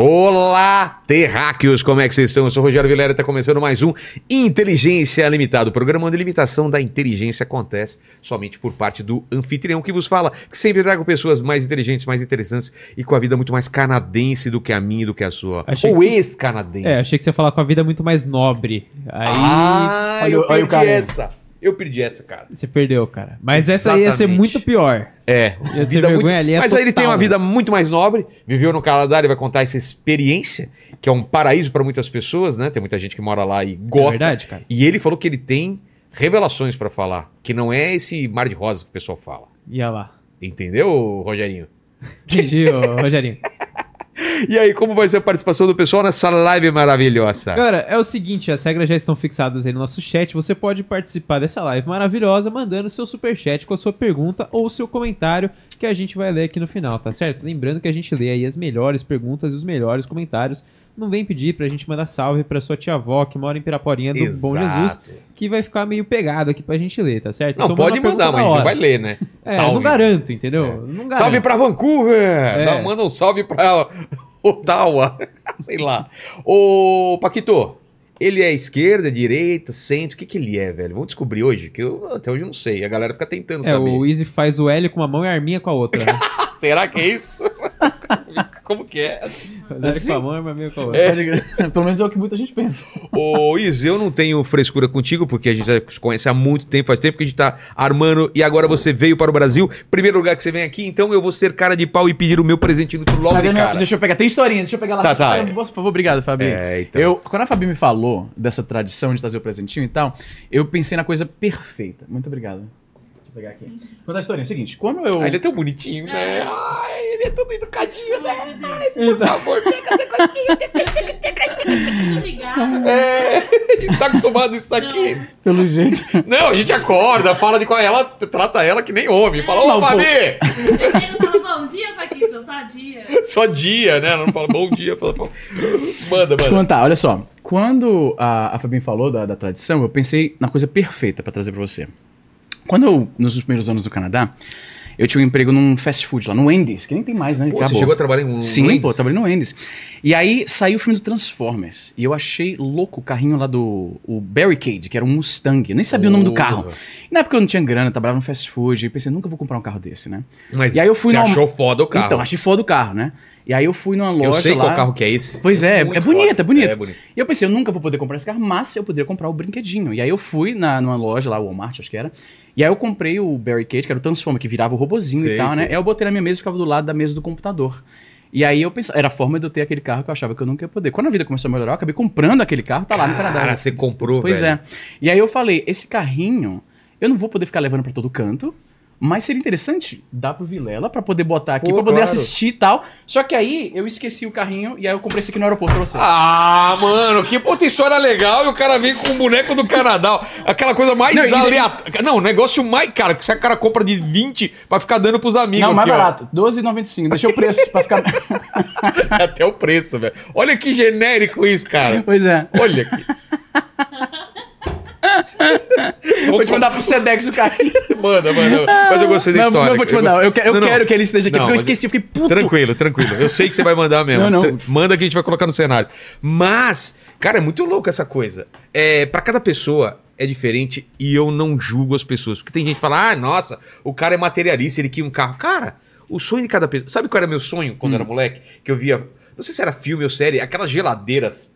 Olá, terráqueos, como é que vocês estão? Eu sou o Rogério Vilera e está começando mais um Inteligência Limitada, o programa onde a limitação da inteligência acontece somente por parte do anfitrião que vos fala, que sempre trago pessoas mais inteligentes, mais interessantes e com a vida muito mais canadense do que a minha e do que a sua. Achei Ou que- ex-canadense. É, achei que você ia falar com a vida muito mais nobre. Aí Ah, olha eu o- olha o cara. essa. Eu perdi essa, cara. você perdeu, cara. Mas essa aí ia ser Exatamente. muito pior. É, Ia ser vida vergonha muito... alheia Mas aí ele tem total, uma né? vida muito mais nobre, viveu no Canadá, ele vai contar essa experiência, que é um paraíso para muitas pessoas, né? Tem muita gente que mora lá e É gosta. verdade, cara? E ele falou que ele tem revelações pra falar, que não é esse mar de rosas que o pessoal fala. Ia lá. Entendeu, Rogerinho? Entendi, Rogerinho. E aí, como vai ser a participação do pessoal nessa live maravilhosa? Cara, é o seguinte, as regras já estão fixadas aí no nosso chat. Você pode participar dessa live maravilhosa mandando seu superchat com a sua pergunta ou seu comentário que a gente vai ler aqui no final, tá certo? Lembrando que a gente lê aí as melhores perguntas e os melhores comentários. Não vem pedir pra gente mandar salve pra sua tia-avó que mora em Piraporinha do Bom Jesus, que vai ficar meio pegado aqui pra gente ler, tá certo? Não, Então pode manda mandar, mas a gente vai ler, né? É, não garanto, entendeu? Não garanto. Salve pra Vancouver! É. Dá- manda um salve pra Ottawa. Sei lá. Ô, Paquito, ele é esquerda, direita, centro? O que, que ele é, velho? Vamos descobrir hoje, que eu até hoje não sei. A galera fica tentando É, saber. o Easy faz o L com uma mão e a arminha com a outra. Né? Será que é isso? Como que é? L com a mão com a outra. É. Pode crer. Pelo menos é o que muita gente pensa. Ô, Is, eu não tenho frescura contigo, porque a gente já se conhece há muito tempo, faz tempo que a gente tá armando e agora você veio para o Brasil. Primeiro lugar que você vem aqui, então eu vou ser cara de pau e pedir o meu presente inútil logo Tá de cara. Deixa eu pegar. Tem historinha, deixa eu pegar lá. Tá, tá. Por favor, obrigado, Fabi. É, então. Eu, quando a Fabi me falou dessa tradição de trazer o presentinho e tal, eu pensei na coisa perfeita. Muito obrigado. Pegar aqui. Conta a historinha. É o seguinte, quando eu. Ah, ele é tão bonitinho, né? Ai, ele é todo educadinho, né? Ai, por Então. favor, pega o negocinho. Obrigada. É, a gente tá acostumado a isso daqui. Pelo jeito. Não, a gente acorda, fala de qual é ela, trata ela que nem homem. Fala, ô. Fabi! Eu chego e falo, bom dia, Paquito, só dia. Só dia, né? Ela não fala bom dia, fala, fala. Manda, manda. Então tá, olha só. Quando a, a Fabi falou da, da tradição, eu pensei na coisa perfeita pra trazer pra você. Quando eu, nos primeiros anos do Canadá, eu tinha um emprego num fast food lá, no Wendy's, que nem tem mais, né? Pô, você Acabou. chegou a trabalhar em um Sim, Wendy's? pô, trabalhei no Wendy's. E aí saiu o filme do Transformers. E eu achei louco o carrinho lá do o Barricade, que era um Mustang. Eu nem sabia o nome do carro. E na época eu não tinha grana, eu trabalhava no fast food. E pensei, nunca vou comprar um carro desse, né? Mas E aí eu fui você numa- achou foda o carro. Então, achei foda o carro, né? E aí eu fui numa loja eu sei lá. qual carro que é esse. Pois é, Muito é bonito, é bonito. É bonito. E eu pensei, eu nunca vou poder comprar esse carro, mas eu poderia comprar o brinquedinho. E aí eu fui na, numa loja lá, Walmart, acho que era. E aí eu comprei o Barricade, que era o Transformer, que virava o robozinho Sei, e tal, né? sei. Aí eu botei na minha mesa e ficava do lado da mesa do computador. E aí eu pensava, era a forma de eu ter aquele carro que eu achava que eu nunca ia poder. Quando a vida começou a melhorar, eu acabei comprando aquele carro, tá lá no Canadá. Cara, você comprou, Pois velho. é. E aí eu falei, esse carrinho, eu não vou poder ficar levando pra todo canto, mas seria interessante dar pro Vilela pra poder botar aqui, Pô, pra poder claro. assistir e tal. Só que aí eu esqueci o carrinho e aí eu comprei esse aqui no aeroporto pra você. Ah, mano, que puta história legal e o cara vem com um boneco do Canadá. Aquela coisa mais Não, aleatória. Não, negócio mais cara, que se o cara compra de 20 pra ficar dando pros amigos. não, mais aqui, barato. 12,95. Deixa o preço pra ficar. Até o preço, velho. Olha que genérico isso, cara. pois é. Olha aqui. Vou te mandar pro Sedex o carrinho. Manda, manda. Mas eu gostei da não, história. não vou te mandar. Eu, que- eu Não, não. quero que ele esteja aqui, Não, porque eu esqueci. Eu fiquei puto. Tranquilo, tranquilo. Eu sei que você vai mandar mesmo. Não, não. Manda que a gente vai colocar no cenário. Mas, cara, é muito louco essa coisa. É, para cada pessoa é diferente e eu não julgo as pessoas. Porque tem gente que fala, ah, nossa, o cara é materialista, ele quer um carro. Cara, o sonho de cada pessoa. Sabe qual era meu sonho quando Hum. era moleque? Que eu via. Não sei se era filme ou série, aquelas geladeiras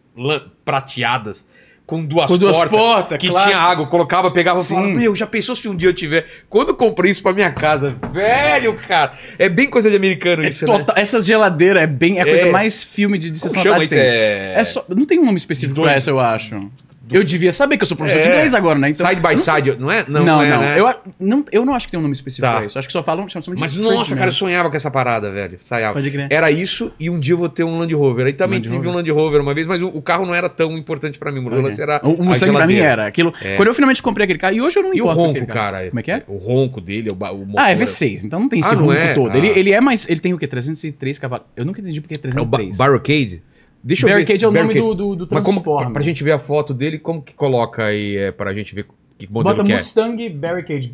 prateadas. Com duas Com duas portas, portas, que clássico. tinha água, colocava, pegava e falava, meu, já pensou se um dia eu tiver. Quando eu comprei isso pra minha casa, velho, cara, é bem coisa de americano É isso, né? total- Essas geladeiras é bem. É a coisa É. mais filme de, de sessão chama isso? É... É só, não tem um nome específico Dois- pra essa, eu acho. Eu devia saber que eu sou professor de É. inglês agora, né? Então, side by não side, não é? Não, Não, não. é, né? Eu, não. eu não acho que tem um nome específico Tá. pra isso. Acho que só falam, de Mas nossa, cara, eu mesmo. sonhava com essa parada, velho. Sonhava. Pode crer. Era isso e um dia eu vou ter um Land Rover. Aí também Land tive Rover. um Land Rover uma vez, mas o, o carro não era tão importante pra mim. O lance era. O, Mustang pra mim era. Aquilo, É. Quando eu finalmente comprei aquele carro, e hoje eu não E o importo ronco, cara? Como é que é? O ronco dele, o, o motor. Ah, é V6, então não tem esse Ah, não ronco é? todo. Ah. Ele, é mais. Ele tem o quê? 303 cavalos. Eu nunca entendi porque é É o ba 303. Barricade? Deixa eu ver. Barricade é o nome do, do, do Mas como, Transformer. pra, gente ver a foto dele, como que coloca aí é, pra gente ver Que modelo Bota que é? Mustang Barricade,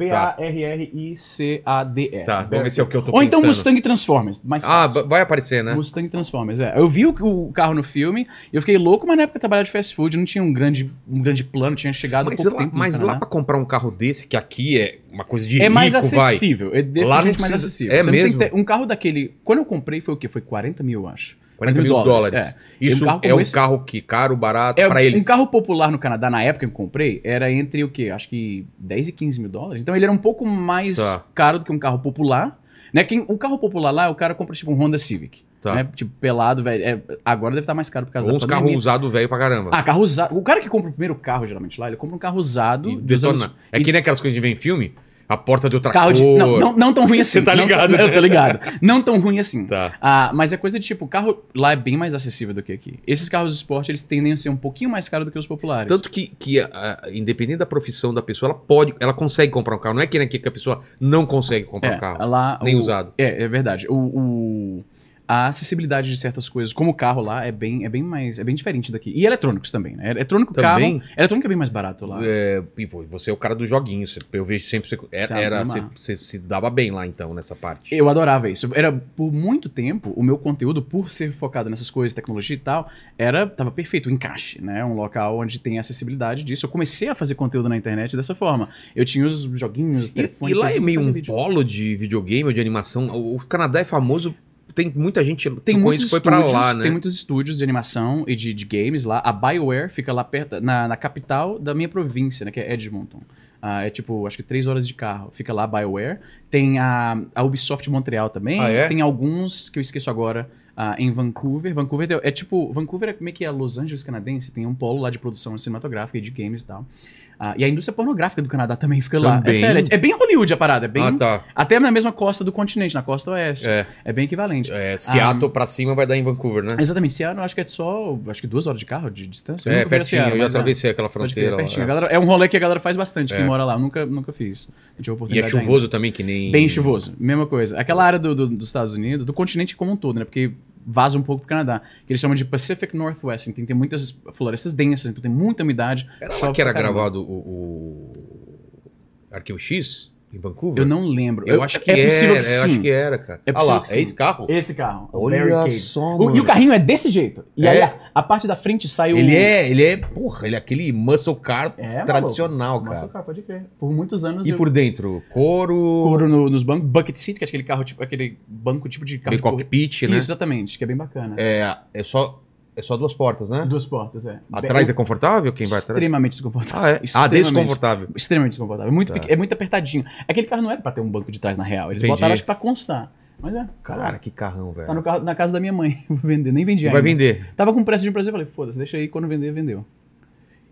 B-A-R-R-I-C-A-D-E. Tá, vamos ver se é o que eu tô Ou então pensando. Mustang Transformers, mais Ah, fácil. vai aparecer, né? Mustang Transformers, é. Eu vi o, o carro no filme e eu fiquei louco, mas na época eu trabalhava de fast food, não tinha um grande, um grande plano, tinha chegado Mas, pouco lá, tempo. mas lá Canadá. pra comprar um carro desse, que aqui é uma coisa de É rico, mais vai. acessível, é Lá não definitivamente mais acessível. é Você mesmo? um carro daquele, quando eu comprei foi o quê? Foi 40 mil, eu acho. 40 mil dólares. É. Isso Um é um esse- carro que caro, barato, É, pra eles. Um carro popular no Canadá, na época que eu comprei, era entre o quê? Acho que 10 e 15 mil dólares. Então ele era um pouco mais Tá. caro do que um carro popular. Né? Quem, o carro popular lá, o cara compra tipo um Honda Civic. Tá. Né? Tipo, pelado, velho. É, agora deve estar mais caro por causa Ou da uns pandemia. carros usados velho pra caramba. Ah, carro usado. O cara que compra o primeiro carro, geralmente, lá, ele compra um carro usado. e detona. anos- É que nem aquelas coisas que a gente vê em filme, a porta de outra Carro de. cor. Não, não, não tão ruim assim. Você tá Não ligado, tão- né? eu tô ligado. Não tão ruim assim. Tá. Ah, mas é coisa de tipo, o carro lá é bem mais acessível do que aqui. Esses carros de esporte, eles tendem a ser um pouquinho mais caros do que os populares. Tanto que, que a- a- independente da profissão da pessoa, ela pode, ela consegue comprar um carro. Não é que aqui que a pessoa não consegue comprar é, um carro. lá, nem o- usado. É, é verdade. O, o- a acessibilidade de certas coisas, como o carro lá, é bem, é bem mais, é bem diferente daqui. E eletrônicos também, né? Eletrônico Também? carro, eletrônico é bem mais barato lá. É, e, pô, você é o cara dos joguinhos. você- Eu vejo sempre. Você, era, Sabe era- amar. você, você se dava bem lá, então, nessa parte. Eu adorava isso. Era por muito tempo o meu conteúdo, por ser focado nessas coisas, tecnologia e tal, era tava perfeito, o encaixe, né? Um local onde tem acessibilidade disso. Eu comecei a fazer conteúdo na internet dessa forma. Eu tinha os joguinhos, E, telefones, e lá é meio um vídeo. polo de videogame ou de animação. O Canadá é famoso. Tem muita gente que Tem eu muitos que foi pra estúdios, lá, né? Tem muitos estúdios de animação e de, de games lá. A BioWare fica lá perto, na, na capital da minha província, né? Que é Edmonton. Ah, é tipo, acho que três horas de carro. Fica lá a BioWare. Tem a, a Ubisoft Montreal também. Ah, é? Tem alguns que eu esqueço agora ah, em Vancouver. Vancouver é, é tipo. Vancouver é meio que a Los Angeles canadense. Tem um polo lá de produção cinematográfica e de games e tal. Ah, e a indústria pornográfica do Canadá também fica lá. É Também? sério. É, é bem Hollywood a parada. É bem, Ah, tá. Até na mesma costa do continente, na costa oeste. É, É, bem equivalente. é, Seattle pra cima vai dar em Vancouver, né? Exatamente, Seattle acho que é só, acho que duas horas de carro de distância. Eu É, pertinho. Seattle, eu já é. atravessei aquela fronteira. lá, é. Galera- é um rolê que a galera faz bastante, É. que mora lá. Nunca, nunca fiz. E é chuvoso também, que nem. ainda. Bem chuvoso, mesma coisa. Aquela área do- do- dos Estados Unidos, do continente como um todo, né? Porque vaza um pouco pro Canadá. Que eles chamam de Pacific Northwest. Então tem muitas florestas densas, então tem muita umidade. Era lá que era gravado o, o Arquivo X em Vancouver? Eu não lembro. Eu acho que é possível era, que eu sim. acho que era, cara. É Ah lá, que é esse carro? Esse carro, o Olha Barricade. só, O- e o carrinho é desse jeito. E É? aí a, a parte da frente sai o... Ele é, ele é, porra, ele é aquele muscle car É, tradicional, maluco. cara. Muscle car, pode crer. Por muitos anos E eu por dentro, couro, couro no- nos bancos, bucket seat, que é aquele carro, tipo, aquele banco tipo de carro de cockpit, Isso, né? exatamente, que é bem bacana. É, é só é só duas portas, né? Duas portas, é. Atrás é é confortável quem vai atrás? extremamente desconfortável. Ah, é. Ah, Extremamente. desconfortável. Extremamente desconfortável. Muito Tá. pequ- É muito apertadinho. Aquele carro não era pra ter um banco de trás, na real. Eles Entendi. botaram, acho que pra constar. Mas é, Cara, que carrão, Tá velho. no carro, na casa da minha mãe. Vou vender, nem vendi Vai ainda. vender. Tava com pressa de ir pra Brasil, falei, foda-se, deixa aí, quando vender, vendeu.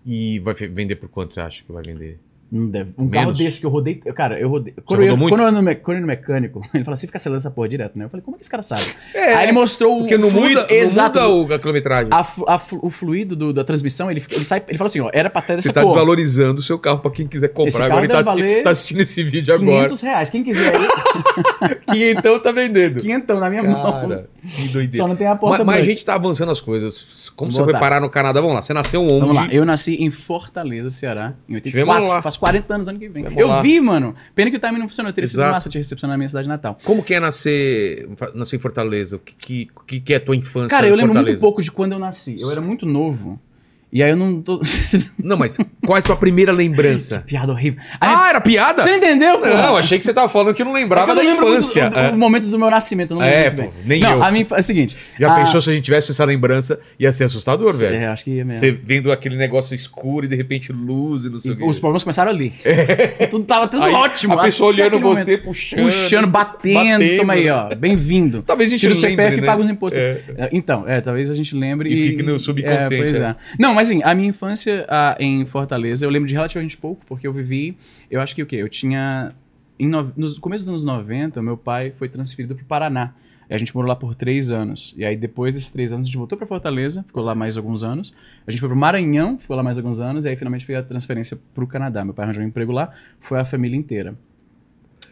E vai vender por quanto você acha que vai vender? Não deve. Um carro Menos? desse que eu rodei. Cara, eu rodei. Quando, eu, quando, eu, no quando eu no mecânico, ele fala assim: fica acelerando essa porra direto, né? Eu falei, como é que esse cara sabe? É, Aí ele mostrou Porque o não fluido. muda, não exato. muda o- a quilometragem. a a o fluido do- da transmissão, ele, ele sai. Ele fala assim: ó, era pra ter Você dessa tá desvalorizando o seu carro pra quem quiser Esse comprar. carro Agora ele tá, deve assi- valer tá assistindo esse vídeo agora. 500 reais. Quem quiser aí, Que então tá vendendo. 500 na minha mão. Cara, que doideira. Só não tem a porta Mas, mas a gente tá avançando as coisas. Como Vamos você foi voltar. parar no Canadá? Vamos lá. Você nasceu onde? Vamos lá, eu nasci em Fortaleza, Ceará, em Tivemos 84. lá. Faz 40 anos ano que vem. Eu vi, mano. Pena que o timing não funcionou. Teria sido Exato. massa te recepcionar na minha cidade natal. Como que é nascer, nascer em Fortaleza? O que, que, que, é a tua infância Cara, eu lembro Fortaleza? muito pouco de quando eu nasci. Eu era muito novo. E aí eu não tô. Não, mas qual é a tua primeira lembrança? Piada horrível. Aí- ah, era piada? Você não entendeu, pô? Não, achei que você tava falando que não lembrava É da que eu não lembro infância. do- É. O momento do meu nascimento, eu não É, lembro muito pô, bem. nem não, eu. a minha é o seguinte. Já a- pensou se a gente tivesse essa lembrança? Ia ser assustador, velho. É, acho que ia mesmo. Você vendo aquele negócio escuro e de repente luz e não sei E o quê. os problemas começaram ali. Tudo tava tudo Aí, ótimo. A pessoa olhando você, momento. puxando. Puxando, batendo, batendo. Toma aí, ó. Bem-vindo. Talvez a gente Tira o CPF né? e paga os impostos. É. É, Então, é, talvez a gente lembre E fique no subconsciente, É, pois é. é. Não, mas assim, a minha infância ah, em Fortaleza, eu lembro de relativamente pouco, porque eu vivi, eu acho que o quê? Eu tinha, em no, nos começos dos anos 90, meu pai foi transferido para o Paraná. A gente morou lá por três anos. E aí, depois desses três anos, a gente voltou para Fortaleza, ficou lá mais alguns anos. A gente foi pro Maranhão, ficou lá mais alguns anos. E aí, finalmente, veio a transferência para o Canadá. Meu pai arranjou um emprego lá, foi a família inteira.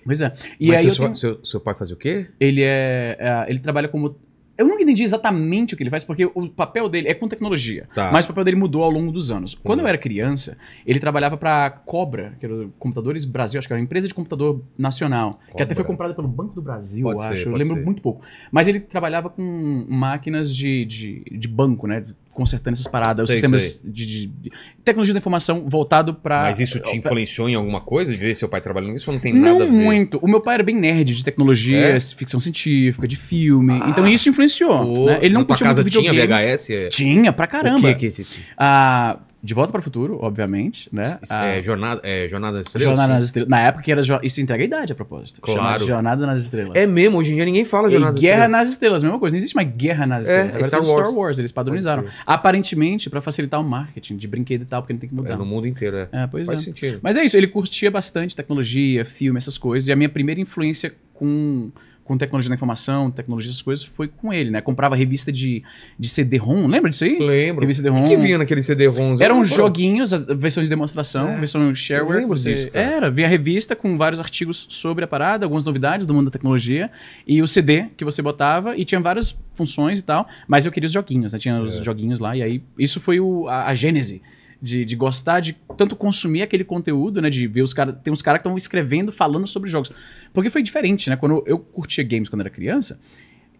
Pois é. E Mas aí, seu, eu tenho- seu, seu pai fazia o quê? ele é, é, ele trabalha como Eu nunca entendi exatamente o que ele faz, porque o papel dele é com tecnologia. Tá. Mas o papel dele mudou ao longo dos anos. Quando Hum. eu era criança, ele trabalhava pra Cobra, que era Computadores Brasil, acho que era uma empresa de computador nacional, que até Cobra. foi comprada pelo Banco do Brasil, Pode eu ser, acho. eu lembro ser. muito pouco. Mas ele trabalhava com máquinas de, de, de banco, né? Consertando essas paradas, os Sei, sistemas de, de- de tecnologia da informação voltado pra. Mas isso te influenciou em alguma coisa de ver seu pai trabalhando nisso ou não tem Não nada a ver? muito. O meu pai era bem nerd de tecnologia, É? ficção científica, de filme. Ah. então isso influenciou. Pô, né? Ele não curtia casa muito tinha videogame. VHS? É... Tinha, pra caramba. O que que... que- Ah, de Volta para o Futuro, obviamente, né? Ah, É, jornada, é Jornada das Estrelas? Jornada nas Estrelas. Na época que era. jo- Isso entrega a idade, a propósito. Claro. Jornada nas Estrelas. É mesmo, hoje em dia ninguém fala Jornada das Guerra Estrelas. nas Estrelas, mesma coisa. Não existe mais Guerra nas É, Estrelas. é Agora Star o Star Wars. Wars, eles padronizaram. Aparentemente, pra facilitar o marketing de brinquedo e tal, porque não tem que É, mudar. no mundo inteiro, é. É, pois Faz é. sentido. Mas é isso, ele curtia bastante tecnologia, filme, essas coisas. E a minha primeira influência com, com tecnologia da informação, tecnologia, essas coisas, foi com ele, né? Comprava revista de, de CD-ROM, lembra disso aí? Lembro. Revista O CD-ROM. que, que vinha naquele CD-ROMs? Eram Eu- joguinhos, as versões de demonstração, É. versão shareware. Eu lembro disso, cara. Era, vinha revista com vários artigos sobre a parada, algumas novidades do mundo da tecnologia, e o CD que você botava, e tinha várias funções e tal, mas eu queria os joguinhos, né? Tinha os É. joguinhos lá, e aí isso foi o- a, a gênese. De, de gostar de tanto consumir aquele conteúdo, né? De ver os caras. Tem uns caras que estão escrevendo, falando sobre jogos. Porque foi diferente, né? Quando eu curtia games quando era criança,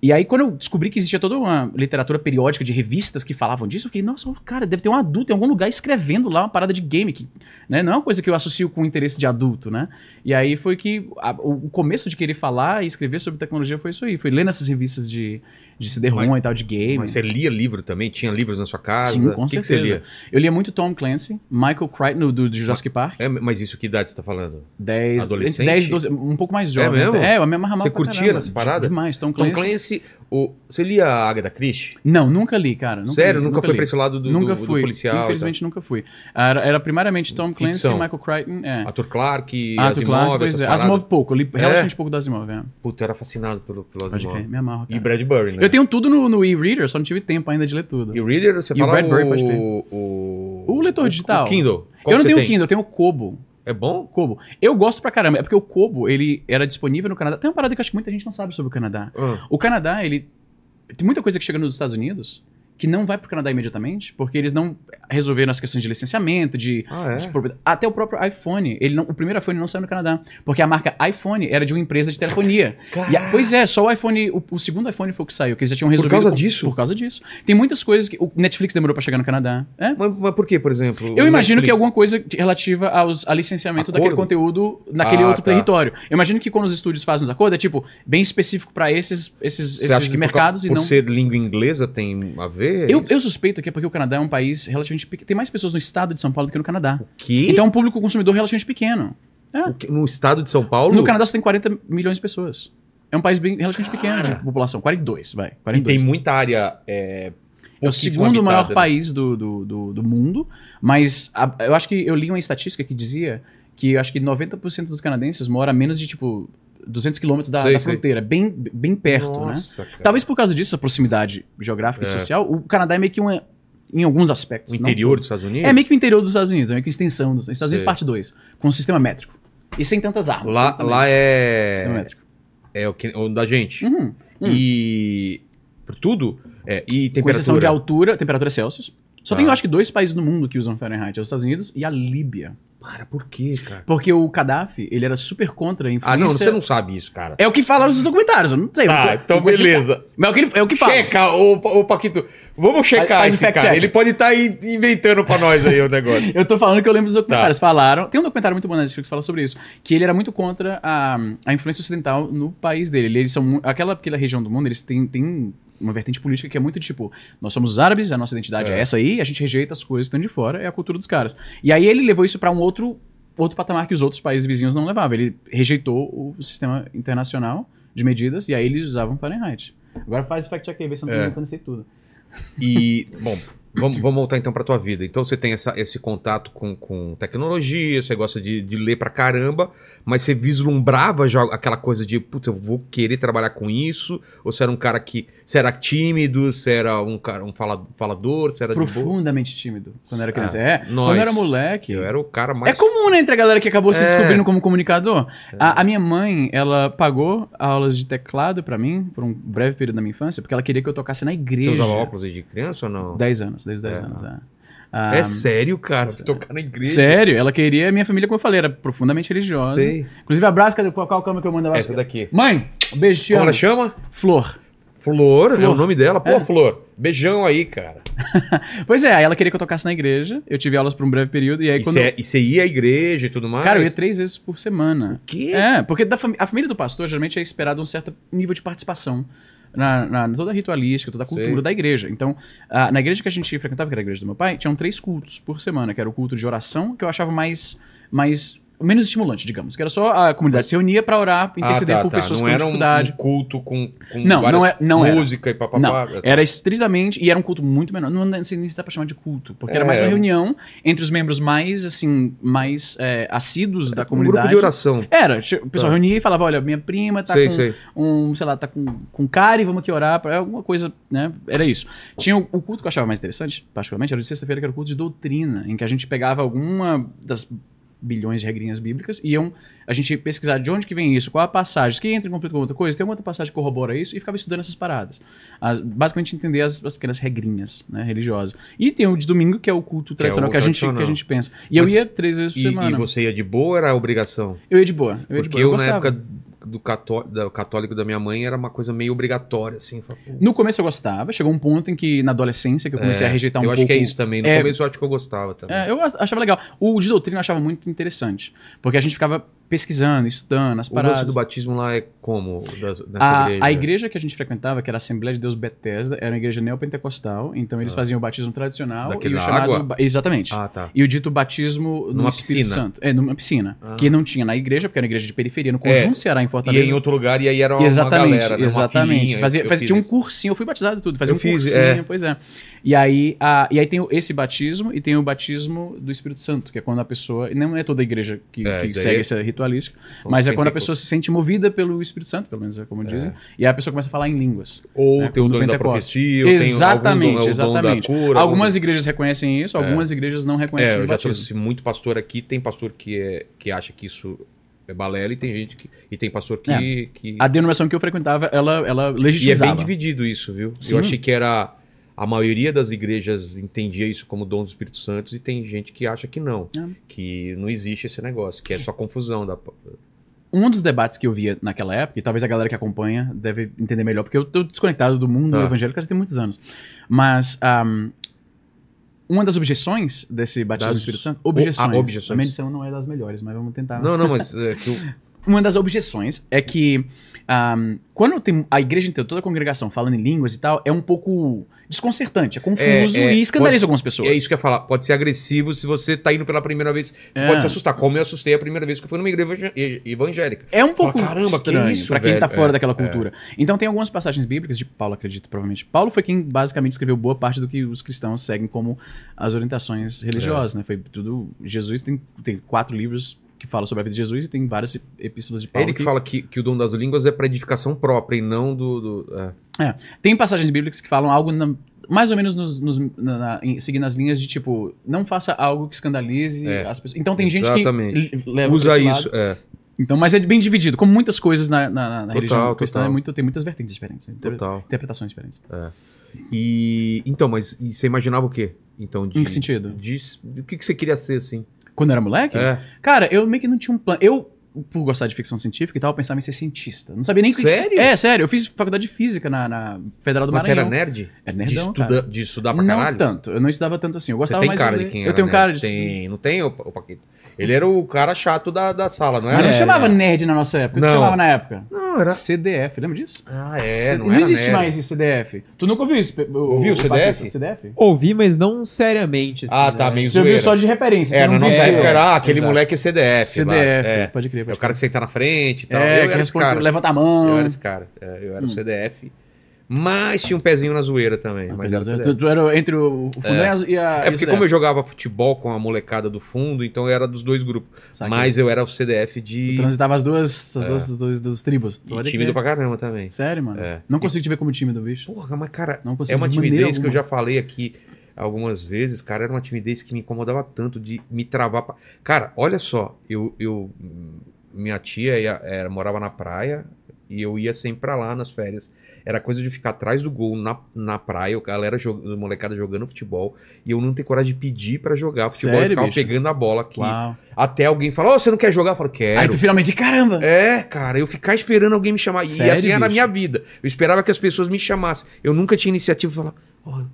e aí, quando eu descobri que existia toda uma literatura periódica de revistas que falavam disso, eu fiquei, nossa, cara, deve ter um adulto em algum lugar escrevendo lá uma parada de game, que, né? Não é uma coisa que eu associo com o interesse de adulto, né? E aí foi que a- o, começo de querer falar e escrever sobre tecnologia foi isso aí. Foi lendo essas revistas de, de CD-ROM Mas- e tal, de game. Mas você lia livro também? Tinha livros na sua casa? Sim, com que que certeza. você lia? Eu lia muito Tom Clancy, Michael Crichton, do, do Jurassic Park. É, mas isso que idade você tá falando? 10, Adolescente? 10, 12, um pouco mais jovem. mesmo? É, eu me amarrava Você curtia nessa parada? Demais, Tom Tom Clancy. O... você lia a Agatha Christie? Não, nunca li, cara. Nunca Sério? li, nunca, foi li. pra esse lado do, nunca do- do fui. policial? Infelizmente nunca fui. Era, era primariamente Tom Clancy e Michael Crichton. É. e? Arthur Clarke, Ah, Asimov, pois essas é. Asimov pouco, eu li É? relativamente pouco do Asimov. É. Puta, eu era fascinado pelo, pelo Pode Asimov. crer, me amarro. E cara. Bradbury, né? Eu tenho tudo no, no e-reader, só não tive tempo ainda de ler tudo. E o Reader, você E o fala Bradbury, pode crer. o, o... O leitor digital. O Kindle. Qual eu não tenho o Kindle, eu tenho o Kobo. É bom? Kobo. Eu gosto pra caramba. É porque o Kobo, ele era disponível no Canadá. Tem uma parada que eu acho que muita gente não sabe sobre o Canadá. Ah, O Canadá, ele. Tem muita coisa que chega nos Estados Unidos que não vai pro Canadá imediatamente, porque eles não resolveram as questões de licenciamento, de. Ah, de é? propriedade. Até o próprio iPhone. Ele não, o primeiro iPhone não saiu no Canadá. Porque a marca iPhone era de uma empresa de telefonia. A- pois é, só o iPhone. O, o segundo iPhone foi o que saiu, que eles já tinham resolvido. causa com- disso? Por causa disso. Tem muitas coisas que. O Netflix demorou pra chegar no Canadá. É. Mas, mas por que, por exemplo? Eu o imagino que Netflix? é alguma coisa que- relativa aos, a licenciamento Acordo? daquele conteúdo naquele Ah, outro tá. território. Eu imagino que quando os estúdios fazem os acordos, é tipo, bem específico pra esses, esses, Você esses que mercados por, e por não. ser língua inglesa tem a ver? Eu, eu suspeito que é porque o Canadá é um país relativamente pequeno. Tem mais pessoas no estado de São Paulo do que no Canadá. Que? Então é um público consumidor relativamente pequeno. O que- no estado de São Paulo? No Canadá você tem 40 milhões de pessoas. É um país bem relativamente pequeno de população. 42, vai. E 42. tem muita área. É, É o segundo maior habitada, né? país do, do, do, do mundo, mas a- eu acho que eu li uma estatística que dizia que acho que 90% dos canadenses mora a menos de, tipo, 200 quilômetros da, da sei. fronteira, bem, bem perto, né? Nossa, cara. Talvez por causa disso, a proximidade geográfica É. e social, o Canadá é meio que uma, em alguns aspectos. O interior todos. dos Estados Unidos? É meio que o interior dos Estados Unidos, é meio que extensão dos Estados Unidos Sei. parte 2, com um sistema métrico. E sem tantas armas. Lá, sistema lá métrico. Sistema é. métrico. É o, que, o da gente. Uhum. Hum. E. Por tudo? É, e Com exceção de temperatura. altura, temperatura Celsius. Só Tá. tem, eu acho que, dois países no mundo que usam Fahrenheit. É os Estados Unidos e a Líbia. Para, por quê, cara? Porque o Gaddafi, ele era super contra a influência... Ah, não, você não sabe isso, cara. É o que falaram nos documentários, eu não sei. Tá, eu- então beleza. Mas é o que, ele- é o que fala. Checa, ô, ô Paquito. Vamos checar Faz- esse cara. check. Ele pode estar inventando pra nós aí o negócio. Eu tô falando que eu lembro dos Tá. documentários. Falaram. Tem um documentário muito bom na Netflix que fala sobre isso. Que ele era muito contra a, a influência ocidental no país dele. Eles são. Aquela, aquela região do mundo, eles têm, têm uma vertente política que é muito tipo: nós somos os árabes, a nossa identidade é, É. essa aí, a gente rejeita as coisas que estão de fora, é a cultura dos caras. E aí ele levou isso pra um outro, outro patamar que os outros países vizinhos não levavam. Ele rejeitou o sistema internacional de medidas e aí eles usavam Fahrenheit. Agora faz o fact check aí, vê se eu não tô É. aí tudo. E, bom, vamos, vamos voltar então pra tua vida. Então você tem essa- esse contato com, com tecnologia, você gosta de, de ler pra caramba, mas você vislumbrava já aquela coisa de, putz, eu vou querer trabalhar com isso? Ou você era um cara que. Você era tímido, você era um cara um fala- falador, você era de boa? Profundamente tímido quando era criança. Ah, É, nós. quando eu era moleque. Eu era o cara mais. É comum, né, entre a galera que acabou se É. descobrindo como comunicador. A, a minha mãe, ela pagou aulas de teclado pra mim, por um breve período da minha infância, porque ela queria que eu tocasse na Você igreja. usava óculos de criança ou não? 10 anos, desde 10 É. anos, é. Ah, É sério, cara? Tocar na igreja? Sério, ela queria. Minha família, como eu falei, era profundamente religiosa. Sei. Inclusive, abraço, cadê qual, qual câmera que eu mando abraço? Essa daqui. Mãe, um beijo, te Como amo. ela chama? Flor. Flor, é Flor. o nome dela. Pô, É. Flor, beijão aí, cara. Pois é, aí ela queria que eu tocasse na igreja. Eu tive aulas por um breve período. E aí, E quando. você e você ia à igreja e tudo mais? Cara, eu ia três vezes por semana. Que? É, porque da fami- a família do pastor geralmente é esperado um certo nível de participação na, na- toda a ritualística, toda a cultura da igreja. Então, ah, na igreja que a gente frequentava, que era a igreja do meu pai, tinham três cultos por semana, que era o culto de oração, que eu achava mais, mais menos estimulante, digamos, que era só a comunidade se reunia pra orar, interceder Ah, tá, por tá. pessoas não com era um, dificuldade. um culto com, com Não, não é- não era. música e papapá. Não, era estritamente, e era um culto muito menor, não, não sei nem se dá pra chamar de culto, porque era mais É. uma reunião entre os membros mais, assim, mais é, assíduos da um comunidade. grupo de oração. Era, o pessoal Tá. reunia e falava, olha, minha prima tá sei, com sei. um, sei lá, tá com, com cárie, vamos aqui orar, pra alguma coisa, né? Era isso. Tinha o, o culto que eu achava mais interessante, particularmente, era o de sexta-feira, que era o culto de doutrina, em que a gente pegava alguma das bilhões de regrinhas bíblicas e iam a gente ia pesquisar de onde que vem isso, qual a passagem, que entra em conflito com outra coisa, tem outra passagem que corrobora isso e ficava estudando essas paradas. As- basicamente entender as, as pequenas regrinhas né, religiosas. E tem o de domingo, que é o culto tradicional o que, a, gente, tradicional. que a gente pensa. E Mas- eu ia três vezes por E, semana. e você ia de boa ou era obrigação? Eu ia de boa. Eu ia de Porque boa. eu, na época do cató- da- católico da minha mãe, era uma coisa meio obrigatória, assim. No começo eu gostava, chegou um ponto em que na adolescência que eu comecei é, a rejeitar um eu pouco. acho que é isso também. No É. começo eu acho que eu gostava também. É, eu achava legal. O de doutrina eu achava muito interessante, porque a gente ficava pesquisando, estudando as o paradas. lance do batismo lá é como? Das- A, igreja? a igreja que a gente frequentava, que era a Assembleia de Deus Bethesda, era uma igreja neopentecostal, então eles Ah. faziam o batismo tradicional Daquele e o chamado água? exatamente. Ah, tá. E o dito batismo no Numa Espírito piscina. Santo. É, numa piscina. Ah. Que não tinha na igreja, porque era uma igreja de periferia, no É. Conjunto Ceará, em E Fortaleza. em outro lugar, e aí era uma, exatamente, uma galera, né? exatamente. Uma filinha, fazia, eu- tinha um cursinho, eu fui batizado e tudo, fazia Eu um fiz, cursinho, é. pois é. E aí, a, e aí tem esse batismo e tem o batismo do Espírito Santo, que é quando a pessoa, e não é toda a igreja que, É, que segue é- essa ritualística, São mas é quando a pessoa se sente movida pelo Espírito Santo, pelo menos é como dizem, e aí a pessoa começa a falar em línguas. Ou É, tem o dom da profecia, ou tem Exatamente, algum dom, é o dom exatamente. da cura. Algumas igrejas reconhecem isso, algumas igrejas não algum... reconhecem É, eu já batismo. trouxe muito pastor aqui, tem pastor que, é, que acha que isso é balela e tem gente que... E tem pastor que... É. que... A denominação que eu frequentava, ela, ela E é legitimizava. bem dividido isso, viu? Sim. Eu achei que era... A maioria das igrejas entendia isso como dom do Espírito Santo e tem gente que acha que não. É. Que não existe esse negócio, que é só confusão. Da... Um dos debates que eu via naquela época, e talvez a galera que acompanha deve entender melhor, porque eu tô desconectado do mundo Tá. evangélico já tem muitos anos. Mas ahm, uma das objeções desse batismo Das- do Espírito Santo, o- objeções. ah, objeções. A medição não é das melhores, mas vamos tentar. Não, não, mas é que o- Uma das objeções é que ahm, quando tem a igreja inteira, toda a congregação falando em línguas e tal, é um pouco desconcertante, é confuso É, é, e escandaliza algumas pessoas. É isso que eu ia falar. Pode ser agressivo se você tá indo pela primeira vez. Você É. pode se assustar. Como eu assustei a primeira vez que eu fui numa igreja evangé- evangélica. É um pouco Fala, "Caramba, que estranho isso, pra quem tá velho?" fora É, daquela é. cultura. Então tem algumas passagens bíblicas de Paulo, acredito, provavelmente. Paulo foi quem basicamente escreveu boa parte do que os cristãos seguem como as orientações religiosas, né? Foi tudo Jesus tem, tem quatro livros que falam sobre a vida de Jesus e tem várias epístolas de É Paulo. ele que fala que, que o dom das línguas é para edificação própria e não do. do- é. Tem passagens bíblicas que falam algo na- mais ou menos nos, nos- na- na- seguindo as linhas de tipo, não faça algo que escandalize É. as pessoas. Então tem Exatamente. gente que leva Usa isso. É. Então, mas é bem dividido, como muitas coisas na, na- Total, religião cristã, é muito, tem muitas vertentes diferentes, inter- Total. interpretações diferentes. E. Então, mas você imaginava o quê? Então, de, Em que sentido? De, de- o que, que você queria ser, assim? Quando eu era moleque? É. Cara, eu meio que não tinha um plano. Eu, por gostar de ficção científica e tal, eu pensava em ser cientista. Não sabia nem o que Sério? É, sério. Eu fiz faculdade de física na, na Federal do Mas você era Maranhão. nerd? Era De, nerdão, estuda- cara. de estudar pra não caralho? tanto. Eu não estudava tanto assim. Eu Você gostava tem mais cara de de quem Eu tenho nerd. cara de... Tem, não tem, o Paquito? Ele era o cara chato da, da sala, não Mas era? não É, chamava é. nerd na nossa época. Não. Não. chamava na época? Não, era. CDF, lembra disso? Ah, é, C- não, não era existe nerd. mais esse CDF. Tu nunca ouviu isso? Ouviu o CDF? Paquito? CDF? Ouvi, mas não seriamente, assim. Ah, tá, né? meio Você ouviu só de referência. É, na não nossa viu. época era ah, aquele Exato. moleque é CDF. CDF. É. pode crer. É o cara que senta na frente e tal. É, eu que era esse cara. levanta a mão. Eu era esse cara. É, eu era o Hum. CDF. Mas tinha um pezinho na zoeira também. Mas era tu, tu era entre o, o fundão e a-. É porque como eu jogava futebol com a molecada do fundo, então eu era dos dois grupos. Mas eu era o CDF de... transitava as duas, as duas, dos, dos tribos. E tímido crer. pra caramba também. Sério, mano? É. Não consigo te ver como tímido, bicho. Porra, mas cara, Não é consigo uma de maneira timidez que eu já falei aqui algumas vezes, cara, era uma timidez que me incomodava tanto de me travar. pra- Cara, olha só, eu, eu minha tia ia- era, morava na praia e eu ia sempre pra lá nas férias. Era coisa de ficar atrás do gol na, na praia, a galera jogando, molecada jogando futebol, e eu não ter coragem de pedir pra jogar futebol. Sério, eu ficava bicho? pegando a bola aqui. Uau. Até alguém falar, ô, você não quer jogar? Eu falo, quero. Aí tu finalmente, caramba! É, cara, eu ficar esperando alguém me chamar. e Sério, assim era a minha vida. Eu esperava que as pessoas me chamassem. Eu nunca tinha iniciativa de falar, ó,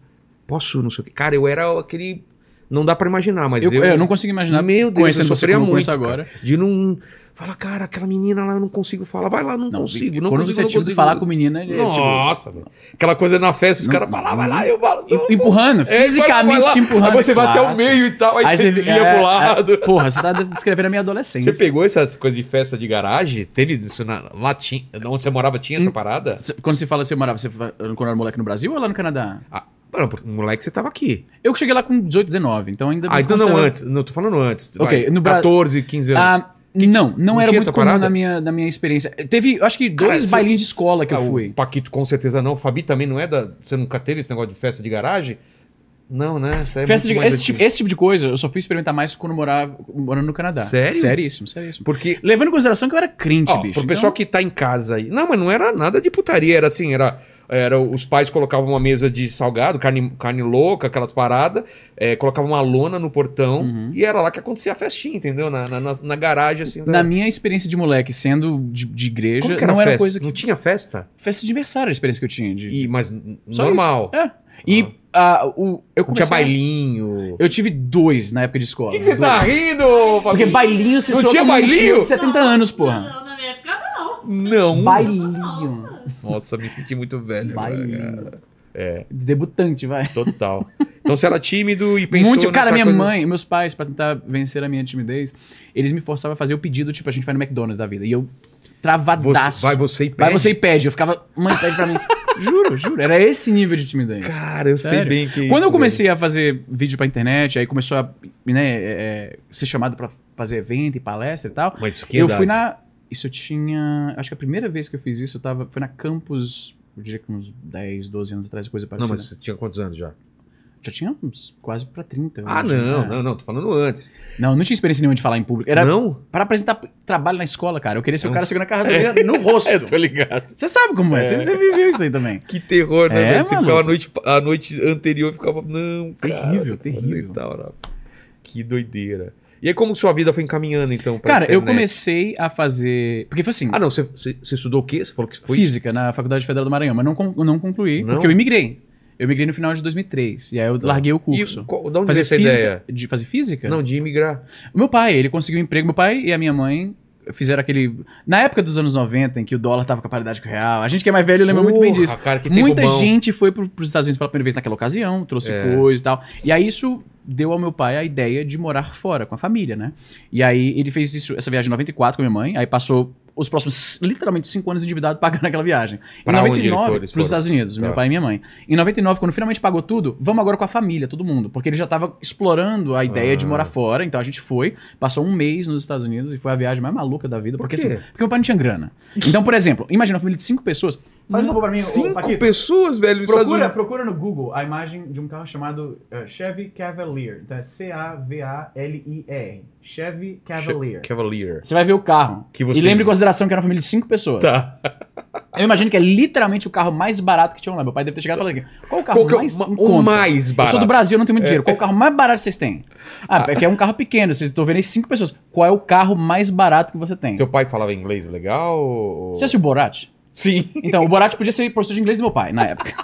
posso, não sei o quê. Cara, eu era aquele. Não dá pra imaginar, mas Eu, eu. eu não consigo imaginar, Meu Deus, eu sofria eu muito. conheço cara. agora. De não. Fala, cara, aquela menina lá eu não consigo falar. Vai lá, não, Não, consigo. Não quando consigo, você é não consigo. falar com menina, é, tipo, Nossa, velho. Aquela coisa na festa, os caras falam, "Ah, vai lá, eu falo. empurrando, É, fisicamente lá. te empurrando. Aí você vai até o meio e tal, aí, você desvia é, pro lado. é, porra, você tá descrevendo a minha adolescência. Você pegou essas coisas de festa de garagem? Teve isso na, lá tinha, onde você morava tinha Hum. essa parada? Quando você fala você morava, você quando era moleque no Brasil ou lá no Canadá? Ah, mano, porque, moleque, você tava aqui. Eu cheguei lá com 18, 19, então ainda Ah, então não considero- antes. Não, tô falando antes. Ok, Vai, no Bra- 14, 15 anos. Ah, não, não, não era muito comum parada? na minha, na minha experiência. Teve, acho que dois Cara, bailinhos de escola que Ah, eu o fui. Paquito com certeza não. O Fabi também não é da. Você nunca teve esse negócio de festa de garagem? Não, né? É Festa de, esse, tipo, esse tipo de coisa eu só fui experimentar mais quando morava morando no Canadá. Sério? Seríssimo, seríssimo. Porque. Levando em consideração que eu era crente, Ó, bicho. pro então- pessoal que tá em casa aí. Não, mas não era nada de putaria. Era assim, era. Era, os pais colocavam uma mesa de salgado, carne, carne louca, aquelas paradas, é, colocavam uma lona no portão Uhum. e era lá que acontecia a festinha, entendeu? Na, na, na- garagem, assim. da- Na minha experiência de moleque, sendo de, de igreja, era não era coisa que. Não tinha festa? Festa de aniversário era a experiência que eu tinha. De... E, mas Só normal. isso. É. E ah, o, eu Não tinha comecei. bailinho. Eu tive dois na época de escola. Por que, que você Dois. tá rindo, Porque bailinho você Não tinha bailinho? senhor de 70 anos, porra. Não. Bailinho. Nossa, me senti muito velho. Bailinho. É. Debutante, vai. Total. Então você era tímido e pensou Muito, cara, minha coisa- mãe, meus pais, pra tentar vencer a minha timidez, eles me forçavam a fazer o pedido, tipo, a gente vai no McDonald's da vida. E eu travadaço. Você, vai você e pede. Vai você e pede. Eu ficava, mãe, pede pra mim. juro, juro. Era esse nível de timidez. Cara, eu sei Sério. bem que é Quando isso, eu comecei a fazer vídeo pra internet, aí começou a né, é, é, ser chamado pra fazer evento e palestra e tal. velho. Mas isso que eu idade? fui na. Isso eu tinha. Acho que a primeira vez que eu fiz isso eu tava, foi na campus. Eu diria que uns 10, 12 anos atrás, coisa Não, parecida. mas você tinha quantos anos já? Já tinha uns quase pra 30. eu Ah, acho, não, né? não, não. Tô falando antes. Não, não tinha experiência nenhuma de falar em público. Era Não? para apresentar trabalho na escola, cara. Eu queria ser o Não. cara segurando a carteira no rosto. É, tô ligado. Você sabe como é. Você, você viveu isso aí também. Que terror, né? É? Você maluco. ficava a noite, a noite anterior ficava, não, cara. Terrível, terrível. e tal? Que doideira. E aí, como sua vida foi encaminhando, então? pra Cara, eu internet? comecei a fazer. Porque foi assim. Ah, não, você, você, você estudou o quê? Você falou que foi. física na Faculdade Federal do Maranhão, mas não, não concluí, Não? porque eu imigrei. Eu migrei no final de 2003. E aí eu larguei o E curso. qual, de onde fazer essa física. ideia? De fazer física? Não, de imigrar. O meu pai, ele conseguiu um emprego. Meu pai e a minha mãe fizeram aquele. Na época dos anos 90, em que o dólar tava com a paridade com o real. A gente que é mais velho lembra muito bem Porra, disso. cara, Muita gente foi pro, pros Estados Unidos pela primeira vez naquela ocasião, trouxe É. coisa e tal. E aí isso deu ao meu pai a ideia de morar fora com a família, né? E aí ele fez isso, essa viagem em 94 com a minha mãe, aí passou os próximos literalmente cinco anos endividado pagando aquela viagem. Pra em onde 99, ele foi? Eles pros foram? Estados Unidos, Tá. meu pai e minha mãe. Em 99, quando finalmente pagou tudo, vamos agora com a família, todo mundo, porque ele já tava explorando a ideia de Ah. morar fora, então a gente foi, passou um mês nos Estados Unidos e foi a viagem mais maluca da vida, Por porque assim, porque meu pai não tinha grana. Então, por exemplo, imagina uma família de cinco pessoas. Faz um favor pra mim, Cinco Paquito. pessoas, velho, Procura, procura no Google a imagem de um carro chamado eh, Chevy Cavalier. Então é C-A-V-A-L-I-R. Chevy Cavalier. Cavalier. Você vai ver o carro. Que E vocês- lembre em consideração que era uma família de cinco pessoas. Tá. Eu imagino que é literalmente o carro mais barato que tinham lá. Meu pai deve ter chegado e falado aqui, qual o carro Qual que é mais o, mais Eu barato? sou do Brasil, eu não tenho muito dinheiro. Qual o carro mais barato que vocês têm? Ah, é que é um carro pequeno. Vocês estão vendo aí cinco pessoas. Qual é o carro mais barato que você tem? Seu pai falava inglês legal? Ou... Você assistiu o Borat? Sim. Então, o Borat podia ser professor de inglês do meu pai, na época.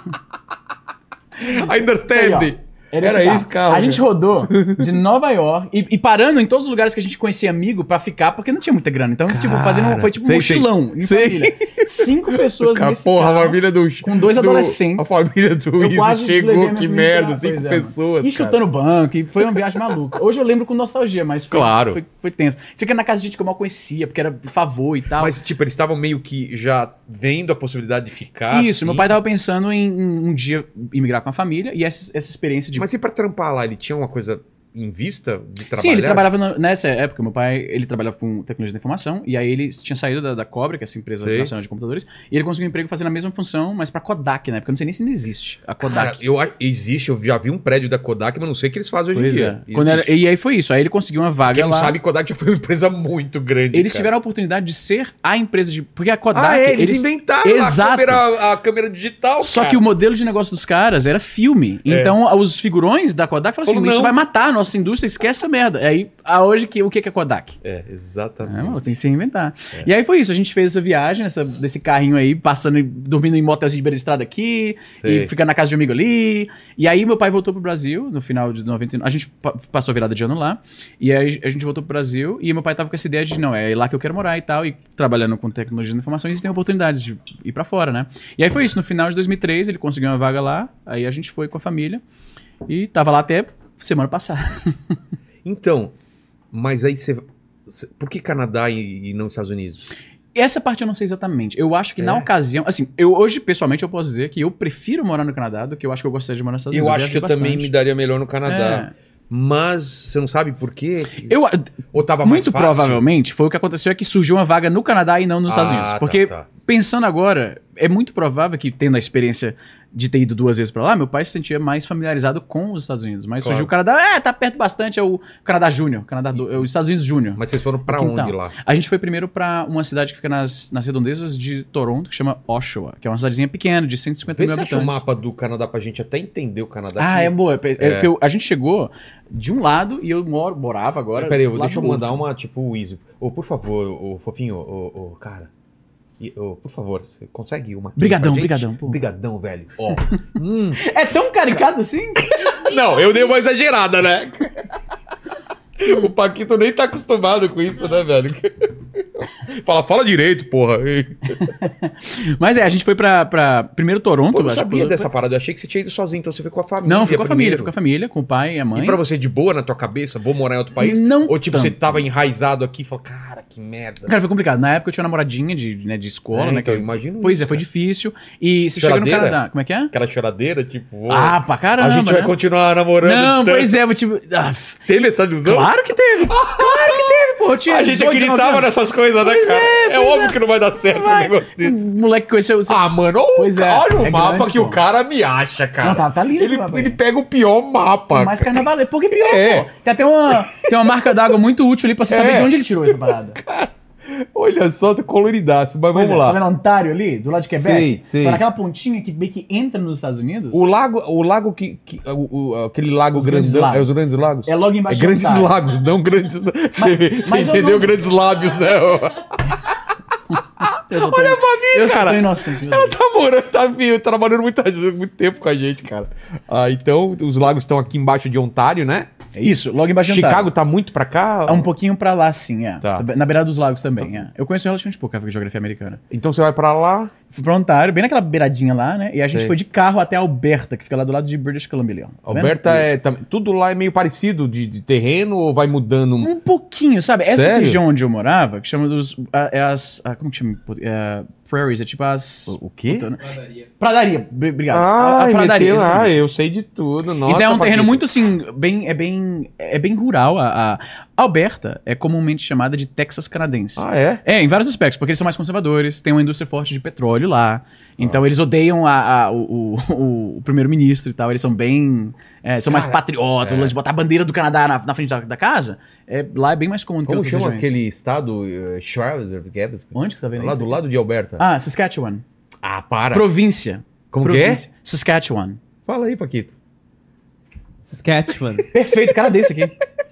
I understand. Aí, Era, Era esse esse carro, A gente rodou de Nova York e, e parando em todos os lugares que a gente conhecia amigo pra ficar, porque não tinha muita grana. Então, tipo, Cara, fazendo. Foi tipo um sei, mochilão em Sei. Cinco pessoas Cara, nesse porra, carro, a família do. com dois do- adolescentes. A família do Izzy chegou, que merda, cinco é, pessoas. E cara. chutando banco, e foi uma viagem maluca. Hoje eu lembro com nostalgia, mas foi, Claro. foi, foi tenso. Fica na casa de gente que eu mal conhecia, porque era favor e tal. Mas, tipo, eles estavam meio que já vendo a possibilidade de ficar. Isso, meu assim. pai tava pensando em, em um dia imigrar com a família e essa, essa experiência de Mas e pra trampar lá, ele tinha uma coisa em vista de trabalhar? Sim, ele trabalhava nessa época. Meu pai, ele trabalhava com tecnologia da informação e aí ele tinha saído da, da Cobra, que é essa empresa Sei. nacional de computadores, e ele conseguiu um emprego fazendo a mesma função, mas pra Kodak, né? Porque eu não sei nem se ainda existe a Cara, Kodak. eu, a- existe, eu já vi um prédio da Kodak, mas não sei o que eles fazem hoje pois em é. dia. Quando era- e aí foi isso. Aí ele conseguiu uma vaga Quem não lá. sabe, Kodak já foi uma empresa muito grande. eles cara. tiveram a oportunidade de ser a empresa de. Porque a Kodak. Ah, é, eles, inventaram Exato. a câmera, a câmera digital. Só cara. que o modelo de negócio dos caras era filme. Então, os figurões da Kodak falaram assim: É. Falou, isso não. vai matar nossa indústria, esquece essa merda. Aí, a hoje, que, o que que é Kodak? É, É, exatamente. mano, tem que se reinventar. E aí foi isso, a gente fez essa viagem, essa, desse carrinho aí, passando, e dormindo em motelzinho de beira de estrada aqui, Sei. e ficando na casa de um amigo ali. E aí meu pai voltou pro Brasil no final de 99. A gente pa- passou a virada de ano lá, e aí a gente voltou pro Brasil, e meu pai tava com essa ideia de, não, é lá que eu quero morar e tal, e trabalhando com tecnologia da informação, existem oportunidades de ir pra fora, né? E aí foi isso, no final de 2003 ele conseguiu uma vaga lá, aí a gente foi com a família, e tava lá até semana passada. Então, mas aí você. Por que Canadá e, e não Estados Unidos? Essa parte eu não sei exatamente. Eu acho que na É. ocasião, assim, eu hoje pessoalmente eu posso dizer que eu prefiro morar no Canadá do que eu acho que eu gostaria de morar nos Estados Eu Unidos. acho que eu também me daria melhor no Canadá. É. Mas você não sabe por quê? Eu, Ou tava mais muito fácil? provavelmente foi o que aconteceu é que surgiu uma vaga no Canadá e não nos Estados Ah, Unidos. tá, Porque tá. Pensando agora, é muito provável que tendo a experiência de ter ido duas vezes pra lá, meu pai se sentia mais familiarizado com os Estados Unidos. Mas Claro. surgiu o Canadá, é, tá perto bastante, é o Canadá Júnior, Canadá do, é os Estados Unidos Júnior. Mas vocês foram pra Quintal. onde lá? A gente foi primeiro pra uma cidade que fica nas, nas redondezas de Toronto, que chama Oshawa, que é uma cidadezinha pequena, de 150 Vê mil se acha o habitantes. mapa do Canadá pra gente até entender o Canadá. Ah, aqui. é boa. É, é É. porque eu- a gente chegou de um lado e eu morava agora. Peraí, eu- deixa eu mandar uma, tipo, o Easy. Ô, por favor, ô, fofinho, ô, ô, cara. E, ô, por favor, você consegue uma. Brigadão, brigadão, pô. Brigadão, velho. Ó. hum. É tão caricato assim? Não, eu dei uma exagerada, né? O Paquito nem tá acostumado com isso, né, velho? Fala, fala direito, porra. Mas é, a gente foi pra, pra primeiro Toronto. Pô, eu não sabia dessa parada. Eu achei que você tinha ido sozinho, então você foi com a família. Não, fui com a família, fui com a família, com o pai e a mãe. E pra você de boa na tua cabeça? Vou morar em outro país? Não Ou tipo, você tanto. tava enraizado aqui e falou, cara, que merda. Cara, foi complicado. Na época eu tinha uma namoradinha de, né, de escola, É, né? então, que eu imagino Pois isso, é, foi cara. difícil. E você chega no? Canadá. Como é que é? Aquela choradeira, tipo, Ah, pra caramba. a gente vai né? continuar namorando. Não, pois é, tipo. ah, Teve essa ilusão? claro que teve! claro que teve, pô. Tinha A gente 18, 19 acreditava anos. nessas coisas, né, Pois cara? é, É, óbvio é. que não vai dar certo Vai. um negócio desse. Moleque conheceu. Ah, mano, olha, Pois o, é, olha o é mapa grande, que pô. o cara me acha, cara. Não, tá- tá lindo ele, ele pega o pior mapa. mais carnavalesco. Porque pior, É. pô. Tem até uma, tem uma marca d'água muito útil ali pra você É. saber de onde ele tirou essa parada. Olha só, tá coloridaço, mas Pois vamos é, lá. Tá vendo Ontário ali, do lado de Quebec? Sei. Tá naquela pontinha que meio que entra nos Estados Unidos. O lago, o lago que. que- o, o- aquele lago Os grandes grandão. lagos. É os grandes lagos? É logo É embaixo grandes de Ontário. lagos, não grandes. Você, você mas eu entendeu não- grandes lábios, né? Olha pra mim, Eu cara. tô inocente. Ela Deus. tá morando, tá vindo, tá trabalhando muito, muito tempo com a gente, cara. Ah, então, os lagos estão aqui embaixo de Ontário, né? Isso, logo embaixo de Chicago tá muito pra cá? É um pouquinho pra lá, sim, é. Tá. Na beirada dos lagos também, é. Eu conheço relativamente pouco a geografia americana. Então você vai pra lá. Fui pra Ontário, bem naquela beiradinha lá, né? E a gente Sei. foi de carro até Alberta, que fica lá do lado de British Columbia. Tá vendo? Alberta é. tam- Tudo lá é meio parecido de, de terreno ou vai mudando? um- Um pouquinho, sabe? Essa Sério? região onde eu morava, que chama dos. é as. como que chama? É, prairies, é tipo as. O quê? Puta, né? Pradaria, bri- obrigado. Ah, A- a pradaria. meteu, ah, eu sei de tudo. Nossa, então é um terreno muito assim, bem, é bem, é bem rural. A, a Alberta é comumente chamada de Texas canadense. Ah, é? É, em vários aspectos, porque eles são mais conservadores, tem uma indústria forte de petróleo lá. Então Ah. eles odeiam a- a- o, o- o primeiro-ministro e tal. Eles são bem. é, são mais Cara, patriotas, é. de botar a bandeira do Canadá na, na frente da, da casa. É, lá é bem mais comum do que Como chama regiões. aquele estado? Uh, Shriver, Gavis? Onde que você tá vendo Lá isso do lado de Alberta. Ah, Saskatchewan. Ah, para. Província. Como Província. Saskatchewan. que é? Fala aí, Paquito. Saskatchewan. Perfeito, cara desse aqui.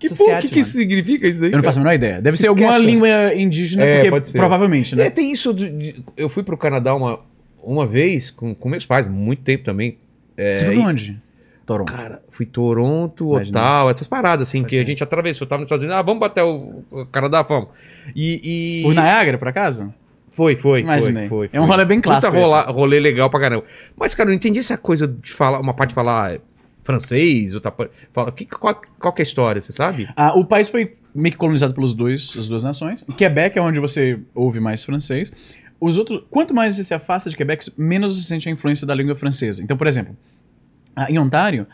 Que, Saskatchewan. que, que significa isso daí? Eu não faço a menor ideia. Deve ser alguma língua indígena, É, porque pode ser. provavelmente, né? É, tem isso. de- de- eu fui pro Canadá uma, uma vez com, com meus pais, muito tempo também. É, Você foi e- onde? Toronto. Cara, fui Toronto, Imagina. Ottawa, essas paradas, assim, que a Imagina. gente atravessou. Tava nos Estados Unidos, ah, vamos bater o, o Canadá, vamos. E. e... Por Niagara, por acaso? Foi, foi, Imaginei. foi, foi. É um rolê bem clássico Puta rola- rolê legal pra caramba. Mas, cara, eu não entendi essa coisa de falar, uma parte de falar é, francês, outra. Fala, que, qual, qual que é a história, você sabe? Ah, o país foi meio que colonizado pelos dois, as duas nações. Quebec é onde você ouve mais francês. Os outros, quanto mais você se afasta de Quebec, menos você sente a influência da língua francesa. Então, por exemplo, ah, em Ontário,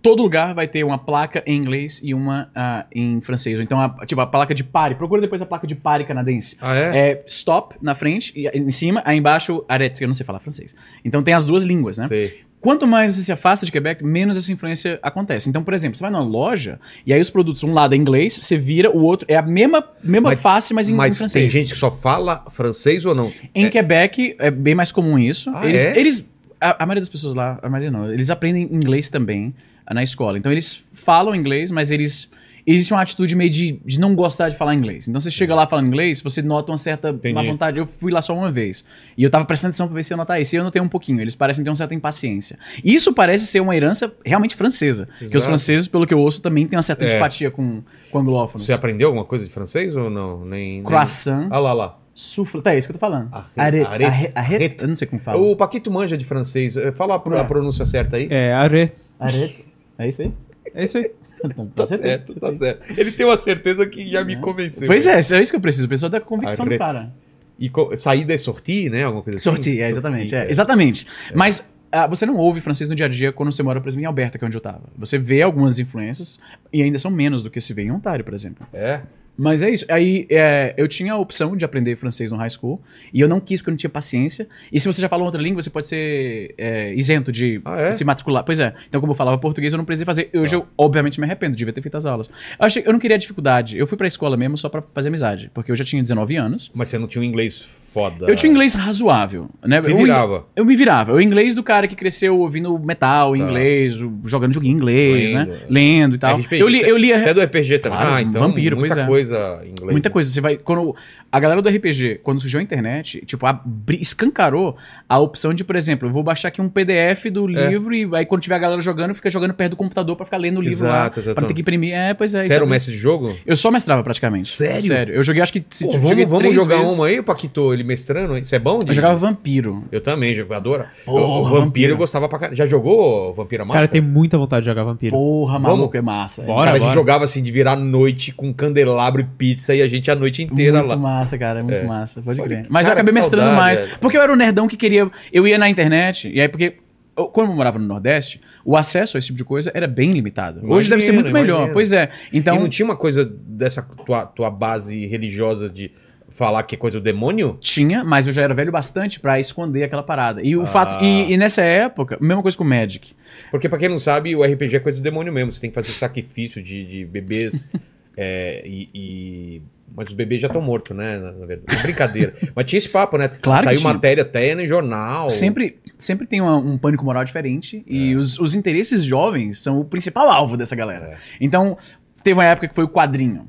todo lugar vai ter uma placa em inglês e uma ah, em francês. Então, a, tipo, a placa de pare. Procura depois a placa de pare canadense. Ah, é? É stop na frente, e em cima, aí embaixo, arrête, eu não sei falar francês. Então tem as duas línguas, né? Sei. Quanto mais você se afasta de Quebec, menos essa influência acontece. Então, por exemplo, você vai numa loja e aí os produtos, um lado é inglês, você vira, o outro é a mesma, mesma Mas- face, mas em, em Mas francês. tem gente que só fala francês ou não? Em Quebec é bem mais comum isso. Ah, eles, é? eles a, a maioria das pessoas lá, a maioria não, eles aprendem inglês também na escola. Então eles falam inglês, mas eles existe uma atitude meio de, de não gostar de falar inglês. Então você chega lá falando inglês, você nota uma certa Entendi. má vontade. Eu fui lá só uma vez e eu tava prestando atenção pra ver se eu notar isso. E eu notei um pouquinho. Eles parecem ter uma certa impaciência. Isso parece ser uma herança realmente francesa. Que os Exato. franceses, pelo que eu ouço, também têm uma certa É. antipatia com, com anglófonos. Você aprendeu alguma coisa de francês ou não? Nem, nem... Croissant, Ah lá, lá. souffle. Tá, é isso que eu tô falando. Arre- Arre- arre-. Eu não sei como fala. O Paquito manja de francês. Eh, Fala a, pro- a pronúncia certa aí. É, are. Arete. É isso aí? É isso aí. Tá certo, tá certo. Ele tem uma certeza que já me convenceu. Pois é, é isso que eu preciso. Pessoa tem a convicção do Arrete. cara. E saída é sortir, né? Alguma coisa assim? Sortir, é, exatamente. Sortir, é, exatamente. Mas ah, você não ouve francês no dia a dia quando você mora, por exemplo, em Alberta, que é onde eu tava. Você vê algumas influências e ainda são menos do que se vê em Ontário, por exemplo. É. Mas é isso. Aí é, eu tinha a opção de aprender francês no high school e eu não quis porque eu não tinha paciência. E se você já fala outra língua, você pode ser é, isento de Ah, é? se matricular. Pois é. Então, como eu falava português, eu não precisei fazer. Hoje eu, obviamente, me arrependo, devia ter feito as aulas. Eu, achei, eu não queria dificuldade. Eu fui pra escola mesmo só pra fazer amizade, porque eu já tinha 19 anos. Mas você não tinha um inglês foda. Eu tinha um inglês razoável, né? Você eu, virava. Eu me virava. O inglês do cara que cresceu ouvindo metal em Tá. inglês, jogando joguinho em inglês, Lendo, né? é. Lendo e tal. RPG. Eu li, eu li Você é do RPG também? Claro, ah, então vampiro, muita é. coisa em inglês. Muita né? coisa. Você vai. Quando a galera do RPG, quando surgiu a internet, tipo, abri, escancarou a opção de, por exemplo, eu vou baixar aqui um PDF do É. livro e aí quando tiver a galera jogando, fica jogando perto do computador pra ficar lendo o livro lá. Exato, exato. Pra ter que imprimir. É, pois é. Você era o exatamente. mestre de jogo? Eu só mestrava praticamente. Sério? Sério. Eu joguei, acho que. Pô, joguei vamos vamos três jogar vezes. uma aí, Paquito, ele mestrando? Isso é bom? de- Eu jogava vampiro. Eu também, eu adoro. Porra, o, o vampiro, Vampiro. eu gostava pra caralho. Já jogou Vampiro Máscara? Cara, tem muita vontade de jogar vampiro. Porra, maluco, é massa. Bora, Cara, a gente bora. jogava assim de virar noite com candelabro e pizza e a gente a noite inteira muito lá. massa, cara, muito É. massa. Pode, crer. Mas cara, eu acabei mestrando saudade, mais. velho. Porque eu era o nerdão que queria. Eu ia na internet, e aí porque. eu- Quando eu morava no Nordeste, o acesso a esse tipo de coisa era bem limitado. Hoje deve ser muito melhor. imagino. Pois é. E Então. não tinha uma coisa dessa tua, tua base religiosa de falar que é coisa do demônio? Tinha, mas eu já era velho bastante pra esconder aquela parada. E o Ah. fato. E, e nessa época, mesma coisa com o Magic. Porque pra quem não sabe, o RPG é coisa do demônio mesmo. Você tem que fazer sacrifício de, de bebês. é, e, e- Mas os bebês já estão mortos, né? Na, verdade. Brincadeira. Mas tinha esse papo, né? Claro Saiu matéria até no jornal. Sempre, sempre tem uma- um pânico moral diferente. E os, os interesses jovens são o principal alvo dessa galera. É. Então, teve uma época que foi o quadrinho.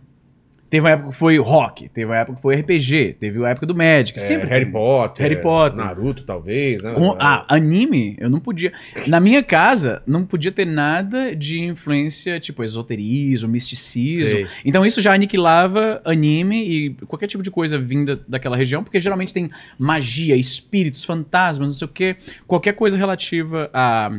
Teve uma época que foi rock. Teve uma época que foi RPG. Teve a época do Magic. É, sempre Harry tem. Potter. Harry Potter. Naruto, talvez, né? Com, ah, anime, eu não podia. Na minha casa, não podia ter nada de influência, tipo, esoterismo, misticismo. Sei. Então isso já aniquilava anime e qualquer tipo de coisa vinda daquela região, porque geralmente tem magia, espíritos, fantasmas, não sei o quê. Qualquer coisa relativa a.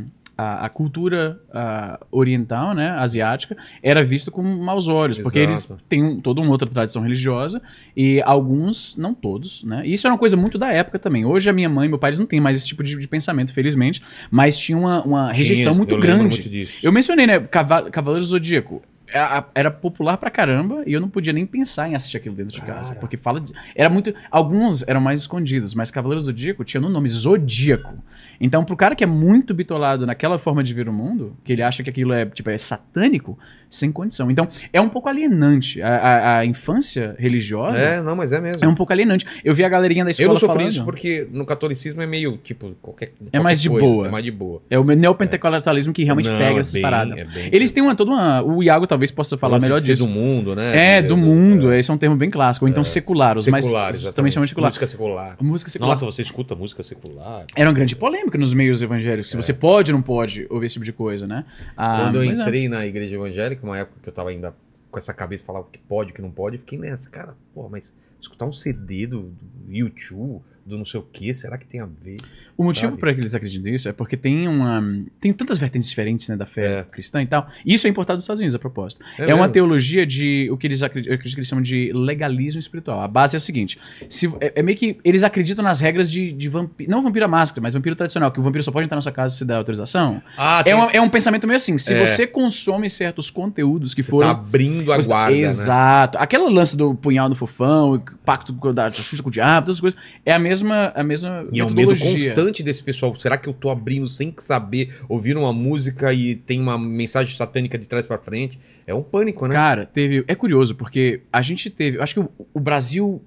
A, a cultura ah, oriental, né, asiática, era visto com maus olhos, porque eles Exato. têm um, toda uma outra tradição religiosa e alguns, não todos, né? E isso era uma coisa muito da época também. Hoje a minha mãe e meu pai eles não têm mais esse tipo de, de pensamento, felizmente, mas tinha uma, uma rejeição muito eu grande. muito. Eu mencionei, né? Cava- Cavaleiro Zodíaco. Era era popular pra caramba e eu não podia nem pensar em assistir aquilo dentro de casa. Cara. Porque fala. De, era muito. Alguns eram mais escondidos, mas Cavaleiro Zodíaco tinha no nome Zodíaco. Então, pro cara que é muito bitolado naquela forma de ver o mundo, que ele acha que aquilo é, tipo, é satânico, sem condição. Então, é um pouco alienante. A, a- a infância religiosa É, não, mas é mesmo. é um pouco alienante. Eu vi a galerinha da escola Eu não sofri falando. isso porque no catolicismo é meio, tipo, qualquer. É mais qualquer de coisa, boa. É mais de boa. É o neopentecostalismo que realmente Não, pega é essas bem- paradas. é bem- Eles têm uma toda uma. O Iago talvez talvez possa falar Lance melhor disso. do mundo, né? É, do mundo, esse é um termo bem clássico. Ou então secular, os mais Secular, também exatamente. chamam de secular. Música secular. Música secular. Nossa, você escuta música secular? Era uma grande polêmica nos meios evangélicos, É. se você pode ou não pode ouvir esse tipo de coisa, né? Ah, Quando eu é. entrei na igreja evangélica, uma época que eu tava ainda com essa cabeça, falava o que pode, o que não pode, fiquei nessa, cara, pô, mas escutar um CD do, do YouTube, do não sei o que, será que tem a ver? O motivo para que eles acreditam nisso é porque tem uma. Tem tantas vertentes diferentes né, da fé É. cristã e tal. Isso é importado dos Estados Unidos, a propósito. É, mesmo? uma teologia de o que eles acreditam, que eles chamam de legalismo espiritual. A base é a seguinte: se, é, é meio que eles acreditam nas regras de, de vampiro. Não vampiro à máscara, mas vampiro tradicional, que o vampiro só pode entrar na sua casa se der autorização. Ah, É, uma- é um pensamento meio assim: se É. você consome certos conteúdos que você foram. tá abrindo a Você- guarda, né? Exato. Aquela lance do punhal no fofão, pacto da Xuxa com o diabo, todas essas coisas. É a mesma, a mesma E é um medo constante desse pessoal. Será que eu tô abrindo sem saber, ouvindo uma música e tem uma mensagem satânica de trás pra frente? É um pânico, né? Cara, teve. É curioso, porque a gente teve. Acho que o, o Brasil.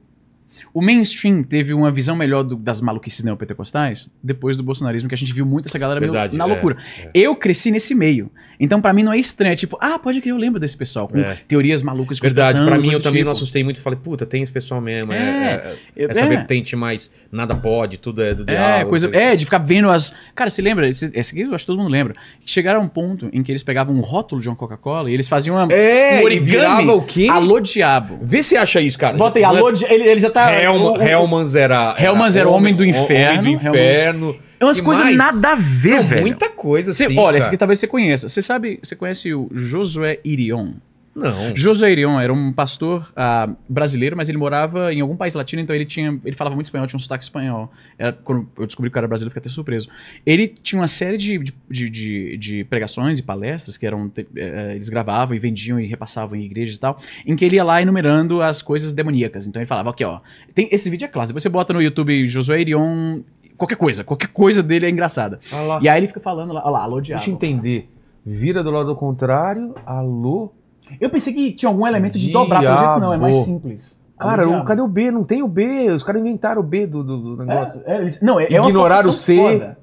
O mainstream teve uma visão melhor do- das maluquices neopentecostais depois do bolsonarismo, que a gente viu muito essa galera meio Verdade, na é, loucura. é. Eu cresci nesse meio. Então, pra mim, não é estranho. É tipo, ah, pode crer, eu lembro desse pessoal, com É. teorias malucas de Verdade, pra mim eu também tipo. não assustei muito. Falei, puta, tem esse pessoal mesmo. É, É, é- essa é. vertente mais nada pode, tudo é do É, diabo. coisa, coisa- é, de ficar vendo as. Cara, você lembra? Esse, esse aqui eu acho que todo mundo lembra. Chegaram a um ponto em que eles pegavam um rótulo de uma Coca-Cola e eles faziam uma. É, um origami. virava o quê? Alô, diabo. Vê se acha isso, cara. Bota aí, é- alô, ele, ele já tá. O- o- Hellmans era. Hellmans era homem do inferno, Homem do inferno. É umas coisas nada a ver, Não, velho. Muita coisa, Você- assim. olha, esse cara. aqui talvez você conheça. Você sabe, você conhece o Josué Irion? Não. Josué Irion era um pastor ah, brasileiro, mas ele morava em algum país latino, então ele tinha, ele falava muito espanhol, tinha um sotaque espanhol. Era, quando eu descobri que o cara era brasileiro, eu fiquei até surpreso. Ele tinha uma série de, de, de, de- pregações e palestras que eram, te- eh, eles gravavam e vendiam e repassavam em igrejas e tal, em que ele ia lá enumerando as coisas demoníacas. Então ele falava, aqui ó, tem, esse vídeo é clássico, depois você bota no YouTube Josué Irion, qualquer coisa, qualquer coisa dele é engraçada. Ah. E aí ele fica falando lá, olha lá, alô diabo. Deixa eu entender. Vira do lado contrário, alô. Eu pensei que tinha algum elemento de dobrar, pelo jeito não, é mais simples. Cara, o, cadê o B? Não tem o B. Os caras inventaram o B do, do, do negócio. É, é, eles- não, é, é Ignoraram forçação o C. Foda.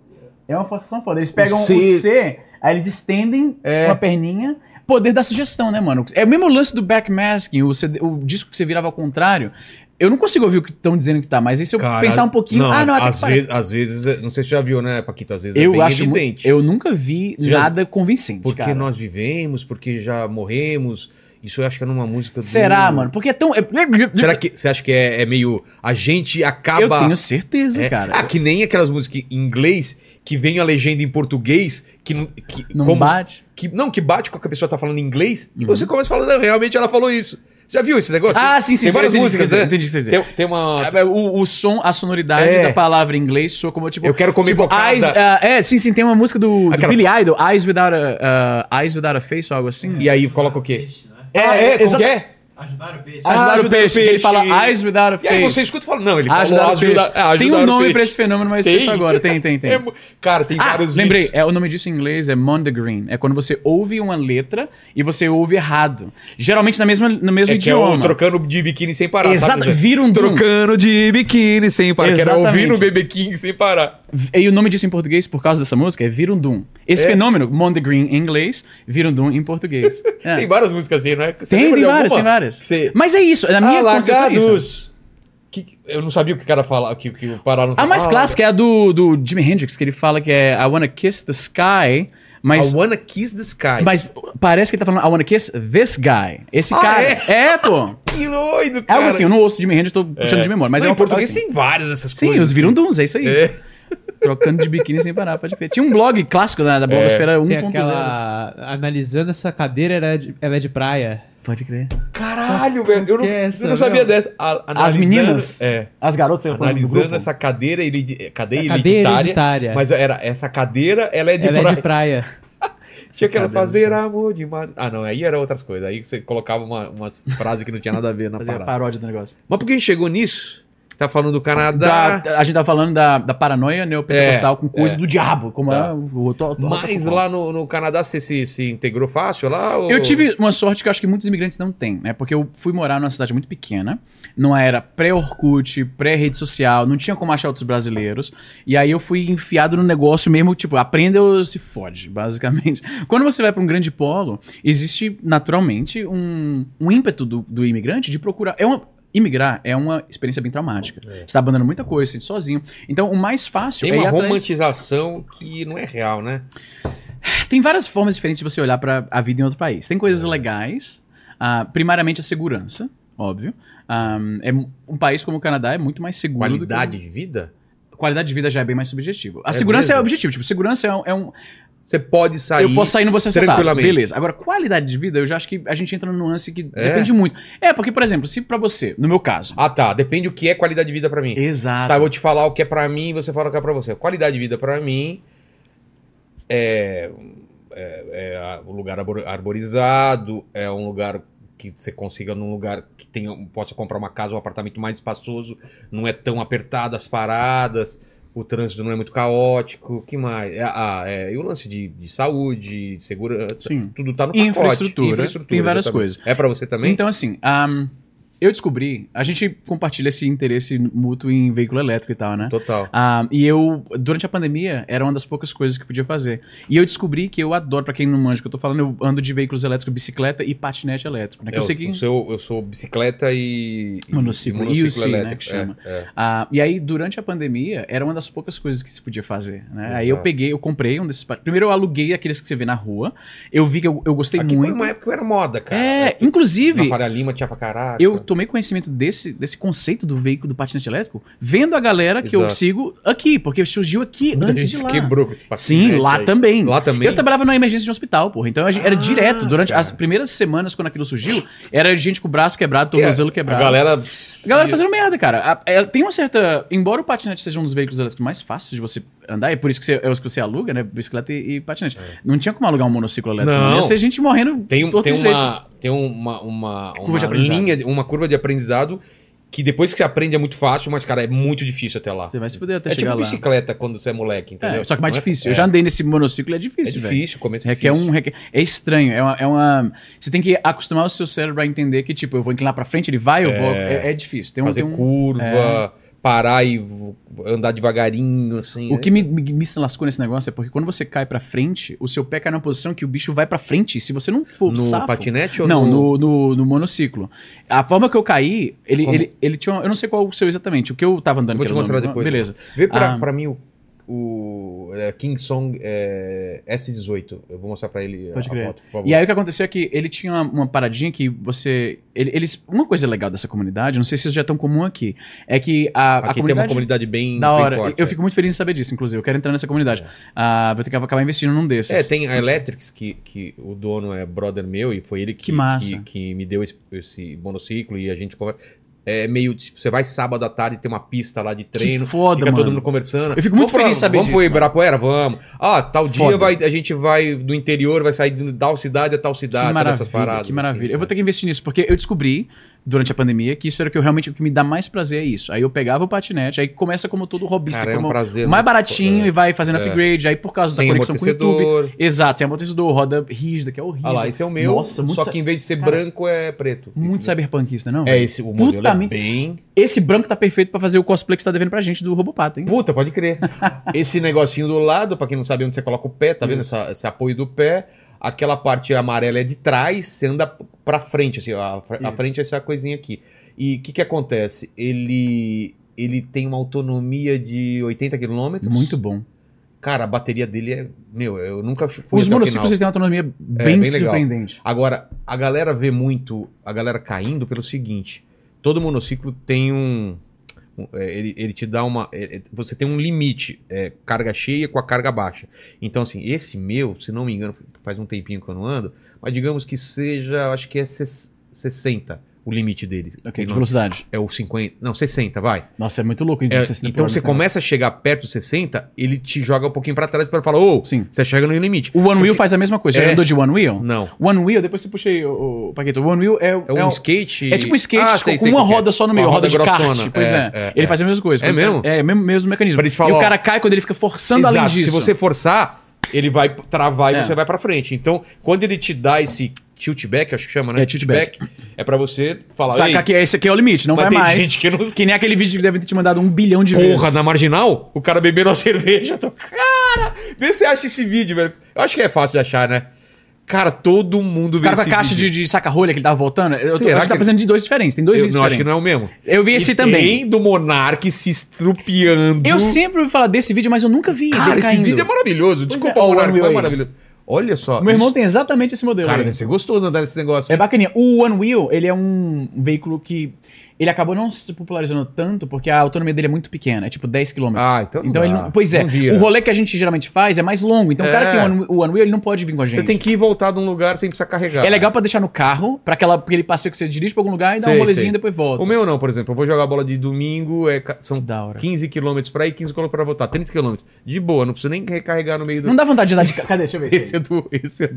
É uma forçação foda. Eles pegam o C. C, aí eles estendem É. uma perninha. Poder da sugestão, né, mano? É o mesmo lance do backmasking, o, CD o disco que você virava ao contrário. Eu não consigo ouvir o que estão dizendo que tá, mas e se eu Cara, pensar um pouquinho. Não, ah, não, até às, vezes, às vezes, não sei se você já viu, né, Paquito? Às vezes é Eu bem acho. evidente. Eu nunca vi Você já- nada convincente. Porque cara. nós vivemos, porque já morremos. Isso eu acho que é numa música do- Será, mano? Porque é tão. é- Será que você acha que é, é meio. A gente acaba. Eu tenho certeza, É, cara. Ah, que nem aquelas músicas em inglês que vem a legenda em português que, que não como- bate. que não que bate com o que a pessoa tá falando em inglês e Uhum. você começa falando, "Não, realmente ela falou isso. Já viu esse negócio? Ah, sim, sim. Tem várias músicas, né? Entendi o que você quer dizer. Tem, tem uma É, O, o som, a sonoridade É. da palavra em inglês soa como tipo. Eu quero comer tipo, cocada. eyes, ah, É, sim, sim, tem uma música do, do Aquela- Billy Idol, Eyes Without a, ah, Eyes Without a Face ou algo assim. e aí coloca o quê? É, ah, é, que é? Ajudar o peixe. Ah, Ajudar o ajudar o peixe, que ele peixe. fala Eyes Without a E aí você escuta e fala, não, ele Ajudar falou o peixe. ah, ajudar Tem um nome peixe. pra esse fenômeno, mas Tem? agora. Tem, tem, tem. É cara, tem Ah, vários lembrei, vídeos. é, o nome disso em inglês é Mondegreen. É quando você ouve uma letra e você ouve errado. Geralmente na mesma, no mesmo É que é o idioma. trocando de biquíni sem parar, Exato, sabe? vira um. Trocando de biquíni sem parar. Que era Exatamente. ouvindo o Bebê King sem parar. E o nome disso em português, por causa dessa música, é Virundum. Esse É. fenômeno, Mondegreen em inglês, Virundum em português. É. Tem várias músicas assim, não é? Você Tem, tem várias, alguma? tem várias. Você... Mas é isso, na minha concepção é isso. Que, eu não sabia o que o cara falava, que, que o Pará não A mais Ah, clássica é a do, do Jimi Hendrix, que ele fala que é I wanna kiss the sky, mas, I wanna kiss the sky. mas parece que ele tá falando I wanna kiss this guy. Esse Ah, cara. é? É, pô. Que doido, É cara. algo assim, eu não ouço Jimi Hendrix, tô puxando de memória. Mas Não, é em um português assim. tem várias dessas Sim, coisas. os Virunduns, é isso aí. É. Trocando de biquíni sem parar, pode crer. Tinha um blog clássico da, da blogosfera Tem 1.0. aquela... Analisando essa cadeira, ela é de, ela é de praia. Pode crer. Caralho, velho. Eu não, é essa, eu não sabia meu? dessa. A- As meninas, É. as garotas, Analisando essa cadeira, ele, cadeia É cadeira hereditária. hereditária. Mas era, essa cadeira, ela é de ela é praia. de praia. Tinha que ela Cadeira fazer amor de madre. Ah, não, aí era outras coisas. Aí você colocava uma, umas frases que não tinha nada a ver na Fazer a parada. paródia do negócio. Mas por que a gente chegou nisso? Tá falando do Canadá. Da- a gente tá falando da, da paranoia neopentecostal com coisa é. do diabo, como Tá. é o outro. outro- Mas lá no, no Canadá você se, se integrou fácil lá? ou- Eu tive uma sorte que eu acho que muitos imigrantes não têm, né? Porque eu fui morar numa cidade muito pequena, numa era pré-Orkut, pré-rede social, não tinha como achar outros brasileiros. E aí eu fui enfiado no negócio mesmo, tipo, aprenda ou se fode, basicamente. Quando você vai pra um grande polo, existe naturalmente um, um ímpeto do, do imigrante de procurar. É uma, imigrar é uma experiência bem traumática. Você tá abandonando muita coisa, sente sozinho. Então o mais fácil Tem é ir uma atrás- romantização que não é real, né? tem várias formas diferentes de você olhar para a vida em outro país. Tem coisas legais, ah, primariamente a segurança, óbvio. Ah, é um um país como o Canadá é muito mais seguro. do que- Qualidade de vida? Qualidade de vida já é bem mais subjetivo. A É segurança é mesmo? objetivo. Tipo, segurança é um. é um- Você pode sair. eu posso sair não vou ser tranquilamente. Beleza. Agora, qualidade de vida, eu já acho que a gente entra num nuance que É? depende muito. É, porque, por exemplo, se pra você, no meu caso. Ah, tá. Depende o que é qualidade de vida pra mim. Exato. Tá, eu vou te falar o que é pra mim e você fala o que é pra você. Qualidade de vida pra mim é, é, é a- um lugar arbor- arborizado, é um lugar que você consiga num lugar que tenha, possa comprar uma casa ou um apartamento mais espaçoso, não é tão apertado as paradas, o trânsito não é muito caótico, o que mais? É, ah, é, e o lance de, de saúde, de segurança, Sim. tudo tá no pacote. Infraestrutura, tem várias exatamente. coisas. É pra você também? Então, assim, ahm, eu descobri. A gente compartilha esse interesse mútuo em veículo elétrico e tal, né? Total. Ah, e eu, durante a pandemia, era uma das poucas coisas que podia fazer. E eu descobri que eu adoro, pra quem não manja o que eu tô falando, eu ando de veículos elétricos, bicicleta e patinete elétrico. Né? Que É, eu sei que... seu- eu sou bicicleta e. e- Monociclo, e UC, né, que chama. É, é. Ah, e aí, durante a pandemia, era uma das poucas coisas que se podia fazer, né? Aí eu peguei, eu comprei um desses... Primeiro eu aluguei aqueles que você vê na rua. Eu vi que eu, eu gostei Aqui muito. foi uma época que era moda, cara. É, Na inclusive... Faria Lima tinha pra caraca. Eu tomei conhecimento desse, desse conceito do veículo do patinete elétrico vendo a galera que eu Exato. sigo aqui, porque surgiu aqui Muita antes gente de lá. quebrou esse Sim, patinete lá aí. também. Lá também. Eu trabalhava numa emergência de um hospital, porra. Então a gente- era Ah, direto. Durante cara. as primeiras semanas, quando aquilo surgiu, era gente com o braço quebrado, Que é- tornozelo A quebrado. galera. A galera fazendo merda, cara. A- é, tem uma certa. Embora o patinete seja um dos veículos elétricos mais fáceis de você andar, é por isso que você, é os que você aluga, né? Bicicleta e, e patinete. Não tinha como alugar um monociclo elétrico. É. Não. Ia ser gente morrendo. Tem, tem de jeito. Tem uma. uma, Curva uma de aprendizado. linha, uma curva de aprendizado que depois que você aprende é muito fácil, mas, cara, é muito difícil até lá. Você vai se fuder até É chegar tipo lá. bicicleta quando você é moleque, entendeu? É, só que mais é- difícil. É, Eu já andei nesse monociclo é é difícil, velho. difícil, começo é difícil. um, é estranho, é uma, é uma- Você tem que acostumar o seu cérebro a entender que, tipo, eu vou inclinar pra frente, ele vai, eu vou. É, é difícil. Tem um, Fazer tem um- curva, parar e andar devagarinho, assim. O é. que me, me, me se lascou nesse negócio é porque quando você cai pra frente, o seu pé cai numa posição que o bicho vai pra frente. Se você não for No safo- patinete ou Não, no- no, no, no monociclo. A forma que eu caí, ele, Como? ele, ele tinha. uma- Eu não sei qual o seu exatamente. O que eu tava andando. Vou te mostrar nome- depois. Beleza. Vê pra, Ah. pra mim o, o é, King Song é, S18. Eu vou mostrar pra ele Pode a crer. foto, por favor. E aí o que aconteceu é que ele tinha uma, uma paradinha que você. ele- eles, uma coisa legal dessa comunidade, não sei se isso já é tão comum aqui, é que a, a Aqui tem comunidade. uma comunidade bem, Da bem hora. forte, eu é. fico muito feliz em saber disso, inclusive. Eu quero entrar nessa comunidade. Ah, vou ter que acabar investindo num desses. É, tem a Electrics, que, que o dono é brother meu, e foi ele que, Que que, que me deu esse, esse monociclo e a gente conversa. É meio tipo, você vai sábado à tarde, tem uma pista lá de treino, foda, fica todo mano. mundo conversando. Eu fico muito Vamos feliz de saber Vamos disso, pro mano. Ibirapuera? Vamos. Ah, tal dia Foda. vai, a gente vai do interior, vai sair de tal cidade a tal cidade, Que maravilha, essas paradas. que maravilha. assim, eu vou né? ter que investir nisso, porque eu descobri durante a pandemia que isso era o que eu realmente o que me dá mais prazer é isso. Aí eu pegava o patinete, aí começa como todo robista, Cara, é um prazer. mais baratinho foda. e vai fazendo É. upgrade, aí por causa Sem da conexão com o YouTube. Exato, sem amortecedor, roda rígida, que é horrível. Ah lá, esse é o meu, Nossa, só que em vez de ser Cara, branco é preto. Muito cyberpunkista, não? É esse, o modelo Putamente- é bem... Esse branco tá perfeito pra fazer o cosplay que você tá devendo pra gente do Robopato, hein? Puta, pode crer. Esse negocinho do lado, pra quem não sabe onde você coloca o pé, tá vendo essa- esse apoio do pé? Aquela parte amarela é de trás, você anda pra frente, assim, a, a frente é essa coisinha aqui. E o que que acontece? Ele ele tem uma autonomia de 80 km. Muito bom. Cara, a bateria dele é, meu, eu nunca fui Os monociclos têm uma autonomia bem, bem legal. surpreendente. Agora, a galera vê muito a galera caindo pelo seguinte: todo monociclo tem um. um- é, ele, ele te dá uma. é, é, você tem um limite, é, carga cheia com a carga baixa. Então, assim, esse meu, se não me engano, faz um tempinho que eu não ando, mas digamos que seja, acho que é ses- 60 o o limite dele. Ok, de velocidade. é o 50, não, 60, vai. Nossa, é muito louco. É, 60 então você começa a chegar perto dos 60, ele te joga um pouquinho pra trás para falar, ô, Sim. você chega no limite. O One Wheel Porque- faz a mesma coisa. Já É. andou de One Wheel? Não. One Wheel, depois você puxei o, o Paquito. O One Wheel é, É um skate. É tipo um skate Ah, com sei, sei uma é. roda só no Uma meio, roda, de kart. Pois é, Ele faz a mesma coisa. É mesmo? É, mesmo, mesmo mecanismo. Pra ele te falar, e o cara cai quando ele fica forçando além disso. Se você forçar, ele vai travar e É. você vai pra frente. Então, quando ele te dá esse tilt back, acho que chama, né? É, tilt back. É pra você falar, Sacar "Ei, que esse aqui é o limite, não vai tem mais. gente que não Que nem aquele vídeo que deve ter te mandado um bilhão de vezes. Porra, na marginal, o cara bebendo a cerveja. Tô... Cara, vê se você acha esse vídeo, velho. Eu acho que é fácil de achar, né? Cara, todo mundo O vê cara com a esse caixa de, vídeo. de saca-rolha que ele tava voltando. Eu tô, Será acho que que tá precisando de dois diferentes. Tem dois Eu vídeos não acho que diferentes. não é o mesmo. Eu vi esse E também. Tem do Monark se estrupiando. Eu sempre ouvi falar desse vídeo, mas eu nunca vi. Cara, esse caindo. vídeo é maravilhoso. Desculpa, é, ó, o Monark, One Wheel mas é maravilhoso. Olha só. Meu irmão isso- tem exatamente esse modelo. Cara, aí. deve ser gostoso andar nesse negócio. É bacaninha. O One Wheel, ele é um veículo que. Ele acabou não se popularizando tanto porque a autonomia dele é muito pequena, é tipo 10 km. Ah, então não ele dá. não, Pois é, o rolê que a gente geralmente faz é mais longo. Então o cara É. que tem o One- Wheel, ele não pode vir com a gente. Você tem que ir voltar de um lugar sem precisar carregar. É legal pra deixar no carro, pra aquela, aquele passeio que você dirige pra algum lugar e dá Sei, um rolezinho sei. e depois volta. O meu não, por exemplo. Eu vou jogar bola de domingo, é, são Da hora. 15 km pra ir, 15 km pra voltar. 30 km. De boa, não preciso nem recarregar no meio do. Não dá vontade de dar de. ca- Cadê? Deixa eu ver. Esse é do. Esse é...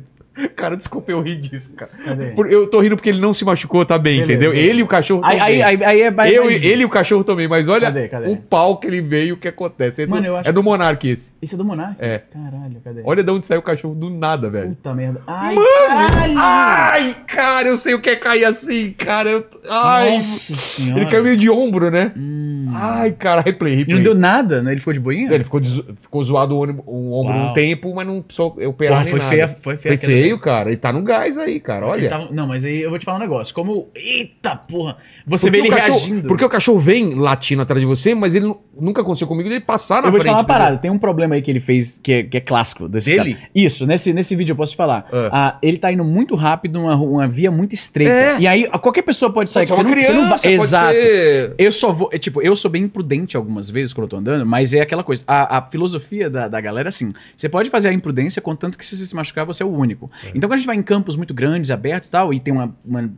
Cara, desculpa, eu ri disso, cara. Cadê? Eu tô rindo porque ele não se machucou, tá bem, Beleza, entendeu? Ele e o cachorro Aí, aí, bem. Aí, aí é mais- eu, mais ele e o cachorro também, mas olha Cadê, cadê? o pau que ele veio, o que acontece. É do, Mano, eu acho é do Monark esse. Esse é do Monark? É. Caralho, cadê? Olha de onde saiu o cachorro do nada, velho. Puta merda. Ai, Mano! caralho! Ai, cara, eu sei o que é cair assim, cara. Eu... Ai, Nossa senhora. ele caiu meio de ombro, né? Hum. Ai, cara, replay, replay. não deu nada, né? Ele ficou de boinha? Ele ficou, ficou zoado o ombro, o ombro Uau. um tempo, mas não precisou operar Porra, nem foi nada. feia, foi feia. Foi feio, cara. Ele tá no gás aí, cara. Olha. Tava- Não, mas aí eu vou te falar um negócio. Como. Eita porra! Você Porque vê ele cachorro- reagindo. Porque o cachorro vem latindo atrás de você, mas ele nu- nunca aconteceu comigo dele passar na Eu vou te frente. falar uma parada. Tem um problema aí que ele fez que é, que é clássico desse Dele? cara. Isso, nesse, nesse vídeo eu posso te falar. Ah. Ah, ele tá indo muito rápido numa, ru- uma via muito estreita. É. E aí, qualquer pessoa pode sair. Pode que uma você não- você não vai- criança, Exato. ser- Eu só vou. é, tipo, eu sou bem imprudente algumas vezes quando eu tô andando, mas é aquela coisa. A, a filosofia da, da galera é assim: você pode fazer a imprudência, contanto que se você se machucar, você é o único. É. Então, quando a gente vai em campos muito grandes, abertos e tal, e tem uma. uma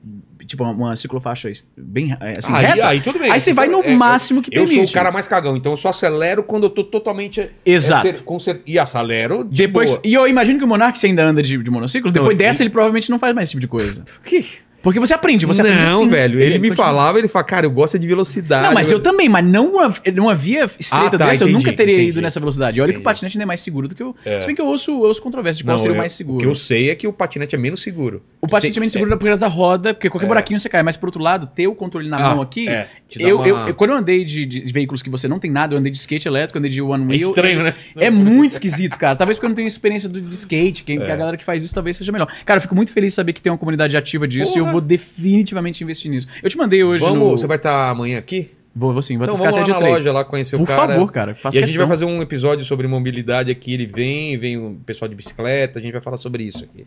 tipo, uma, uma ciclofaixa bem é, assim, aí, reta, aí tudo bem. aí você vai no É, é, máximo que Eu permite. sou o cara mais cagão, então eu só acelero quando eu tô totalmente. Exato. é, cer- com cer- e acelero. De Depois, boa. e eu imagino que o Monark, você ainda anda de, de monociclo, depois Não, dessa ele provavelmente não faz mais esse tipo de coisa. Que? Porque você aprende, você aprende não, assim. velho. Ele, me continua- falava, ele fala, cara, eu gosto de velocidade. Não, mas eu também, mas não uma, numa via estreita Ah, tá, dessa, eu entendi, nunca teria entendi. ido nessa velocidade. Olha que o Entendi. patinete ainda é mais seguro do que o. É. Se bem que eu ouço, eu ouço controvérsia de qual Não, seria o eu- mais seguro. O que eu sei é que o patinete é menos seguro. O patinete é menos seguro por causa da roda, porque qualquer É. buraquinho você cai. Mas por outro lado, ter o controle na Ah, mão aqui. é, eu, uma- eu, eu- quando eu andei de, de veículos que você não tem nada, eu andei de skate elétrico, eu andei de one É wheel. estranho, né? É muito esquisito, cara. Talvez porque eu não tenho experiência do, de skate, que É. a galera que faz isso talvez seja melhor. Cara, eu fico muito feliz de saber que tem uma comunidade ativa disso e eu. Vou definitivamente investir nisso. Eu te mandei hoje Vamos, no... Você vai estar amanhã aqui? Vou, vou sim, vou então ficar vamos até lá na 3. loja lá conhecer Por o cara. favor, cara. E a gente vai questão. fazer um episódio sobre mobilidade aqui. Ele vem, vem o pessoal de bicicleta, a gente vai falar sobre isso aqui.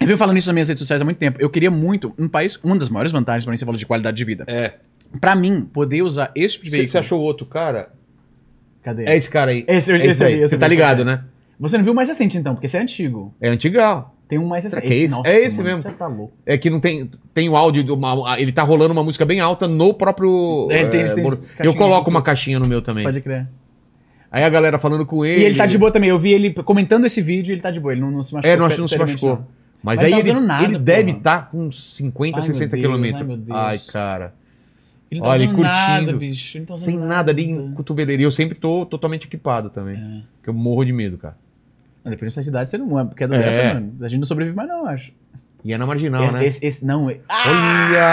Eu venho falando isso nas minhas redes sociais há muito tempo. Eu queria muito, um país, uma das maiores vantagens pra mim, você falou de qualidade de vida. É. Pra mim, poder usar esse tipo de Você, veículo. você achou outro cara? Cadê? É esse cara aí. Esse É esse eu aí. esse Você tá ligado, né? Você não viu mais recente, então, porque esse é antigo. É antigal. Tem um mais recente. que é esse? Nossa, É esse mano, mesmo. Você tá louco. É que não tem. Tem o áudio do. Uma, ele tá rolando uma música bem alta no próprio. É, ele tem- é, ele tem eu coloco uma caixinha no meu também. Pode crer. Aí a galera falando com ele. E ele tá de boa também. Eu vi ele comentando esse vídeo ele tá de boa. Ele não, não se machucou. É, não, não se machucou. não. Mas, Mas aí tá ele, nada, ele deve estar com uns 50, Ai, meu 60 Deus, quilômetros. ai, meu Deus. Ai, cara. Ele não Olha, tá e usando curtindo. nada, bicho. Ele tá Sem nada ali em cotoveleira. E eu sempre tô totalmente equipado também. É. Porque eu morro de medo, cara. Mas Depois de certa idade você não é, porque é É. dessa, mano. A gente não sobrevive mais, não, eu acho. E é na marginal, esse, né? esse, esse- não. é- Ah!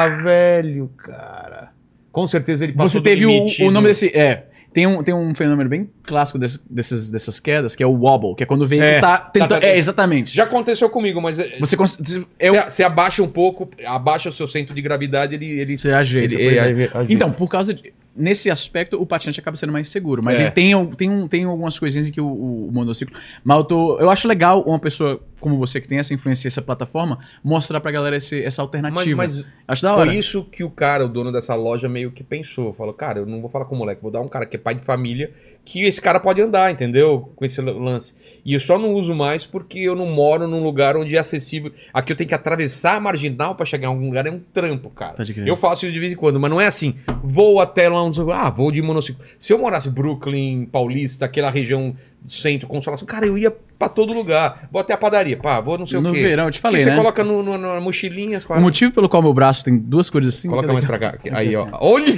Olha, velho, cara. Com certeza ele passou Você teve o, o nome desse. É. Tem um, tem um fenômeno bem clássico desse- desses, dessas quedas, que é o wobble, que é quando o veículo É, tá tá, tentando. tá. É, exatamente. Já aconteceu comigo, mas é- Você, cons- é você, você abaixa um pouco, abaixa o seu centro de gravidade, ele. ele, você ajeita. ele- pois é. ele- ajeita. Então, por causa de. Nesse aspecto, o patinete acaba sendo mais seguro. Mas É. ele tem, tem, um, tem algumas coisinhas em que o, o- o monociclo. Mas eu, tô, eu acho legal uma pessoa como você que tem essa influência, essa plataforma, mostrar pra galera esse- essa Mas, alternativa. mas Acho da hora. foi isso que o cara, o dono dessa loja, meio que pensou. Falou, cara, eu não vou falar com o moleque, vou dar um cara que é pai de família, que esse cara pode andar, entendeu? Com esse lance. E eu só não uso mais porque eu não moro num lugar onde é acessível. Aqui eu tenho que atravessar a marginal pra chegar em algum lugar, é um trampo, cara. Crer. Eu faço isso de vez em quando, mas não é assim. Vou até lá onde. Ah, vou de monociclo. Se eu morasse em Brooklyn, Paulista, aquela região centro, consolação, cara, eu ia pra todo lugar. Vou até a padaria, pá, vou não sei no o quê. verão, eu te Que falei, você né? coloca no, no, na mochilinha, as O motivo pelo qual meu braço tem duas cores assim. Coloca é mais pra cá. Aí, ó. Olha!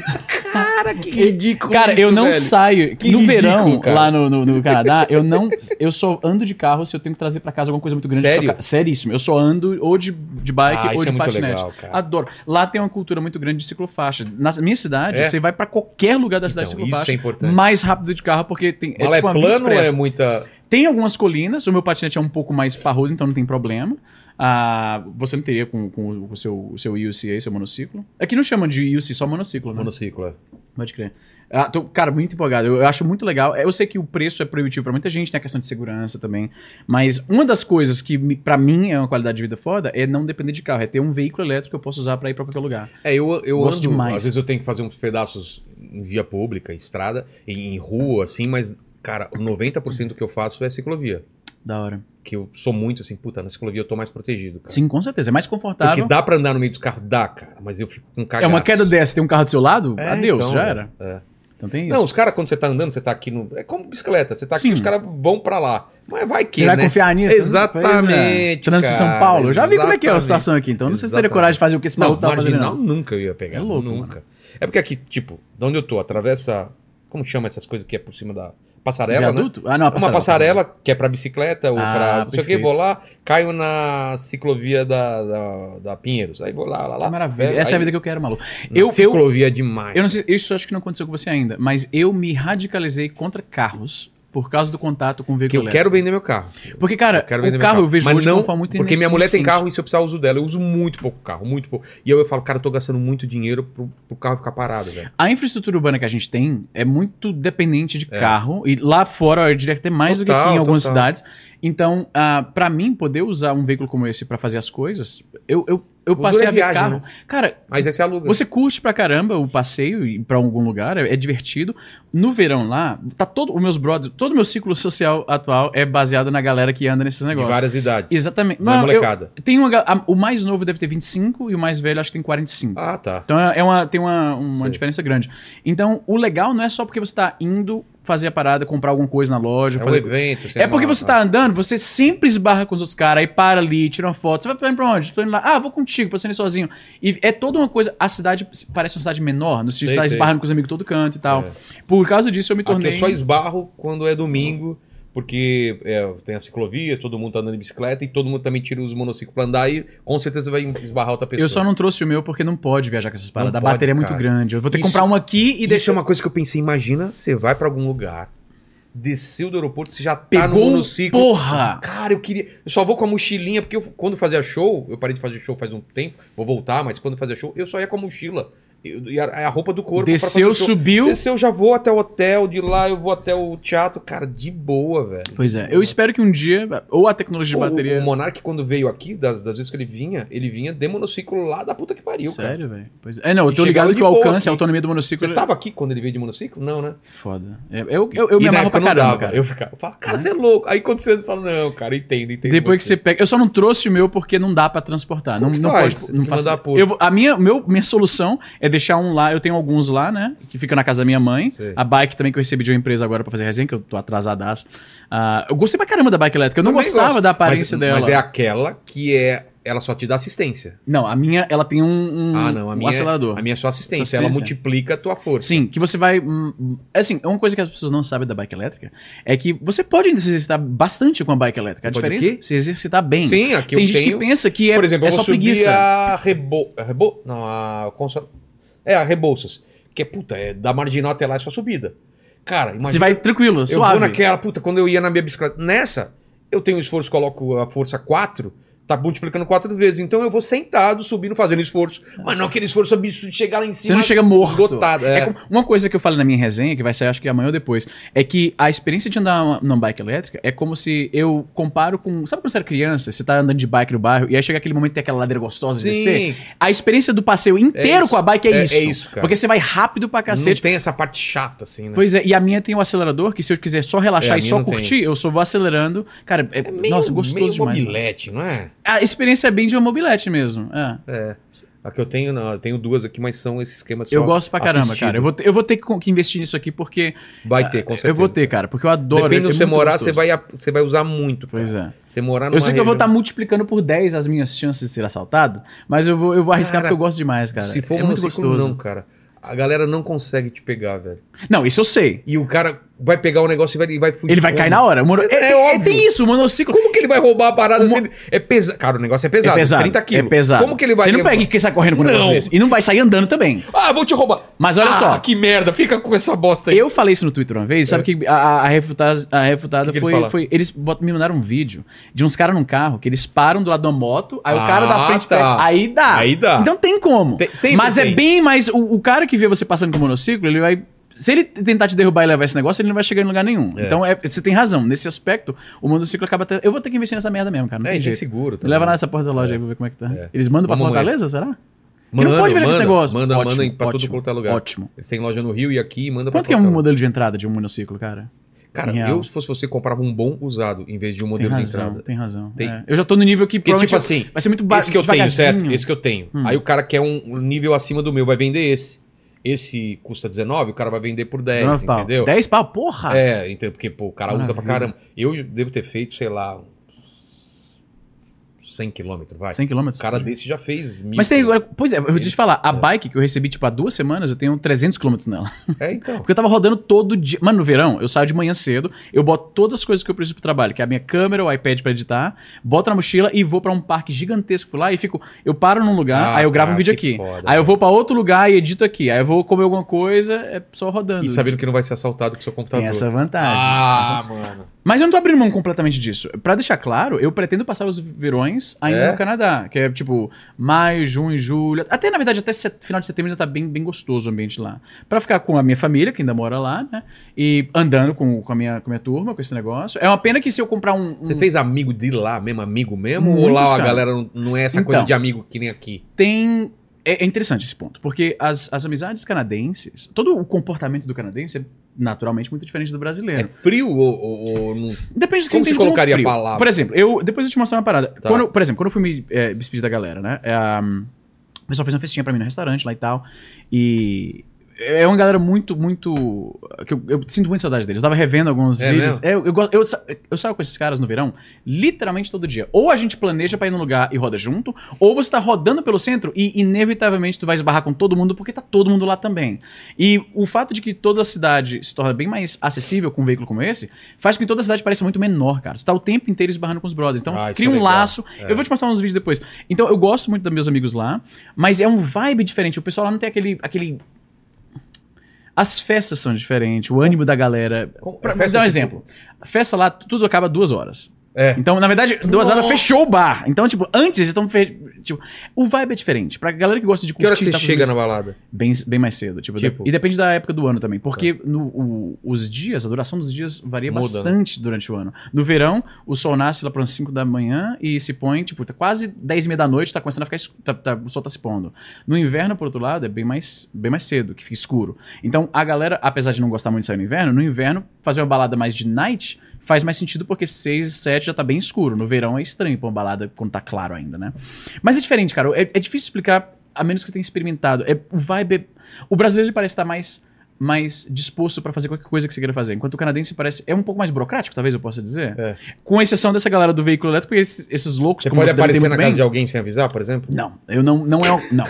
Cara, que ridículo. Cara, eu isso, não velho. saio. Que no ridículo, verão, cara. lá no, no, no Canadá, eu não. Eu só ando de carro se eu tenho que trazer pra casa alguma coisa muito grande. Sério? Só Seríssimo. Eu só ando ou de, de bike Ah, ou isso de é patinete. legal. Adoro. Lá tem uma cultura muito grande de ciclofaixa. Na minha cidade, É? você vai pra qualquer lugar da cidade Então, de ciclofaixa. isso é importante. mais rápido de carro, porque tem. Mas lá é tipo uma via plano ou é. Muita. Tem algumas colinas, o meu patinete é um pouco mais parrudo, então não tem problema. Ah, você não teria com, com o seu, o seu IUC aí, seu monociclo. Aqui não chamam de IUC, só monociclo, né? Monociclo, é. Pode crer. Ah, tô, cara, muito empolgado. Eu, eu acho muito legal. Eu sei que o preço é proibitivo pra muita gente, tem a questão de segurança também. Mas uma das coisas que, pra mim, é uma qualidade de vida foda é não depender de carro. É ter um veículo elétrico que eu posso usar pra ir pra qualquer lugar. É, eu, eu Gosto ando. demais. Às vezes eu tenho que fazer uns pedaços em via pública, em estrada, em, em rua, assim, mas, cara, 90% do que eu faço é ciclovia. Da hora. Que eu sou muito assim, puta, na ciclovia eu tô mais protegido, cara. Sim, com certeza. É mais Porque confortável. dá pra andar no meio dos carros? Dá, cara. Mas eu fico com cagaço. É uma queda dessa, tem um carro do seu lado? É, Adeus, então, já era. É. Então tem isso. Não, os caras, quando você tá andando, você tá aqui no. É como bicicleta. Você tá aqui, Sim. os caras vão pra lá. Mas vai que, Você vai né? confiar nisso? Exatamente, é. Trânsito de São Paulo. Eu já vi como é que é a situação aqui, então não sei se teria coragem de fazer o que esse maluco tava fazendo. Não. nunca eu ia pegar. É louco, Nunca. É porque aqui, tipo, de onde eu tô, atravessa. Como chama essas coisas que é por cima da. Passarela, né? Viaduto? Ah, não, a Uma passarela que é pra bicicleta ou Ah, pra. Não sei o que, vou lá, caio na ciclovia da, da, da Pinheiros. Aí vou lá, lá, lá. Maravilha. Aí- Essa é a vida que eu quero, maluco. Eu, eu, ciclovia é demais. eu não sei, isso eu acho que não aconteceu com você ainda, mas eu me radicalizei contra carros por causa do contato com o que veículo eu quero vender meu carro. Porque, cara, Eu o carro eu vejo Mas hoje de não, forma muito Porque minha mulher tem carro e se eu precisar eu uso dela. Eu uso muito pouco carro, muito pouco. E aí eu falo, cara, eu tô gastando muito dinheiro pro, pro carro ficar parado, velho. A infraestrutura urbana que a gente tem é muito dependente de É. carro. E lá fora eu diria que tem mais do que Total, aqui em algumas total. cidades. Então, ah, pra mim, poder usar um veículo como esse pra fazer as coisas, eu, eu, eu passei a ver viagem, carro. né? Cara, Mas esse é aluga. Você curte pra caramba o passeio e pra algum lugar, é, é divertido. No verão lá, tá todo o meus brothers, todo o meu ciclo social atual é baseado na galera que anda nesses de negócios. várias idades. Exatamente. Não é eu- molecada. tem uma, a- o mais novo deve ter 25 e o mais velho acho que tem 45. Ah, tá. Então é é uma, tem uma, uma Sei. diferença grande. Então, o legal não é só porque você tá indo fazer a parada, comprar alguma coisa na loja, É um fazer evento. é porque você tá andando, você sempre esbarra com os outros caras, aí para ali, tira uma foto. Você vai pra onde? Tô indo lá. Ah, vou contigo, passando ir sozinho. E é toda uma coisa. A cidade parece uma cidade menor, no sentido de estar sei. esbarrando com os amigos todo canto e tal. É. Por causa disso, eu me Aqui tornei. eu só esbarro quando é domingo, porque é, tem as ciclovias, todo mundo tá andando de bicicleta e todo mundo também tira os monociclos pra andar e com certeza vai esbarrar outra pessoa. Eu só não trouxe o meu porque não pode viajar com essas paradas. A bateria é muito cara. grande. Eu vou ter que Isso- comprar uma aqui e deixar. deixa uma coisa que eu pensei, imagina, você vai pra algum lugar, desceu do aeroporto, você já tá no Pegou. monociclo. Porra! Cara, eu queria. Eu só vou com a mochilinha, porque eu, quando fazia show, eu parei de fazer show faz um tempo, vou voltar, mas quando fazia show, eu só ia com a mochila. Eu- E a, a roupa do corpo. Desceu, subiu. Desceu, eu já vou até o hotel, de lá eu vou até o teatro, cara, de boa, velho. Pois é. Eu espero que um dia, ou a tecnologia de bateria. O, Monark, quando veio aqui, das, das vezes que ele vinha, ele vinha de monociclo lá da puta que pariu, cara. Sério, velho? Pois é. É, não, eu tô ligado que o alcance, aqui. a autonomia do monociclo. Você tava aqui quando ele veio de monociclo? Não, né? Foda. É, Eu, eu, eu e me amarro pra caramba, dava. cara. Eu ficava, eu falava, cara, você é louco. Aí quando você fala, não, cara, entendo, entendo. Depois que você pega. Eu só não trouxe o meu porque não dá pra transportar. Como não não faz? pode. Não faço- por- eu vou- a minha, meu, minha solução é deixar um lá. Eu tenho alguns lá, né? Que fica na casa da minha mãe. Sei. A bike também que eu recebi de uma empresa agora pra fazer resenha, que eu tô atrasadaço. Ah, eu gostei pra caramba da bike elétrica. Eu não gostava gosto. da aparência mas, dela. Mas é aquela que é. Ela só te dá assistência. Não, a minha, ela tem um, um, ah, não. A um minha, acelerador. a minha é só assistência. Só Ela assistência. multiplica a tua força. Sim, que você vai. hum, hum, Assim, uma coisa que as pessoas não sabem da bike elétrica é que você pode se exercitar bastante com a bike elétrica. A Pode diferença é se exercitar bem. Sim, aqui Tem eu gente tenho. que pensa que é, Por exemplo, é eu só vou subir preguiça. a Rebo... a Rebo... Não, a... Consa... É, a Rebouças. Que é, puta, é da Marginal até lá é só subida. Cara, imagina... Você vai tranquilo, eu suave. vou naquela, puta, quando eu ia na minha bicicleta... Nessa, eu tenho esforço, coloco a força 4, tá multiplicando quatro vezes. Então eu vou sentado, subindo, fazendo esforço. Mas não aquele esforço absurdo de chegar lá em cima. Você não chega morto. Esgotado. É É. como- uma coisa que eu falei na minha resenha, que vai sair acho que amanhã ou depois, é que a experiência de andar uma- numa bike elétrica é como se eu comparo com. Sabe quando você era criança? Você tá andando de bike no bairro e aí chega aquele momento que tem aquela ladeira gostosa de descer? Sim, A experiência do passeio inteiro isso. com a bike é, É- isso. é isso, cara. Porque você vai rápido pra não cacete. tem essa parte chata, assim, né? Pois é, e a minha tem o acelerador, que se eu quiser só É, relaxar e só não tem. curtir, eu só vou acelerando. Cara, é, Meio- nossa, gostoso meio demais. mano. mobilete, não é? A experiência é bem de uma mobilete mesmo. É. É. A que eu tenho, não, eu tenho duas aqui, mas são esses esquemas Eu gosto pra caramba, assistido. cara. Eu vou, ter, eu vou ter que investir nisso aqui porque. Vai ter, com certeza. Eu vou ter, cara, porque eu adoro. Depende é de você morar, você vai, você vai usar muito. Pois cara. é. Você morar numa Eu sei que eu vou estar região- multiplicando por 10 as minhas chances de ser assaltado, mas eu vou, eu vou arriscar Cara, porque eu gosto demais, cara. Se for é muito gostoso. não, cara. A galera não consegue te pegar, velho. Não, isso eu sei. E o cara vai pegar o negócio e vai, e vai fugir. Ele vai como? cair na hora. O mono... É é, é, óbvio. tem isso, o monociclo. Como que ele vai roubar a parada O mo- ele... É pesado. Cara, o negócio é pesado. é pesado. 30 quilos. É pesado. Como que ele vai Você não pega e sai correndo com um negócio desse. E não vai sair andando também. Ah, vou te roubar. Mas olha Ah, só. que merda. Fica com essa bosta aí. Eu falei isso no Twitter uma vez, sabe que a, a, refutada, a refutada Que que eles foi, falaram? foi. Eles bot- me mandaram um vídeo de uns caras num carro que eles param do lado da moto, aí o Ah, cara da frente tá. pega. Aí dá. Aí dá. Então tem como. Tem- Mas é tem. bem mais. O, o cara que vê você passando com o monociclo, ele vai. Se ele tentar te derrubar e levar esse negócio, ele não vai chegar em lugar nenhum. É. Então é- você tem razão. Nesse aspecto, o monociclo acaba. até- Eu vou ter que investir nessa merda mesmo, cara. Não É, tem jeito. seguro. Também. leva lá nessa porta da loja aí pra ver como é que tá. É. Eles mandam pra Vamos Fortaleza, será? Manda, que não pode ver esse manda, negócio. Manda, Ótimo, manda pra ótimo, quanto é lugar. Ótimo. Eles têm loja no Rio e aqui, manda pra Quanto que é um modelo de entrada de um monociclo, cara? Cara, em real? eu, se fosse você, comprava um bom usado em vez de um Tem modelo de razão, entrada. tem razão. Tem. É. Eu já tô no nível que Porque, tipo assim, vai ser muito ba- esse que eu tenho, certo? Esse que eu tenho. Hum. Aí o cara quer um nível acima do meu, vai vender esse. Esse custa 19, o cara vai vender por 10, 19 pau. entendeu? 10 pau, porra! É, então, porque pô, o cara usa pra Maravilha. caramba. Eu devo ter feito, sei lá, 100 km, vai. 100 km. O cara desse já fez mil. Mas tem agora, pois é, eu te falar, a É. bike que eu recebi tipo há duas semanas, eu tenho 300 km nela. É, então. Porque eu tava rodando todo dia. Mano, no verão, eu saio de manhã cedo, eu boto todas as coisas que eu preciso pro trabalho, que é a minha câmera, o iPad pra editar, boto na mochila e vou pra um parque gigantesco fui lá e fico, eu paro num lugar, Ah, aí eu gravo cara, um vídeo aqui. foda, aí eu vou pra outro lugar e edito aqui. Aí eu vou comer alguma coisa, é só rodando. E sabendo que não vai ser assaltado com seu computador. Tem essa vantagem. Ah, mano. Mas eu não tô abrindo mão completamente disso. Pra deixar claro, eu pretendo passar os verões ainda É? no Canadá, que é tipo maio, junho, julho. Até na verdade, até set- final de setembro ainda tá bem, bem gostoso o ambiente lá. Pra ficar com a minha família, que ainda mora lá, né? E andando com, com, a, minha, com a minha turma, com esse negócio. É uma pena que se eu comprar um. Você um- fez amigo de lá mesmo, amigo mesmo? ou lá a galera não, não é essa Então. coisa de amigo que nem aqui? Tem. É, é interessante esse ponto, porque as, as amizades canadenses, todo o comportamento do canadense é naturalmente muito diferente do brasileiro. É frio ou, ou- ou não. Depende do que Como você você entende como colocaria a palavra? Por exemplo, eu depois eu te mostrar uma parada. Tá. Quando, por exemplo, quando eu fui me é, despedir da galera, né? é, um, o pessoal fez uma festinha pra mim no restaurante lá e tal. E é uma galera muito, muito. que eu, eu sinto muita saudade deles. Eu tava revendo alguns É vídeos. É, eu, eu, eu, eu saio com esses caras no verão literalmente todo dia. Ou a gente planeja pra ir num lugar e roda junto, ou você tá rodando pelo centro e inevitavelmente tu vai esbarrar com todo mundo porque tá todo mundo lá também. E o fato de que toda a cidade se torna bem mais acessível com um veículo como esse, faz com que toda a cidade pareça muito menor, cara. Tu tá o tempo inteiro esbarrando com os brothers. Então Ah, cria é um laço. É. Eu vou te mostrar uns vídeos depois. Então eu gosto muito dos meus amigos lá, mas é um vibe diferente. O pessoal lá não tem aquele. aquele... As festas são diferentes, o ânimo da galera. Pra, pra dar um tipo- exemplo. A festa lá, tudo acaba duas horas. É. Então, na verdade, duas Nossa. horas fechou o bar. Então, tipo, antes, então, fe... tipo, o vibe é diferente. Pra galera que gosta de Que hora que você tá chega na balada? Bem, bem mais cedo. Tipo, Tipo? de- E depende da época do ano também. Porque no, o- os dias, a duração dos dias varia Muda, né? bastante durante o ano. No verão, o sol nasce lá para 5 da manhã e se põe, tipo, tá quase 10 e meia da noite, tá começando a ficar. escu- Tá, tá- o sol tá se pondo. No inverno, por outro lado, é bem mais, bem mais cedo, que fica escuro. Então, a galera, apesar de não gostar muito de sair no inverno, no inverno, fazer uma balada mais de night faz mais sentido porque 6, 7 já tá bem escuro. No verão é estranho pra uma balada quando tá claro ainda, né? Mas é diferente, cara. É, é difícil explicar, a menos que você tenha experimentado. É, o vibe é- O brasileiro ele parece estar mais, mais disposto pra fazer qualquer coisa que você queira fazer. Enquanto o canadense parece. É um pouco mais burocrático, talvez eu possa dizer. É. Com exceção dessa galera do veículo elétrico, porque esses, esses loucos, Você como pode você aparecer na casa bem- de alguém sem avisar, por exemplo? Não, eu não. Não é. Não.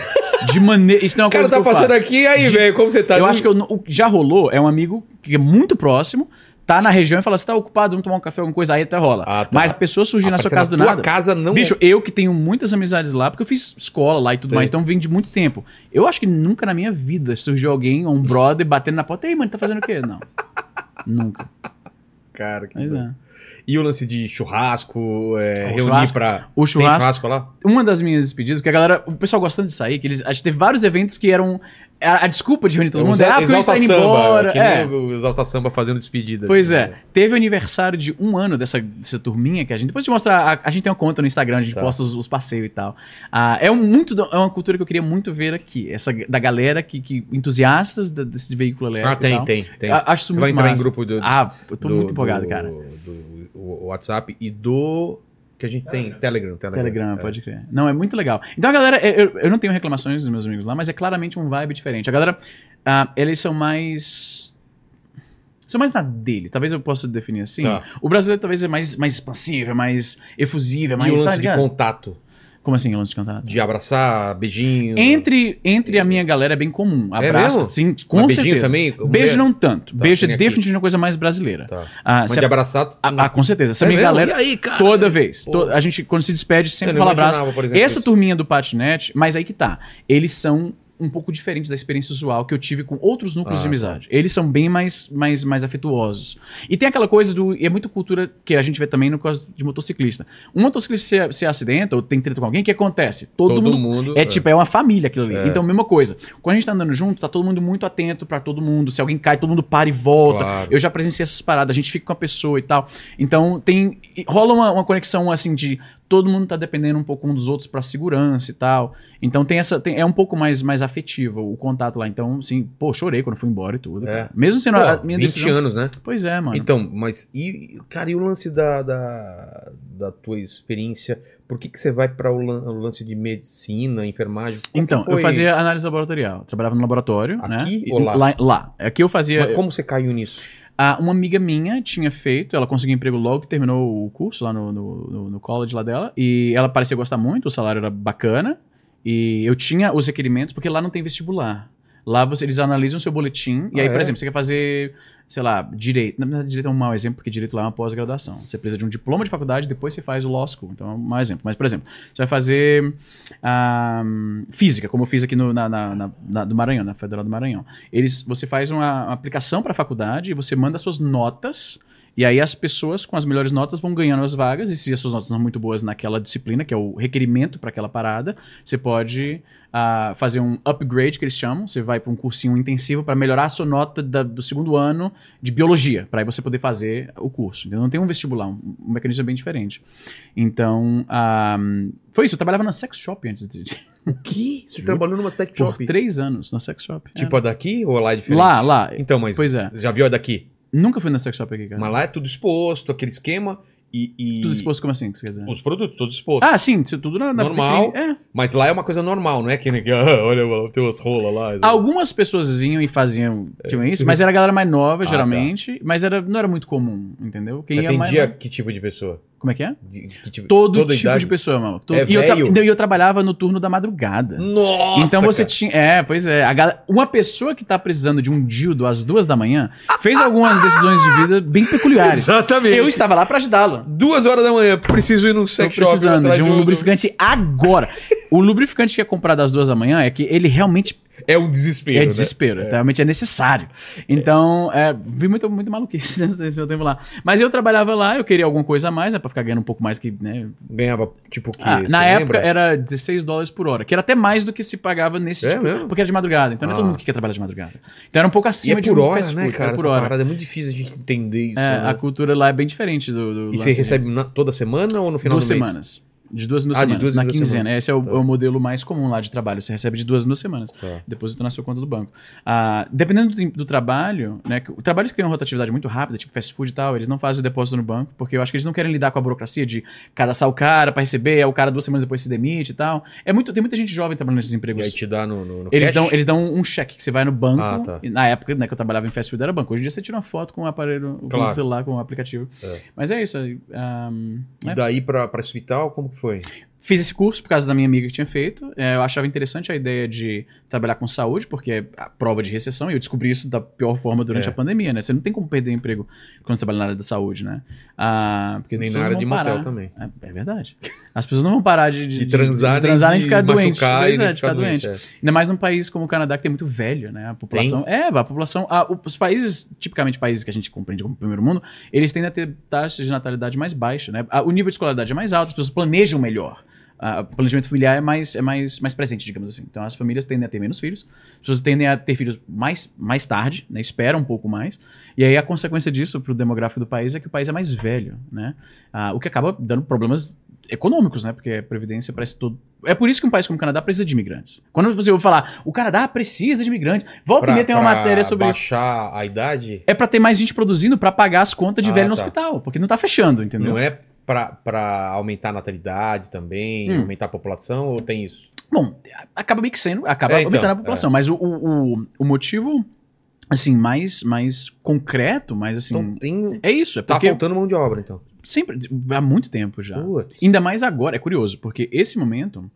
De maneira. Isso não é uma O cara coisa tá que eu passando faço. aqui, aí, velho, como você tá? Eu acho que eu o que já rolou é um amigo que é muito próximo, tá na região e fala: você tá ocupado, vamos tomar um café, alguma coisa, aí até rola. Ah, tá. Mas a pessoa surgir na sua casa do tua nada. casa não... Bicho, eu que tenho muitas amizades lá, porque eu fiz escola lá e tudo Sei. mais, então vem de muito tempo. Eu acho que nunca na minha vida surgiu alguém, um brother, batendo na porta, ei, mano, tá fazendo o quê? Não. Nunca. Cara, que Mas é. E o lance de churrasco, é, reunir churrasco- pra. O churrasco, churrasco lá? uma das minhas despedidas, porque a galera, o pessoal gostando de sair, que eles, a gente teve vários eventos que eram a, a desculpa de reunir todo mundo, é, ah, porque a gente tá indo embora. que é. nem o Exalta Samba fazendo despedida. Pois é, teve o aniversário de um ano dessa, dessa turminha que a gente. Depois de mostrar, a, a gente tem uma conta no Instagram, a gente Tá. posta os, os passeios e tal. Ah, é, um muito, do- é uma cultura que eu queria muito ver aqui. Essa da galera que, que entusiastas da- desse veículo elétrico. Ah, tem, tem, tem. A- acho isso Você vai muito entrar em massa. grupo do, Ah, eu tô do- muito empolgado, do- cara. Do, o WhatsApp e do. Que a gente tem. Telegram. Telegram, Telegram, é. pode crer. Não, é muito legal. Então a galera, eu, eu não tenho reclamações dos meus amigos lá, mas é claramente um vibe diferente. A galera, ah, eles são mais. São mais na dele, talvez eu possa definir assim. Tá. O brasileiro talvez é mais, mais expansivo, é mais efusivo, é E mais. o tá lance de ligado? contato. Como assim, lance de contato? De abraçar, beijinho. Entre, entre a minha galera é bem comum. É Abraço, mesmo? sim, com Mas beijinho certeza. também? Beijo não tanto. Tá, Beijo é aqui. definitivamente uma coisa mais brasileira. Tá. Ah, Mas de abraçar. ah, ah, com certeza. Se a É minha mesmo? galera. Aí? Toda vez. To- a gente, quando se despede, sempre fala abraço. exemplo, Essa isso. turminha do Patinete, mas aí que tá. Eles são um pouco diferentes da experiência usual que eu tive com outros núcleos Ah, de tá. amizade. Eles são bem mais, mais, mais afetuosos. E tem aquela coisa do. E é muito cultura que a gente vê também no caso de motociclista. Um motociclista se, se acidenta ou tem treta com alguém, o que acontece? Todo, Todo mundo. mundo. É tipo, é uma família aquilo ali. É. Então, mesma coisa. Quando a gente tá andando junto, tá todo mundo muito atento pra todo mundo. Se alguém cai, todo mundo para e volta. Claro. Eu já presenciei essas paradas, a gente fica com a pessoa e tal. Então, tem. Rola uma, uma conexão assim de todo mundo tá dependendo um pouco um dos outros pra segurança e tal. Então tem essa. tem- é um pouco mais, mais afetivo o contato lá. Então, assim, pô, chorei quando fui embora e tudo. É. Mesmo sendo Pô, a minha 20 decisão. anos, né? Pois é, mano. Então, mas e, cara, e o lance da, da, da tua experiência? Por que, que você vai para o, lan- o lance de medicina, enfermagem? Então, eu fazia análise laboratorial. Trabalhava no laboratório, Aqui né? ou lá? lá? Lá. Aqui eu fazia. Mas como você caiu nisso? Ah, uma amiga minha tinha feito, ela conseguiu emprego logo que terminou o curso lá no, no, no- college lá dela, e ela parecia gostar muito, o salário era bacana, e eu tinha os requerimentos, porque lá não tem vestibular. Lá você, eles analisam o seu boletim, e Ah, aí, por é? exemplo, você quer fazer, sei lá, direito. Na verdade, direito é um mau exemplo, porque direito lá é uma pós-graduação. Você precisa de um diploma de faculdade, depois você faz o law school. Então é um mau exemplo. Mas, por exemplo, você vai fazer ah, física, como eu fiz aqui no, na, na, na- na- do Maranhão, na Federal do Maranhão. Eles, você faz uma, uma aplicação para a faculdade e você manda suas notas. E aí as pessoas com as melhores notas vão ganhando as vagas. E se as suas notas são muito boas naquela disciplina, que é o requerimento para aquela parada, você pode ah, fazer um upgrade, que eles chamam. Você vai para um cursinho intensivo para melhorar a sua nota da- do segundo ano de biologia, para aí você poder fazer o curso. Então não tem um vestibular, um, um mecanismo bem diferente. Então, foi isso. Eu trabalhava na sex shop antes de. O que? Você Juro. trabalhou numa sex Por shop? três anos na sex shop. Tipo a daqui ou lá é É. diferente? lá, lá. Então, mas Pois é. já viu a daqui? Nunca fui na sex shop aqui, cara. Mas lá é tudo exposto, aquele esquema e... e- Tudo exposto como assim, que você quer dizer? Os produtos todos expostos. Ah, sim, isso tudo na, na Normal. É. Mas lá é uma coisa normal, não é que ah, olha, tem umas rolas lá. Algumas pessoas vinham e faziam tinham isso, mas era a galera mais nova, É. Ah, geralmente. Mas era, não era muito comum, entendeu? Quem Você ia mais- atendia que tipo de pessoa? Como é que é? De- que tipo- Todo tipo idade? de pessoa, mano. Todo- É e eu, tra- e eu trabalhava no turno da madrugada. Nossa! então você cara. tinha. É, pois é. Gal- Uma pessoa que tá precisando de um dildo às duas da manhã fez algumas decisões de vida bem peculiares. Exatamente. Eu estava lá pra ajudá-la. Duas horas da manhã, preciso ir num sex shop. precisando de um lubrificante agora. O lubrificante que é comprado às duas da manhã é que ele realmente É um desespero, é né? desespero. Realmente é necessário. Então, é, vi muito, muito maluquice nesse meu tempo lá. Mas eu trabalhava lá, eu queria alguma coisa a mais, né? Pra ficar ganhando um pouco mais que, né? Ganhava, tipo, o que? Ah, na época lembra? era 16 dólares por hora, que era até mais do que se pagava nesse É tipo, mesmo? porque era de madrugada. Então não é todo Ah. mundo que quer trabalhar de madrugada. Então era um pouco E acima é de por um hora, fast né, food, cara? é por hora. parada é muito difícil de entender isso. É, né? a cultura lá é bem diferente do. do E você recebe na- toda semana ou no final duas do mês? semanas. De duas em duas Ah, semanas. duas na duas quinzena. semanas. Esse é o, Tá. é o modelo mais comum lá de trabalho. Você recebe de duas em duas semanas. Tá. Deposita na sua conta do banco. Ah, dependendo do, do trabalho, né? que- O trabalho que tem uma rotatividade muito rápida, tipo fast food e tal, eles não fazem o depósito no banco, porque eu acho que eles não querem lidar com a burocracia de cadastrar o cara pra receber, aí o cara duas semanas depois se demite e tal. É muito, tem muita gente jovem trabalhando nesses E empregos. aí te dá no, no, no Eles cash? dão, eles dão um cheque que você vai no banco. Ah, tá. e na época né, que eu trabalhava em fast food era banco. Hoje em dia você tira uma foto com o aparelho, com Claro. o celular, com o aplicativo. É. Mas é isso. ahm, E é. daí pra, pra hospital, como que foi? Fiz esse curso por causa da minha amiga que tinha feito. É, eu achava interessante a ideia de trabalhar com saúde, porque é a prova de recessão, e eu descobri isso da pior forma durante É. a pandemia, né? Você não tem como perder emprego quando você trabalha na área da saúde, né? Ah, porque Nem na área de vão motel parar. também. É, é verdade. As pessoas não vão parar de, de, De transar, de transar nem de ficar doente. e nem é, ficar doente. é. Ainda mais num país como o Canadá, que tem muito velho, né? A população. É, a população. a- os países, tipicamente países que a gente compreende como primeiro mundo, eles tendem a ter taxas de natalidade mais baixa, né? O nível de escolaridade é mais alto, as pessoas planejam melhor. O planejamento familiar é mais, é mais, mais presente, digamos assim. Então as famílias tendem a ter menos filhos, as pessoas tendem a ter filhos mais, mais tarde, né? Esperam um pouco mais. E aí a consequência disso para o demográfico do país é que o país é mais velho, né? O que acaba dando problemas econômicos, né? Porque a previdência parece todo. É por isso que um país como o Canadá precisa de imigrantes. Quando você ouve falar, o Canadá precisa de imigrantes, volta e Pra- meia tem uma matéria sobre isso. baixar a idade, É pra ter mais gente produzindo pra pagar as contas de Ah, velho no tá. hospital, porque não tá fechando, entendeu? não é pra aumentar a natalidade também, Hum. aumentar a população, ou tem isso? Bom, acaba meio que sendo, acaba É, então, aumentando a população, mas o, o, o, o motivo, assim, mais, mais concreto, mais assim. Então tem, é isso, é tá porque faltando mão de obra, então. sempre, há muito tempo já. Putz. Ainda mais agora, é curioso, porque esse momento.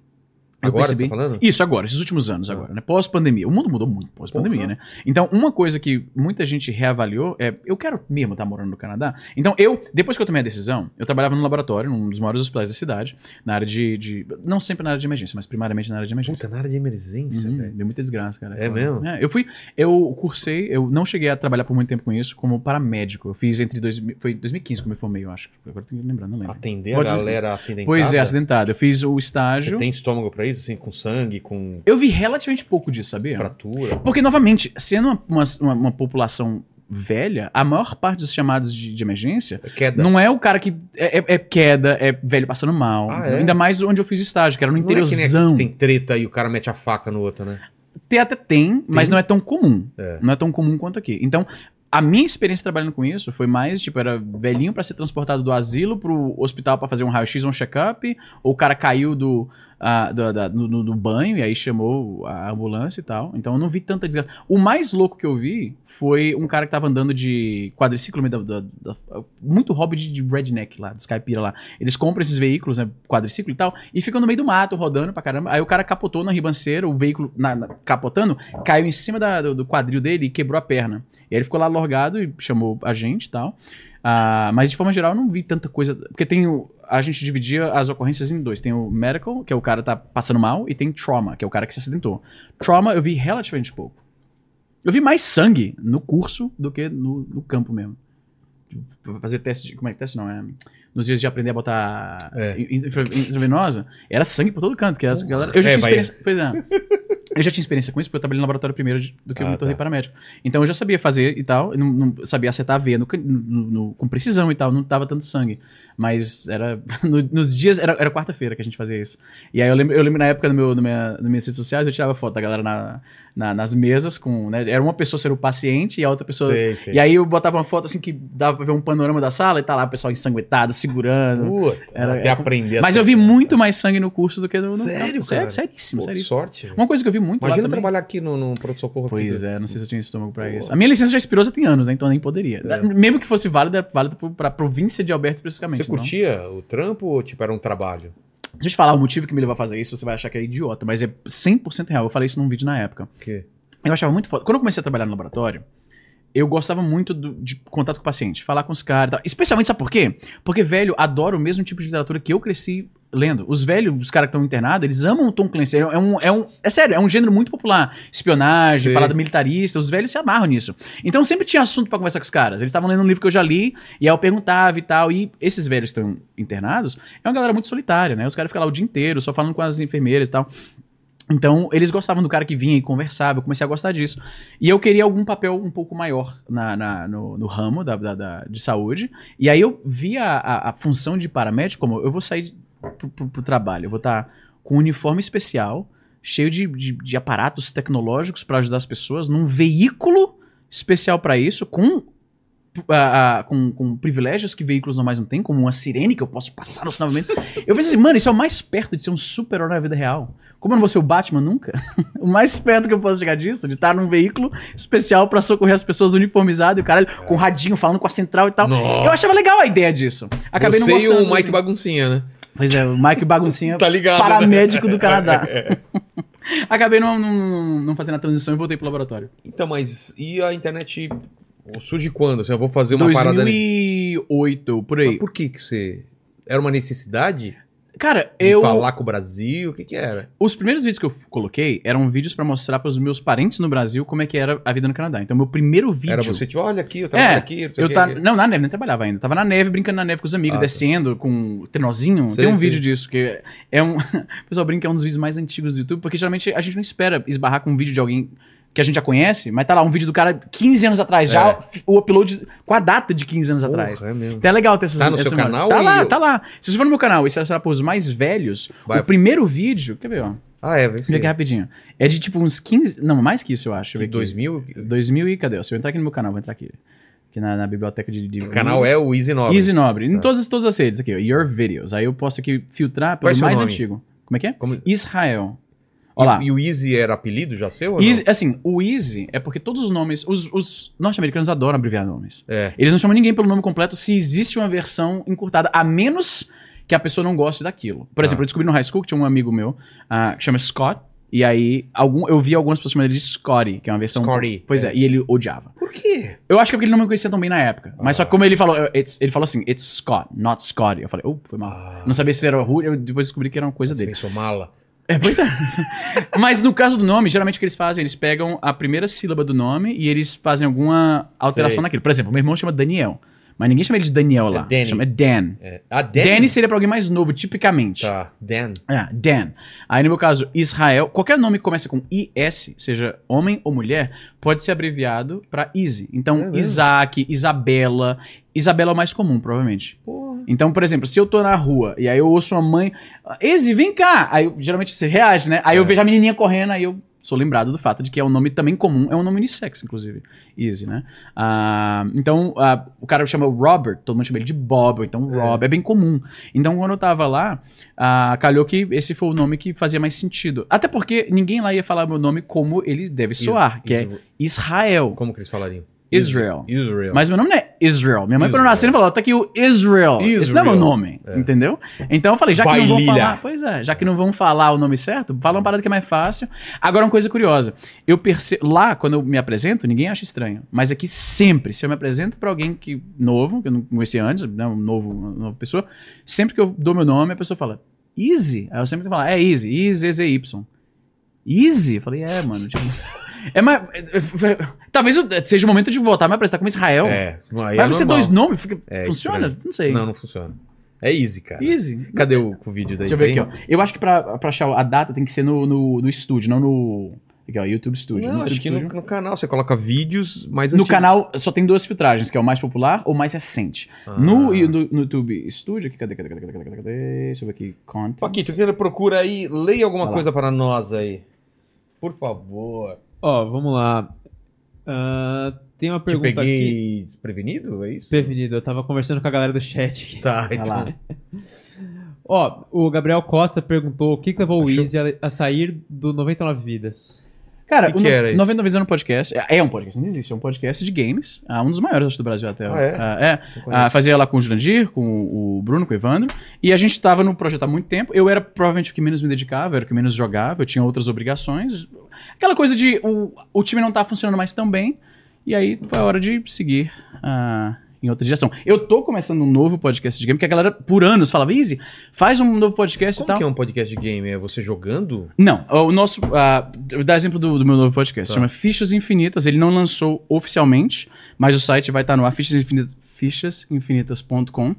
Eu Agora percebi, você tá falando? Isso, agora, esses últimos anos Ah. agora, né? Pós-pandemia. O mundo mudou muito pós-pandemia, né? Então, uma coisa que muita gente reavaliou é, eu quero mesmo estar morando no Canadá. Então, eu, depois que eu tomei a decisão, eu trabalhava num laboratório, num dos maiores hospitais da cidade, na área de, de- não sempre na área de emergência, mas primariamente na área de emergência. Puta, na área de emergência, Uhum, velho. deu muita desgraça, cara. É mesmo? É, eu fui, eu cursei, eu não cheguei a trabalhar por muito tempo com isso como paramédico. Eu fiz entre dois, foi 2015 que eu me formei, eu acho. Agora eu tenho que lembrar, não lembro. Atender Pode a galera acidentada. Pois é, acidentado. Eu fiz o estágio. Você tem estômago pra isso? Assim, com sangue, com Eu vi relativamente pouco disso, sabia? fratura? Porque, novamente, sendo uma, uma, uma- uma população velha, a maior parte dos chamados de, de emergência Queda. não é o cara que é, é- é queda, é velho passando mal. Ah, é? Ainda mais onde eu fiz estágio, que era no é interiorzão. tem treta e o cara mete a faca no outro, né? Tem até tem, mas Tem? não é tão comum. É. Não é tão comum quanto aqui. Então, a minha experiência trabalhando com isso foi mais, tipo, era velhinho pra ser transportado do asilo pro hospital pra fazer um raio-x ou um check-up, ou o cara caiu do, ah, da- da- no, no- banho e aí chamou a ambulância e tal. Então eu não vi tanta desgraça. O mais louco que eu vi foi um cara que tava andando de quadriciclo, da- da- da- muito hobby de, de redneck lá, dos caipira lá. Eles compram esses veículos, né, quadriciclo e tal, e ficam no meio do mato, rodando pra caramba. Aí o cara capotou na ribanceira, o veículo na- na- capotando, caiu em cima do, do quadril dele e quebrou a perna. E aí ele ficou lá lorgado e chamou a gente e tal. Ah, mas de forma geral eu não vi tanta coisa. Porque tem o. A gente dividia as ocorrências em dois. Tem o medical, que é o cara que tá passando mal, e tem trauma, que é o cara que se acidentou. Trauma eu vi relativamente pouco. Eu vi mais sangue no curso do que no, no campo mesmo. Fazer teste de. Como é que teste não? É. Nos dias de aprender a botar É. in- intra- intravenosa, era sangue por todo canto. Que as galera, eu já É, tinha experiência. Pois é. Eu já tinha experiência com isso, porque eu trabalhei no laboratório primeiro de- do que eu Ah, me tornei tá. paramédico. Então eu já sabia fazer e tal, eu não, não sabia acertar a veia no no- no- com precisão e tal, não tava tanto sangue. Mas era. no- nos dias. Era, era quarta-feira que a gente fazia isso. E aí eu lembro, eu lembro na época no meu, no minha, nas minhas redes sociais, eu tirava foto da galera na, na- nas mesas com. Né, era uma pessoa ser o paciente e a outra pessoa. Sei, sei. E aí eu botava uma foto assim que dava pra ver um panorama da sala e tá lá o pessoal ensanguentado, segurando. Puta, Era- até era- aprender. Mas eu vi muito mais sangue no curso do que no. no Sério, Sério, cara? seríssimo, Pô, seríssimo. sorte. Uma coisa que eu vi muito Imagina trabalhar aqui no, no pronto-socorro. Pois é, não sei se eu tinha estômago pra Pô. isso. A minha licença já expirou já tem anos, né? Então eu nem poderia. É. Mesmo que fosse válida, é válida pra província de Alberta especificamente. Você curtia o trampo ou tipo era um trabalho? Se eu te falar o motivo que me levou a fazer isso, você vai achar que é idiota, mas é 100% real. Eu falei isso num vídeo na época. O quê? Eu achava muito foda. Quando eu comecei a trabalhar no laboratório, eu gostava muito do- de contato com o paciente, falar com os caras e tal. Especialmente, sabe por quê? Porque velho adora o mesmo tipo de literatura que eu cresci lendo. Os velhos, os caras que estão internados, eles amam o Tom Clancy. É um, é um. É sério, é um gênero muito popular. Espionagem, Sei. parada militarista. Os velhos se amarram nisso. Então sempre tinha assunto pra conversar com os caras. Eles estavam lendo um livro que eu já li, e aí eu perguntava e tal. E esses velhos que estão internados é uma galera muito solitária, né? Os caras ficam lá o dia inteiro, só falando com as enfermeiras e tal. Então, eles gostavam do cara que vinha e conversava, eu comecei a gostar disso. E eu queria algum papel um pouco maior na, na- no, no ramo da, da- da- de saúde. E aí eu vi a, a- a função de paramédico como eu vou sair pro, pro- pro trabalho, eu vou estar com um uniforme especial, cheio de, de- de aparatos tecnológicos para ajudar as pessoas, num veículo especial para isso, com, ah, ah, com, com privilégios que veículos normais não têm, como uma sirene que eu posso passar no sinalmente. Eu pensei assim, mano, isso é o mais perto de ser um super-herói na vida real. Como eu não vou ser o Batman nunca, o mais perto que eu posso chegar disso, de estar num veículo especial pra socorrer as pessoas uniformizado e o cara com radinho falando com a central e tal. Nossa. Eu achava legal a ideia disso. Acabei Você não e gostando. o Mike assim. Baguncinha, né? Pois é, o Mike Baguncinha, Tá ligado, né? paramédico do Canadá. Acabei não, não, não fazendo a transição e voltei pro laboratório. Então, mas e a internet surge quando? Assim, eu vou fazer uma parada... 2008, por aí. Mas por que que você... Era uma necessidade Cara, eu. falar com o Brasil? O que que era? Os primeiros vídeos que eu coloquei eram vídeos pra mostrar pros meus parentes no Brasil como é que era a vida no Canadá. Então, meu primeiro vídeo. Era você, tipo, olha aqui, eu trabalho É, aqui, não sei Eu o tá, quê. não, na neve, nem trabalhava ainda. Tava na neve, brincando na neve com os amigos, Ah, tá. descendo com o trenozinho. Sei, Tem um sei. vídeo disso, que é um. o pessoal brinca que é um dos vídeos mais antigos do YouTube, porque geralmente a gente não espera esbarrar com um vídeo de alguém que a gente já conhece, mas tá lá um vídeo do cara 15 anos atrás, já o upload com a data de 15 anos atrás. Porra, é mesmo. Então é legal ter essas Tá no essa seu memória. canal Tá lá, eu- tá lá. Se você for no meu canal e se acessar pros mais velhos, Vai. o primeiro vídeo. Quer ver, ó? Ah, é, vai ser. rapidinho. É de tipo uns 15. Não, mais que isso, eu acho. De aqui. 2000? 2000 e cadê? Se eu entrar aqui no meu canal, vou entrar aqui. Aqui na, na biblioteca de. de O canal é o Easy Nobre. Easy Nobre. Em Tá. todas, todas as redes aqui, ó. Your Videos. Aí eu posso aqui filtrar é pelo mais nome? antigo. Como é que é? Como... Israel. Olha lá. E, e o Easy era apelido já seu? ou Easy, assim, o Easy é porque todos os nomes. Os, os norte-americanos adoram abreviar nomes. É. Eles não chamam ninguém pelo nome completo se existe uma versão encurtada, a menos que a pessoa não goste daquilo. Por Ah. exemplo, eu descobri no high school que tinha um amigo meu ah, que chama Scott. E aí, algum, eu vi algumas pessoas chamando ele de Scotty, que é uma versão. Scotty, Pois é. é. e ele odiava. Por quê? Eu acho que é porque ele não me conhecia tão bem na época. Mas Ah. só que como ele falou, ele falou assim, it's Scott, not Scotty. Eu falei, oh, foi mal. Ah, Não sabia se era ruim, eu depois descobri que era uma coisa você dele. pensou mala. É, pois é. Mas no caso do nome, geralmente o que eles fazem, eles pegam a primeira sílaba do nome e eles fazem alguma alteração Sei. naquilo. Por exemplo, meu irmão chama Daniel. Mas ninguém chama ele de Daniel lá. Danny. Chama Dan. É. Ah, Dan? Danny seria pra alguém mais novo, tipicamente. Tá, Dan. É, Dan. Aí no meu caso, Israel, qualquer nome que começa com IS, seja homem ou mulher, pode ser abreviado pra Easy. É Então, mesmo? Isaac, Isabela. Isabela é o mais comum, provavelmente. Porra. Então, por exemplo, se eu tô na rua e aí eu ouço uma mãe, Easy, vem cá! Aí eu- geralmente você reage, né? Aí eu É. vejo a menininha correndo, aí eu sou lembrado do fato de que é um nome também comum, é um nome unissex, inclusive. Easy, né? Ah, então, ah, o cara chama Robert, todo mundo chama ele de Bob, então É. Rob, é bem comum. Então, quando eu tava lá, ah, calhou que esse foi o nome que fazia mais sentido. Até porque ninguém lá ia falar meu nome como ele deve soar, que é Is- Israel. Como que eles falariam? Israel. Israel. Mas meu nome não é Israel. Minha mãe, quando eu Israel. nasci, falou: tá aqui o Israel. Esse não é meu Israel. nome. É. Entendeu? Então eu falei: já que não vão falar. Pois é, já que não vão falar o nome certo, fala uma parada que é mais fácil. Agora, uma coisa curiosa. Eu percebo. Lá, quando eu me apresento, ninguém acha estranho. Mas aqui sempre, se eu me apresento pra alguém que novo, que eu não conhecia antes, né, um novo, uma nova pessoa, sempre que eu dou meu nome, a pessoa fala: Easy? Aí eu sempre falar: é Easy, I-Z-Z-Y. Easy? Eu falei: é, mano. Tipo. É mais. Talvez eu- seja o momento de voltar a me apresentar como Israel. É, aí Vai é ser dois nomes? Fica- É, funciona? estranho. Não sei. Não, não funciona. É easy, cara. Easy. Cadê o, o vídeo daí? Deixa eu ver aqui, ó. Eu acho que pra, pra achar a data tem que ser no, no, no estúdio, não no. Aqui, ó, YouTube Studio. Não, no acho YouTube que no, Studio. no canal você coloca vídeos mais No antigos. canal só tem duas filtragens, que é o mais popular ou o mais recente. Ah. No, no, no YouTube Studio, aqui, cadê, cadê, cadê, cadê, cadê, cadê, cadê? Deixa eu ver aqui, content. Paquito, procura aí, leia alguma Vai lá. coisa para nós aí. Por favor. Ó, vamos lá. Ah, tem uma Te pergunta aqui. peguei desprevenido, é isso? Prevenido, eu tava conversando com a galera do chat aqui. Tá, então. Ó, o Gabriel Costa perguntou o que, que levou o Achou? Easy a, a sair do 99 Vidas. Cara, Que o que no- era isso? 99 Vidas é podcast. É, é um podcast, não existe. É um podcast de games. Ah, um dos maiores acho, do Brasil até. Ah, é? Ah, é. Conheço. fazia lá com o Jurandir, com o Bruno, com o Evandro. E a gente tava no projeto há muito tempo. Eu era provavelmente o que menos me dedicava, era o que menos jogava, eu tinha outras obrigações. Aquela coisa de o, o time não tá funcionando mais tão bem. E aí foi a hora de seguir ah, em outra direção. Eu tô começando um novo podcast de game, que a galera por anos falava, Easy, faz um novo podcast e Como tal. que é um podcast de game? É você jogando? Não, o nosso. ah, vou dar exemplo do, do meu novo podcast. Tá. Chama Fichas Infinitas. Ele não lançou oficialmente, mas o site vai estar no ar, fichas infinitas fichasinfinitas.com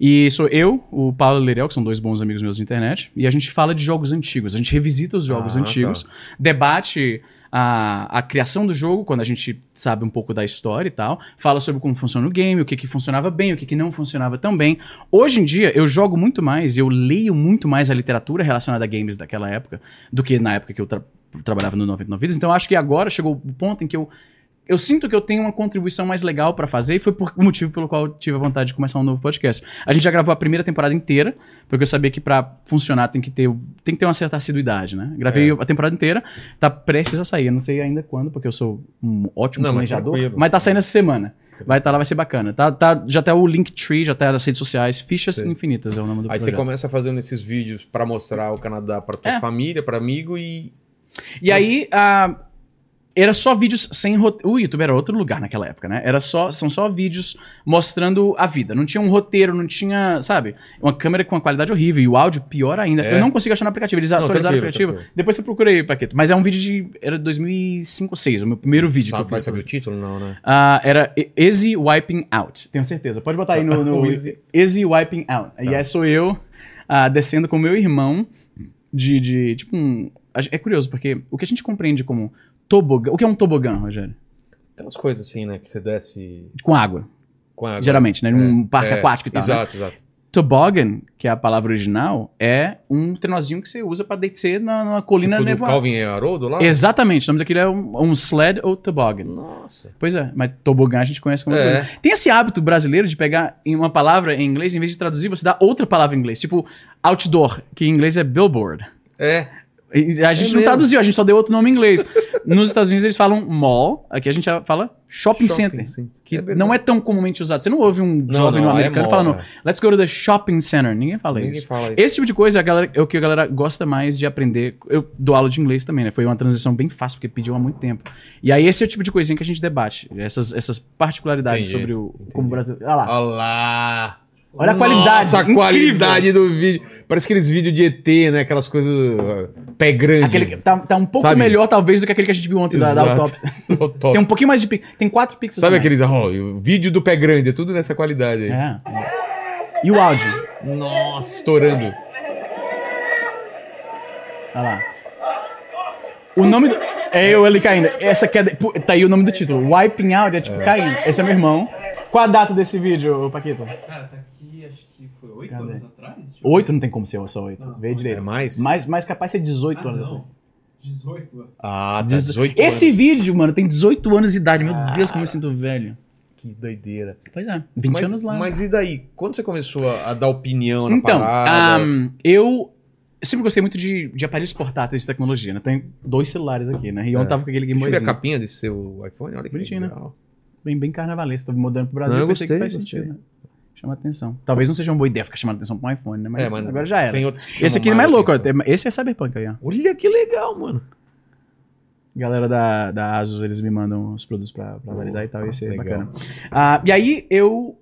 e sou eu, o Paulo Leirel, que são dois bons amigos meus de internet, e a gente fala de jogos antigos, a gente revisita os jogos Ah, antigos, debate a, a criação do jogo, quando a gente sabe um pouco da história e tal, fala sobre como funciona o game, o que, que funcionava bem, o que, que não funcionava tão bem. Hoje em dia, eu jogo muito mais, eu leio muito mais a literatura relacionada a games daquela época, do que na época que eu tra- trabalhava no 99 Vidas, então acho que agora chegou o ponto em que eu eu sinto que eu tenho uma contribuição mais legal pra fazer e foi por o motivo pelo qual eu tive a vontade de começar um novo podcast. A gente já gravou a primeira temporada inteira, porque eu sabia que pra funcionar tem que ter, tem que ter uma certa assiduidade, né? Gravei É. a temporada inteira, tá prestes a sair. Eu não sei ainda quando, porque eu sou um ótimo Não, mas planejador, tranquilo. mas tá saindo essa semana. Vai estar lá, vai ser bacana. Tá, tá, já tá o Linktree, já tá nas redes sociais. Fichas Sim. Infinitas é o nome do Aí você projeto. começa fazendo esses vídeos pra mostrar o Canadá pra tua É. família, pra amigo e. E aí, ah, era só vídeos sem roteiro. O YouTube era outro lugar naquela época, né? Era só, são só vídeos mostrando a vida. Não tinha um roteiro, não tinha, sabe? Uma câmera com uma qualidade horrível. E o áudio pior ainda. É. Eu não consigo achar no aplicativo. Eles Não, atualizaram o aplicativo. tranquilo. Depois você procura aí, Paqueto. Mas é um vídeo de. Era 2005 ou 2006, o meu primeiro vídeo Sabe, que eu fiz. saber o título? Não, né? Ah, era Easy Wiping Out. Tenho certeza. Pode botar aí no, no Easy. Easy Wiping Out. E Tá. aí sou eu ah, descendo com meu irmão de, de tipo um... É curioso, porque o que a gente compreende como tobogã... O que é um tobogã, Rogério? Aquelas coisas assim, né? Que você desce Com água, com água. geralmente, né? Num É, parque é, aquático e tal, né? Exato, exato. Toboggan, que é a palavra original, é um trenozinho que você usa pra descer na, numa colina tipo nevada. Calvin e Haroldo lá? Exatamente, o nome daquilo é um, um sled ou toboggan. Nossa. Pois é, mas tobogã a gente conhece como É. coisa. Tem esse hábito brasileiro de pegar uma palavra em inglês, em vez de traduzir, você dá outra palavra em inglês. Tipo, outdoor, que em inglês é billboard. É. A gente É não mesmo. traduziu, a gente só deu outro nome em inglês. Nos Estados Unidos eles falam mall, aqui a gente já fala shopping, center. center. Que É não é tão comumente usado. Você não ouve um Não, jovem não, é americano mall, falando, é. let's go to the shopping center. Ninguém fala Ninguém isso. fala isso. Esse tipo de coisa a galera- é o que a galera gosta mais de aprender. Eu dou aula de inglês também, né? Foi uma transição bem fácil, porque pediu há muito tempo. E aí esse é o tipo de coisinha que a gente debate. Essas, essas particularidades Entendi, sobre o entendi. como o Brasil. Olha lá. Olha lá. Olha a qualidade, Nossa, a incrível. qualidade do vídeo. Parece aqueles vídeos de ET, né? Aquelas coisas. Pé grande. Aquele, tá, tá um pouco Sabe? melhor, talvez, do que aquele que a gente viu ontem da, da Exato. autópsia. Tem um pouquinho mais de pixels. Tem quatro pixels. Sabe aqueles. ó, o vídeo do pé grande, é tudo nessa qualidade aí. É. E o áudio? Nossa, estourando. Olha lá. O nome do. É eu ali caindo. Essa que é. Tá aí o nome do título. Wiping Out é tipo caindo. Esse é meu irmão. Qual a data desse vídeo, Paquito? Cara, tá aqui, oito Cadê? anos atrás? Eu Oito não tem como ser só oito. Não. Vê É direito. mais? Mais, mais capaz de ser 18 ver. Ah, anos. não. 18 anos. Ah, tá Dezo- 18 Esse anos. vídeo, mano, tem 18 anos de idade. Meu Deus, como eu sinto velho. Que doideira. Pois é, 20 mas, anos lá. Mas e daí? Quando você começou a, a dar opinião na Então, parada? ahm, eu sempre gostei muito de, de aparelhos portáteis de tecnologia, né? Tenho dois celulares aqui, né? E ontem É. tava com aquele Game eu ver a capinha desse seu iPhone. Olha que Bonitinho, né? legal. Bem, bem carnavalesco. Tô mudando pro Brasil, Não, eu eu pensei que gostei, faz gostei. sentido, né? Chama atenção. Talvez não seja uma boa ideia ficar chamando atenção pra um iPhone, né? Mas, É, agora já era. Tem outros que Esse aqui é mais louco, atenção. Esse é Cyberpunk aí, ó. Olha que legal, mano. Galera da, da Asus, eles me mandam os produtos pra, pra analisar e tal. Esse é legal. bacana. Ah, e aí eu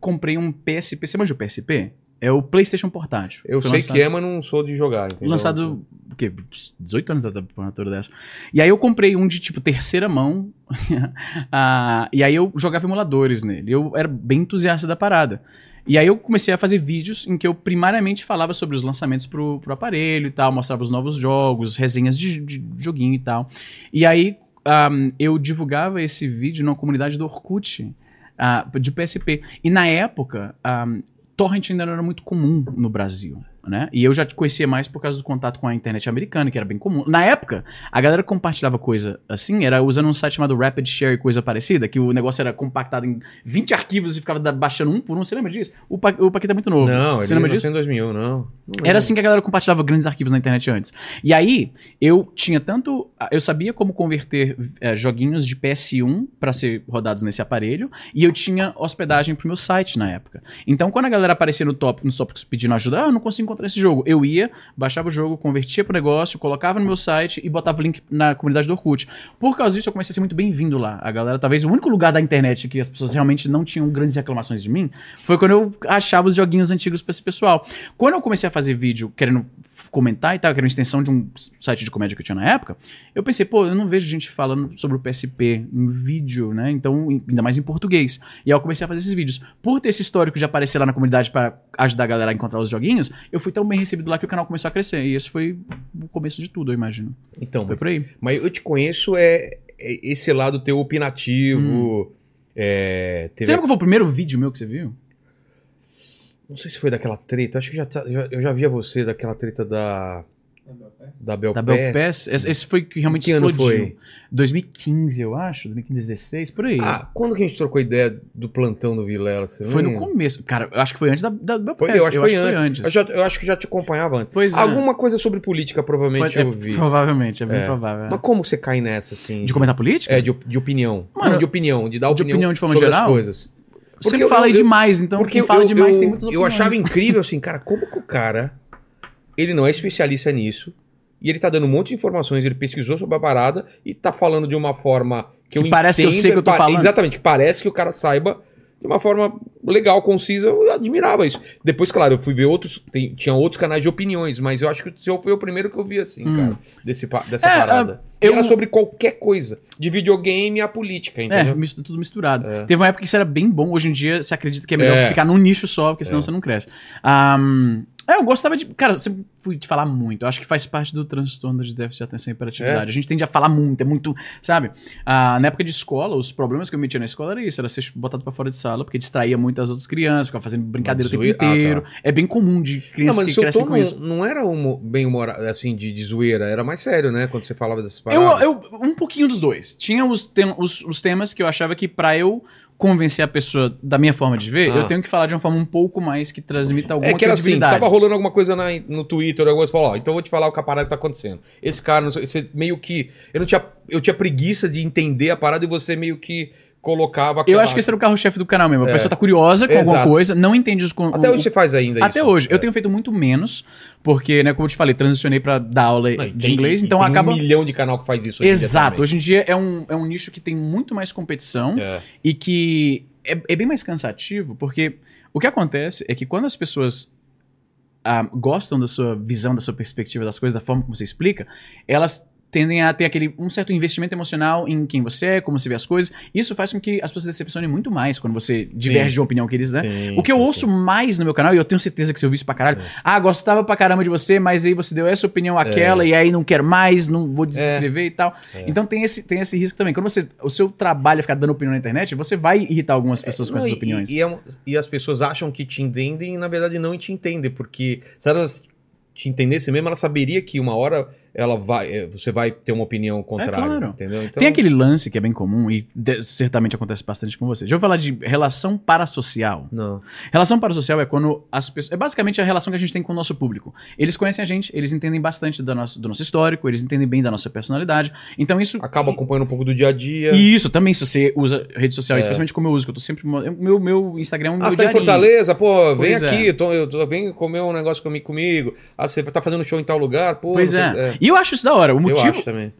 comprei um PSP. Você manja o PSP? É o PlayStation Portátil. Eu sei lançado- que é, mas não sou de jogar, entendeu? Lançado, o quê? 18 anos da formatura dessa. E aí eu comprei um de, tipo, terceira mão. Ah, e aí eu jogava emuladores nele. Eu era bem entusiasta da parada. E aí eu comecei a fazer vídeos em que eu primariamente falava sobre os lançamentos pro, pro aparelho e tal, mostrava os novos jogos, resenhas de, de joguinho e tal. E aí ahm, eu divulgava esse vídeo na comunidade do Orkut, ah, de PSP. E na época, ahm, torrent ainda não era muito comum no Brasil. Né? E eu já te conhecia mais por causa do contato com a internet americana, que era bem comum. Na época, a galera compartilhava coisa assim, era usando um site chamado Rapid Share, coisa parecida, que o negócio era compactado em 20 arquivos e ficava baixando um por um. Você lembra disso? O, pa o Paquito é muito novo. Não, ele Você lembra disso? em 2001, não. Não. Era assim que a galera compartilhava grandes arquivos na internet antes. E aí, eu tinha tanto. Eu sabia como converter eh, joguinhos de PS1 para ser rodados nesse aparelho, e eu tinha hospedagem pro meu site na época. Então, quando a galera aparecia no top, nos tópicos pedindo ajuda, ah, eu não consigo encontrar esse jogo, eu ia, baixava o jogo, convertia pro negócio, colocava no meu site e botava o link na comunidade do Orkut. Por causa disso, eu comecei a ser muito bem-vindo lá. A galera, talvez o único lugar da internet que as pessoas realmente não tinham grandes reclamações de mim foi quando eu achava os joguinhos antigos pra esse pessoal. Quando eu comecei a fazer vídeo querendo comentar e tal, que era uma extensão de um site de comédia que eu tinha na época, eu pensei, pô, eu não vejo gente falando sobre o PSP em vídeo, né? Então, ainda mais em português. E aí eu comecei a fazer esses vídeos. Por ter esse histórico de aparecer lá na comunidade pra ajudar a galera a encontrar os joguinhos, eu fui tão bem recebido lá que o canal começou a crescer. E esse foi o começo de tudo, eu imagino. Então, Foi mas, por aí. mas eu te conheço é, é esse lado teu opinativo. é, teve- Você lembra qual foi o primeiro vídeo meu que você viu? Não sei se foi daquela treta, acho que já, tá- já- eu já via você daquela treta da. Da Belpass. Da Belpass. Esse, esse foi que realmente Que ano explodiu. foi? 2015, eu acho. 2015, 16, por aí. Ah, quando que a gente trocou ideia do plantão do Vilela? Foi no começo. Cara, eu acho que foi antes da, da Belpass. Foi, eu acho que foi antes. Eu, já- eu acho que já te acompanhava antes. Pois é. Alguma coisa sobre política, provavelmente é, eu vi. Provavelmente, é bem É. provável. é. Mas como você cai nessa, assim? De comentar política? É, de, de opinião. Mano, Não, de opinião, de dar de opinião, opinião de forma sobre geral? as coisas. Você porque eu- fala eu- demais, então Porque quem eu, fala eu, demais eu, tem muitas eu opiniões. achava incrível, assim, cara, como que o cara, ele não é especialista nisso, e ele tá dando um monte de informações, ele pesquisou sobre a parada, e tá falando de uma forma que, Que eu parece que eu sei que eu tô falando. Exatamente, que parece que o cara saiba de uma forma legal, concisa, eu admirava isso. Depois, claro, eu fui ver outros, tem- tinha outros canais de opiniões, mas eu acho que o seu foi o primeiro que eu vi, assim, Hum. cara, desse, dessa É, parada. ah, E eu- era sobre qualquer coisa, de videogame a política, É, entendeu? misto- tudo misturado. É. Teve uma época que isso era bem bom, hoje em dia você acredita que é melhor É. ficar num nicho só, porque senão É. você não cresce. Ahm, é, eu gostava de. Cara, eu sempre fui te falar muito. Eu acho que faz parte do transtorno de déficit de atenção e hiperatividade. É. A gente tende a falar muito, é muito. Sabe? Ah, na época de escola, os problemas que eu metia na escola era isso: era ser botado pra fora de sala, porque distraía muito as outras crianças, ficava fazendo brincadeira o tempo Zoe- ah, tá. inteiro. É bem comum de Não, crianças mas que crescem tom com não, isso. não era bem humorado, assim, de, de zoeira, era mais sério, né? Quando você falava dessas Eu, paradas. eu, um pouquinho dos dois. Tinha os, tem- os, os temas que eu achava que pra eu convencer a pessoa da minha forma de ver, Ah. eu tenho que falar de uma forma um pouco mais que transmita alguma É que era assim, tava rolando alguma coisa na- no Twitter, alguma coisa, falou, ó, então eu vou te falar o que a parada que tá acontecendo. Esse cara, não sei, você meio que, eu não tinha, eu tinha preguiça de entender a parada e você meio que colocava Eu aquela- acho que esse era o carro-chefe do canal mesmo. A É. pessoa tá curiosa com alguma Exato. coisa, não entende os... Até o- hoje você faz ainda Até isso. hoje. Eu É. tenho feito muito menos, porque, né, como eu te falei, transicionei pra dar aula Não, de tem- inglês, então tem acaba... um milhão de canal que faz isso hoje em Exato. também. Hoje em dia é um, é um nicho que tem muito mais competição É. e que é, é bem mais cansativo, porque o que acontece é que quando as pessoas ah, gostam da sua visão, da sua perspectiva das coisas, da forma como você explica, elas tendem a ter aquele um certo investimento emocional em quem você é, como você vê as coisas. Isso faz com que as pessoas se decepcionem muito mais quando você diverge de uma opinião que eles, né? Sim, O que eu sim, ouço sim. mais no meu canal, e eu tenho certeza que você ouviu isso pra caralho, É. ah, gostava pra caramba de você, mas aí você deu essa opinião aquela, e aí não quero mais, não vou desescrever e tal. É. Então tem esse, tem esse risco também. Quando você, o seu trabalho é ficar dando opinião na internet, você vai irritar algumas pessoas com essas e- opiniões. E, é um- e as pessoas acham que te entendem e na verdade não te entendem, porque se elas te entendessem mesmo, ela saberia que uma hora ela vai, eh, você vai ter uma opinião contrária, claro. entendeu? Então, Tem aquele lance que é bem comum e certamente acontece bastante com você. Já ouviu falar de relação parasocial? Não. Relação parasocial é quando as pessoas. É basicamente a relação que a gente tem com o nosso público. Eles conhecem a gente, eles entendem bastante do nosso, do nosso histórico, eles entendem bem da nossa personalidade. Então isso. Acaba acompanhando um pouco do dia a dia. E isso também, se você usa rede social, É. especialmente como eu uso, que eu tô sempre. Meu, meu Instagram é um Ah, meu você tá em. Fortaleza? Pô, vem Pois é. aqui, tô, eu tô, vem comer um negócio comigo. Ah, você tá fazendo show em tal lugar? Pô, Pois é. sei- E eu acho isso da hora. O Eu motivo. acho também.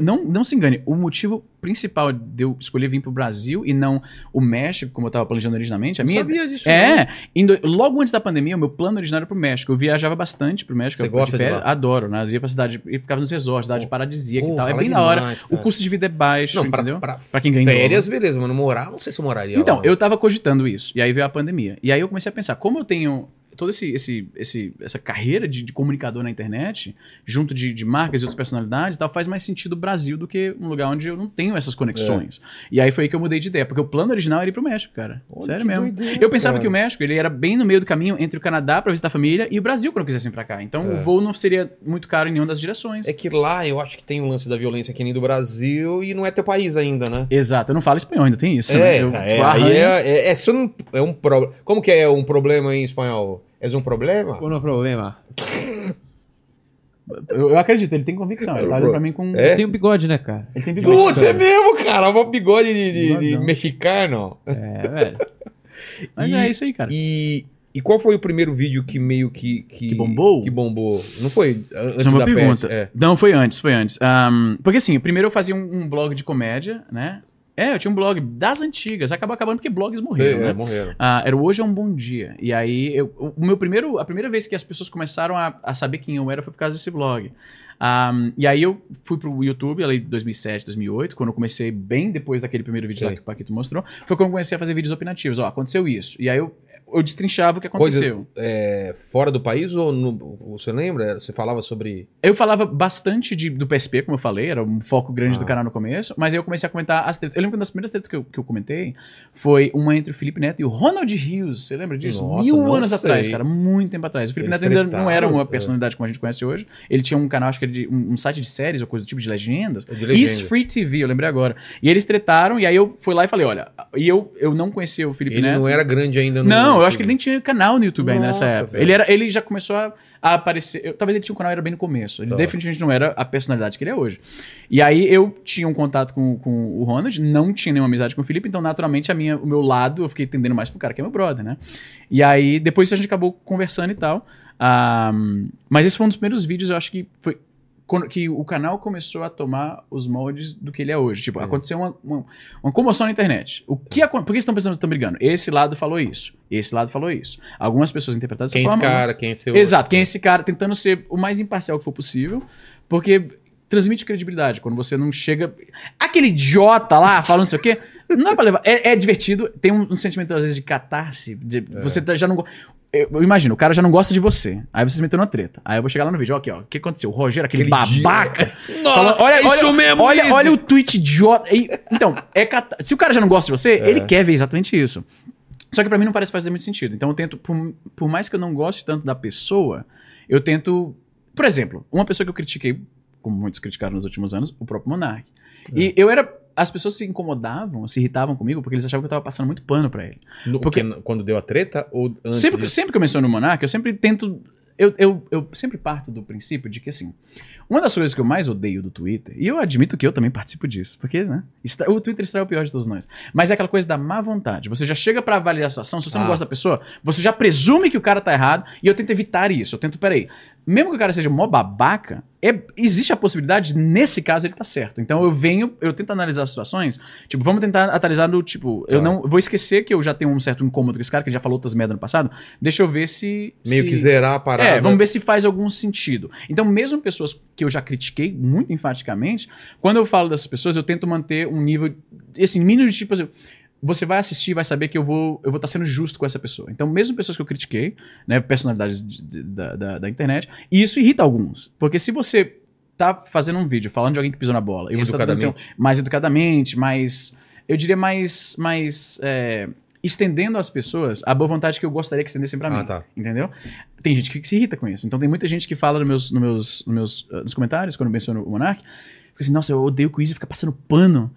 Não, não se engane, o motivo principal de eu escolher vir pro Brasil e não o México, como eu tava planejando originalmente, a Não minha. sabia disso. É, indo- logo antes da pandemia, o meu plano originário era pro México. Eu viajava bastante pro México. Você eu- gosta de férias, lá? Adoro, né? Eu ia pra cidade, e ficava nos resorts, cidade paradisíaca Pô, e tal. É bem da hora. demais, O cara. custo de vida é baixo, Não, pra, entendeu? pra Pra quem ganha férias, dólar. beleza, mas não morar, não sei se eu moraria Então, lá. eu tava cogitando isso. E aí veio a pandemia. E aí eu comecei a pensar, como eu tenho toda esse, esse, esse, essa carreira de, de comunicador na internet, junto de, de marcas e outras personalidades tal, faz mais sentido o Brasil do que um lugar onde eu não tenho essas conexões. E aí foi aí que eu mudei de ideia, porque o plano original era ir pro México, cara. Olha Sério mesmo. doideira, eu pensava cara. que o México, ele era bem no meio do caminho entre o Canadá pra visitar a família e o Brasil quando eu quisesse vir pra cá. Então É. o voo não seria muito caro em nenhuma das direções. É que lá eu acho que tem um lance da violência que nem do Brasil e não é teu país ainda, né? Exato, eu não falo espanhol, ainda tem isso. É, né? Eu, é, tipo, é, é, é, um, é um problema. Como que é um problema em espanhol? É um problema? Qual é o problema? eu, eu acredito, ele tem convicção. Ele tá olhando pra mim com. É? Tem um bigode, né, cara? Ele tem bigode. Puta, é mesmo, cara. Um bigode de, de- de mexicano. É, velho. Mas E- é isso aí, cara. E, e qual foi o primeiro vídeo que meio que. Que, Que bombou? Que bombou. Não foi antes é uma da pergunta. é. Não, foi antes, foi antes. Ahn, porque assim, primeiro eu fazia um, um blog de comédia, né? É, eu tinha um blog das antigas. Acabou acabando porque blogs morreram, Sei, né? é, morreram. Ah, era Hoje é um Bom Dia. E aí, eu, o meu primeiro, a primeira vez que as pessoas começaram a, a saber quem eu era foi por causa desse blog. Ahm, e aí eu fui pro YouTube, ali em 2007, 2008, quando eu comecei bem depois daquele primeiro vídeo lá que o Paquito mostrou, foi quando eu comecei a fazer vídeos opinativos. Ó, aconteceu isso. E aí eu, eu destrinchava o que aconteceu. É, fora do país ou no- você lembra? Você falava sobre. Eu falava bastante de- do PSP, como eu falei, era um foco grande do Ah. canal no começo, mas aí eu comecei a comentar as tretas. Eu lembro que uma das primeiras tretas que eu, que eu comentei foi uma entre o Felipe Neto e o Ronald Rios. Você lembra disso? Nossa, Mil anos sei. atrás, cara, muito tempo atrás. O Felipe Eles Neto ainda não era uma é. personalidade como a gente conhece hoje. Ele tinha um canal, acho que era de um, um site de séries ou coisa do tipo de legendas. De legenda. Is Free TV, eu lembrei agora. E eles tretaram, e aí eu fui lá e falei: olha, e eu, eu não conhecia o Felipe Ele Neto. não era grande ainda no. Não, eu acho que ele nem tinha canal no YouTube ainda nessa época. velho. Ele, era, ele já começou a, a aparecer. eu- talvez ele tinha um canal, era bem no começo. Ele Tá. definitivamente não era a personalidade que ele é hoje. E aí eu tinha um contato com, com o Ronald, não tinha nenhuma amizade com o Felipe, então naturalmente a minha, o meu lado eu fiquei tendendo mais pro cara que é meu brother, né? E aí depois a gente acabou conversando e tal. Ah, mas esse foi um dos primeiros vídeos, eu acho que foi. Que o canal começou a tomar os moldes do que ele é hoje. Tipo, É. aconteceu uma, uma, uma comoção na internet. O que acon- Por que vocês estão pensando que estão brigando? Esse lado falou isso. Esse lado falou isso. Algumas pessoas interpretaram dessa Quem é esse cara? Quem é seu. Exato, quem é esse cara tentando ser o mais imparcial que for possível, porque transmite credibilidade quando você não chega. Aquele idiota lá falando não sei o quê. Não é pra levar. É, é divertido, tem um, um sentimento, às vezes, de catarse. De, É. Você tá- já não. Eu, eu imagino, o cara já não gosta de você. Aí você se meteu numa treta. Aí eu vou chegar lá no vídeo, ó, aqui, ó. O que aconteceu? O Rogério, aquele, Aquele babaca. Nossa, Fala, olha, isso olha, mesmo, olha, olha o tweet idiota. Então, é cata- se o cara já não gosta de você, É. ele quer ver exatamente isso. Só que pra mim não parece fazer muito sentido. Então eu tento, por, por mais que eu não goste tanto da pessoa, eu tento. Por exemplo, uma pessoa que eu critiquei, como muitos criticaram nos últimos anos, o próprio Monark. É. E eu era. As pessoas se incomodavam, se irritavam comigo, porque eles achavam que eu tava passando muito pano pra ele. No- Porque- quando deu a treta ou antes? Sempre, disso? sempre que eu menciono o Monark, eu sempre tento. Eu, eu, eu sempre parto do princípio de que, assim, uma das coisas que eu mais odeio do Twitter, e eu admito que eu também participo disso, porque, né? O Twitter extrai o pior de todos nós. Mas é aquela coisa da má vontade. Você já chega pra avaliar a situação, se você não Ah. gosta da pessoa, você já presume que o cara tá errado, e eu tento evitar isso. Eu tento, peraí, mesmo que o cara seja mó babaca, é- existe a possibilidade, de, nesse caso, ele tá certo. Então eu venho, eu tento analisar as situações, tipo, vamos tentar atualizar no, tipo, eu Tá. não vou esquecer que eu já tenho um certo incômodo com esse cara, que já falou outras merda no passado, deixa eu ver se... Meio se- que zerar a parada. é, vamos ver se faz algum sentido. Então, mesmo pessoas que eu já critiquei muito enfaticamente, quando eu falo dessas pessoas, eu tento manter um nível, assim, mínimo de tipo assim, você vai assistir e vai saber que eu vou eu vou estar sendo justo com essa pessoa. Então, mesmo pessoas que eu critiquei, né, personalidades de- de- da, da, da internet, e isso irrita alguns. Porque se você tá fazendo um vídeo falando de alguém que pisou na bola, e você tá ser um- mais educadamente, mais, eu diria mais, mais é, estendendo às pessoas a boa vontade que eu gostaria que estendessem pra Ah, mim. tá. Entendeu? Tem gente que se irrita com isso. Então tem muita gente que fala nos meus, nos meus, nos meus uh, nos comentários, quando eu menciono o Monark, fica assim, nossa, eu odeio que o Easy fica passando pano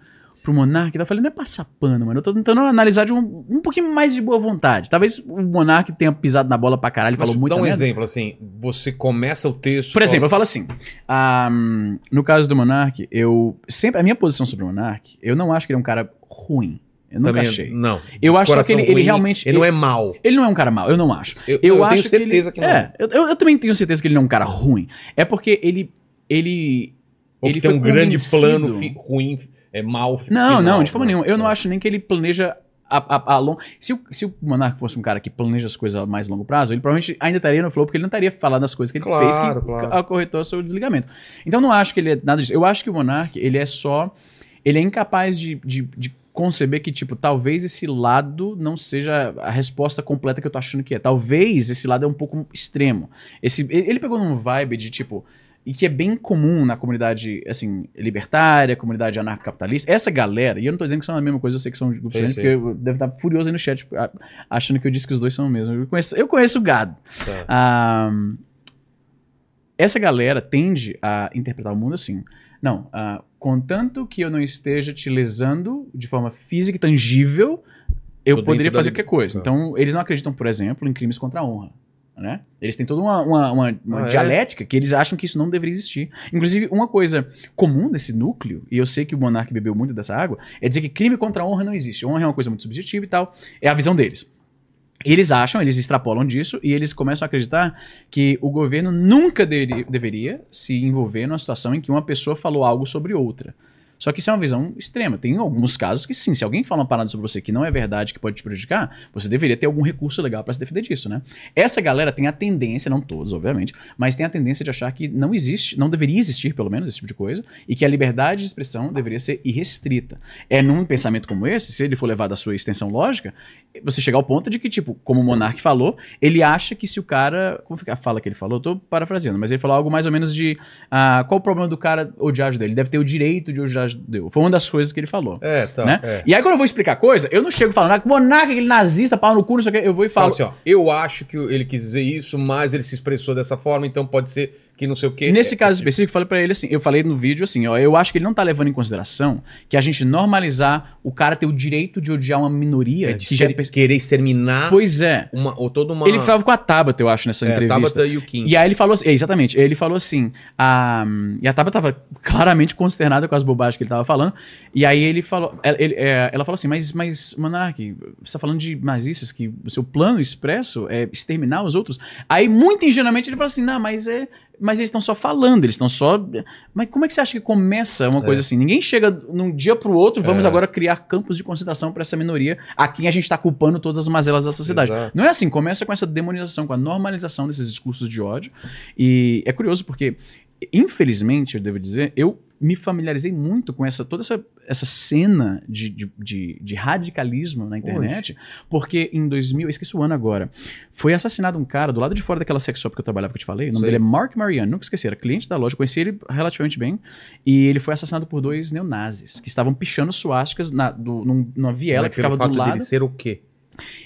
pro Monark. Eu falei, não é passar pano, mano. Eu tô tentando analisar de um, um pouquinho mais de boa vontade. Talvez o Monark tenha pisado na bola pra caralho e Mas falou muito dá um exemplo, assim. Você começa o texto. por exemplo, eu falo assim, hum, no caso do Monark, eu sempre a minha posição sobre o Monark, eu não acho que ele é um cara ruim. Eu nunca também, achei. Não. Eu acho que ele, ele ruim, realmente Ele não é mal. ele não é um cara mau, eu não acho. Eu, Eu, eu acho tenho certeza que, ele, não. É, eu, eu- eu também tenho certeza que ele não é um cara ruim. É porque ele. ele Ou ele que tem um grande plano fi- ruim, é mal. Não, final, não, de forma né? nenhuma. Eu não É. acho nem que ele planeja a, a, a long... se, o, se o Monark fosse um cara que planeja as coisas a mais longo prazo, ele provavelmente ainda estaria no flow, porque ele não estaria falando das coisas que ele Claro, fez que claro. acorretou seu desligamento. Então eu não acho que ele é nada disso. Eu acho que o Monark, ele é só. Ele é incapaz de, de, de conceber que, tipo, talvez esse lado não seja a resposta completa que eu tô achando que é. Talvez esse lado é um pouco extremo. Esse, ele ele pegou num vibe de, tipo, e que é bem comum na comunidade, assim, libertária, comunidade anarcocapitalista. Essa galera, e eu não tô dizendo que são a mesma coisa, eu sei que são grupos diferentes, porque eu deve estar furioso aí no chat, achando que eu disse que os dois são o mesmo. Eu conheço, eu conheço o gado. Tá. Ah, essa galera tende a interpretar o mundo assim. Não, ah, contanto que eu não esteja te lesando de forma física e tangível, eu Tô poderia da fazer li- qualquer coisa. Tá. Então, eles não acreditam, por exemplo, em crimes contra a honra. Né? Eles têm toda uma, uma, uma- uma Ah, é? dialética que eles acham que isso não deveria existir. Inclusive, uma coisa comum desse núcleo, e eu sei que o Monark bebeu muito dessa água, é dizer que crime contra a honra não existe. Honra é uma coisa muito subjetiva e tal. É a visão deles. E Eles acham, eles extrapolam disso e eles começam a acreditar que o governo nunca deve- deveria se envolver numa situação em que uma pessoa falou algo sobre outra. Só que isso é uma visão extrema. Tem alguns casos que sim, se alguém fala uma parada sobre você que não é verdade, que pode te prejudicar, você deveria ter algum recurso legal para se defender disso, né? Essa galera tem a tendência, não todos, obviamente, mas tem a tendência de achar que não existe, não deveria existir, pelo menos, esse tipo de coisa, e que a liberdade de expressão deveria ser irrestrita. É num pensamento como esse, se ele for levado à sua extensão lógica, você chegar ao ponto de que, tipo, como o Monark falou, ele acha que se o cara. Como fica a fala que ele falou? Eu tô parafraseando, mas ele falou algo mais ou menos de. ah, qual o problema do cara odiar judeu? Ele deve ter o direito de odiar judeu. Foi uma das coisas que ele falou. É, tá. né? é. E aí, quando eu vou explicar coisa, eu não chego falando, ah, Monark, aquele nazista, pau no cu, não sei o que, eu vou e Fala falo. assim, ó, eu acho que ele quis dizer isso, mas ele se expressou dessa forma, então pode ser que não sei o quê. Nesse É, caso é, específico, eu falei pra ele assim, eu falei no vídeo assim, ó, eu acho que ele não tá levando em consideração que a gente normalizar o cara ter o direito de odiar uma minoria é de que querer, exterminar Pois é. uma, ou toda uma... Ele falava com a Tabata, eu acho, nessa é, entrevista. Tabata e o Kim. E aí ele falou assim, é, exatamente, ele falou assim, a, e a Tabata tava claramente consternada com as bobagens que ele tava falando, e aí ele falou, ela, ele- é, ela falou assim, mas, mas Monark, você tá falando de nazistas, que o seu plano expresso é exterminar os outros? Aí, muito ingenuamente, ele falou assim, não, mas é... Mas eles estão só falando, eles estão só. Mas como é que você acha que começa uma coisa assim? Ninguém chega num dia pro outro, vamos É. agora criar campos de concentração para essa minoria a quem a gente tá culpando todas as mazelas da sociedade. Exato. Não é assim, começa com essa demonização, com a normalização desses discursos de ódio. E é curioso porque, infelizmente, eu devo dizer, eu me familiarizei muito com essa toda essa, essa cena de, de, de, de radicalismo na internet, porque em 2000, eu esqueci o ano agora, foi assassinado um cara do lado de fora daquela sex shop que eu trabalhava, que eu te falei. O nome Sei. dele é Mark Mariano, nunca esqueci, era cliente da loja, conheci ele relativamente bem, e ele foi assassinado por dois neonazis, que estavam pichando suásticas na, do, num- numa viela Mas que ficava do lado. dele ser o quê?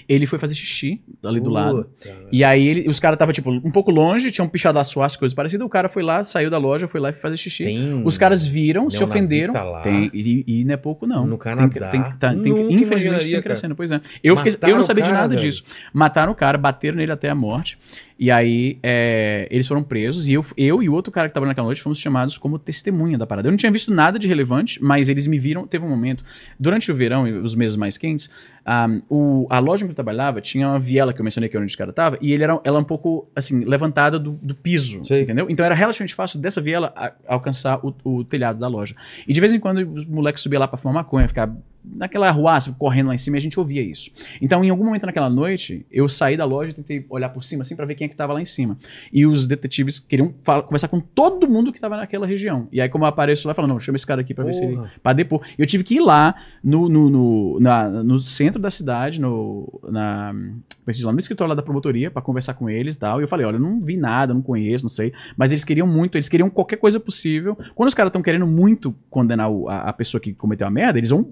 Ele foi fazer xixi ali do lado. Puta, E aí ele- os caras estavam, tipo, um pouco longe, tinham pichado as suas coisas parecidas. O cara foi lá, saiu da loja, foi lá e foi fazer xixi. Tem Os caras viram, se ofenderam. lá. Tem, e, e não é pouco, não. No Canadá. tem, tá- infelizmente tem cara. crescendo, pois é. Eu, fiquei- eu não sabia o de cara, nada velho. disso. Mataram o cara, bateram nele até a morte. E aí é, eles foram presos e eu, eu e o outro cara que tava naquela noite fomos chamados como testemunha da parada. Eu não tinha visto nada de relevante, mas eles me viram. Teve um momento, durante o verão e os meses mais quentes, um, o- a loja onde eu trabalhava tinha uma viela que eu mencionei que é onde o cara tava, e ele era, ela um pouco assim, levantada do, do piso, Sei. entendeu? Então era relativamente fácil dessa viela a- alcançar o, o telhado da loja. E de vez em quando os moleques subiam lá pra fumar maconha, ficar naquela arruaça, correndo lá em cima, e a gente ouvia isso. Então, em algum momento naquela noite, eu saí da loja e tentei olhar por cima, assim, pra ver quem é que tava lá em cima. E os detetives queriam fala- conversar com todo mundo que tava naquela região. E aí, como eu apareço lá, falo, não, chama esse cara aqui pra ver se ele... Pra depor. E eu tive que ir lá no, no, no, na- no centro da cidade, no, na, preciso lá, no escritório lá da promotoria, pra conversar com eles e tal. E eu falei, olha, eu não vi nada, não conheço, não sei. Mas eles queriam muito, eles queriam qualquer coisa possível. Quando os caras estão querendo muito condenar a, a pessoa que cometeu a merda, eles vão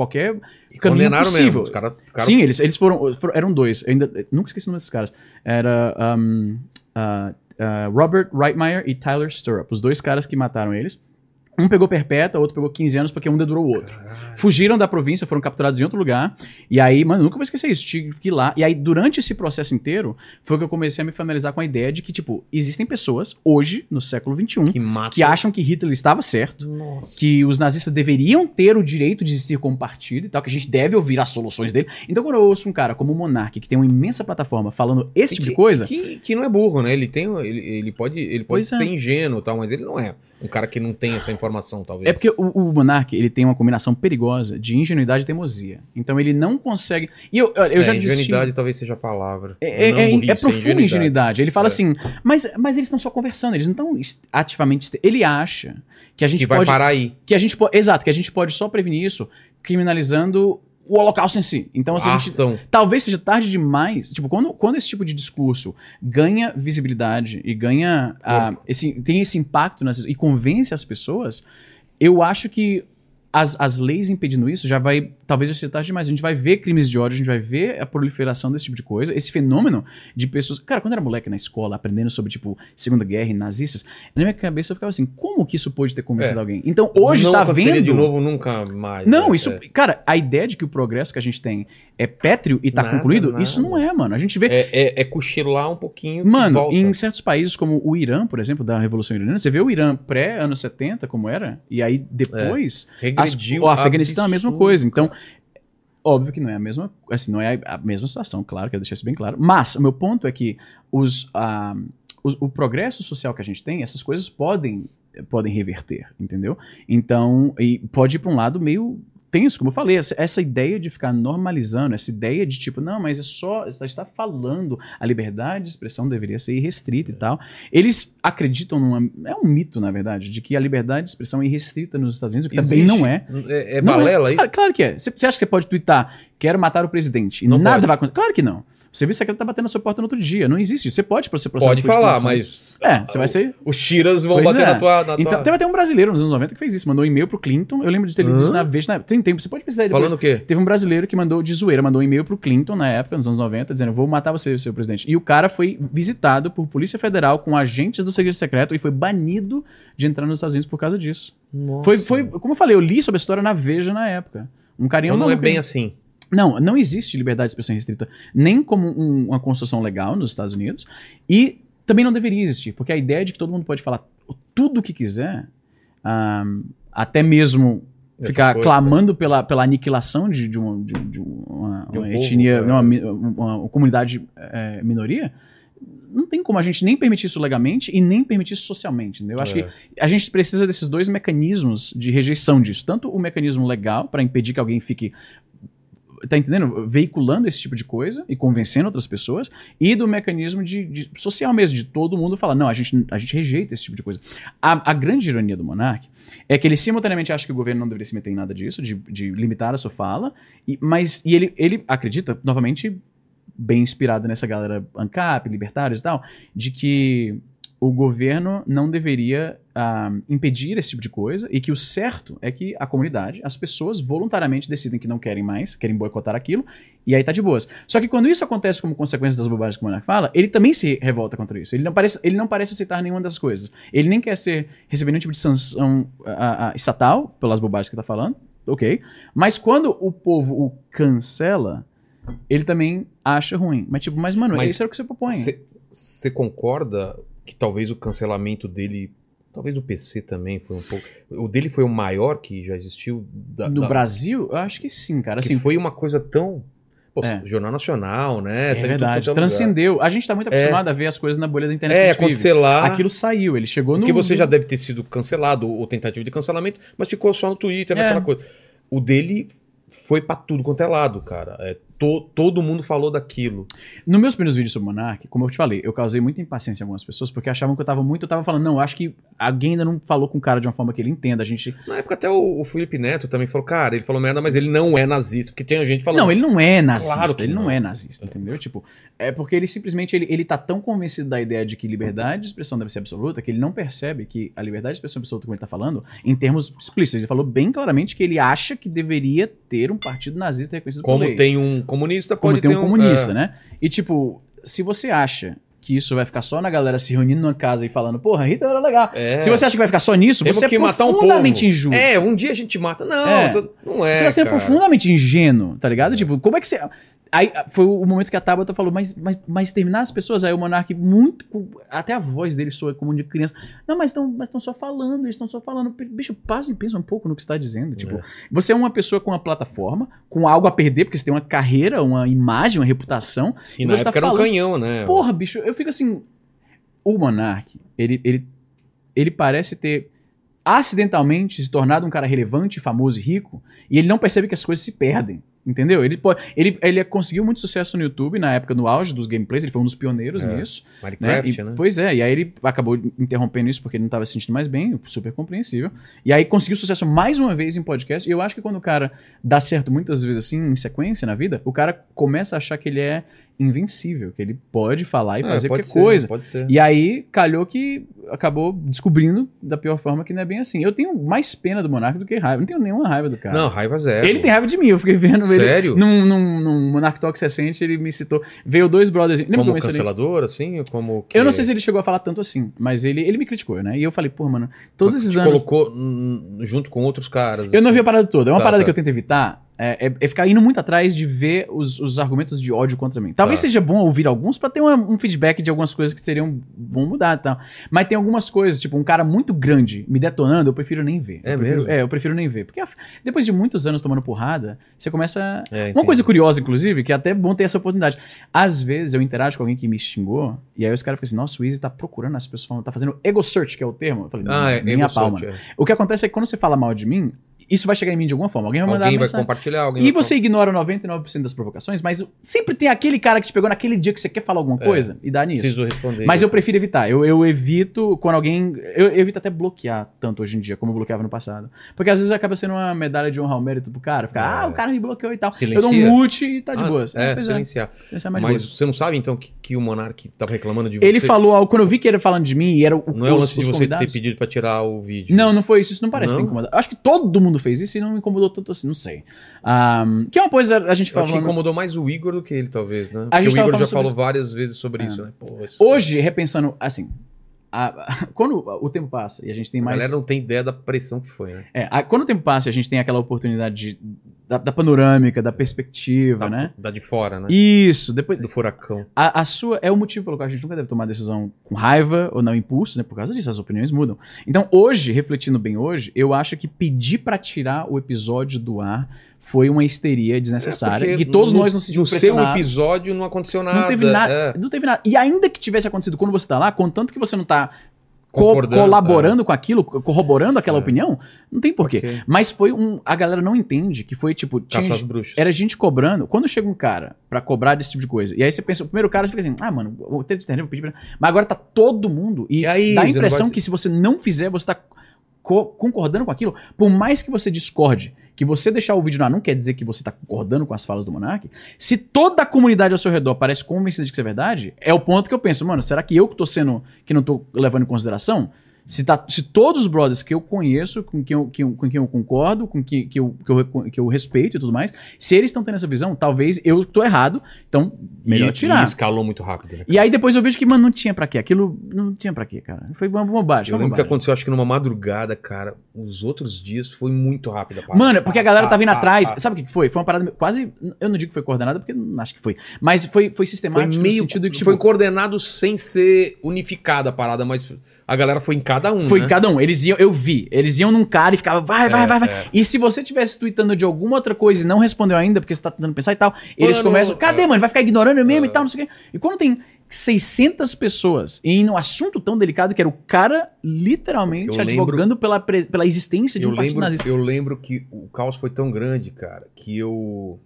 qualquer E caminho condenaram possível. mesmo. Ficaram Sim, eles, eles foram, foram- Eram dois. Eu ainda, eu nunca esqueci o nome desses caras. Era um, ah, ah, Robert Reitmeyer e Tyler Sturrup. Os dois caras que mataram eles. Um pegou perpétua, outro pegou 15 anos porque um dedurou o outro. Fugiram da província, foram capturados em outro lugar. E aí, mano, nunca vou esquecer isso. Tive que ir lá. E aí, durante esse processo inteiro, foi que eu comecei a me familiarizar com a ideia de que, tipo, existem pessoas, hoje, no século XXI, que que acham que Hitler estava certo Nossa. que os nazistas deveriam ter o direito de existir como partido e tal, que a gente deve ouvir as soluções dele. Então, quando eu ouço um cara como o Monark, que tem uma imensa plataforma falando esse E tipo que- de coisa, Que, que não é burro, né? Ele tem. Ele, ele pode, ele pode Pois é. ser ingênuo e tal, mas ele não é um cara que não tem essa informação, talvez. é porque o, o Monark ele tem uma combinação perigosa de ingenuidade e teimosia. Então ele não consegue. E eu, eu, é, já desisti. ingenuidade talvez seja a palavra. É, é, é- burrice, é profunda ingenuidade. Ele fala É. assim, mas, mas eles estão só conversando, eles não estão est- ativamente. Ele acha que a gente Que vai pode. parar aí. Que a gente pode. Exato, que a gente pode só prevenir isso criminalizando o holocausto em si. Então, assim, a gente, talvez seja tarde demais. Tipo, quando, quando esse tipo de discurso ganha visibilidade e ganha. ah, esse, tem esse impacto nas, e convence as pessoas, eu acho que as, as leis impedindo isso já vai. Talvez já seja tarde demais. A gente vai ver crimes de ódio, a gente vai ver a proliferação desse tipo de coisa. Esse fenômeno de pessoas. Cara, quando eu era moleque na escola, aprendendo sobre, tipo, Segunda Guerra e nazistas, na minha cabeça eu ficava assim: como que isso pode ter convencido É. alguém? Então hoje não tá vendo. de novo nunca mais. Não, né? isso. É. Cara, a ideia de que o progresso que a gente tem é pétreo e tá Nada, concluído, nada. isso não é, mano. A gente vê. É, é, é cochilar um pouquinho. Mano, em certos países, como o Irã, por exemplo, da Revolução Iraniana, você vê o Irã pré-anos 70, como era, e aí depois. As- Regrediu o Afeganistão é a mesma coisa. Então, óbvio que não é a mesma. Assim, não é a mesma situação, claro, quero deixar isso bem claro. Mas o meu ponto é que os, ah, o, o progresso social que a gente tem, essas coisas podem podem reverter, entendeu? Então, e pode ir pra um lado meio tenso, como eu falei, essa, essa ideia de ficar normalizando, essa ideia de tipo, não, mas é só, você está falando, a liberdade de expressão deveria ser irrestrita e tal. Eles acreditam numa, é um mito, na verdade, de que a liberdade de expressão é irrestrita nos Estados Unidos, o que também Existe? não é. É, é Não balela aí? Claro, claro que é. Você você acha que você pode twittar, quero matar o presidente, e Não nada pode. vai acontecer? Claro que não. O serviço secreto tá batendo na sua porta no outro dia. Não existe. Você pode ser processado Pode falar, mas. É, você vai ser. Os tiras vão Pois bater é. na tua. Na Então, tua... teve até um brasileiro nos anos 90 que fez isso. Mandou um e-mail pro Clinton. Eu lembro de ter lido Hã? isso na vez. Na... Tem tempo, você pode precisar depois. Falando o quê? Teve um brasileiro que mandou de zoeira, mandou um e-mail pro Clinton na época, nos anos 90, dizendo: Vou matar você, seu presidente. E o cara foi visitado por Polícia Federal com agentes do Serviço Secreto e foi banido de entrar nos Estados Unidos por causa disso. Nossa. Foi, foi, como eu falei, eu li sobre a história na Veja na época. Um carinha Então não é bem assim. Não, não existe liberdade de expressão restrita nem como um- uma construção legal nos Estados Unidos e também não deveria existir, porque a ideia de que todo mundo pode falar tudo o que quiser, ahm, até mesmo ficar coisas, clamando pela, pela aniquilação de, de uma, de, de uma- De um uma etnia, é. uma, uma- comunidade é, minoria, não tem como a gente nem permitir isso legalmente e nem permitir isso socialmente. entendeu? Eu acho É. que a gente precisa desses dois mecanismos de rejeição disso. Tanto o mecanismo legal, para impedir que alguém fique. Tá entendendo? Veiculando esse tipo de coisa e convencendo outras pessoas, e do mecanismo de, de- social mesmo, de todo mundo falar: não, a gente, a gente rejeita esse tipo de coisa. A, a grande ironia do Monark é que ele simultaneamente acha que o governo não deveria se meter em nada disso, de, de limitar a sua fala, e, mas e ele, ele acredita, novamente, bem inspirado nessa galera ANCAP, libertários e tal, de que o governo não deveria ah, impedir esse tipo de coisa e que o certo é que a comunidade, as pessoas voluntariamente decidem que não querem mais, querem boicotar aquilo, e aí tá de boas. Só que quando isso acontece como consequência das bobagens que o Monark fala, ele também se revolta contra isso. Ele não parece, ele não parece aceitar nenhuma dessas coisas. Ele nem quer ser receber nenhum tipo de sanção ah, ah, estatal pelas bobagens que tá falando, ok. Mas quando o povo o cancela, ele também acha ruim. Mas tipo, mas mano, Mas isso era o que você propõe. Você concorda que talvez o cancelamento dele. Talvez o PC também foi um pouco. O dele foi o maior que já existiu da- no da- Brasil, eu acho que sim, cara. que Assim, foi uma coisa tão. Pô, É. Jornal Nacional, né? é Saiu tudo verdade. é lugar. Transcendeu. A gente tá muito acostumado a ver as coisas na bolha da internet. É, que lá. Aquilo saiu, ele chegou no. Porque você já deve ter sido cancelado, ou tentativa de cancelamento, mas ficou só no Twitter, É. naquela coisa. O dele foi pra tudo quanto é lado, cara. É, to- todo mundo falou daquilo. Nos meus primeiros vídeos sobre Monark, como eu te falei, eu causei muita impaciência em algumas pessoas porque achavam que eu tava muito. Eu tava falando, não, acho que alguém ainda não falou com o cara de uma forma que ele entenda. A gente. Na época até o, o Felipe Neto também falou, cara, ele falou merda, mas ele não é nazista. Porque tem gente falando. Não, ele não é nazista. Claro ele não. não. é nazista, entendeu? Tipo, é porque ele simplesmente ele, ele tá tão convencido da ideia de que liberdade de expressão deve ser absoluta que ele não percebe que a liberdade de expressão absoluta, como ele tá falando, em termos explícitos, ele falou bem claramente que ele acha que deveria ter um partido nazista reconhecido Como tem um comunista, como pode tem ter um comunista, é. né? E tipo, se você acha que isso vai ficar só na galera se reunindo numa casa e falando, porra, Hitler era legal. É. Se você acha que vai ficar só nisso, Temos você que é matar um profundamente povo. injusto. É, um dia a gente mata. Não, É. não é. você tá sendo cara. profundamente ingênuo, tá ligado? Tipo, como é que você. Aí foi o momento que a Tabata falou, mas, mas, mas terminar as pessoas, aí o Monark, muito. Até a voz dele soa como de criança. Não, mas estão mas tão só falando, eles estão só falando. Bicho, passa e pensa um pouco no que você tá dizendo. Tipo, É. você é uma pessoa com uma plataforma, com algo a perder, porque você tem uma carreira, uma imagem, uma reputação. E na você tá época era um falando- canhão, né? Porra, bicho, eu fico assim. O Monark, ele, ele, ele parece ter acidentalmente se tornado um cara relevante, famoso e rico, e ele não percebe que as coisas se perdem. Entendeu? Ele, ele, ele conseguiu muito sucesso no YouTube na época, no auge dos gameplays, ele foi um dos pioneiros É. nisso. Né? Minecraft, E- né? Pois é, e aí ele acabou interrompendo isso porque ele não estava se sentindo mais bem, super compreensível. E aí conseguiu sucesso mais uma vez em podcast. E eu acho que quando o cara dá certo muitas vezes assim, em sequência na vida, o cara começa a achar que ele é invencível, que ele pode falar e É, fazer qualquer ser, coisa. Pode ser. E aí, calhou que acabou descobrindo da pior forma que não é bem assim. Eu tenho mais pena do Monark do que raiva. Não tenho nenhuma raiva do cara. Não, raiva zero. Ele tem raiva de mim, eu fiquei vendo ele. Sério? Num, num, num Monark Talks recente, ele me citou. Veio dois brothers. Lembra Como cancelador, assim? Como que... Eu não sei se ele chegou a falar tanto assim, mas ele, ele me criticou, né? E eu falei, pô, mano, todos Mas esses anos. colocou junto com outros caras. Eu não assim. vi a parada toda. É uma Tá, parada tá. que eu tento evitar. É, é- é ficar indo muito atrás de ver os, os argumentos de ódio contra mim. Talvez Tá. seja bom ouvir alguns pra ter uma- um feedback de algumas coisas que seriam bom mudar e tal. Mas tem algumas coisas, tipo, um cara muito grande me detonando, eu prefiro nem ver. É Eu prefiro- mesmo? É, eu prefiro nem ver. Porque depois de muitos anos tomando porrada, você começa. É, Uma coisa curiosa, inclusive, que é até bom ter essa oportunidade. Às vezes eu interajo com alguém que me xingou, e aí os caras ficam assim, nossa, o Easy tá procurando as pessoas, tá fazendo ego search, que é o termo. Eu falei, Ah, é, minha palma. search, é. O que acontece é que quando você fala mal de mim, isso vai chegar em mim de alguma forma. Alguém vai mandar Alguém vai mensagem. compartilhar, alguém E vai você ignora 99% das provocações, mas sempre tem aquele cara que te pegou naquele dia que você quer falar alguma É. coisa e dá nisso. Preciso responder. Mas eu prefiro evitar. Eu, eu evito quando alguém. Eu, eu evito até bloquear tanto hoje em dia como eu bloqueava no passado. Porque às vezes acaba sendo uma medalha de honra ao mérito pro cara. Ficar, É. ah, o cara me bloqueou e tal. Silencia. Eu dou um mute e tá de Ah, boas. É, silenciar. Silenciar mais Mas você não sabe, então, que, que o Monark tava reclamando de você? Ele falou algo. Quando eu vi que ele falando de mim e era o, Não é o lance de você convidados- ter pedido pra tirar o vídeo. Não, não foi isso. Isso não parece Não? ter incomodado. Acho que todo mundo fez isso e não me incomodou tanto assim. Não sei. Ahm, que é uma coisa a gente fala. acho que incomodou mais o Igor do que ele, talvez, né? A Porque o Igor já falou isso. várias vezes sobre É. isso, né? Pô, Hoje, repensando, assim. a- quando o tempo passa e a gente tem a mais. galera não tem ideia da pressão que foi, né? É, a- quando o tempo passa e a gente tem aquela oportunidade de- da, da panorâmica, da perspectiva, Da, né? da de fora, né? Isso, depois. Do furacão. A, a sua é o motivo pelo qual a gente nunca deve tomar decisão com raiva ou não impulso, né? Por causa disso, as opiniões mudam. Então, hoje, refletindo bem hoje, eu acho que pedir pra tirar o episódio do ar foi uma histeria desnecessária. É, que todos no- nós nos sentimos No seu episódio não aconteceu nada. Não teve nada. é. Não teve nada. E ainda que tivesse acontecido quando você tá lá, contanto que você não tá co- colaborando com aquilo, co- corroborando aquela É. opinião, não tem porquê. Ok. Mas foi um. A galera não entende que foi tipo. tinha Caça gente- bruxas. era gente cobrando. Quando chega um cara pra cobrar desse tipo de coisa, e aí você pensa, o primeiro cara fica assim, ah, mano, vou ter de internet, vou pedir pra. Mas agora tá todo mundo. E, E aí, dá a impressão vai- que se você não fizer, você tá co- concordando com aquilo. Por mais que você discorde, que você deixar o vídeo no ar não quer dizer que você tá concordando com as falas do Monark. Se toda a comunidade ao seu redor parece convencida de que isso é verdade, é o ponto que eu penso, mano, será que eu que tô sendo. que não tô levando em consideração? Se, tá, se todos os brothers que eu conheço, com quem eu, que com quem eu concordo, com quem que eu, que, eu, que eu respeito e tudo mais, se eles estão tendo essa visão, talvez eu tô errado, então melhor e, tirar. E escalou muito rápido, né? E aí depois eu vejo que, mano, não tinha pra quê. Aquilo não tinha pra quê, cara. Foi uma bobagem. Eu foi lembro que bobagem. aconteceu, acho que numa madrugada, cara. Os outros dias foi muito rápido a parada. Mano, porque a galera tá vindo pá, atrás. pá. Sabe o que que foi? Foi uma parada quase. Eu não digo que foi coordenada, porque não acho que foi. Mas foi, foi Foi sistemático meio. no sentido que, foi tipo, coordenado sem ser unificada a parada, mas a galera foi em cada um. Foi né? cada um. Eles iam, eu vi. Eles iam num cara e ficavam, vai, vai, É, vai, vai. é. E se você tivesse tweetando de alguma outra coisa e não respondeu ainda, porque você tá tentando pensar e tal, eles Mano, começam, cadê, é. mano? Vai ficar ignorando eu mesmo É. e tal, não sei o quê. E quando tem 600 pessoas em um assunto tão delicado que era o cara literalmente Eu advogando pela, pre- pela existência de um partido lembro, nazista. eu lembro que o caos foi tão grande, cara, que eu.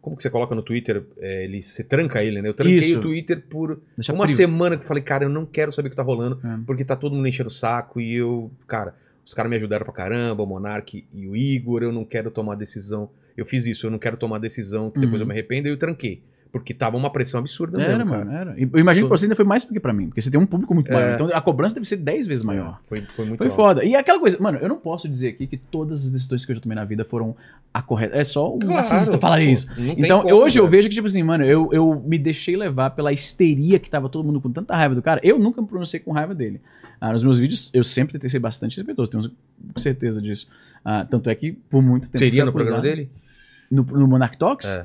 Como que você coloca no Twitter? É, ele, você tranca ele, né? Eu tranquei Isso. o Twitter por Deixa uma privo. semana que eu falei, cara, eu não quero saber o que tá rolando, É. porque tá todo mundo enchendo o saco e eu, cara, os caras me ajudaram pra caramba, o Monark e o Igor, eu não quero tomar decisão. Eu fiz isso, eu não quero tomar decisão que depois Uhum. eu me arrependo e eu tranquei. Porque tava uma pressão absurda Era, mesmo, mano, era. Eu imagino que pra você ainda foi mais do que pra mim, porque você tem um público muito É. maior. Então a cobrança deve ser 10 vezes maior. Foi, foi muito Foi alto. foda. E aquela coisa, mano, eu não posso dizer aqui que todas as decisões que eu já tomei na vida foram a correta. É só o Claro, narcisista pô, isso. Então, como, hoje eu velho. vejo que, tipo assim, mano, eu, eu me deixei levar pela histeria que tava todo mundo com tanta raiva do cara. Eu nunca me pronunciei com raiva dele. Ah, nos meus vídeos, eu sempre tentei ser bastante respeitoso, tenho certeza disso. Ah, tanto é que, por muito tempo. Seria no programa dele? No, no Monarch Talks? É.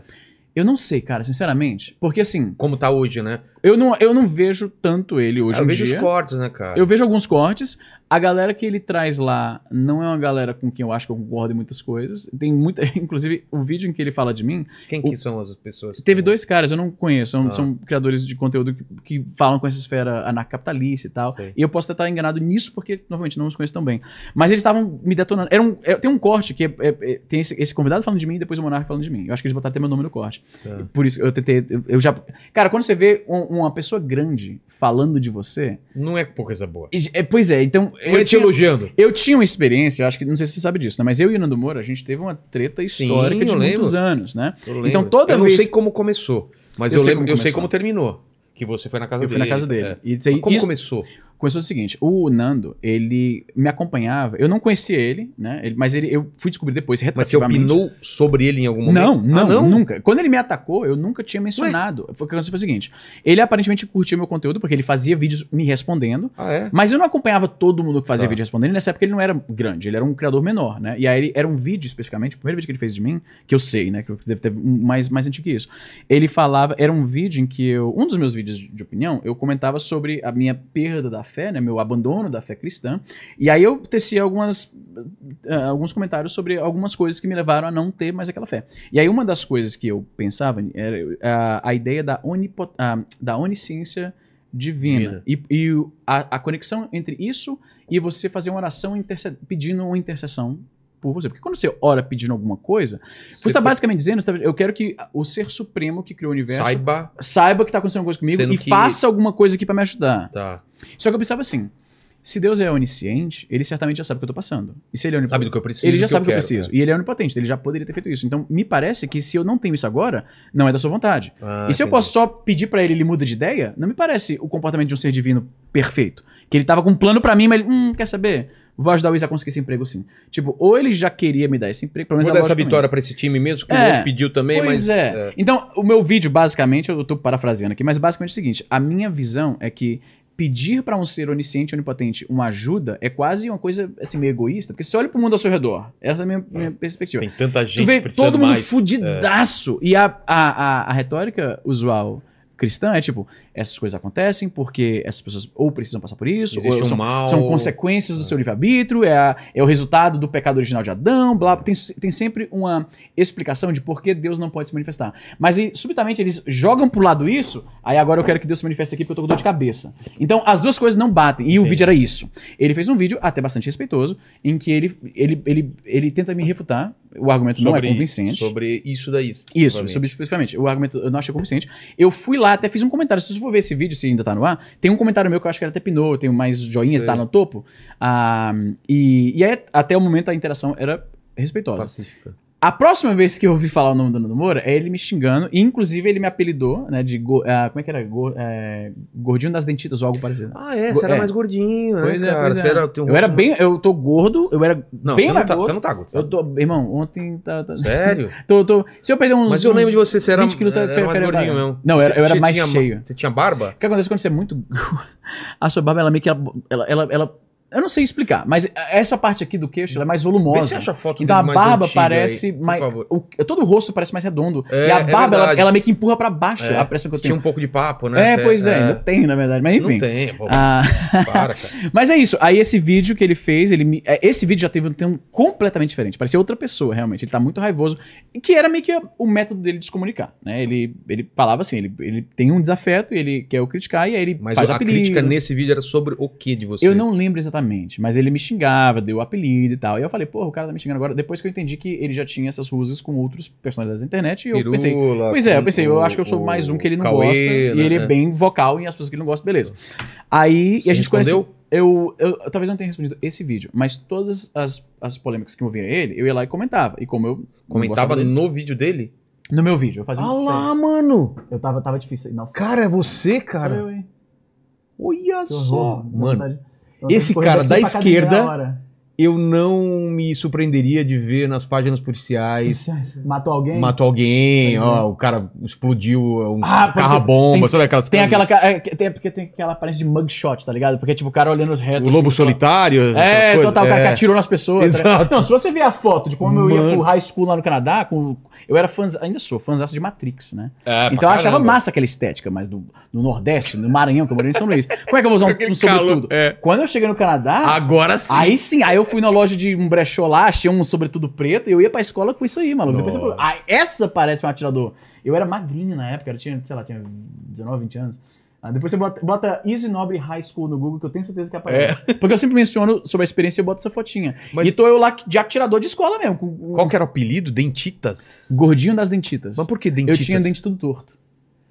Eu não sei, cara, sinceramente. Porque, assim, Como tá hoje, né? eu não, eu não vejo tanto ele hoje eu em vejo dia. os cortes, né, cara? Eu vejo alguns cortes. A galera que ele traz lá não é uma galera com quem eu acho que eu concordo em muitas coisas. Tem muita. Inclusive, o vídeo em que ele fala de mim. Quem que são as pessoas? Teve dois caras, eu não conheço. São, Ah. são criadores de conteúdo que, que falam com essa esfera anarcapitalista e tal. Sei. E eu posso estar enganado nisso porque, novamente, não os conheço tão bem. Mas eles estavam me detonando. Era um, é- tem um corte que é- é- é- tem esse, esse convidado falando de mim e depois o Monarca falando de mim. Eu acho que eles botaram até meu nome no corte. Tá. Por isso eu tentei. Eu, eu já. Cara, quando você vê um- uma pessoa grande falando de você. Não é por coisa boa. é, pois é, então. Eu te tinha- elogiando. eu tinha uma experiência, eu acho que não sei se você sabe disso, né? Mas eu e o Nando Moura, a gente teve uma treta histórica eu de muitos lembro. anos, né? Eu. Então, toda eu não vez- sei como começou, mas Eu eu, sei lembro, como eu sei como terminou. Que você foi na casa Eu dele. fui na casa dele. é. E, Como isso- começou? Começou o seguinte, o Nando, ele me acompanhava, eu não conhecia ele, né? ele- mas ele, eu fui descobrir depois, Mas você opinou sobre ele em algum momento? Não, não, Ah, não? nunca. Quando ele me atacou, eu nunca tinha mencionado. Foi o que aconteceu foi o seguinte: ele aparentemente curtia meu conteúdo, porque ele fazia vídeos me respondendo, Ah, é? mas eu não acompanhava todo mundo que fazia Tá. vídeo respondendo. Nessa época ele não era grande, ele era um criador menor, né? E aí ele, era um vídeo, especificamente, o primeiro vídeo que ele fez de mim, que eu sei, né? Que eu- deve ter um mais, mais antigo que isso. Ele falava, era um vídeo em que eu. Um dos meus vídeos de opinião, eu comentava sobre a minha perda da fé, né? Meu abandono da fé cristã. E aí eu tecia algumas, ah, alguns comentários sobre algumas coisas que me levaram a não ter mais aquela fé. E aí uma das coisas que eu pensava era ah, a ideia da, onipo, ah, da onisciência divina. E, e a, a conexão entre isso e você fazer uma oração pedindo uma intercessão por você. Porque quando você ora pedindo alguma coisa, você está basicamente dizendo, tá- eu quero que o ser supremo que criou o universo Saiba. saiba que está acontecendo alguma coisa comigo e que- faça alguma coisa aqui para me ajudar. Tá. Só que eu pensava assim, se Deus é onisciente, ele certamente já sabe o que eu tô passando. E se ele é onipotente, Sabe do que eu preciso. ele já sabe o que eu preciso. é. E ele é onipotente, ele já poderia ter feito isso. Então, me parece que se eu não tenho isso agora, não é da sua vontade. Ah, e se eu entendi. posso só pedir pra ele ele muda de ideia, não me parece o comportamento de um ser divino perfeito. Que ele tava com um plano pra mim, mas ele, hum, quer saber? Vou ajudar o Isa a conseguir esse emprego sim. Tipo, ou ele já queria me dar esse emprego, pelo menos Vou dar essa vitória pra esse time mesmo, que o É. outro pediu também, Pois mas. é. Então, o meu vídeo, basicamente, eu tô parafraseando aqui, mas basicamente é o seguinte: a minha visão é que pedir pra um ser onisciente e onipotente uma ajuda é quase uma coisa assim meio egoísta, porque você olha pro mundo ao seu redor. Essa é a minha, minha perspectiva. Tem tanta gente tu vê precisando todo mundo mais. É. fudidaço. E a, a, a, a retórica usual cristã é tipo, essas coisas acontecem porque essas pessoas ou precisam passar por isso, Existe ou são, são consequências do seu livre-arbítrio, é, a- é o resultado do pecado original de Adão, blá, tem, tem sempre uma explicação de por que Deus não pode se manifestar. Mas aí, subitamente eles jogam pro lado isso, aí agora eu quero que Deus se manifeste aqui porque eu tô com dor de cabeça. Então as duas coisas não batem, e o Entendi. vídeo era isso. Ele fez um vídeo até bastante respeitoso, em que ele, ele, ele, ele tenta me refutar, o argumento não é Sobre- convincente. Sobre isso daí. Isso, sobre especificamente. O argumento eu não achei convincente. Eu fui lá, até fiz um comentário. Se você for ver esse vídeo, se ainda tá no ar, tem um comentário meu que eu acho que era até pinou, tem mais joinhas, tá no topo. Ah, e, e aí, até o momento, a interação era respeitosa. Pacífica. A próxima vez que eu ouvi falar o nome do Nando Moura é ele me xingando, e inclusive ele me apelidou, né, de. go- ah, como é que era? Go- é, gordinho das dentitas ou algo parecido. Ah, é, você era É. mais gordinho, né, Pois é, cara? pois é. Você era, um eu era bem. Eu tô gordo, eu era Não, bem você, não mais tá, gordo. você não tá gordo. Eu sabe? tô. Irmão, ontem tá. tá- Sério? tô, tô, se eu perder uns. Mas eu lembro de você, você era, 20 quilos da era mais feira- gordinho mesmo. Não, eu era- eu era Você mais tinha- cheio. Você tinha barba? O que acontece quando você é muito gordo? A sua barba, ela meio que. Ela, ela, ela, ela- eu não sei explicar, mas essa parte aqui do queixo ela é mais Vê volumosa. se acha a foto Então a barba parece aí, mais. o- todo o rosto parece mais redondo. É, e a é barba, ela, verdade. ela meio que empurra pra baixo É, a pressão que eu Tinha tenho. um pouco de papo, né? É, Até- pois é, ainda tem, na verdade. Mas enfim. Não tem, pô. Ah, Para, cara. mas é isso. Aí esse vídeo que ele fez, ele me- é, esse vídeo já teve um tema completamente diferente. Parecia outra pessoa, realmente. Ele tá muito raivoso. Que era meio que o método dele de se comunicar. Né? Ele, ele falava assim: ele, ele tem um desafeto e ele quer eu criticar, e aí ele Mas faz a apelido. crítica nesse vídeo era sobre o que de você? Eu não lembro exatamente, mas ele me xingava, deu apelido e tal. E eu falei, porra, o cara tá me xingando agora. Depois que eu entendi que ele já tinha essas rusas com outros personagens da internet, e eu pensei, Pirula, Pois é, eu pensei, eu acho que eu sou mais um que ele não Cauê, gosta. né? E ele é bem vocal em as pessoas que ele não gosta, beleza. Aí Você e a gente respondeu? conhece. Eu, eu, eu talvez não tenha respondido esse vídeo, mas todas as, as polêmicas que envolviam ele, eu ia lá e comentava. E como eu. Comentava dele- no vídeo dele? no meu vídeo. Eu fazia Ah um- lá, mano! Eu tava, tava difícil. Nossa. Cara, é você, Sou cara? eu, hein? Olha só. Mano, esse cara da esquerda-. Eu não me surpreenderia de ver nas páginas policiais. Matou alguém? Matou alguém, ó, o cara explodiu um Ah, porque carro bomba, tem- sabe aquelas Tem coisas? aquela. é, tem, porque tem aquela aparência de mugshot, tá ligado? Porque, tipo, o cara olhando reto. O lobo assim, solitário, É, total, o cara é. que atirou nas pessoas. tá? Exato. Não, se você ver a foto de como eu ia Mano. pro high school lá no Canadá, com, eu era fã, ainda sou fãzaço de Matrix, né? É, então eu achava caramba. massa aquela estética, mas do, no Nordeste, no Maranhão, que eu morei em São Luís. Como é que eu vou usar um, um sobretudo? é. Quando eu cheguei no Canadá, Agora sim. aí sim, aí eu fui na loja de um brechó lá, achei um sobretudo preto e eu ia pra escola com isso aí, maluco. Depois eu, ah, essa parece um atirador. Eu era magrinho na época, eu tinha, sei lá, tinha 19, 20 anos. Ah, depois você bota, bota Easy Nobre High School no Google, que eu tenho certeza que aparece. Porque eu sempre menciono sobre a experiência e eu boto essa fotinha. É. Mas- E tô eu lá de atirador de escola mesmo, com com- Qual que era o apelido? Dentitas? gordinho das dentitas. Mas por que eu dentitas? tinha dente tudo torto.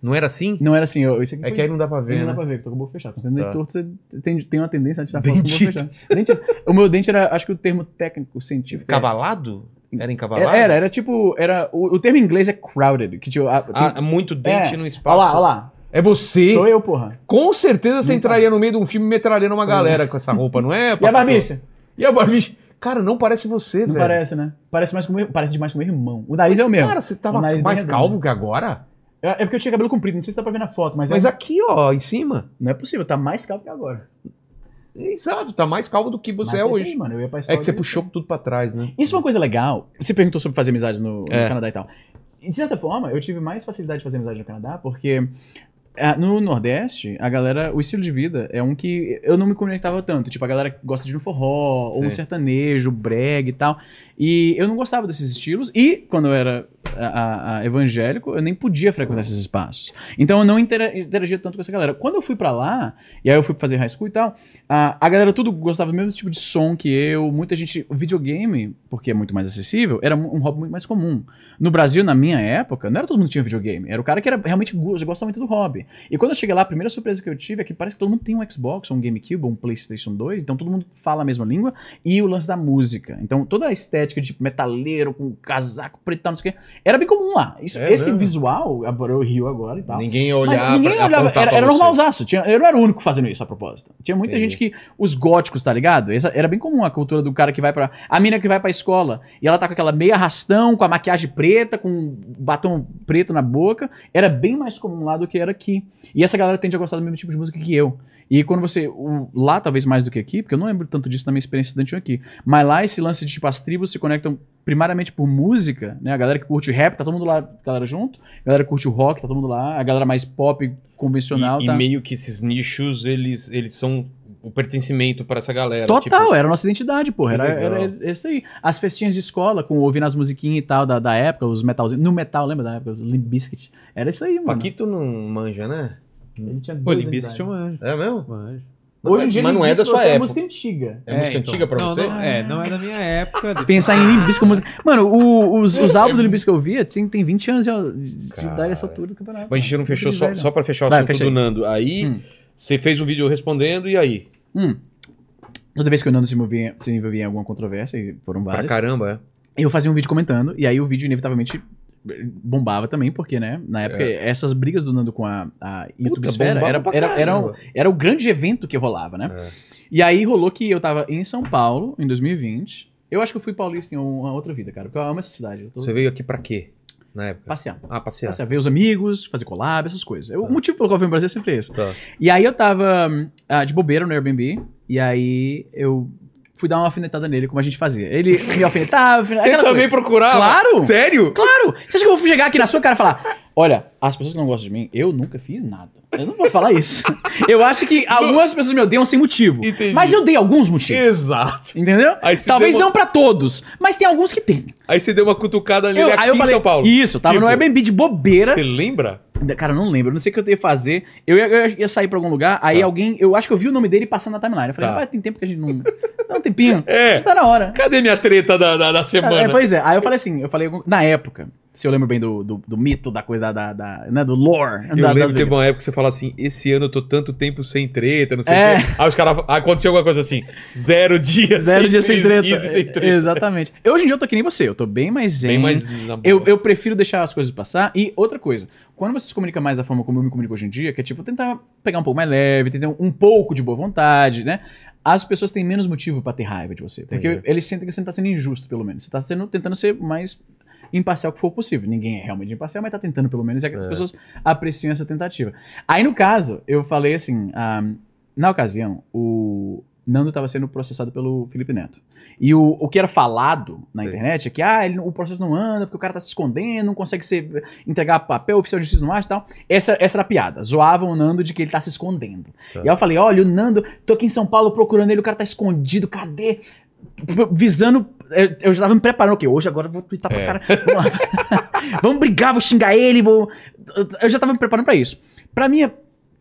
Não era assim? Não era assim, eu, isso aqui É foi- que aí não dá pra ver, não dá né? pra ver, que tô com o boca fechado. Quando você Tá. torto, você tem, tem uma tendência a tirar foto com o boca fechada. Dente- o meu dente era, acho que o termo técnico, científico. é- Cavalado? Era encavalado? Era, era, era tipo, era, o, o termo em inglês é crowded, que tipo, a- tem- Ah, muito dente É. no espaço. Olha lá, olha lá. É você? Sou eu, porra. Com certeza você Não entraria no meio de um filme metralhando uma galera com essa roupa, não é? E a barbicha? E a barbicha? Cara, não parece você, Não velho. parece, né? Parece, mais com parece demais com meu irmão. O nariz é o mesmo. Cara, você tava mais calvo que agora? É é porque eu tinha cabelo comprido, não sei se dá pra ver na foto, mas, Mas é- aqui, ó, em cima. não é possível, tá mais calvo que agora. Exato, tá mais calvo do que você Mas é hoje. aí, mano, eu ia pra É que você puxou tudo pra trás, né? Isso é uma coisa legal. Você perguntou sobre fazer amizades no, no É. Canadá e tal. De certa forma, eu tive mais facilidade de fazer amizade no Canadá, porque ah, no Nordeste, a galera, o estilo de vida é um que eu não me conectava tanto. Tipo, a galera gosta de no forró, ou um Sim. sertanejo, brega e tal. E eu não gostava desses estilos. E quando eu era a- a- evangélico, eu nem podia frequentar esses espaços. Então eu não intera- interagia tanto com essa galera. Quando eu fui pra lá, e aí eu fui fazer high school e tal, a, a galera tudo gostava do mesmo tipo de som que eu. Muita gente. O videogame, porque é muito mais acessível, era um hobby muito mais comum. No Brasil, na minha época, não era todo mundo que tinha videogame. Era o cara que era realmente go- gostava muito do hobby. E quando eu cheguei lá, a primeira surpresa que eu tive é que parece que todo mundo tem um Xbox, um GameCube, um PlayStation 2, então todo mundo fala a mesma língua. E o lance da música. Então toda a estética de metaleiro, com casaco pretão, não sei o quê, era bem comum lá. Isso- É esse mesmo? visual, agora eu rio agora e tal. Ninguém olhar ninguém olhava, era, era normalzaço. Tinha, eu não era o único fazendo isso a propósito. Tinha muita Entendi. gente que. Os góticos, tá ligado? Essa, era bem comum a cultura do cara que vai pra. A mina que vai pra escola e ela tá com aquela meia arrastão, com a maquiagem preta, com um batom preto na boca. Era bem mais comum lá do que era aqui. E essa galera tende a gostar do mesmo tipo de música que eu. E quando você. o- lá, talvez mais do que aqui, porque eu não lembro tanto disso na minha experiência estudantil aqui. Mas lá, esse lance de tipo, as tribos se conectam primariamente por música, né? A galera que curte rap, tá todo mundo lá, galera junto. A galera que curte o rock, tá todo mundo lá. A galera mais pop convencional, E, e tá. meio que esses nichos, eles, eles são o pertencimento pra essa galera. Total, tipo, era a nossa identidade, porra. Era, era, era isso aí. As festinhas de escola, com ouvindo as musiquinhas e tal da, da época, os metalzinhos. No metal, lembra da época? Os Limp Bizkit. Era isso aí, mano. Paquito não manja, né? Ele tinha anos de Bizkit eu idade. manjo. É mesmo? manjo. Hoje em dia, Mas não é da sua é época. música antiga. É, música então. antiga pra Não, você? Não, é, não é da minha época. Pensar em Limp Bizkit com música. Mano, o- os, os álbuns do Limp Bizkit que eu via tem, tem 20 anos de, de Cara. idade essa altura do campeonato. Mas a gente não fechou, só, só pra fechar o Vai, assunto fecha do. Nando. Aí, Hum. você fez um vídeo respondendo, e aí? Hum. Toda vez que o Nando se envolvia, se envolvia em alguma controvérsia, e foram Pra várias, caramba, é. eu fazia um vídeo comentando, e aí o vídeo inevitavelmente bombava também, porque, né, na época, essas brigas do Nando com a, a era, era, era, caramba. era o grande evento que rolava, né? É. E aí rolou que eu tava em São Paulo, em 2020. Eu acho que eu fui paulista em uma outra vida, cara, porque eu amo essa cidade. Eu tô Você veio aqui pra quê? Na época? passear. Ah, passear. Passear, ver os amigos, fazer collab, essas coisas. Tá. O motivo pelo qual eu vim no Brasil é sempre esse. Tá. E aí eu tava ah, de bobeira no Airbnb, e aí eu fui dar uma alfinetada nele, como a gente fazia. Ele me alfinetava, Você também coisa. procurava? Claro! Sério? Claro! Você acha que eu vou chegar aqui na sua cara e falar: Olha, as pessoas que não gostam de mim, eu nunca fiz nada. Eu não posso falar isso. Eu acho que algumas pessoas me odeiam sem motivo. Entendi. Mas eu dei alguns motivos. Exato. Entendeu? Talvez uma- não pra todos, mas tem alguns que tem. Aí você deu uma cutucada nele Eu- aqui eu em falei, São Paulo. Isso, tava Tipo, no Airbnb de bobeira. Você lembra? Cara, eu não lembro, eu não sei o que eu ia fazer. Eu ia, eu ia sair pra algum lugar, aí Tá. alguém, eu acho que eu vi o nome dele passando na timeline. Eu falei, Tá. ah, tem tempo que a gente não. Dá um tempinho. É. Já tá na hora. Cadê minha treta da, da, da semana? É, pois é, aí eu falei assim, eu falei, na época, se eu lembro bem do, do, do mito, da coisa da, da, né, do lore. Eu da, lembro que teve uma época que você fala assim: esse ano eu tô tanto tempo sem treta, não sei É. o quê. Aí os caras. Aconteceu alguma coisa assim: zero dias Zero dias sem treta. easy sem treta. Exatamente. Hoje em dia eu tô que nem você, eu tô bem mais zen. Bem mais. Eu, eu prefiro deixar as coisas passar. E outra coisa, quando você se comunica mais da forma como eu me comunico hoje em dia, que é tipo tentar pegar um pouco mais leve, tentar um pouco de boa vontade, né? As pessoas têm menos motivo pra ter raiva de você. Porque Entendi. eles sentem que você não tá sendo injusto, pelo menos. Você tá sendo, tentando ser mais imparcial que for possível. Ninguém é realmente imparcial, mas tá tentando pelo menos. E as É. pessoas apreciam essa tentativa. Aí, no caso, eu falei assim, ah, na ocasião, o Nando tava sendo processado pelo Felipe Neto. E o, o que era falado na Sim. internet é que ah, ele o processo não anda porque o cara tá se escondendo, não consegue ser, entregar papel, oficial de justiça não acha e tal. Essa, essa era a piada. Zoavam o Nando de que ele tá se escondendo. Tá. E aí eu falei, olha, o Nando, tô aqui em São Paulo procurando ele, o cara tá escondido, cadê? Visando. Eu, eu já tava me preparando, ok, hoje agora eu vou twittar pra É. cara. Vamos. Vamos brigar, vou xingar ele, vou. Eu já tava me preparando pra isso. Pra minha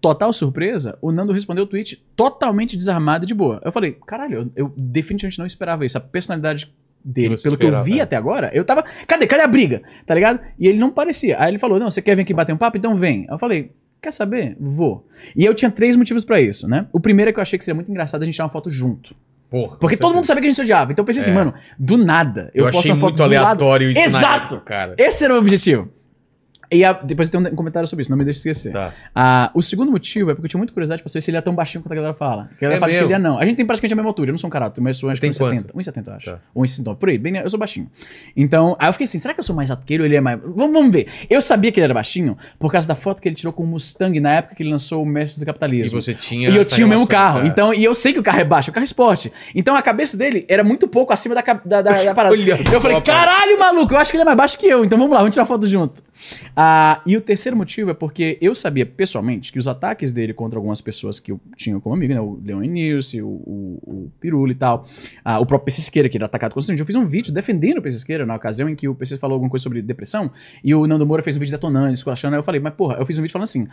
total surpresa, o Nando respondeu o tweet totalmente desarmado e de boa. Eu falei, caralho, eu, eu definitivamente não esperava isso. A personalidade dele, pelo que eu vi é. até agora, eu tava. Cadê? Cadê a briga? Tá ligado? E ele não parecia. Aí ele falou: Não, você quer vir aqui bater um papo? Então vem. Eu falei. Quer saber? Vou. E eu tinha três motivos pra isso, né? O primeiro é que eu achei que seria muito engraçado a gente tirar uma foto junto. Porra, Porque todo mundo sabia que a gente se odiava. Então eu pensei assim, É. mano, do nada. Eu, posto achei uma foto muito do lado- aleatório isso na Exato! época, cara. Esse era o objetivo. E a- depois tem um comentário sobre isso, não me deixe esquecer. Tá. Ah, o segundo motivo é porque eu tinha muita curiosidade pra saber se ele é tão baixinho quanto a galera fala. Que a galera É fala que mesmo? ele é não. A gente tem praticamente a mesma altura. Eu não sou um carato, mas eu acho que tem 1,70. 1,70 eu acho. Tá. 1,69. Por aí, bem, eu sou baixinho. Então, aí eu fiquei assim, será que eu sou mais alto que ele ou ele é mais... Vamos, vamos ver. Eu sabia que ele era baixinho por causa da foto que ele tirou com o Mustang na época que ele lançou o Mestre do E Capitalismo. você tinha. E eu tinha o mesmo carro. é. Então, e eu sei que o carro é baixo, o carro é esporte. Então a cabeça dele era muito pouco acima da, da, da, da parada. Eu falei, caralho, maluco, eu acho que ele é mais baixo que eu. Então vamos lá, vamos tirar foto junto. Ah, e o terceiro motivo é porque eu sabia pessoalmente que os ataques dele contra algumas pessoas que eu tinha como amigo, né? O Leon Nilce, o, o, o Pirula e tal, ah, o próprio PC Siqueira, que era atacado constantemente. Eu fiz um vídeo defendendo o PC Siqueira na ocasião em que o PC falou alguma coisa sobre depressão e o Nando Moura fez um vídeo detonando, esculachando. Aí eu falei, mas porra, eu fiz um vídeo falando assim.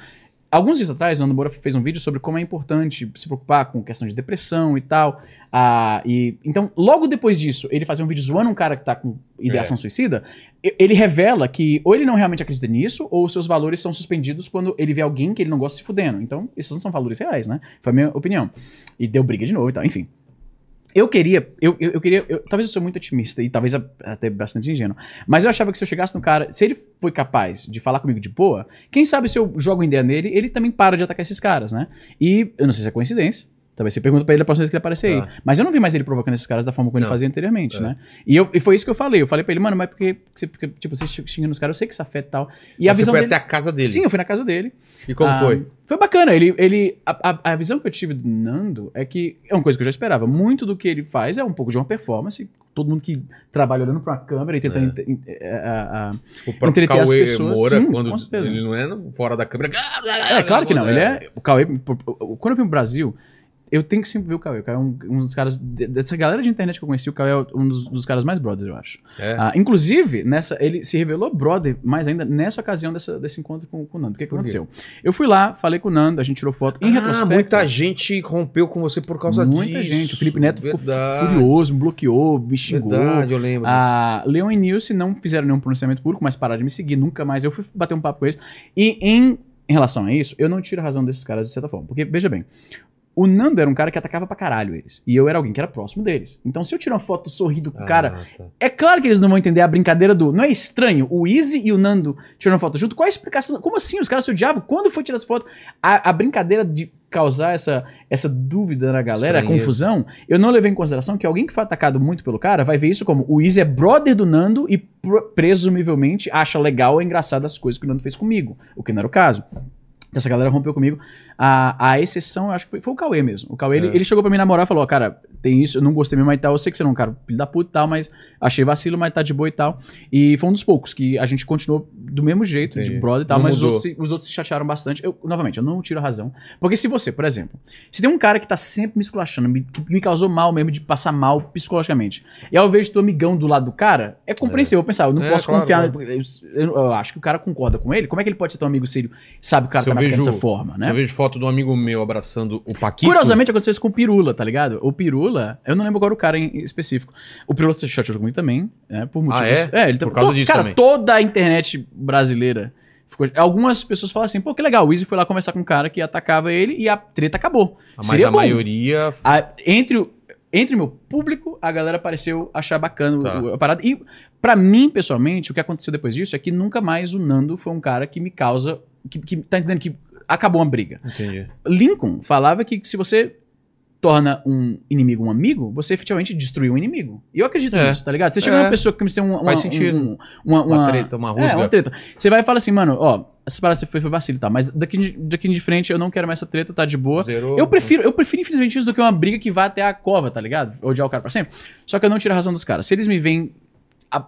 Alguns dias atrás, o Nando Moura fez um vídeo sobre como é importante se preocupar com questão de depressão e tal. Ah, e, então, logo depois disso, ele fazer um vídeo zoando um cara que tá com ideação suicida, e- ele revela que ou ele não realmente acredita nisso, ou os seus valores são suspendidos quando ele vê alguém que ele não gosta se fudendo. Então, esses não são valores reais, né? Foi a minha opinião. E deu briga de novo e tal, enfim. Eu queria, eu, eu, eu queria, eu- talvez eu sou muito otimista e talvez até bastante ingênuo, mas eu achava que se eu chegasse no cara, se ele foi capaz de falar comigo de boa, quem sabe se eu jogo ideia nele, ele também para de atacar esses caras, né? E eu não sei se é coincidência, talvez você pergunta pra ele a próxima vez que ele aparecer aí, Tá. mas eu não vi mais ele provocando esses caras da forma como ele Não. fazia anteriormente, É. né? E, eu, e foi isso que eu falei, eu falei pra ele, mano, mas porque, você, tipo, você xingando os caras, eu sei que isso afeta e tal. E a Mas você visão foi dele... até a casa dele. Sim, eu fui na casa dele. E como Ah, foi? Foi bacana. Ele, ele, a, a, a visão que eu tive do Nando é que é uma coisa que eu já esperava. Muito do que ele faz é um pouco de uma performance. Todo mundo que trabalha olhando pra uma câmera e tentando. É. in- é, a- a- O próprio entreter as Cauê pessoas, Moura, sim, quando ele não é fora da câmera. É, claro que não. Ele é. O Cauê. Quando eu vim pro Brasil. Eu tenho que sempre ver o Cauê. O Cauê é um, um dos caras. de- Dessa galera de internet que eu conheci, o Cauê é um dos, dos caras mais brothers, eu acho. É. Ah, inclusive, nessa, ele se revelou brother, mais ainda nessa ocasião dessa- desse encontro com, com o Nando. O que, que aconteceu? Eu fui lá, falei com o Nando, a gente tirou foto. Em ah, retrospecto, muita gente rompeu com você por causa muita disso. gente. O Felipe Neto ficou Verdade. furioso, me bloqueou, me xingou. Verdade, eu lembro. A Leon e Nilce não fizeram nenhum pronunciamento público, mas pararam de me seguir nunca mais. Eu fui bater um papo com eles. E em, em relação a isso, eu não tiro a razão desses caras de certa forma. Porque, veja bem, o Nando era um cara que atacava pra caralho eles. E eu era alguém que era próximo deles. Então, se eu tiro uma foto sorrindo com o cara, Ah, tá. é claro que eles não vão entender a brincadeira do. Não é estranho? O Easy e o Nando tirando foto junto. Qual a explicação? Como assim? Os caras se odiavam? Quando foi tirar as fotos? A, a brincadeira de causar essa, essa dúvida na galera, a confusão, eu não levei em consideração que alguém que foi atacado muito pelo cara vai ver isso como o Easy é brother do Nando e presumivelmente acha legal ou engraçado as coisas que o Nando fez comigo. O que não era o caso. Essa galera rompeu comigo. A, a exceção, eu acho que foi, foi o Cauê mesmo. O Cauê, ele, É. ele chegou pra mim na moral e falou: cara, tem isso, eu não gostei mesmo e tal. Eu sei que você não é um cara filho da puta e tal, mas achei vacilo, mas tá de boa e tal. E foi um dos poucos que a gente continuou do mesmo jeito, Entendi. de brother e tal, Não mas os outros, se, os outros se chatearam bastante. Eu, novamente, eu não tiro a razão. Porque se você, por exemplo, se tem um cara que tá sempre me esculachando, me- que me causou mal mesmo, de passar mal psicologicamente, e ao invés de teu amigão do lado do cara, é compreensível. Eu pensar, eu não É, posso claro, confiar. Eu, eu- eu acho que o cara concorda com ele. Como é que ele pode ser teu amigo se ele sabe que o cara Se tá vejo- dessa forma, né? Eu vejo foto de um amigo meu abraçando o Paquito. Curiosamente aconteceu isso com o Pirula, tá ligado? O Pirula, eu não lembro agora o cara em específico. O Pirula se chateou comigo também, né? Por motivos. é? ele Por causa to- disso Cara, também. toda a internet brasileira. Ficou... Algumas pessoas falam assim, pô, que legal, o Easy foi lá conversar com um cara que atacava ele e a treta acabou. Mas Seria a bom. maioria. A- entre o entre o meu público, a galera pareceu achar bacana Tá. o- a parada. E pra mim, pessoalmente, o que aconteceu depois disso é que nunca mais o Nando foi um cara que me causa. Que, que tá entendendo que acabou uma briga. Entendi. Lincoln falava que se você torna um inimigo um amigo, você efetivamente destruiu um inimigo. E eu acredito É. nisso, tá ligado? Você chega É. numa pessoa que um, uma, Faz sentido. um- uma, Uma, uma- treta, uma É, rusga. uma treta. Você vai e fala assim, mano, ó, essa parada foi, foi vacilo, tá? Mas daqui, de- daqui de frente eu não quero mais essa treta, tá de boa. Zerou. Eu prefiro, eu prefiro infinitamente isso do que uma briga que vá até a cova, tá ligado? Odiar o cara pra sempre. Só que eu não tiro a razão dos caras. Se eles me veem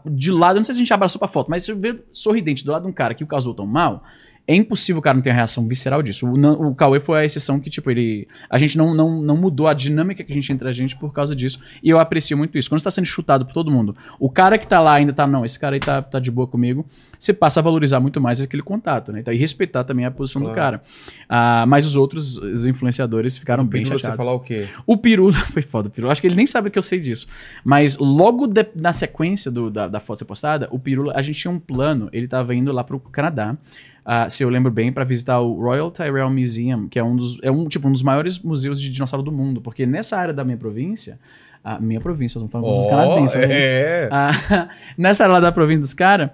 de lado, eu não sei se a gente abraçou pra foto, mas se eu ver sorridente do lado de um cara que o causou tão mal, é impossível o cara não ter uma reação visceral disso. O, o Cauê foi a exceção que, tipo, ele. A gente não, não, não mudou a dinâmica que a gente entre a gente por causa disso. E eu aprecio muito isso. Quando você tá sendo chutado por todo mundo, o cara que tá lá ainda tá, não, esse cara aí tá, tá de boa comigo, você passa a valorizar muito mais aquele contato, né? Então, e respeitar também a posição do Claro. cara. Ah, mas os outros, os influenciadores, ficaram bem Pedindo chateados. você falar o quê? O Pirula foi foda, o Pirula. Acho que ele nem sabe que eu sei disso. Mas logo de- na sequência do- da, da foto ser postada, o Pirula, a gente tinha um plano, ele tava indo lá pro Canadá. Ah, se eu lembro bem, pra visitar o Royal Tyrrell Museum, que é um dos, é um, tipo, um dos maiores museus de dinossauro do mundo. Porque nessa área da minha província, a minha província, eu tô falando dos Ó, canadenses, né? é. Ah, nessa área lá da província dos caras,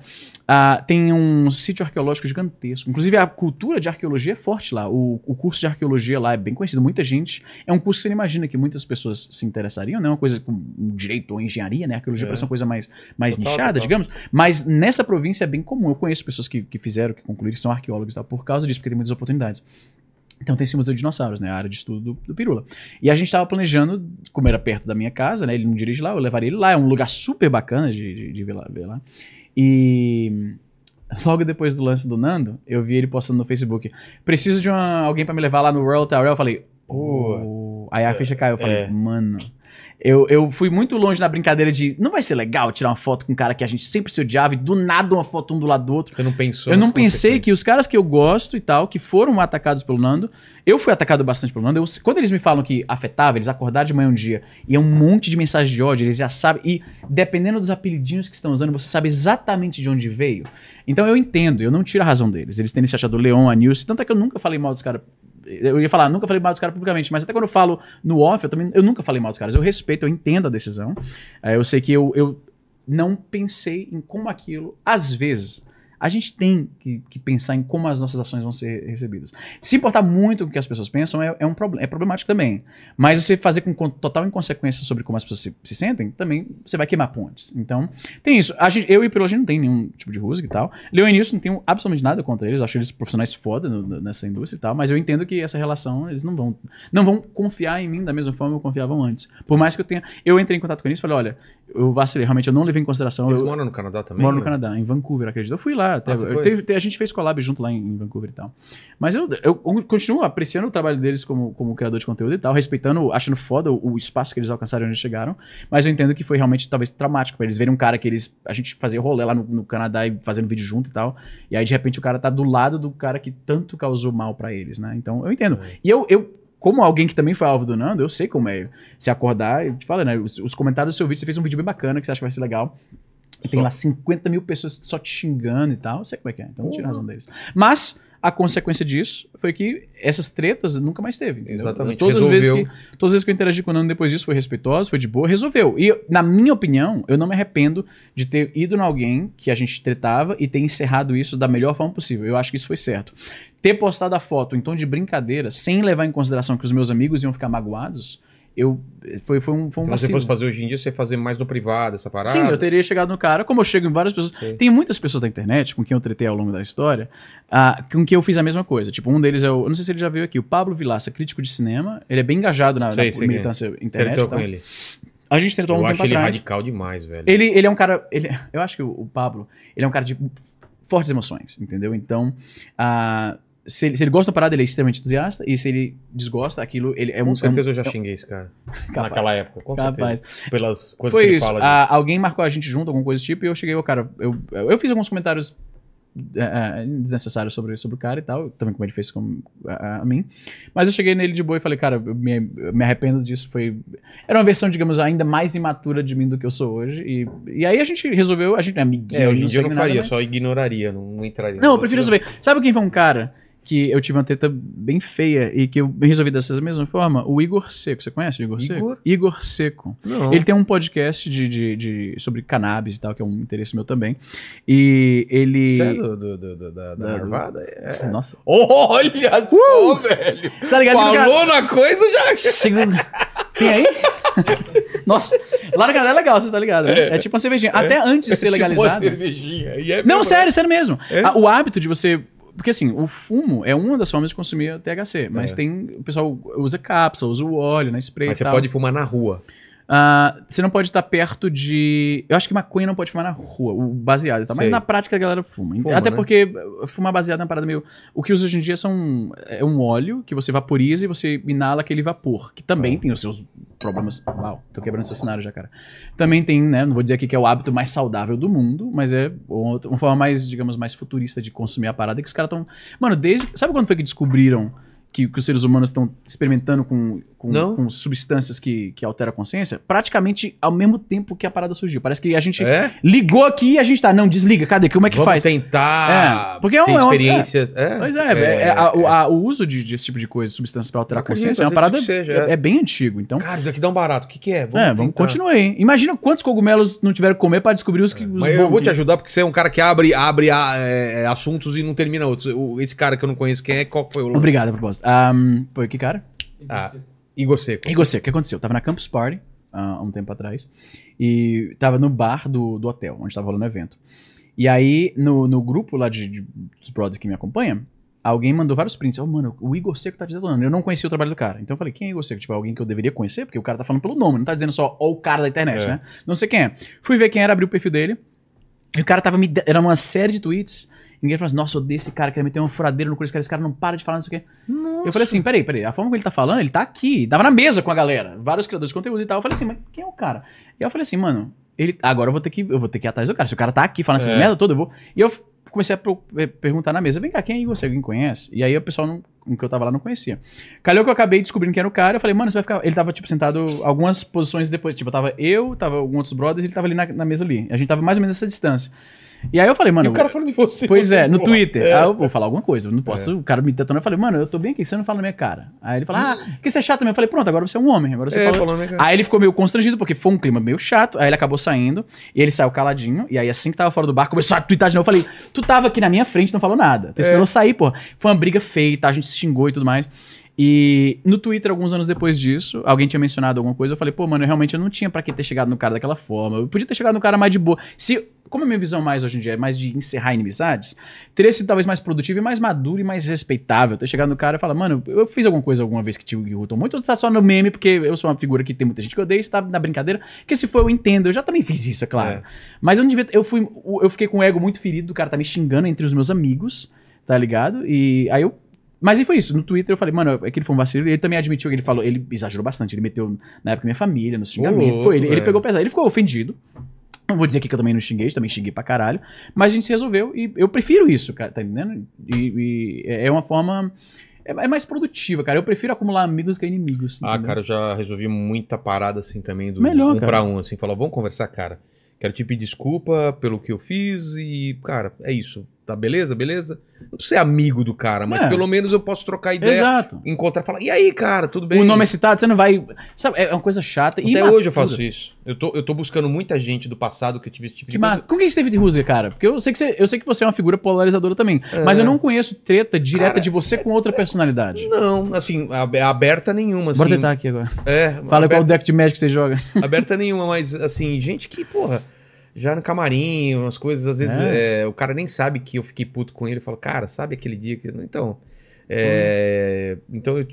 Ah, tem um sítio arqueológico gigantesco. Inclusive, a cultura de arqueologia é forte lá. O, o curso de arqueologia lá é bem conhecido. Muita gente. É um curso que você não imagina que muitas pessoas se interessariam, não é uma coisa com direito ou engenharia, né? Arqueologia É. parece uma coisa mais, mais Total, nichada, total. digamos. Mas nessa província é bem comum. Eu conheço pessoas que, que fizeram, que concluíram, que são arqueólogos tal, por causa disso, porque tem muitas oportunidades. Então tem esse Museu de Dinossauros, né? A área de estudo do, do Pirula. E a gente tava planejando, como era perto da minha casa, né? Ele não dirige lá, eu levaria ele lá. É um lugar super bacana de, de, de ver, lá, ver lá. E logo depois do lance do Nando, eu vi ele postando no Facebook: preciso de uma, alguém pra me levar lá no Royal Tower. Eu falei, oh. Aí a ficha caiu. Eu falei, É. mano. Eu, eu fui muito longe na brincadeira de não vai ser legal tirar uma foto com um cara que a gente sempre se odiava e do nada uma foto um do lado do outro. Você não pensou Eu não pensei que os caras que eu gosto e tal, que foram atacados pelo Nando, eu fui atacado bastante pelo Nando. eu- quando eles me falam que afetava, eles acordaram de manhã um dia e é um monte de mensagem de ódio, eles já sabem. E dependendo dos apelidinhos que estão usando, você sabe exatamente de onde veio. Então eu entendo, eu não tiro a razão deles. Eles têm esse chateado o Leon, a Nilce. Tanto é que eu nunca falei mal dos caras. Eu ia falar, nunca falei mal dos caras publicamente, mas até quando eu falo no off, eu também eu nunca falei mal dos caras. Eu respeito, eu entendo a decisão. É, eu sei que eu, eu não pensei em como aquilo, às vezes, a gente tem que, que pensar em como as nossas ações vão ser recebidas. Se importar muito com o que as pessoas pensam é, é um problema, é problemático também. Mas você fazer com total inconsequência sobre como as pessoas se, se sentem, também você vai queimar pontes. Então, tem isso. A gente, eu e o gente não tem nenhum tipo de rusga e tal. Leon e Nilson não tenho absolutamente nada contra eles. Acho eles profissionais foda no- no- nessa indústria e tal. Mas eu entendo que essa relação, eles não vão, não vão confiar em mim da mesma forma que confiavam antes. Por mais que eu tenha. Eu entrei em contato com eles e falei: olha, eu vacilei, realmente eu não levei em consideração. Eles eu, moram no Canadá também? Moro no né? Canadá, em Vancouver, acredito. Eu fui lá, Ah, você eu teve- te- a gente fez collab junto lá em, Vancouver e tal. Mas eu, eu continuo apreciando o trabalho deles como, como criador de conteúdo e tal, respeitando, achando foda o, o espaço que eles alcançaram onde chegaram. Mas eu entendo que foi realmente talvez traumático pra eles verem um cara que eles. A gente fazia rolê lá no, no Canadá e fazendo vídeo junto e tal. E aí de repente o cara tá do lado do cara que tanto causou mal pra eles, né? Então eu entendo. É. E eu. eu como alguém que também foi alvo do Nando, eu sei como é se acordar e te fala, né? Os, os comentários do seu vídeo, você fez um vídeo bem bacana que você acha que vai ser legal. E tem lá 50 mil pessoas só te xingando e tal. Eu sei como é que é. Então não tira a razão deles. Mas a consequência disso foi que essas tretas nunca mais teve. Entendeu? Exatamente, Todas as, vezes que, todas as vezes que eu interagi com o Nando depois disso foi respeitoso, foi de boa, resolveu. E na minha opinião, eu não me arrependo de ter ido em alguém que a gente tretava e ter encerrado isso da melhor forma possível. Eu acho que isso foi certo. Ter postado a foto em tom de brincadeira, sem levar em consideração que os meus amigos iam ficar magoados, eu foi, foi um, foi um Então, se você fosse fazer hoje em dia, você ia fazer mais no privado, essa parada? Sim, eu teria chegado no cara, como eu chego em várias pessoas. Sim. Tem muitas pessoas da internet com quem eu tretei ao longo da história, ah, com quem eu fiz a mesma coisa. Tipo, um deles é o. Eu não sei se ele já veio aqui, o Pablo Vilaça, crítico de cinema. Ele é bem engajado na, Sei, na sei quem é. militância Você internet. e tal. com ele. A gente tentou há um Eu tempo acho ele atrás. radical demais, velho. Ele, ele é um cara. Ele, eu acho que o, o Pablo, ele é um cara de fortes emoções, entendeu? Então, ah, se, ele, se ele gosta da parada, ele é extremamente entusiasta, e se ele desgosta, aquilo, ele é um. Com certeza é eu já um, xinguei esse cara. capaz. Naquela época, com Capaz. certeza. Pelas coisas Foi que ele isso. fala. de- Ah, alguém marcou a gente junto, alguma coisa do tipo, e eu cheguei, ô, cara, eu, eu fiz alguns comentários é, é, desnecessários sobre, sobre o cara e tal, também como ele fez com a, a mim. Mas eu cheguei nele de boa e falei, cara, eu me, eu me arrependo disso. Foi. Era uma versão, digamos, ainda mais imatura de mim do que eu sou hoje. E, e aí a gente resolveu, a gente não é amiguinho. É, hoje em dia eu não nada, faria, né? só ignoraria, não, não entraria. Não, eu prefiro resolver. Sabe quem foi um cara que eu tive uma treta bem feia e que eu resolvi dessa mesma forma? O Igor Seco. Você conhece o Igor, Seco? Igor? Igor Seco. Não. Ele tem um podcast de, de, de- sobre cannabis e tal, que é um interesse meu também. E ele. Você é do, do, do- do- da, da Marvada? É. Nossa. Olha só, velho! Você tá ligado Falou na coisa já. Segunda- Tem aí? Nossa, lá no Canadá é legal, você tá ligado? né? É, tipo uma cervejinha. Até antes de ser Tipo uma legalizado. cervejinha. E é Não, mesmo, sério, sério mesmo. É? O hábito de você. Porque assim, o fumo é uma das formas de consumir THC, mas É. tem. O pessoal usa cápsula, usa o óleo na spray Mas você pode fumar na rua. Ah, você não pode estar perto de. Eu acho que maconha não pode fumar na rua, o baseado e tal. Mas na prática a galera fuma. Fuma, Até né? porque uh, fumar baseado é uma parada meio. O que usa hoje em dia são. É um óleo que você vaporiza e você inala aquele vapor. Que também Ah. tem os seus problemas. Uau, tô quebrando seu cenário já, cara. Também tem, né? Não vou dizer aqui que é o hábito mais saudável do mundo, mas é uma forma mais, digamos, mais futurista de consumir a parada que os caras estão. Mano, desde. Sabe quando foi que descobriram que, que os seres humanos estão experimentando com, com, com substâncias que, que alteram a consciência, praticamente ao mesmo tempo que a parada surgiu. Parece que a gente É? ligou aqui e a gente tá, não, desliga, cadê? Como é que Vamos faz? tentar É, porque é um- é experiências. É, Pois é, é, é, a- o- a- o uso de, desse tipo de coisa, substâncias pra alterar a consciência, é uma parada. seja, é, é. é bem antigo. Então, Cara, isso aqui dá um barato. O que, que é? é, vamos continuar aí. Imagina quantos cogumelos não tiveram que comer pra descobrir os que. os Mas eu vou te que- ajudar porque você é um cara que abre, abre é, assuntos e não termina outros. Esse cara que eu não conheço quem é, qual foi o? Obrigado a propósito. Um, foi que cara? Ah, Igor Seco. E você, o que aconteceu? Eu tava na Campus Party ah, há um tempo atrás e tava no bar do, do hotel, onde tava rolando o evento. E aí, no, no grupo lá de, de- dos brothers que me acompanham, alguém mandou vários prints. Oh, mano, o Igor Seco tá detonando. Eu não conhecia o trabalho do cara. Então eu falei, quem é Igor Seco? Tipo, alguém que eu deveria conhecer, porque o cara tá falando pelo nome, não tá dizendo só "Ó, o cara da internet, É. né? Não sei quem é. Fui ver quem era, abri o perfil dele. E o cara tava me. Era uma série de tweets. Ninguém falou assim, nossa, eu odeio esse cara, quer meter uma furadeira no desse cara, esse cara não para de falar, não sei o quê. Eu falei assim, peraí, peraí, a forma que ele tá falando, ele tá aqui, tava na mesa com a galera, vários criadores de conteúdo e tal. Eu falei assim, mas quem é o cara? E eu falei assim, mano, ele, agora eu vou ter que, eu vou ter que ir atrás do cara. Se o cara tá aqui falando essas É. merda toda, eu vou. E eu comecei a eh, perguntar na mesa, vem cá, quem é você? Alguém conhece? E aí o pessoal não, com que eu tava lá não conhecia. Calhou que eu acabei descobrindo quem era o cara, eu falei, mano, você vai ficar. Ele tava, tipo, sentado algumas posições depois. Tipo, tava eu, tava alguns outros brothers, e ele tava ali na, na mesa ali. A gente tava mais ou menos nessa distância. E aí eu falei, mano. E o cara falando de você. Pois você, é, no pô. Twitter. É. Aí eu vou falar alguma coisa. Eu não posso. O cara me detonou. Eu falei, mano, eu tô bem aqui, você não fala na minha cara. Aí ele fala, ah, que você é chato mesmo. Eu falei, pronto, agora você é um homem. Agora você É, fala. né? Aí ele ficou meio constrangido, porque foi um clima meio chato. Aí ele acabou saindo. E ele saiu caladinho. E aí, assim que tava fora do bar, começou a twittar de novo. Eu falei, tu tava aqui na minha frente, não falou nada. Tu esperou sair, pô. Foi uma briga feita, a gente se xingou e tudo mais. E no Twitter, alguns anos depois disso, alguém tinha mencionado alguma coisa. Eu falei, pô, mano, eu realmente eu não tinha pra que ter chegado no cara daquela forma. Eu podia ter chegado no cara mais de boa. Se, como a minha visão mais hoje em dia é mais de encerrar inimizades, teria sido talvez mais produtivo e mais maduro e mais respeitável. Ter chegado no cara e falar, mano, eu fiz alguma coisa alguma vez que te irritou muito, ou tá só no meme, porque eu sou uma figura que tem muita gente que odeia, você tá na brincadeira. Que se for, eu entendo. Eu já também fiz isso, é claro. É. Mas eu não devia. Eu, fui, eu fiquei com o ego muito ferido do cara tá me xingando entre os meus amigos, tá ligado? E aí eu. Mas aí foi isso. No Twitter eu falei, mano, é que ele foi um vacilo. E ele também admitiu que ele falou, ele exagerou bastante. Ele meteu na época minha família, no xingamento. louco, foi, ele, ele pegou pesado. Ele ficou ofendido. Não vou dizer aqui que eu também não xinguei, também xinguei pra caralho. Mas a gente se resolveu e eu prefiro isso, cara, tá entendendo? E, e é uma forma. É, é mais produtiva, cara. Eu prefiro acumular amigos que inimigos. Ah, entendeu? cara, eu já resolvi muita parada assim também do Melhor, um cara. pra um, assim, falar, vamos conversar, cara. Quero te pedir desculpa pelo que eu fiz e, cara, é isso. Tá beleza? Beleza? Não preciso ser amigo do cara, mas É. pelo menos eu posso trocar ideia, Exato. encontrar e falar, e aí, cara, tudo bem? O nome é citado, você não vai. Sabe, é uma coisa chata. Até hoje eu faço isso. Eu tô, eu tô buscando muita gente do passado que eu tive esse tipo de massa. Com quem você teve de rusga, cara? Porque eu sei, que você, eu sei que você é uma figura polarizadora também. Mas eu não conheço treta direta Cara, de você com outra personalidade. Não, assim, ab- aberta nenhuma, assim. Bora tentar aqui agora. É, Fala qual aberta, deck de Magic você joga. aberta nenhuma, mas assim, gente que, porra, já no camarim, umas coisas, às vezes É. é, o cara nem sabe que eu fiquei puto com ele. Fala, cara, sabe aquele dia que. Então. é, Então, eu-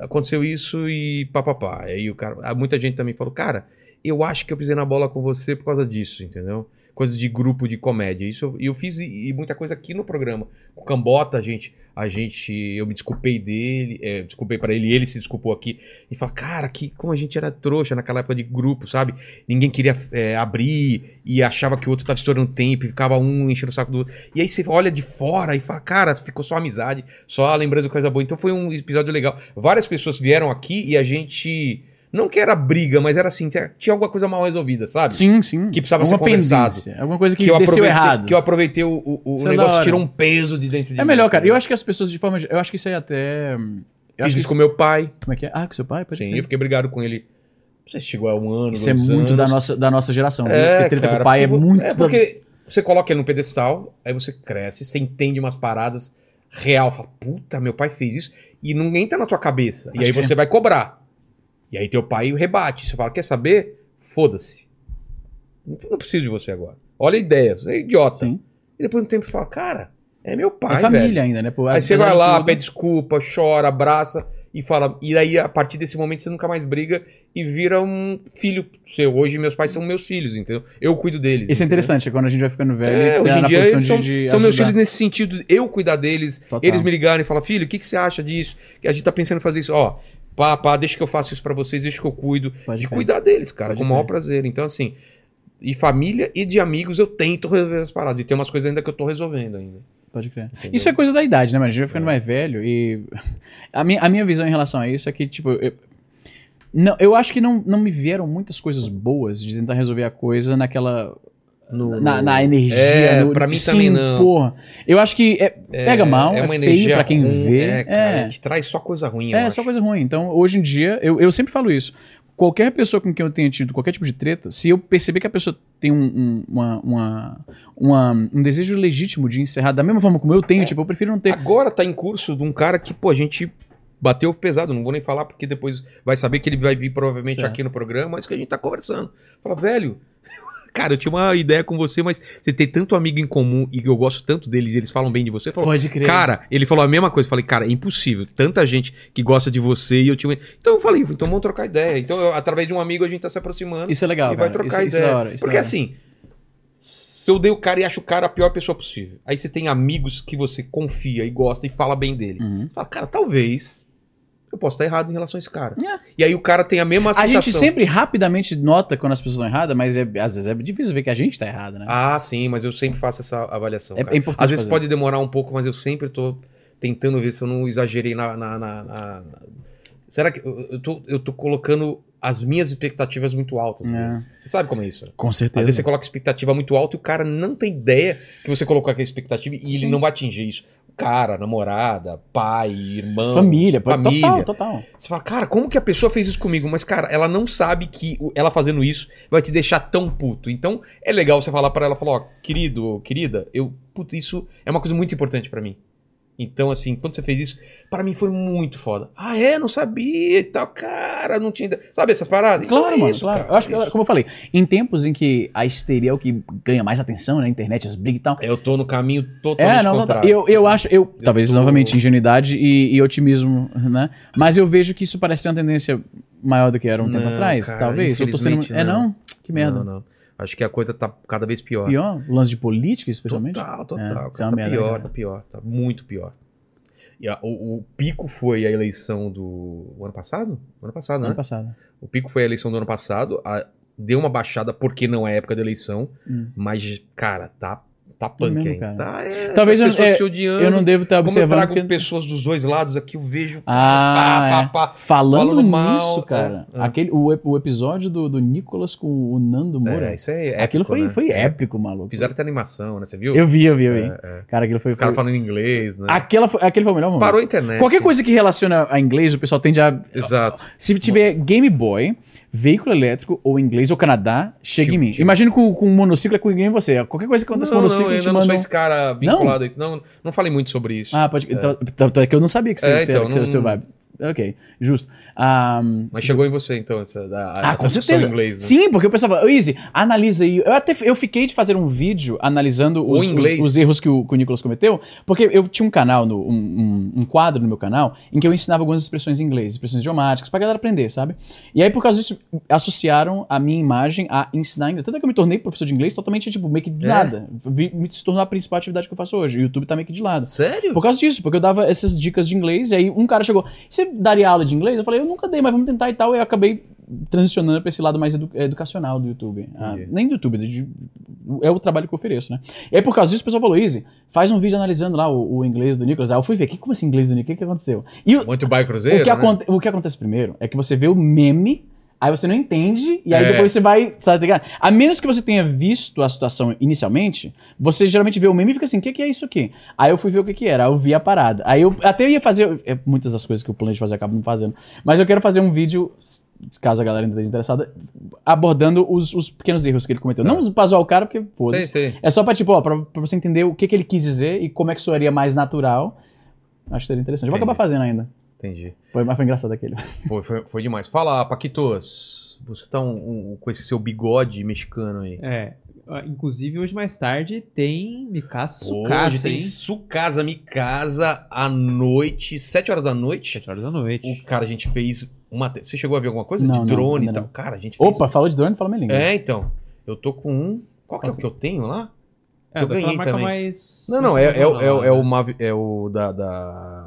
aconteceu isso e papapá. Aí o cara. Muita gente também falou, cara, eu acho que eu pisei na bola com você por causa disso, entendeu? Coisas de grupo de comédia. Isso eu, eu fiz e, e muita coisa aqui no programa. Com o Cambota, a gente, a gente, eu me desculpei dele, é, desculpei pra ele, ele se desculpou aqui. E fala, cara, que como a gente era trouxa naquela época de grupo, sabe? Ninguém queria é, abrir e achava que o outro tava estourando tempo, e ficava um enchendo o saco do outro. E aí você olha de fora e fala, cara, ficou só amizade, só a lembrança de coisa boa. Então foi um episódio legal. Várias pessoas vieram aqui e a gente. Não que era briga, mas era assim, tinha tinha alguma coisa mal resolvida, sabe? Sim, sim. Que precisava Alguma ser conversado. Alguma coisa que, eu desceu errado. que eu aproveitei o, o, o é negócio, tirou um peso de dentro de É mim, melhor, cara. Eu acho que as pessoas de forma. Eu acho que isso aí até. Eu Fiz acho que isso com meu pai. Como é que é? Ah, com seu pai? Pode Sim, crer. eu fiquei brigado com ele. Não sei se chegou a um ano, Isso é muito anos. da nossa, da nossa geração. É, Ter treta cara, com o pai é porque- muito. É porque você coloca ele no pedestal, aí você cresce, você entende umas paradas real, fala, puta, meu pai fez isso, e ninguém tá na tua cabeça. e Pode aí você vai cobrar. E aí teu pai rebate. Você fala, quer saber? Foda-se. Não, preciso de você agora. Olha a ideia, você é idiota. Sim. E depois de um tempo você fala, cara, é meu pai, é família velho. ainda, né? Pô, Aí você vai lá, tudo- pede desculpa, chora, abraça e fala. E aí, a partir desse momento, você nunca mais briga e vira um filho seu. Hoje, meus pais são meus filhos, entendeu? Eu cuido deles. Isso é entendeu? interessante, quando a gente vai ficando velho, É, hoje em dia eles são, de, são meus filhos nesse sentido, eu cuidar deles, Total. eles me ligarem e falar, filho, o que, que você acha disso? Que a gente tá pensando em fazer isso, ó, pá, pá, deixa que eu faço isso pra vocês, deixa que eu cuido, Pode de crer. cuidar deles, cara, Pode com o maior crer. prazer. Então, assim, e família e de amigos eu tento resolver as paradas, e tem umas coisas ainda que eu tô resolvendo ainda. Pode crer. Entendeu? Isso é coisa da idade, né, mano? A gente vai ficando É. mais velho e. A minha, a minha visão em relação a isso é que, tipo. Eu, não, eu acho que não, não me vieram muitas coisas boas de tentar resolver a coisa naquela. No- na, na energia. É, no- pra mim Sim, também não. Porra. Eu acho que é- É, pega mal, é, uma feio energia pra quem ruim, vê. É, cara, é. te traz só coisa ruim, É, acho. só coisa ruim. Então, hoje em dia, eu, eu sempre falo isso. Qualquer pessoa com quem eu tenha tido qualquer tipo de treta, se eu perceber que a pessoa tem um, um- uma, uma, uma- um desejo legítimo de encerrar da mesma forma como eu É. tenho, tipo, eu prefiro não ter. Agora tá em curso de um cara que, pô, a gente bateu pesado, não vou nem falar porque depois vai saber que ele vai vir provavelmente Certo. aqui no programa, mas que a gente tá conversando. Fala, velho, cara, eu tinha uma ideia com você, mas você tem tanto amigo em comum e eu gosto tanto deles e eles falam bem de você. Falou, Pode crer. Cara, ele falou a mesma coisa. Eu Falei, cara, é impossível. Tanta gente que gosta de você e eu tinha. Então eu falei, então vamos trocar ideia. Então, eu- através de um amigo, a gente tá se aproximando Isso é legal. e vai cara. trocar isso, ideia. Isso é da hora, isso Porque é hora. assim, se eu dei o cara e acho o cara a pior pessoa possível, aí você tem amigos que você confia e gosta e fala bem dele. Uhum. Fala, cara, talvez eu possa estar errado em relação a esse cara. É. E aí o cara tem a mesma A sensação. gente sempre rapidamente nota quando as pessoas estão erradas, mas é- às vezes é difícil ver que a gente tá errado, né? Ah, sim, mas eu sempre faço essa avaliação. É- é importante Às vezes fazer. pode demorar um pouco, mas eu sempre tô tentando ver se eu não exagerei na. na- na- na- Será que eu, tô, eu tô colocando as minhas expectativas muito altas? às É. Você sabe como é isso? né? Com Às certeza. vezes você coloca expectativa muito alta e o cara não tem ideia que você colocou aquela expectativa e ele Sim. não vai atingir isso. Cara, namorada, pai, irmão. Família, família. total, total. Você fala, cara, como que a pessoa fez isso comigo? Mas, cara, ela não sabe que ela fazendo isso vai te deixar tão puto. Então, é legal você falar pra ela, falar, ó, querido, querida, eu, putz, isso é uma coisa muito importante pra mim. Então, assim, quando você fez isso, pra mim foi muito foda. Ah, é? Não sabia e tal, cara, não tinha. Sabe essas paradas? Então Claro, é mano, isso, claro. cara, eu acho que, é como eu falei, em tempos em que a histeria é o que ganha mais atenção na internet, as brigas e tal. Eu tô no caminho totalmente É, não, contrário. eu, eu acho, eu, talvez tô- novamente ingenuidade e, e otimismo, né? Mas eu vejo que isso parece ter uma tendência maior do que era um tempo Não, atrás, cara, talvez. Eu tô sendo, é não. não? Que merda. Não, não. Acho que a coisa tá cada vez pior. Pior, o lance de política, especialmente. Total, total. É, cara, isso é uma tá merda, pior, cara. tá pior, tá muito pior. E a- o, o pico foi a eleição do o ano passado? O ano passado, né? Ano passado. O pico foi a eleição do ano passado. a- deu uma baixada porque não é época de eleição, Hum. mas, cara, tá, tá punk mesmo, cara. Tá, é, Talvez eu- é. Eu não devo estar Como eu observando. trago porque- pessoas dos dois lados aqui, eu vejo. Ah, pá, pá, pá. Falando, falando mal, nisso, cara, é, é. Aquele, o, o episódio do, do Nicolas com o Nando Moura, É, isso é épico, aquilo foi, né? foi É. épico, maluco. Fizeram até animação, né? Você viu? Eu vi, eu vi, eu vi. É, é. Cara, aquilo foi. O cara foi- falando inglês, né? Aquela foi, aquele foi o melhor momento. Parou a internet. Qualquer coisa que relaciona a inglês, o pessoal tende a. Exato. Se tiver Game Boy, veículo elétrico, ou inglês, ou Canadá, chega Tipo, em mim. tipo. Imagina com, com um monociclo é com ninguém você. Qualquer coisa que acontece com não, monociclo, não, eu não sou esse cara vinculado a isso. Não, não falei muito sobre isso. Ah, pode. Então, então é que eu não sabia que você, É, então, você não- o seu vibe. Ok, justo. Ah, Mas chegou em você, então, essa, da, Ah, essa com certeza. inglês, né? Sim, porque o pessoal fala, "Ô, Easy, analisa aí. Eu até eu fiquei de fazer um vídeo analisando os, os- os erros que o, que o Nicolas cometeu, porque eu tinha um canal, no, um, um- um quadro no meu canal, em que eu ensinava algumas expressões em inglês, expressões idiomáticas, pra galera aprender, sabe? E aí, por causa disso, associaram a minha imagem a ensinar inglês. Tanto é que eu me tornei professor de inglês totalmente, tipo, meio que de É? nada. Me se tornou a principal atividade que eu faço hoje. O YouTube tá meio que de lado. Sério? Por causa disso, porque eu dava essas dicas de inglês, e aí um cara chegou, você daria aula de inglês? Eu falei, eu nunca dei, mas vamos tentar e tal, e eu acabei transicionando pra esse lado mais edu- educacional do YouTube. Ah, nem do YouTube, de- é o trabalho que eu ofereço, né? E aí por causa disso o pessoal falou, Easy, faz um vídeo analisando lá o, o inglês do Nicolas. Aí eu fui ver, que, como assim inglês do Nicolas? O que, que aconteceu? E o, Monte Baio Cruzeiro, o, que né? o que acontece primeiro é que você vê o meme, aí você não entende, e aí É. depois você vai, tá ligado? A menos que você tenha visto a situação inicialmente, você geralmente vê o meme e fica assim, o que, que é isso aqui? Aí eu fui ver o que, que era, aí eu vi a parada. Aí eu até ia fazer, é, muitas das coisas que eu planejo fazer acabo não fazendo, mas eu quero fazer um vídeo, caso a galera ainda esteja interessada, abordando os, os pequenos erros que ele cometeu. Tá. Não pra zoar o cara, porque foda-se. É só pra, tipo, ó, pra, pra você entender o que, que ele quis dizer e como é que soaria mais natural. Acho que seria interessante. Eu vou Entendi. acabar fazendo ainda. Entendi. Foi, mas foi engraçado aquele. Foi, foi, foi demais. Fala, Paquitos. Você tá um- um- com esse seu bigode mexicano aí. É. Inclusive, hoje mais tarde tem Mikasa Hoje Sukasa, tem hein? Sucasa Mi Casa à noite, 7 horas da noite. 7 horas da noite. O cara, a gente fez uma. Você chegou a ver alguma coisa Não, de não, drone e ainda tal? não. Cara, a gente fez. Opa, falou de drone, fala minha língua. É, então. Eu tô com um. Qual que é o que eu tenho lá? É, eu ganhei marca também. mais. Não, não, é, é, o- é, o- é o né? Mavi- é o da. da...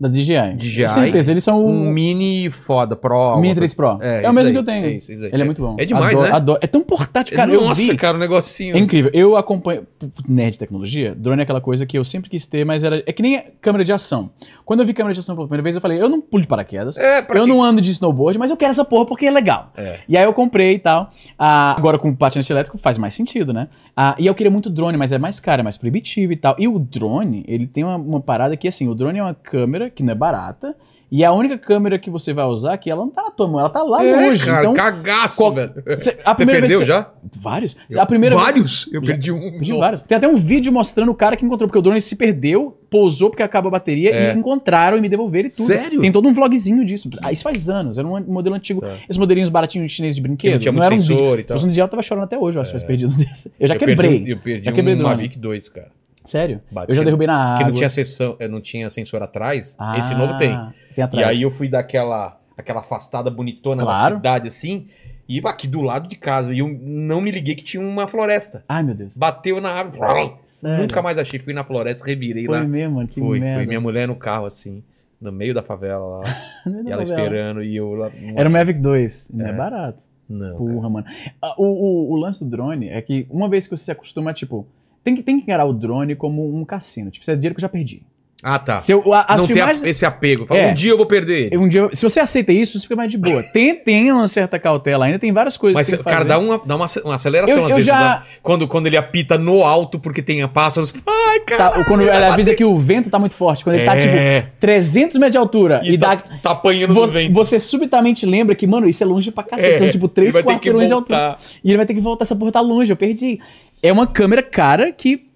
Da DJI. DJI. Com certeza, eles são o Um mini foda Pro. Mini alguma 3 Pro. É, É, o mesmo aí, que eu tenho. é isso, isso. Ele é muito bom. É demais, adoro, né? Adoro. É tão portátil, cara. Nossa, vi. cara, um negocinho. É incrível. Eu acompanho. Nerd de tecnologia, drone é aquela coisa que eu sempre quis ter, mas era. É que nem câmera de ação. Quando eu vi câmera de ação pela primeira vez, eu falei, eu não pulo de paraquedas. É, pra eu quê? não ando de snowboard, mas eu quero essa porra porque é legal. É. E aí eu comprei e tal. Ah, agora com patinete elétrico faz mais sentido, né? Ah, e eu queria muito drone, mas é mais caro, é mais proibitivo e tal. E o drone, ele tem uma, uma parada que, assim, o drone é uma câmera que não é barata. E é a única câmera que você vai usar que ela não tá na tua mão, ela tá lá É, longe. cara, então, cagaço, qual- velho. cê- a Você vez perdeu cê- já? Vários. A primeira vez- Vários? Eu Já- perdi um. Perdi vários. Tem até um vídeo mostrando o cara que encontrou, porque o drone se perdeu, pousou porque acaba a bateria É. e encontraram e me devolveram e tudo. Sério? Tem todo um vlogzinho disso. Ah, isso faz anos, era um modelo antigo. Tá. Esses modelinhos baratinhos chineses de Que brinquedo. não tinha muito era um sensor vídeo. e tal. fosse um dia eu tava chorando até hoje, eu acho, se tivesse perdido um desse. Eu já Eu quebrei. perdi- eu perdi Já quebrei um. Mavic 2, cara. Sério? Bati eu já derrubei na Que água. não tinha, sessão, eh, não tinha sensor atrás. Ah, Esse novo tem. Tem E atrás. aí eu fui daquela aquela afastada bonitona Claro. na cidade, assim, e aqui do lado de casa. E eu não me liguei que tinha uma floresta. Ai, meu Deus. Bateu na árvore. Nunca mais achei. Fui na floresta, revirei Foi lá. mesmo, mano. Que Foi, merda. foi minha mulher no carro, assim, no meio da favela lá. E ela é esperando, e eu lá. Era o. Mavic 2. Não é É. barato. Não. cara. Porra, mano. Ah, O, o, o lance do drone é que uma vez que você se acostuma, tipo, tem que, tem que encarar o drone como um cassino. Tipo, isso é dinheiro que eu já perdi. Ah, tá. Se eu, a- não filmagens. tem esse apego. Fala, É. um dia eu vou perder ele. Um dia, se você aceita isso, você fica mais de boa. Tem, tem uma certa cautela ainda, tem várias coisas Mas, que você cara, fazer. dá uma, dá uma, ace- uma aceleração Eu- às eu vezes. já- dá- quando, quando ele apita no alto porque tem pássaros. Ai, cara. Tá, quando ela avisa que o vento tá muito forte, quando ele tá, tipo, É. 300 metros de altura e, E tá, dá. tá apanhando Vo- nos ventos. Você subitamente lembra que, mano, isso é longe pra cacete. É, São tipo ele 3, vai ter 4 que quarteirões de altura. E ele vai ter que voltar, essa porra tá longe, eu perdi. É uma câmera cara que.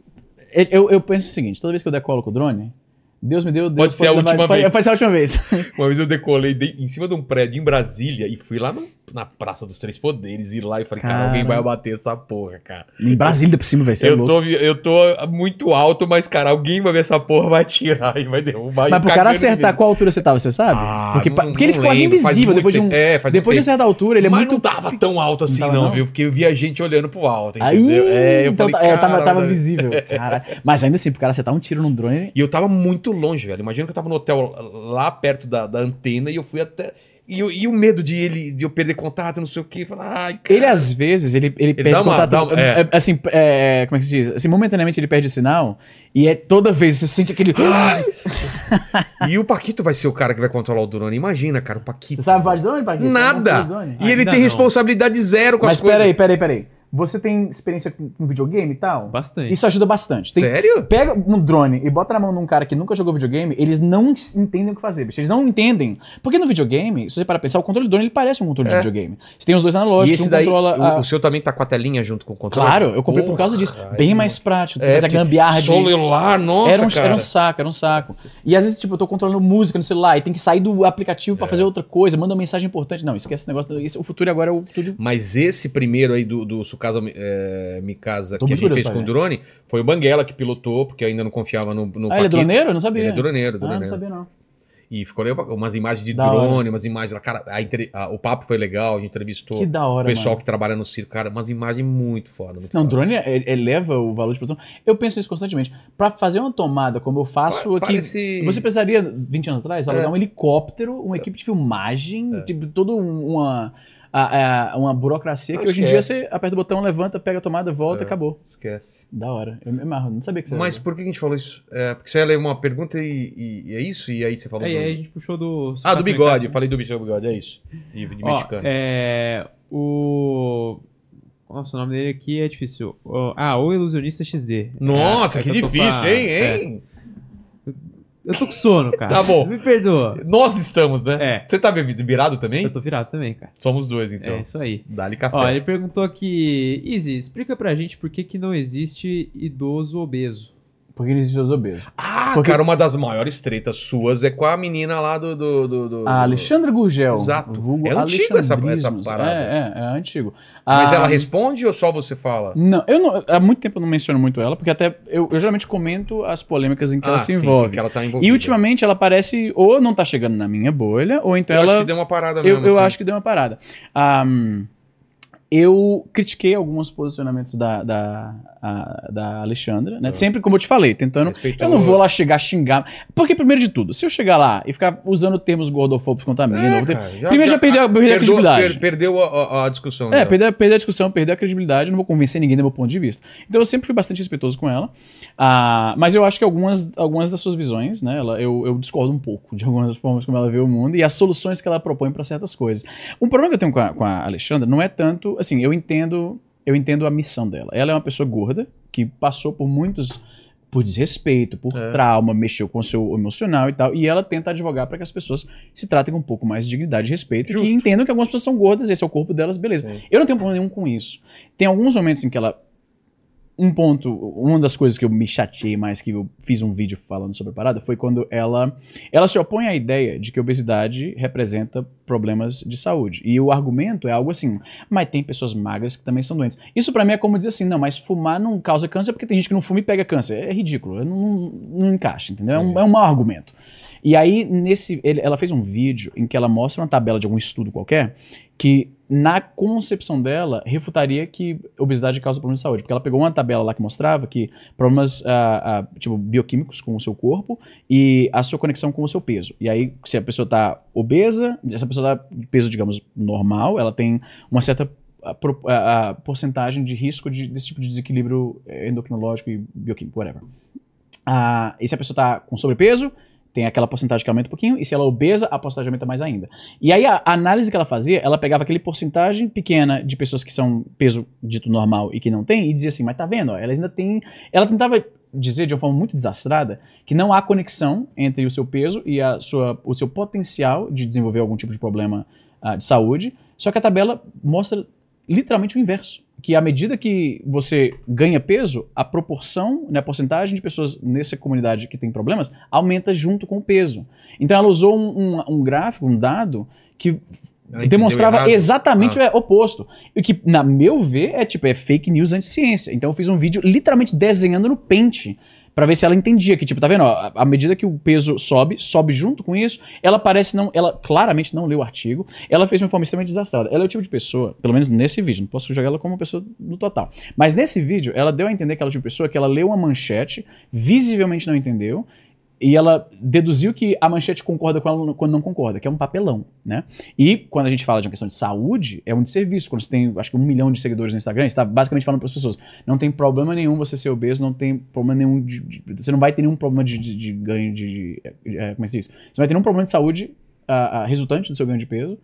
Eu, eu penso o seguinte: toda vez que eu decolo com o drone, Deus me deu. Deus Pode ser a levar- última pode, vez. Pode ser a última vez. Uma vez eu decolei de- em cima de um prédio em Brasília e fui lá no- na Praça dos Três Poderes ir lá e falei, cara, Cara. alguém vai bater essa porra, cara. em Brasília por cima, velho. Você é Eu louco. tô, eu tô muito alto, mas, cara, alguém vai ver essa porra, vai tirar e vai derrubar. Mas pro cara acertar medo. qual altura você tava, você sabe? Ah, porque não- porque ele não ficou quase invisível depois de um. É, faz depois de uma certa altura, ele é mas muito. não tava tão alto assim, Não não, tava, não? viu? Porque eu via gente olhando pro alto, Aí, entendeu? é, eu então falei, tá- é, tava, cara, tava visível. Caralho. Mas ainda assim, pro cara acertar um tiro num drone. E eu tava muito longe, velho. Imagina que eu tava no hotel lá perto da, da antena e eu fui até. E, e o medo de ele de eu perder contato, não sei o quê. Falar, ai, cara. Ele, às vezes, ele, ele, perde dá uma- contato. dá uma- é. é, Assim, é, como é que se diz? Assim, momentaneamente ele perde o sinal. E é toda vez você sente aquele. E o Paquito vai ser o cara que vai controlar o drone. Imagina, cara, o Paquito. Você sabe voar de drone, Paquito? Nada! E ele Ainda tem não. responsabilidade zero com Mas as coisas. peraí, peraí, peraí. Você tem experiência com, videogame e tal? Bastante. Isso ajuda bastante. Tem- Sério? Pega um drone e bota na mão de um cara que nunca jogou videogame, eles não entendem o que fazer, bicho. Eles não entendem. Porque no videogame, se você para pensar, o controle do drone ele parece um controle de É. videogame. Você tem os dois E analógicos, esse um daí, controla. o, a- o seu também tá com a telinha junto com o controle? Claro, eu comprei por causa disso. Porra, Bem mais prático. É, fazer porque gambiarra de. celular, nossa, era, um, cara. era um saco, era um saco. E às vezes, tipo, eu tô controlando música no celular e tem que sair do aplicativo É. pra fazer outra coisa, manda uma mensagem importante. Não, esquece esse negócio. Isso, o futuro agora é o tudo. Mas esse primeiro aí do, do Sukasa é, Mikasa Tô que a gente fez com o drone, foi o Banguela que pilotou, porque ainda não confiava no, no ah, ele é droneiro? Eu não sabia. Ele é droneiro, Ah, não droneiro. sabia não. E ficou legal, umas imagens de Da drone, umas imagens lá. Cara, a a- o papo foi legal, a gente entrevistou Que da o hora, pessoal mano. que trabalha no circo. Cara, umas imagens muito foda. Muito Não, foda. drone é- eleva o valor de produção. Eu penso isso constantemente. Pra fazer uma tomada como eu faço aqui. parece- Você precisaria, 20 anos atrás, alugar É. um helicóptero, uma equipe de filmagem, tipo, toda um- uma, a- a- uma burocracia que hoje em dia você aperta o botão, levanta, pega a tomada, volta É. e acabou. Esquece. Da hora. Eu me amarro. Não sabia que você Mas por que a gente falou isso? É, porque você ia ler uma pergunta e, e- e é isso? E aí você falou É, do... e aí a gente puxou do. Ah, do bigode. Falei do bicho do bigode, é isso. De, de Ó, mexicano. é. O. Nossa, o nome dele aqui é difícil. Ah, o Ilusionista XD. Nossa, É, é que tô difícil, a- hein, é. Eu tô com sono, cara. Tá bom. Me perdoa. Nós estamos, né? É. Você tá virado também? Eu tô virado também, cara. Somos dois, então. É isso aí. Dá-lhe café. Ó, ele perguntou aqui, Easy, explica pra gente por que, que não existe idoso obeso. Porque não existe os obesos. Ah, Porque- cara, uma das maiores tretas suas é com a menina lá do... do, do, do- A Alexandra Gurgel. Exato. É antigo essa- essa parada. É, é, é antigo. Mas Ah, ela responde ou só você fala? Não, eu não, há muito tempo eu não menciono muito ela, porque até eu, eu geralmente comento as polêmicas em que ela se Ah, envolve. sim, que ela tá envolvida. E ultimamente ela parece ou não tá chegando na minha bolha, ou então Eu ela. acho que deu uma parada eu mesmo. eu assim. acho que deu uma parada. Ah, hum, Eu critiquei alguns posicionamentos da, da, a- da Alexandra, né? Sempre, como eu te falei, tentando. Respeitou- Eu não vou lá chegar a xingar. Porque, primeiro de tudo, se eu chegar lá e ficar usando termos gordofóbicos contra mim, É, cara, primeiro já perdeu- perdeu a perdoa- credibilidade. per- perdeu a, a- a discussão. É, né? perder, perder a discussão, perder a credibilidade, não vou convencer ninguém do meu ponto de vista. Então eu sempre fui bastante respeitoso com ela. Ah, mas eu acho que algumas, algumas das suas visões, né, ela, eu, eu discordo um pouco de algumas das formas como ela vê o mundo e as soluções que ela propõe para certas coisas. Um problema que eu tenho com a, com a Alexandra não é tanto, assim, eu entendo, eu entendo a missão dela. Ela é uma pessoa gorda que passou por muitos por desrespeito, por É. trauma, mexeu com o seu emocional e tal, e ela tenta advogar para que as pessoas se tratem com um pouco mais de dignidade e respeito, Justo. que entendam que algumas pessoas são gordas, esse é o corpo delas, beleza. Eu não tenho problema nenhum com isso. Tem alguns momentos em que ela. Um ponto, uma das coisas que eu me chateei mais, que eu fiz um vídeo falando sobre a parada, foi quando ela, ela se opõe à ideia de que obesidade representa problemas de saúde. E o argumento é algo assim, mas tem pessoas magras que também são doentes. Isso pra mim é como dizer assim, não, mas fumar não causa câncer porque tem gente que não fuma e pega câncer. É ridículo, não, não, não encaixa, entendeu? É um, é um mau argumento. E aí, nesse, ele- ela fez um vídeo em que ela mostra uma tabela de algum estudo qualquer que, na concepção dela, refutaria que obesidade causa problemas de saúde. Porque ela pegou uma tabela lá que mostrava que problemas ah, ah, tipo, bioquímicos com o seu corpo e a sua conexão com o seu peso. E aí, se a pessoa está obesa, essa pessoa está de peso, digamos, normal, ela tem uma certa a, pro- a- a porcentagem de risco de- desse tipo de desequilíbrio eh, endocrinológico e bioquímico, whatever. Ah, e se a pessoa está com sobrepeso, tem aquela porcentagem que aumenta um pouquinho, e se ela é obesa, a porcentagem aumenta mais ainda. E aí a, análise que ela fazia, ela pegava aquele porcentagem pequena de pessoas que são peso dito normal e que não tem, e dizia assim, mas tá vendo, ó, elas ainda têm... Ela tentava dizer de uma forma muito desastrada que não há conexão entre o seu peso e a sua, o seu potencial de desenvolver algum tipo de problema ah, de saúde, só que a tabela mostra literalmente o inverso. Que à medida que você ganha peso, a proporção, né, a porcentagem de pessoas nessa comunidade que tem problemas aumenta junto com o peso. Então ela usou um, um- um gráfico, um dado, que demonstrava exatamente Ah. o oposto. E que, na meu ver, é tipo, é fake news anti-ciência. Então eu fiz um vídeo literalmente desenhando no pente. Pra ver se ela entendia que, tipo, tá vendo? ó, à- medida que o peso sobe, sobe junto com isso, ela parece não. Ela claramente não leu o artigo. Ela fez uma forma extremamente desastrada. Ela é o tipo de pessoa, pelo menos nesse vídeo, não posso jogar ela como uma pessoa no total. Mas nesse vídeo, ela deu a entender que ela é o tipo de pessoa que ela leu uma manchete, visivelmente não entendeu, e ela deduziu que a manchete concorda com ela quando não concorda, que é um papelão, né? E quando a gente fala de uma questão de saúde, é um desserviço. Quando você tem, acho que um milhão de seguidores no Instagram, você está basicamente falando para as pessoas: não tem problema nenhum você ser obeso, não tem problema nenhum de. de- você não vai ter nenhum problema de, de- ganho de. é, como é que se diz? Você vai ter nenhum problema de saúde ah, ah, resultante do seu ganho de peso,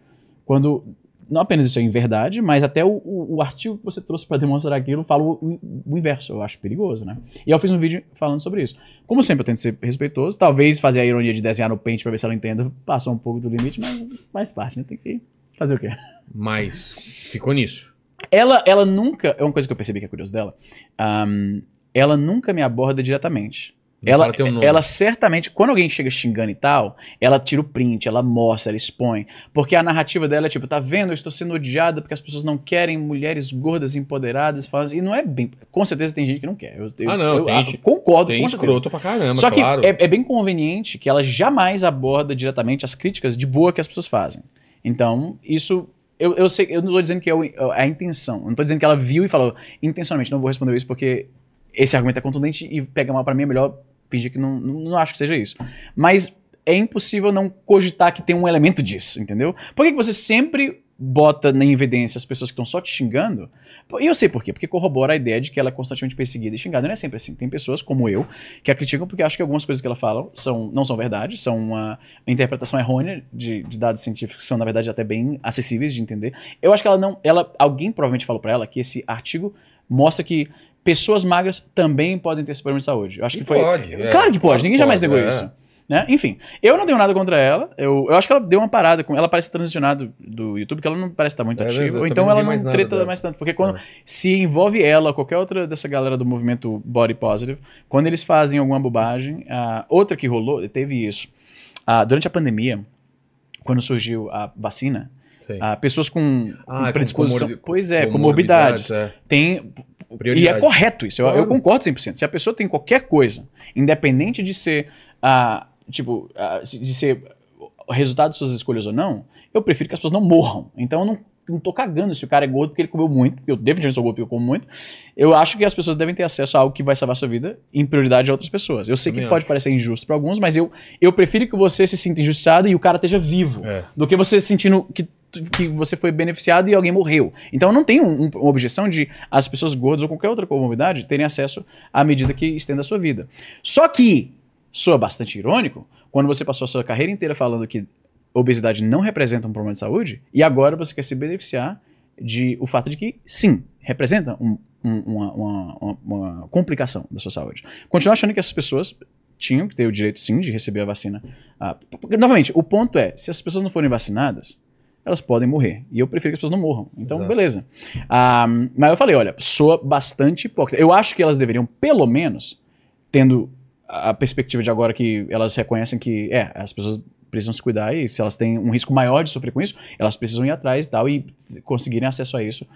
quando. Não apenas isso é em verdade, mas até o, o- o artigo que você trouxe para demonstrar aquilo fala o, o inverso. Eu acho perigoso, né? E eu fiz um vídeo falando sobre isso. Como sempre, eu tento ser respeitoso. Talvez fazer a ironia de desenhar no pente pra ver se ela entenda. Passou um pouco do limite, mas faz parte, né? Tem que fazer o quê? Mas ficou nisso. Ela, ela nunca. É uma coisa que eu percebi que é curioso dela. ahm, ela nunca me aborda diretamente. Ela, nome. ela certamente, quando alguém chega xingando e tal, ela tira o print, ela mostra, ela expõe. Porque a narrativa dela é tipo, tá vendo? Eu estou sendo odiada porque as pessoas não querem mulheres gordas, empoderadas. falam- E não é bem. Com certeza tem gente que não quer. Eu, eu- Ah, não, eu, tem gente- concordo Tem com certeza. escroto pra caramba, Só que claro. é, é bem conveniente que ela jamais aborda diretamente as críticas de boa que as pessoas fazem. Então, isso. Eu, eu sei, eu não tô dizendo que é é a intenção. Eu não tô dizendo que ela viu e falou intencionalmente, não vou responder isso porque esse argumento é contundente e pega mal pra mim, é melhor fingir que não, não, não acho que seja isso. Mas é impossível não cogitar que tem um elemento disso, entendeu? Por que, que você sempre bota na evidência as pessoas que estão só te xingando? E eu sei por quê, porque corrobora a ideia de que ela é constantemente perseguida e xingada. Não é sempre assim. Tem pessoas como eu que a criticam porque acham que algumas coisas que ela fala são, não são verdade, são uma interpretação errônea de, de dados científicos que são, na verdade, até bem acessíveis de entender. Eu acho que ela não. Ela, alguém provavelmente falou pra ela que esse artigo mostra que pessoas magras também podem ter esse problema de saúde. Eu acho E que foi. pode, é. Claro que pode, ninguém que jamais pode, negou é. isso. Né? Enfim, eu não tenho nada contra ela. Eu, eu acho que ela deu uma parada com. Ela parece transicionado do YouTube, que ela não parece estar muito É, ativa. Ou então ela não treta dela. mais tanto. Porque quando É. se envolve ela, qualquer outra dessa galera do movimento body positive, quando eles fazem alguma bobagem, ah, outra que rolou, teve isso. Ah, durante a pandemia, quando surgiu a vacina, ah, pessoas com, Ah, com com predisposição. comorbi- pois é, comorbidades, comorbidades. é. Tem e Prioridade. é correto isso, eu, eu concordo 100%. Se a pessoa tem qualquer coisa, independente de ser, ah, tipo, ah, de ser o resultado de suas escolhas ou não, eu prefiro que as pessoas não morram. Então eu não, não tô cagando se o cara é gordo porque ele comeu muito, porque eu definitivamente sou gordo porque eu como muito. Eu acho que as pessoas devem ter acesso a algo que vai salvar a sua vida em prioridade a outras pessoas. Eu sei Também que pode acho. parecer injusto pra alguns, mas eu, eu prefiro que você se sinta injustiçado e o cara esteja vivo É. do que você sentindo que, que você foi beneficiado e alguém morreu. Então não tenho um- um- uma objeção de as pessoas gordas ou qualquer outra comorbidade terem acesso à medida que estenda a sua vida. Só que soa bastante irônico quando você passou a sua carreira inteira falando que obesidade não representa um problema de saúde e agora você quer se beneficiar de o fato de que sim, representa um- um- uma, uma- uma- complicação da sua saúde. Continuo achando que essas pessoas tinham que ter o direito sim de receber a vacina. Ah, novamente, o ponto é, se as pessoas não forem vacinadas, elas podem morrer. E eu prefiro que as pessoas não morram. Então, Exato. beleza. Ah, mas eu falei, olha, soa bastante hipócrita. Eu acho que elas deveriam, pelo menos, tendo a perspectiva de agora que elas reconhecem que, é, as pessoas precisam se cuidar e se elas têm um risco maior de sofrer com isso, elas precisam ir atrás e tal e conseguirem acesso a isso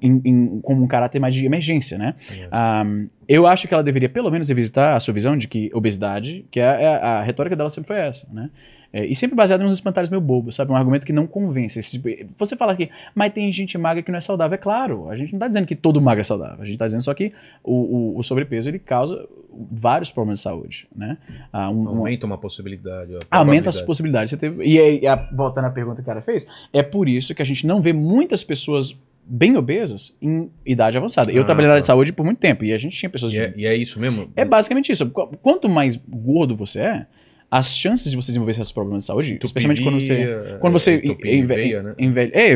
em- em- como um caráter mais de emergência, né? Ah, eu acho que ela deveria pelo menos revisitar a sua visão de que obesidade, que é, é- a retórica dela sempre foi essa, né? É, e sempre baseado nos espantalhos meio bobos, sabe? Um argumento que não convence. Esse tipo- você fala aqui, mas tem gente magra que não é saudável. É claro, a gente não está dizendo que todo magro é saudável. A gente está dizendo só que o, o- o sobrepeso ele causa vários problemas de saúde, né? Ah, um- um- Aumenta uma possibilidade. a aumenta as possibilidades. Você teve- e aí, a- voltando à pergunta que o cara fez, é por isso que a gente não vê muitas pessoas bem obesas em idade avançada. Eu Ah, trabalhei na área de tá. saúde por muito tempo e a gente tinha pessoas E de é, e é isso mesmo? é basicamente isso. Qu- Quanto mais gordo você é, as chances de você desenvolver esses problemas de saúde, especialmente quando você. Entupia, Quando você é, enve- veia, né? envelhe- é,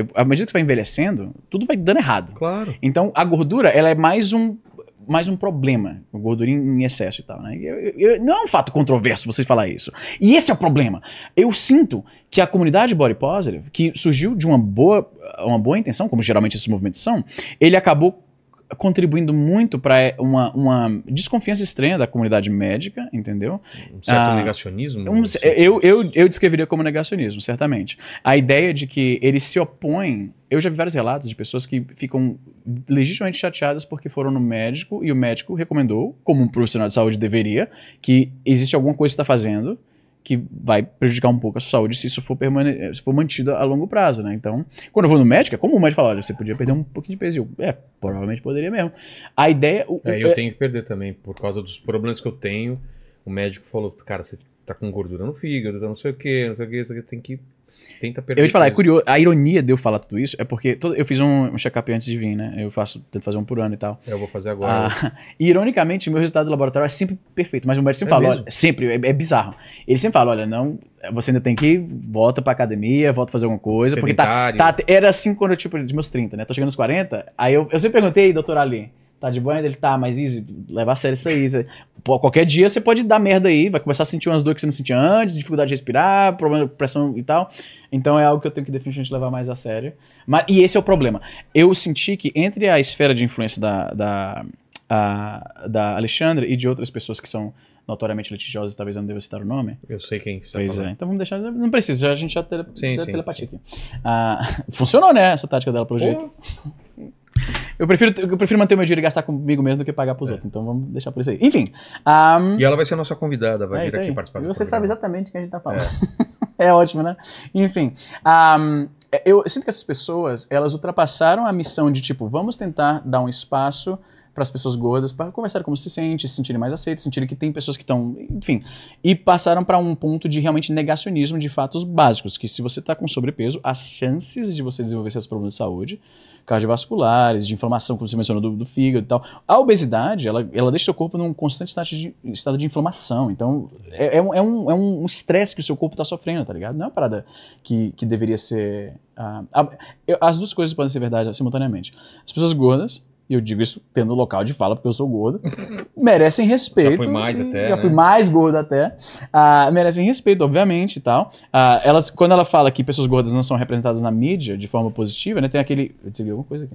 é, à medida que você vai envelhecendo, tudo vai dando errado. Claro. Então a gordura, ela é mais um mais um problema, gordura em excesso e tal, né? Eu- eu- não é um fato controverso vocês falar isso. E esse é o problema. Eu sinto que a comunidade body positive, que surgiu de uma boa, uma boa intenção, como geralmente esses movimentos são, ele acabou contribuindo muito para uma, uma desconfiança estranha da comunidade médica, entendeu? Um certo Ah, negacionismo. Um- assim. eu, eu, eu descreveria como negacionismo, certamente. A ideia de que eles se opõem. Eu já vi vários relatos de pessoas que ficam legitimamente chateadas porque foram no médico e o médico recomendou, como um profissional de saúde deveria, que existe alguma coisa que está fazendo que vai prejudicar um pouco a sua saúde se isso for, permane- se for mantido a longo prazo, né? Então, quando eu vou no médico, é como o médico fala, olha, você podia perder um pouquinho de peso. Eu, é, provavelmente poderia mesmo. A ideia... o- É, o- eu tenho que perder também, por causa dos problemas que eu tenho. O médico falou, cara, você tá com gordura no fígado, tá não sei o que, não sei o que, aqui tem que. Tenta perder. Eu ia te falar, é curioso. A ironia de eu falar tudo isso é porque todo- eu fiz um, um check-up antes de vir, né? Eu faço, tento fazer um por ano e tal. Eu vou fazer agora. Ah, e ironicamente, o meu resultado do laboratório é sempre perfeito, mas o médico sempre É fala, mesmo? olha, sempre, é, é bizarro. Ele sempre fala, olha, não, você ainda tem que ir, volta pra academia, volta a fazer alguma coisa, porque tá, Sedentário. tá- era assim quando eu, tipo, dos meus 30, né? Tô chegando nos 40, aí eu, eu sempre perguntei, doutor Ali, tá de ainda? Ele tá, mas Easy, leva a sério isso aí. Pô, qualquer dia você pode dar merda aí, vai começar a sentir umas dores que você não sentia antes, dificuldade de respirar, problema de pressão e tal. Então é algo que eu tenho que definitivamente levar mais a sério. Mas, e esse é o problema. Eu senti que entre a esfera de influência da, da, a- da Alexandre e de outras pessoas que são notoriamente litigiosas, talvez eu não deva citar o nome. Eu sei quem você tá Pois é, então vamos deixar. Não precisa, já- a gente já tele, Sim, tele- sim, telepatia aqui. Ah, funcionou, né? Essa tática dela, pelo jeito. Eu prefiro, eu prefiro manter meu dinheiro e gastar comigo mesmo do que pagar pros É. outros. Então vamos deixar por isso aí. Enfim. ah, E ela vai ser a nossa convidada, vai é, vir tá aqui aí. participar E do você sabe exatamente o que a gente tá falando. É, ótimo, né? Enfim. ahm, eu sinto que essas pessoas, elas ultrapassaram a missão de tipo, vamos tentar dar um espaço para as pessoas gordas para conversar como se sente, se sentirem mais aceitas, sentirem que tem pessoas que estão, enfim, e passaram para um ponto de realmente negacionismo de fatos básicos, que se você está com sobrepeso, as chances de você desenvolver esses problemas de saúde cardiovasculares, de inflamação, como você mencionou, do, do fígado e tal. A obesidade, ela, ela deixa o seu corpo num constante estado de, estado de inflamação. Então, é, é um- é um é um estresse que o seu corpo está sofrendo, tá ligado? Não é uma parada que, que deveria ser... ah, ah, eu- as duas coisas podem ser verdade simultaneamente. As pessoas gordas, e eu digo isso tendo local de fala, porque eu sou gordo, merecem respeito. Já foi mais e até, Já né? fui mais gordo até. Ah, merecem respeito, obviamente, e tal. Ah, elas, quando ela fala que pessoas gordas não são representadas na mídia de forma positiva, né? Tem aquele... Eu desiguei alguma coisa aqui.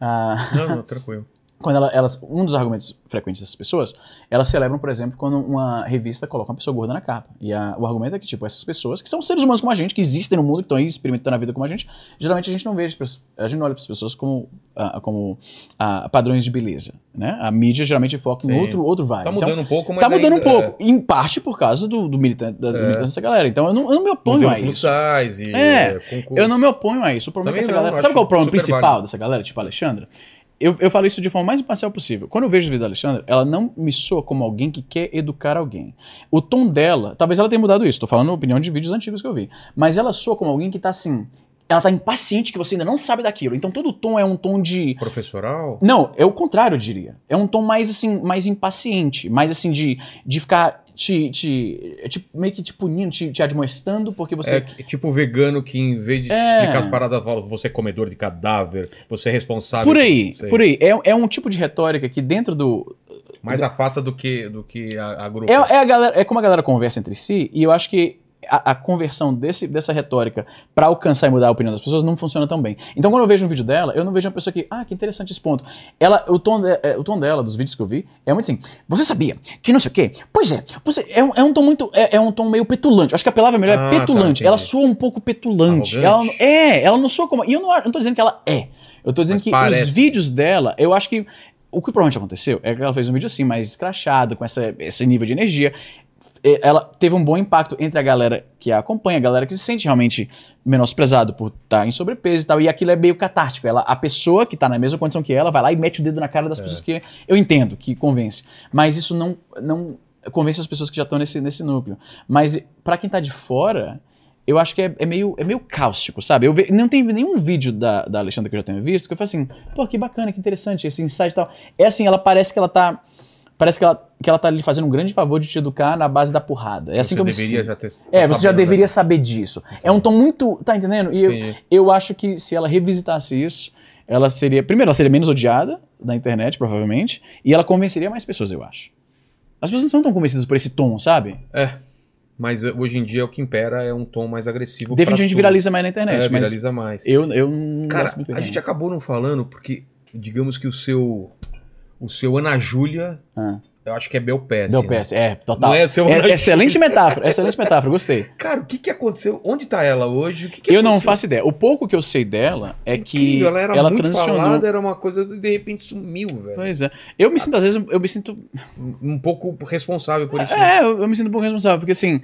Ah, Não, não, tranquilo. Quando ela- elas, um dos argumentos frequentes dessas pessoas, elas celebram, por exemplo, quando uma revista coloca uma pessoa gorda na capa. E a- o argumento é que, tipo, essas pessoas, que são seres humanos como a gente, que existem no mundo, que estão aí experimentando a vida como a gente, geralmente a gente não vê, a gente não olha para as pessoas como, ah, como ah, padrões de beleza, né? A mídia geralmente foca em Sim. outro, outro vibe. Tá Então, mudando um pouco, mas Tá mudando um ainda- pouco, em parte por causa do, do militante, da, É. militância dessa galera. Então eu não, eu não me É, oponho a isso. e, É, concurso. Eu não me oponho a isso. O problema é que essa não, galera. Sabe qual é o problema principal válido. dessa galera, tipo a Alexandra? Eu, eu falo isso de forma mais imparcial possível. Quando eu vejo os vídeos da Alexandra, ela não me soa como alguém que quer educar alguém. O tom dela, talvez ela tenha mudado isso, tô falando a opinião de vídeos antigos que eu vi. Mas ela soa como alguém que tá assim. Ela tá impaciente que você ainda não sabe daquilo. Então todo o tom é um tom de. Professoral? Não, é o contrário, eu diria. É um tom mais assim, mais impaciente, mais assim de, de ficar te, te, é tipo, meio que te punindo, te, te admoestando, porque você. É tipo o vegano que em vez de te É. explicar as paradas, fala você é comedor de cadáver, você é responsável. por aí, por aí. É, é um tipo de retórica que dentro do. Mais afasta do que, do que a, a grupo. É, é, a galera, é como a galera conversa entre si, e eu acho que a, a conversão desse, dessa retórica pra alcançar e mudar a opinião das pessoas não funciona tão bem. Então, quando eu vejo um vídeo dela, eu não vejo uma pessoa que, ah, que interessante esse ponto. Ela, o, tom de- é, o tom dela, dos vídeos que eu vi, é muito assim, você sabia que não sei o quê? Pois é, você, é, um, é um tom muito, é, é um tom meio petulante. Acho que a palavra melhor Ah, é tá, petulante. entendi. ela soa um pouco petulante. Ela, Arrogante. é, ela não soa como... E eu não, eu não tô dizendo que ela é. Eu tô dizendo Mas que parece. os vídeos dela, eu acho que o que provavelmente aconteceu é que ela fez um vídeo assim, mais escrachado, com essa, esse nível de energia. E Ela teve um bom impacto entre a galera que a acompanha, a galera que se sente realmente menosprezado por estar em sobrepeso e tal. E aquilo é meio catártico. Ela, a pessoa que tá na mesma condição que ela vai lá e mete o dedo na cara das pessoas que eu entendo, que convence. Mas isso não, não convence as pessoas que já estão nesse, nesse núcleo. Mas pra quem tá de fora, eu acho que é, é meio, é meio cáustico, sabe? Eu ve- não tem nenhum vídeo da, da Alexandra que eu já tenho visto que eu falo assim, pô, que bacana, que interessante, esse insight e tal. É assim, ela parece que ela tá. Parece que ela, que ela tá lhe fazendo um grande favor de te educar na base da porrada. É assim você que eu me deveria sinto. já ter. É, você já sabendo, deveria né? saber disso. É um tom muito. Tá entendendo? E eu, Entendi. eu acho que se ela revisitasse isso, ela seria. Primeiro, ela seria menos odiada da internet, provavelmente. E ela convenceria mais pessoas, eu acho. As pessoas não são tão convencidas por esse tom, sabe? Mas eh, hoje em dia o que impera é um tom mais agressivo. Definitivamente viraliza mais na internet. É, mas viraliza mais. eu, eu não Cara, a gente acabou não falando porque, digamos que o seu. O seu Ana Júlia, Ah. eu acho que é Belpes. Deu né? PS, é, total. Não é seu É- excelente metáfora, excelente metáfora, gostei. Cara, o que que aconteceu? Onde tá ela hoje? O que que Eu não aconteceu? faço ideia. O pouco que eu sei dela é que Incrível, ela era muito transicionou. falada, era uma coisa de repente sumiu, velho. Pois é. Eu me sinto, às vezes, eu me sinto. Um pouco responsável por isso. né? É, eu, eu me sinto um pouco responsável, porque assim.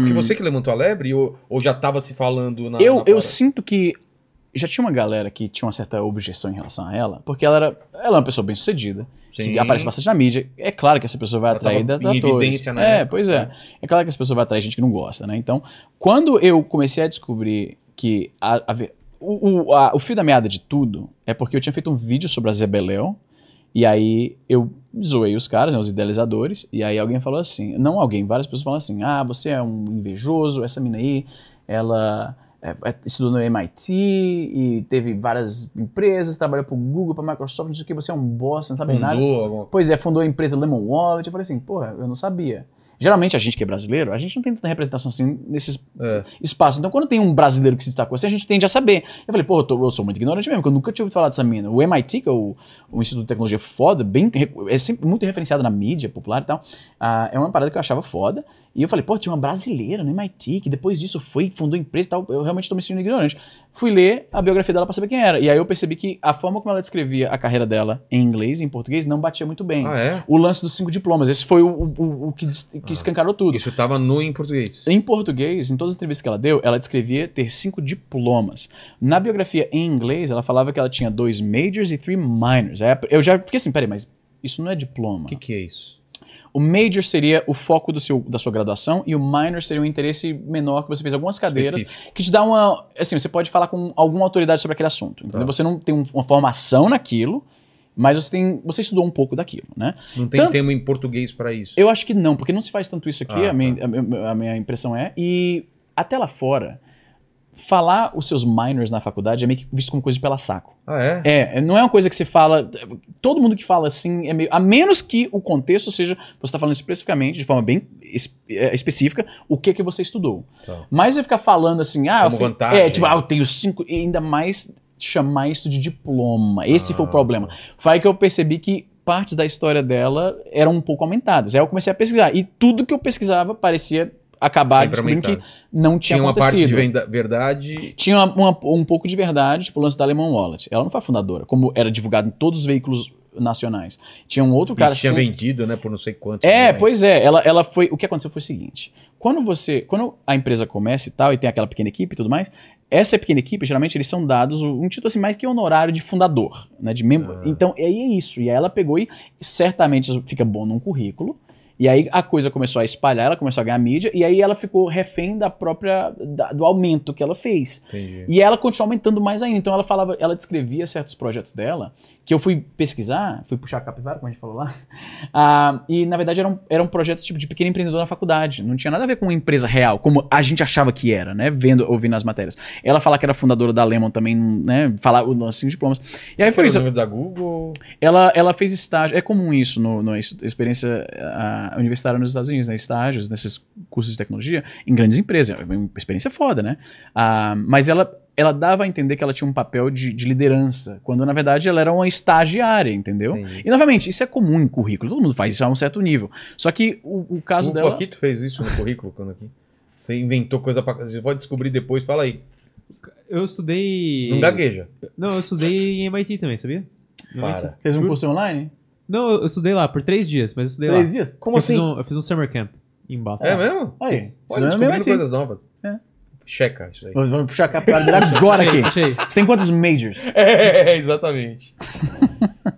Porque você que levantou a lebre ou, ou já tava se falando na. eu, na eu sinto que já tinha uma galera que tinha uma certa objeção em relação a ela, porque ela era, ela é uma pessoa bem sucedida, que Sim. aparece bastante na mídia. É claro que essa pessoa vai Ela atrair da- evidência na É, pois é. né? É claro que essa pessoa vai atrair gente que não gosta, né? Então, quando eu comecei a descobrir que a- a o, a- o fio da meada de tudo é porque eu tinha feito um vídeo sobre a Zebeléu, e aí eu zoei os caras, né, os idealizadores, e aí alguém falou assim, não alguém, várias pessoas falam assim, ah, você é um invejoso, essa mina aí, ela é, é, estudou no MIT e teve várias empresas, trabalhou pro Google, pra Microsoft, não sei o que, você é um bosta, não sabe nada. Fundou alguma Pois é, fundou a empresa Lemon Wallet. Eu falei assim, porra, eu não sabia. Geralmente a gente que é brasileiro, a gente não tem tanta representação assim nesses É. espaços. Então quando tem um brasileiro que se destacou assim, a gente tende a saber. Eu falei, pô, eu, tô- eu sou muito ignorante mesmo, porque eu nunca tinha ouvido falar dessa mina. O MIT, que é o, o Instituto de Tecnologia foda, bem, é sempre muito referenciado na mídia popular e tal, ah, é uma parada que eu achava foda. E eu falei, pô, tinha uma brasileira no MIT, que depois disso foi, fundou empresa e tal. Eu realmente tô me sentindo ignorante. Fui ler a biografia dela pra saber quem era. E aí eu percebi que a forma como ela descrevia a carreira dela em inglês e em português não batia muito bem Ah, é? o lance dos cinco diplomas. Esse foi o, o- o que, que Ah. escancarou tudo. Isso tava no em português. Em português, em todas as entrevistas que ela deu, ela descrevia ter cinco diplomas. Na biografia em inglês, ela falava que ela tinha dois majors e three minors. Aí Eu já fiquei assim, peraí, mas isso não é diploma. O que, que é isso? O major seria o foco do seu, da sua graduação e o minor seria um interesse menor que você fez algumas cadeiras Específico. que te dá uma. Assim, você pode falar com alguma autoridade sobre aquele assunto. Tá. Você não tem um- uma formação naquilo, mas você tem. Você estudou um pouco daquilo, né? Não tem Tanto- termo em português pra isso. Eu acho que não, porque não se faz tanto isso aqui, Ah, a, minha, a minha- a minha impressão é. E até lá fora, falar os seus minors na faculdade é meio que visto como coisa de pela saco. Ah, é? É, não é uma coisa que você fala. Todo mundo que fala assim é meio. A menos que o contexto seja. Você está falando especificamente, de forma bem é, específica, o que que você estudou. Tá. Mas você ficar falando assim, ah, Como eu vantagem. É, tipo, ah, eu tenho cinco. E ainda mais chamar isso de diploma. Esse foi o Ah. problema. Foi que eu percebi que partes da história dela eram um pouco aumentadas. Aí eu comecei a pesquisar. E tudo que eu pesquisava parecia acabar descobrindo que não tinha, Tinha uma parte de verdade. Tinha uma- uma- um pouco de verdade, tipo o lance da Lemon Wallet. Ela não foi fundadora, como era divulgado em todos os veículos nacionais. Tinha um outro cara... e tinha sem- vendido, né, por não sei quantos. é, milhões. pois é. Ela, ela foi. O que aconteceu foi o seguinte: quando você, quando a empresa começa e tal e tem aquela pequena equipe e tudo mais, essa pequena equipe geralmente eles são dados um título assim mais que honorário de fundador, né, de membro. Ah. Então aí é isso. E aí ela pegou e certamente isso fica bom num currículo. E aí a coisa começou a espalhar, ela começou a ganhar mídia e aí ela ficou refém da própria da- do aumento que ela fez. Entendi. E ela continuou aumentando mais ainda. Então ela falava, ela descrevia certos projetos dela, que eu fui pesquisar, fui puxar a capivara, como a gente falou lá. Ah, e na verdade eram, eram projetos tipo de pequeno empreendedor na faculdade. Não tinha nada a ver com uma empresa real, como a gente achava que era, né? Vendo, ouvindo as matérias. Ela fala que era fundadora da Lemon também, né? Falar o lance de diplomas. E aí foi Foi isso. o nome da Google. Ela, ela fez estágio. É comum isso no, no experiência ah, universitária nos Estados Unidos, né? Estágios nesses cursos de tecnologia em grandes empresas. É uma experiência foda, né? Ah, mas ela, ela dava a entender que ela tinha um papel de, de liderança, quando na verdade ela era uma estagiária, entendeu? Entendi. E novamente, isso é comum em currículo, todo mundo faz isso a um certo nível. Só que o, o caso o dela. Paquito fez isso no currículo quando aqui. Você inventou coisa pra. Você pode descobrir depois, fala aí. Eu estudei. Não gagueja. Não, eu estudei em MIT também, sabia? No MIT. Para. Fez um Juro. curso online? Não, eu estudei lá por três dias, mas eu estudei Três lá. dias? Como eu assim? Fiz um, eu fiz um summer camp em Boston. É mesmo? Aí. Olha, é descobrindo MIT. coisas novas. É. Checa isso aí. Vamos puxar a capivara dele agora aqui. Você tem quantos majors? É, exatamente.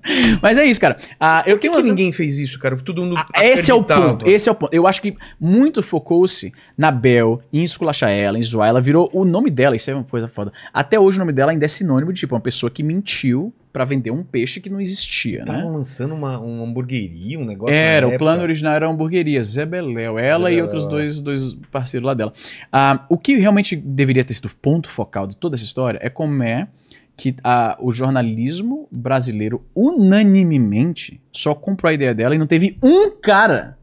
Mas é isso, cara. Ah, eu Por que, que umas- ninguém fez isso, cara? Todo mundo. Ah, Esse é o ponto. Esse é o ponto. Eu acho que muito focou-se na Bel, em esculachar ela, em zoar. Ela virou o nome dela, isso é uma coisa foda. Até hoje o nome dela ainda é sinônimo de tipo uma pessoa que mentiu pra vender um peixe que não existia, né? Estavam lançando uma, uma hamburgueria, um negócio. Era, o época. plano original era uma hamburgueria, Zebeléu, ela e Zebeléu, outros dois, dois parceiros lá dela. Ah, o que realmente deveria ter sido o ponto focal de toda essa história é como é que ah, o jornalismo brasileiro unanimemente só comprou a ideia dela e não teve um cara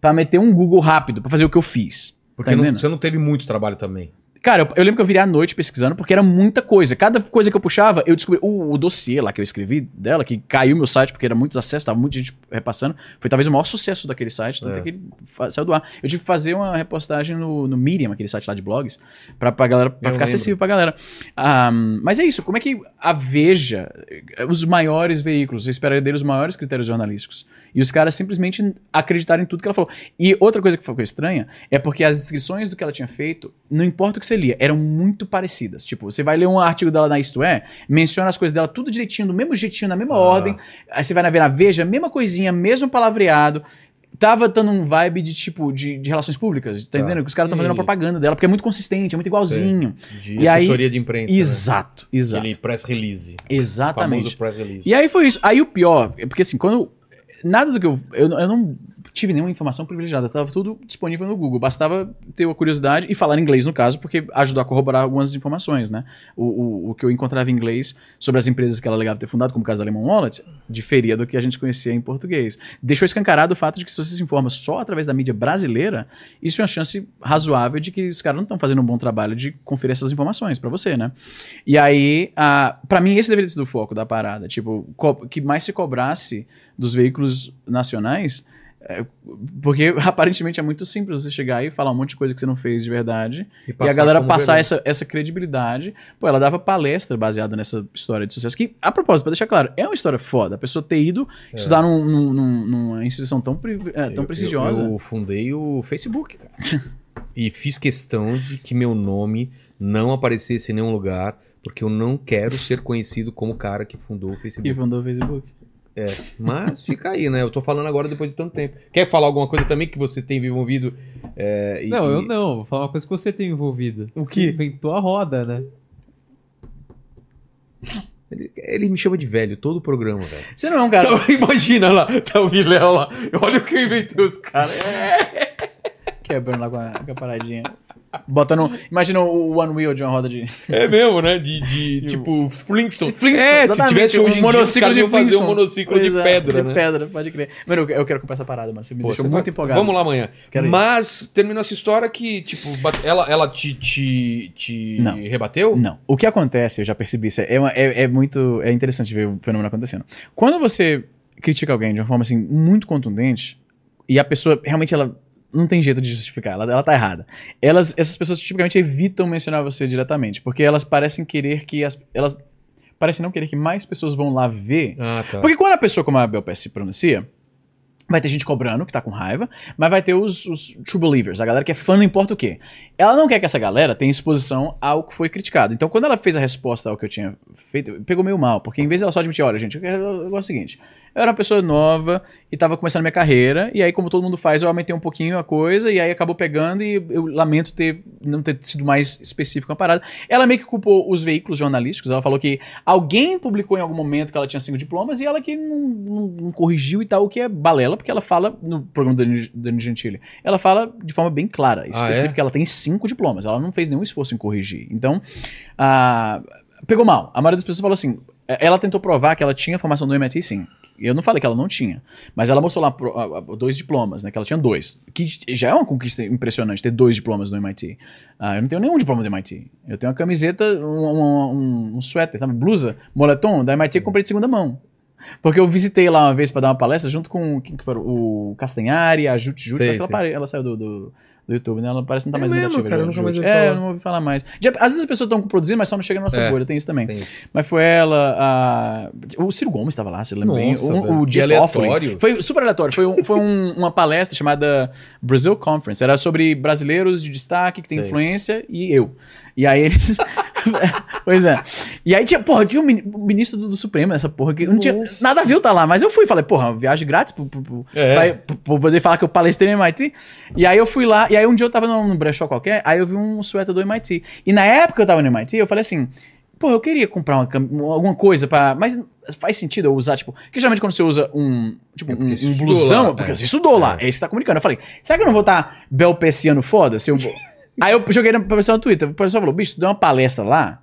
pra meter um Google rápido pra fazer o que eu fiz. Porque Tá não- você não teve muito trabalho também. Cara, eu, eu lembro que eu virei à noite pesquisando, porque era muita coisa. Cada coisa que eu puxava, eu descobri. O, o dossiê lá que eu escrevi dela, que caiu meu site, porque era muitos acessos, tava muita gente repassando. Foi talvez o maior sucesso daquele site, tanto É. é. que ele saiu do ar. Eu tive que fazer uma repostagem no, no Medium, aquele site lá de blogs, pra, pra, galera, pra Eu ficar lembro. acessível pra galera. Ah, mas é isso, como é que a Veja, os maiores veículos, você espera dele os maiores critérios jornalísticos. E os caras simplesmente acreditaram em tudo que ela falou. E outra coisa que ficou estranha é porque as descrições do que ela tinha feito, não importa o que você lia, eram muito parecidas. Tipo, você vai ler um artigo dela na Isto É, menciona as coisas dela tudo direitinho, do mesmo jeitinho, na mesma Ah. ordem. Aí você vai na na Veja, mesma coisinha, mesmo palavreado. Tava dando um vibe de tipo, de, de relações públicas, tá Tá. entendendo? Que os caras estão fazendo uma propaganda dela, porque é muito consistente, é muito igualzinho. De E aí- assessoria de imprensa. Exato, Né? exato. Aquele press release. Exatamente. Famoso press release. E aí foi isso. Aí o pior, é porque assim, quando. Nada do que eu. Eu, eu não tive nenhuma informação privilegiada, tava tudo disponível no Google. Bastava ter a curiosidade e falar inglês, no caso, porque ajudou a corroborar algumas informações, né? O, o, o que eu encontrava em inglês sobre as empresas que ela alegava ter fundado, como o caso da Lemon Wallet, diferia do que a gente conhecia em português. Deixou escancarado o fato de que se você se informa só através da mídia brasileira, isso é uma chance razoável de que os caras não estão fazendo um bom trabalho de conferir essas informações pra você, né? E aí, para mim, esse deveria sido o foco da parada. Tipo, que mais se cobrasse dos veículos nacionais, é, porque aparentemente é muito simples você chegar e falar um monte de coisa que você não fez de verdade e a passar galera passar verdade. essa, essa credibilidade. Pô, ela dava palestra baseada nessa história de sucesso, que, a propósito, pra deixar claro, é uma história foda. A pessoa ter ido estudar num- num- num- numa instituição tão, é, tão Eu- prestigiosa. Eu, eu fundei o Facebook, cara. e fiz questão de que meu nome não aparecesse em nenhum lugar, porque eu não quero ser conhecido como o cara que fundou o E Facebook. fundou o Facebook. Mas fica aí, né? Eu tô falando agora depois de tanto tempo. Quer falar alguma coisa também que você tem envolvido? é, e- Não, eu e- não. Vou falar uma coisa que você tem envolvido. O Você quê? inventou a roda, né? Ele, ele me chama de velho todo o programa, velho. Você não é um cara. Então, imagina lá, tá o Vilela lá. Olha o que eu inventei os caras. Quebrando lá com a, com a paradinha. Botando. Imagina o One Wheel de uma roda de. É mesmo, né? De, de tipo Flintstone. Flintstone, é, se tivesse um hoje em dia, os monociclo iam fazer um monociclo Pois de é, pedra, De né? pedra, pode crer. Mano, eu, quero comprar essa parada, mano. Você me Pô, deixou muito vai- empolgado. Vamos lá amanhã. Quero ir. Mas terminou essa história que, tipo, ela, ela te, te, te Não. rebateu? Não. O que acontece, eu já percebi isso, é, uma- é, é muito. É interessante ver o fenômeno acontecendo. Quando você critica alguém de uma forma assim muito contundente, e a pessoa realmente ela não tem jeito de justificar, ela, ela tá errada. Elas, essas pessoas tipicamente evitam mencionar você diretamente, porque elas parecem querer que as. Elas parecem não querer que mais pessoas vão lá ver. Ah, tá. Porque quando a pessoa como a Bel Pass se pronuncia, vai ter gente cobrando, que tá com raiva, mas vai ter os, os true believers, a galera que é fã não importa o quê. Ela não quer que essa galera tenha exposição ao que foi criticado. Então, quando ela fez a resposta ao que eu tinha feito, pegou meio mal, porque em vez dela só admitir, olha, gente, eu quero eu gosto do seguinte, eu era uma pessoa nova e tava começando minha carreira, e aí, como todo mundo faz, eu aumentei um pouquinho a coisa, e aí acabou pegando, e eu lamento ter não ter sido mais específico com a parada. Ela meio que culpou os veículos jornalísticos, ela falou que alguém publicou em algum momento que ela tinha cinco diplomas, e ela que não, não- não corrigiu e tal, o que é balela, porque ela fala no programa do Danilo Gentili, ela fala de forma bem clara, específica, é? que ela tem cinco diplomas, ela não fez nenhum esforço em corrigir. Então, ah, pegou mal. A maioria das pessoas falou assim, ela tentou provar que ela tinha formação do MIT, sim. Eu não falei que ela não tinha, mas ela mostrou lá dois diplomas, né? Que ela tinha dois. Que já é uma conquista impressionante ter dois diplomas no MIT. Ah, eu não tenho nenhum diploma do MIT. Eu tenho uma camiseta, um, um, um, suéter, sabe? Blusa, moletom da MIT que eu comprei de segunda mão. Porque eu visitei lá uma vez pra dar uma palestra junto com quem que foi, o Castanhari, a Jute Jute, Sei, ela, sei. pare- ela saiu do, do, do YouTube, né? Ela parece não tá É mais mesmo, cara, nunca mais É, não ouvi falar mais. Já- às vezes as pessoas estão produzindo, mas só não chega na nossa É. bolha, tem isso também. Tem. Mas foi ela, a... o Ciro Gomes estava lá, se lembra bem. O, o Dias aleatório. Toffoli. Foi super aleatório. Foi, um- foi um- uma palestra chamada Brazil Conference. Era sobre brasileiros de destaque, que tem Sei. influência, e eu. E aí eles... pois é. E aí tinha, porra, tinha o ministro do, do Supremo, essa porra, que não tinha Nossa. nada a ver tá lá. Mas eu fui, falei, porra, viagem grátis pro, pro, pro, É. pra- poder falar que eu palestrei no MIT. E aí eu fui lá, e aí um dia eu tava num, num brechó qualquer, aí eu vi um suéter do MIT. E na época que eu tava no MIT, eu falei assim, pô, eu queria comprar uma alguma coisa pra... Mas faz sentido eu usar, tipo... Porque geralmente quando você usa um, tipo, É um, um blusão, lá, é porque é. você estudou lá, É. é isso que tá comunicando. Eu falei, será que eu não vou estar belpeciano foda? Se eu. Aí eu joguei pra pessoa no Twitter, o pessoal falou, bicho, tu deu uma palestra lá,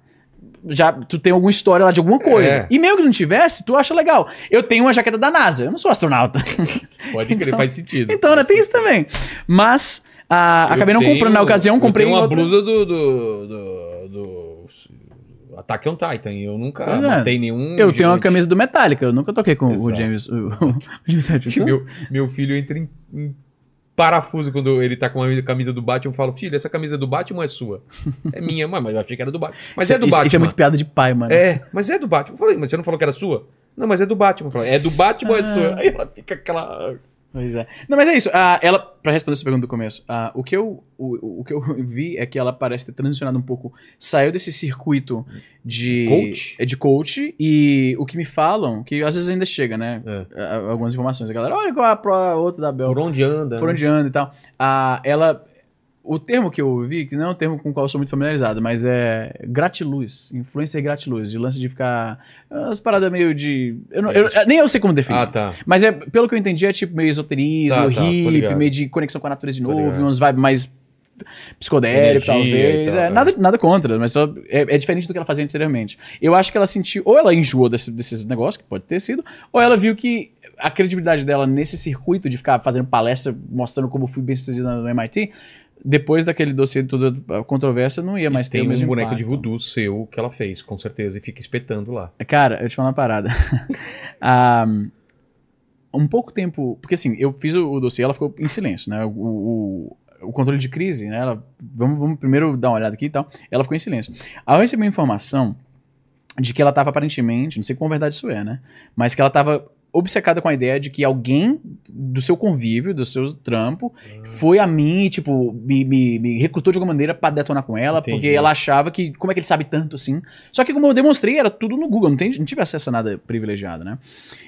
já tu tem alguma história lá de alguma coisa. É. E mesmo que não tivesse, tu acha legal. Eu tenho uma jaqueta da NASA, eu não sou astronauta. Pode crer, Então- faz sentido. Então, né, tem isso também. Mas, ah, acabei não tenho- comprando na ocasião, comprei eu tenho uma outra. blusa do, do, do, do Attack on Titan. Eu nunca é. matei nenhum. Eu tenho uma gigante. camisa do Metallica, eu nunca toquei com o Exato, James, o, o James. Que meu, meu filho entra em, em parafuso quando ele tá com a camisa do Batman. Eu falo, filho, essa camisa é do Batman é sua? É minha, mãe, mas eu achei que era do Batman. Mas é do isso, Batman. Isso é muito piada de pai, mano. É, mas é do Batman. Eu falei, mas você não falou que era sua? Não, mas é do Batman. Eu falei, é do Batman ou é Ah. sua? Aí ela fica aquela. Pois é. Não, mas é isso. Ah, ela, pra responder essa pergunta do começo, ah, o, que eu, o, o que eu vi é que ela parece ter transicionado um pouco, saiu desse circuito de Coach? é, de coach e o que me falam, que às vezes ainda chega, né? É. Ah, Algumas informações. A galera, olha qual é a outra da Bel. Por onde anda? por né? onde anda e tal. Ah, ela. O termo que eu ouvi, que não é um termo com o qual eu sou muito familiarizado, mas é gratiluz, influência gratiluz, de lance de ficar. Umas paradas meio de. Eu não- eu- nem eu sei como definir. Ah, tá. Mas é, pelo que eu entendi, é tipo meio esoterismo, Tá, tá, hippie, ligado. meio de conexão com a natureza de novo, uns vibes mais psicodélico, e talvez. tal, é, é. nada, nada contra, mas só é, é diferente do que ela fazia anteriormente. Eu acho que ela sentiu, ou ela enjoou desse, desses negócios, que pode ter sido, ou ela viu que a credibilidade dela nesse circuito de ficar fazendo palestra, mostrando como fui bem sucedida no MIT, depois daquele dossiê de toda a controvérsia, não ia mais ter Tem o um mesmo boneco impacto. de voodoo seu que ela fez, com certeza, e fica espetando lá. Cara, eu te falo uma parada. Ah, um pouco tempo. Porque assim, eu fiz o, o dossiê, ela ficou em silêncio, né? O, o, o controle de crise, né? Ela, vamos, vamos primeiro dar uma olhada aqui e tal. Ela ficou em silêncio. Ao receber informação de que ela estava aparentemente, não sei quão verdade isso é, né? Mas que ela estava obcecada com a ideia de que alguém do seu convívio, do seu trampo, foi a mim e, tipo, me, me, me recrutou de alguma maneira pra detonar com ela, Entendi. porque ela achava que, como é que ele sabe tanto assim? Só que como eu demonstrei, era tudo no Google, não, tem, não tive acesso a nada privilegiado, né?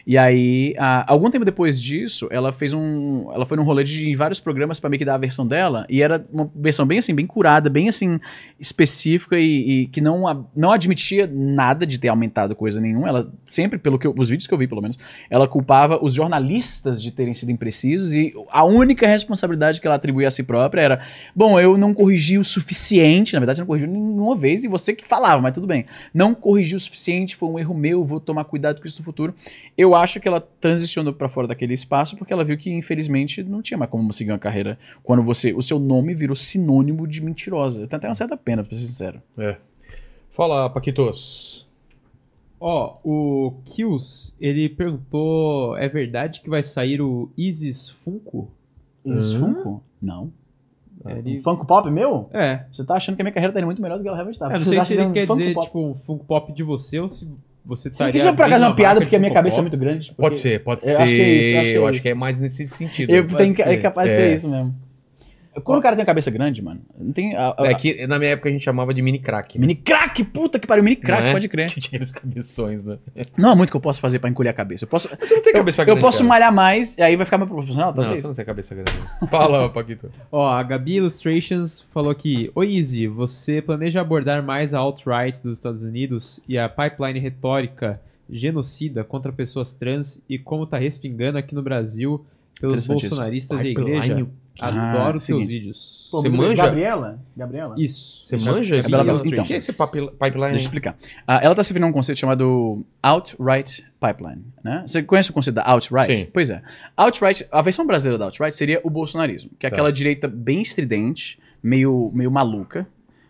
E aí, ah, algum tempo depois disso, ela fez um. Ela foi num rolê de vários programas pra meio que dar a versão dela, e era uma versão bem assim, bem curada, bem assim, específica e, e que não, a- não admitia nada de ter aumentado coisa nenhuma. Ela sempre, pelo que eu- os vídeos que eu vi, pelo menos, ela culpava os jornalistas de terem sido imprecisos e a única responsabilidade que ela atribuía a si própria era: bom, eu não corrigi o suficiente. Na verdade, você não corrigiu nenhuma vez e você que falava, mas tudo bem. Não corrigi o suficiente, foi um erro meu, vou tomar cuidado com isso no futuro. Eu acho que ela transicionou pra fora daquele espaço porque ela viu que, infelizmente, não tinha mais como seguir uma carreira quando você o seu nome virou sinônimo de mentirosa. Tem até uma certa pena, pra ser sincero. É. Fala, Paquitos. Ó, o Kills, ele perguntou: é verdade que vai sair o Isis Funko? Isso, Hã? Funko? Não. Ele- Um Funko Pop meu? É. Você tá achando que a minha carreira tá indo muito melhor do que ela realmente tá. Eu não Você sei tá se ele quer Funko dizer, Pop. tipo, um Funko Pop de você ou se você estaria. Isso é por acaso uma piada porque a minha cabeça é Pop. muito grande. Pode ser, pode Eu ser. acho que é isso, eu acho que é eu isso. acho que é mais nesse sentido. Eu tenho, é capaz de É. ser isso mesmo. Quando o cara tem uma cabeça grande, mano, não tem. a- a- É que na minha época a gente chamava de mini crack. né? Mini crack, puta que pariu, mini crack, Não é? pode crer. Que tinha aqueles cabeções, né? Não há muito que eu posso fazer pra encolher a cabeça. Eu posso, Você não tem cabeça eu grande. posso cara. malhar mais, e aí vai ficar mais proporcional, Não, talvez. você não tem cabeça grande. Fala, Paquito. Ó, a Gabi Illustrations falou aqui: Oi, Easy, você planeja abordar mais a alt-right dos Estados Unidos e a pipeline retórica genocida contra pessoas trans e como tá respingando aqui no Brasil pelos isso. bolsonaristas e a Pipeline, igreja? Quê? Adoro Ah, seus seguinte. vídeos. Pô, Você muito- manja? Gabriela? Gabriela? Isso. Você Isso é- manja? é Gabi Então. O que é esse pipe- pipeline? Deixa eu explicar. Ah, ela está se a um conceito chamado Outright Pipeline. Né? Você conhece o conceito da Outright? Sim. Pois é. Outright, a versão brasileira da Outright seria o bolsonarismo, que é Tá. aquela direita bem estridente, meio, meio maluca,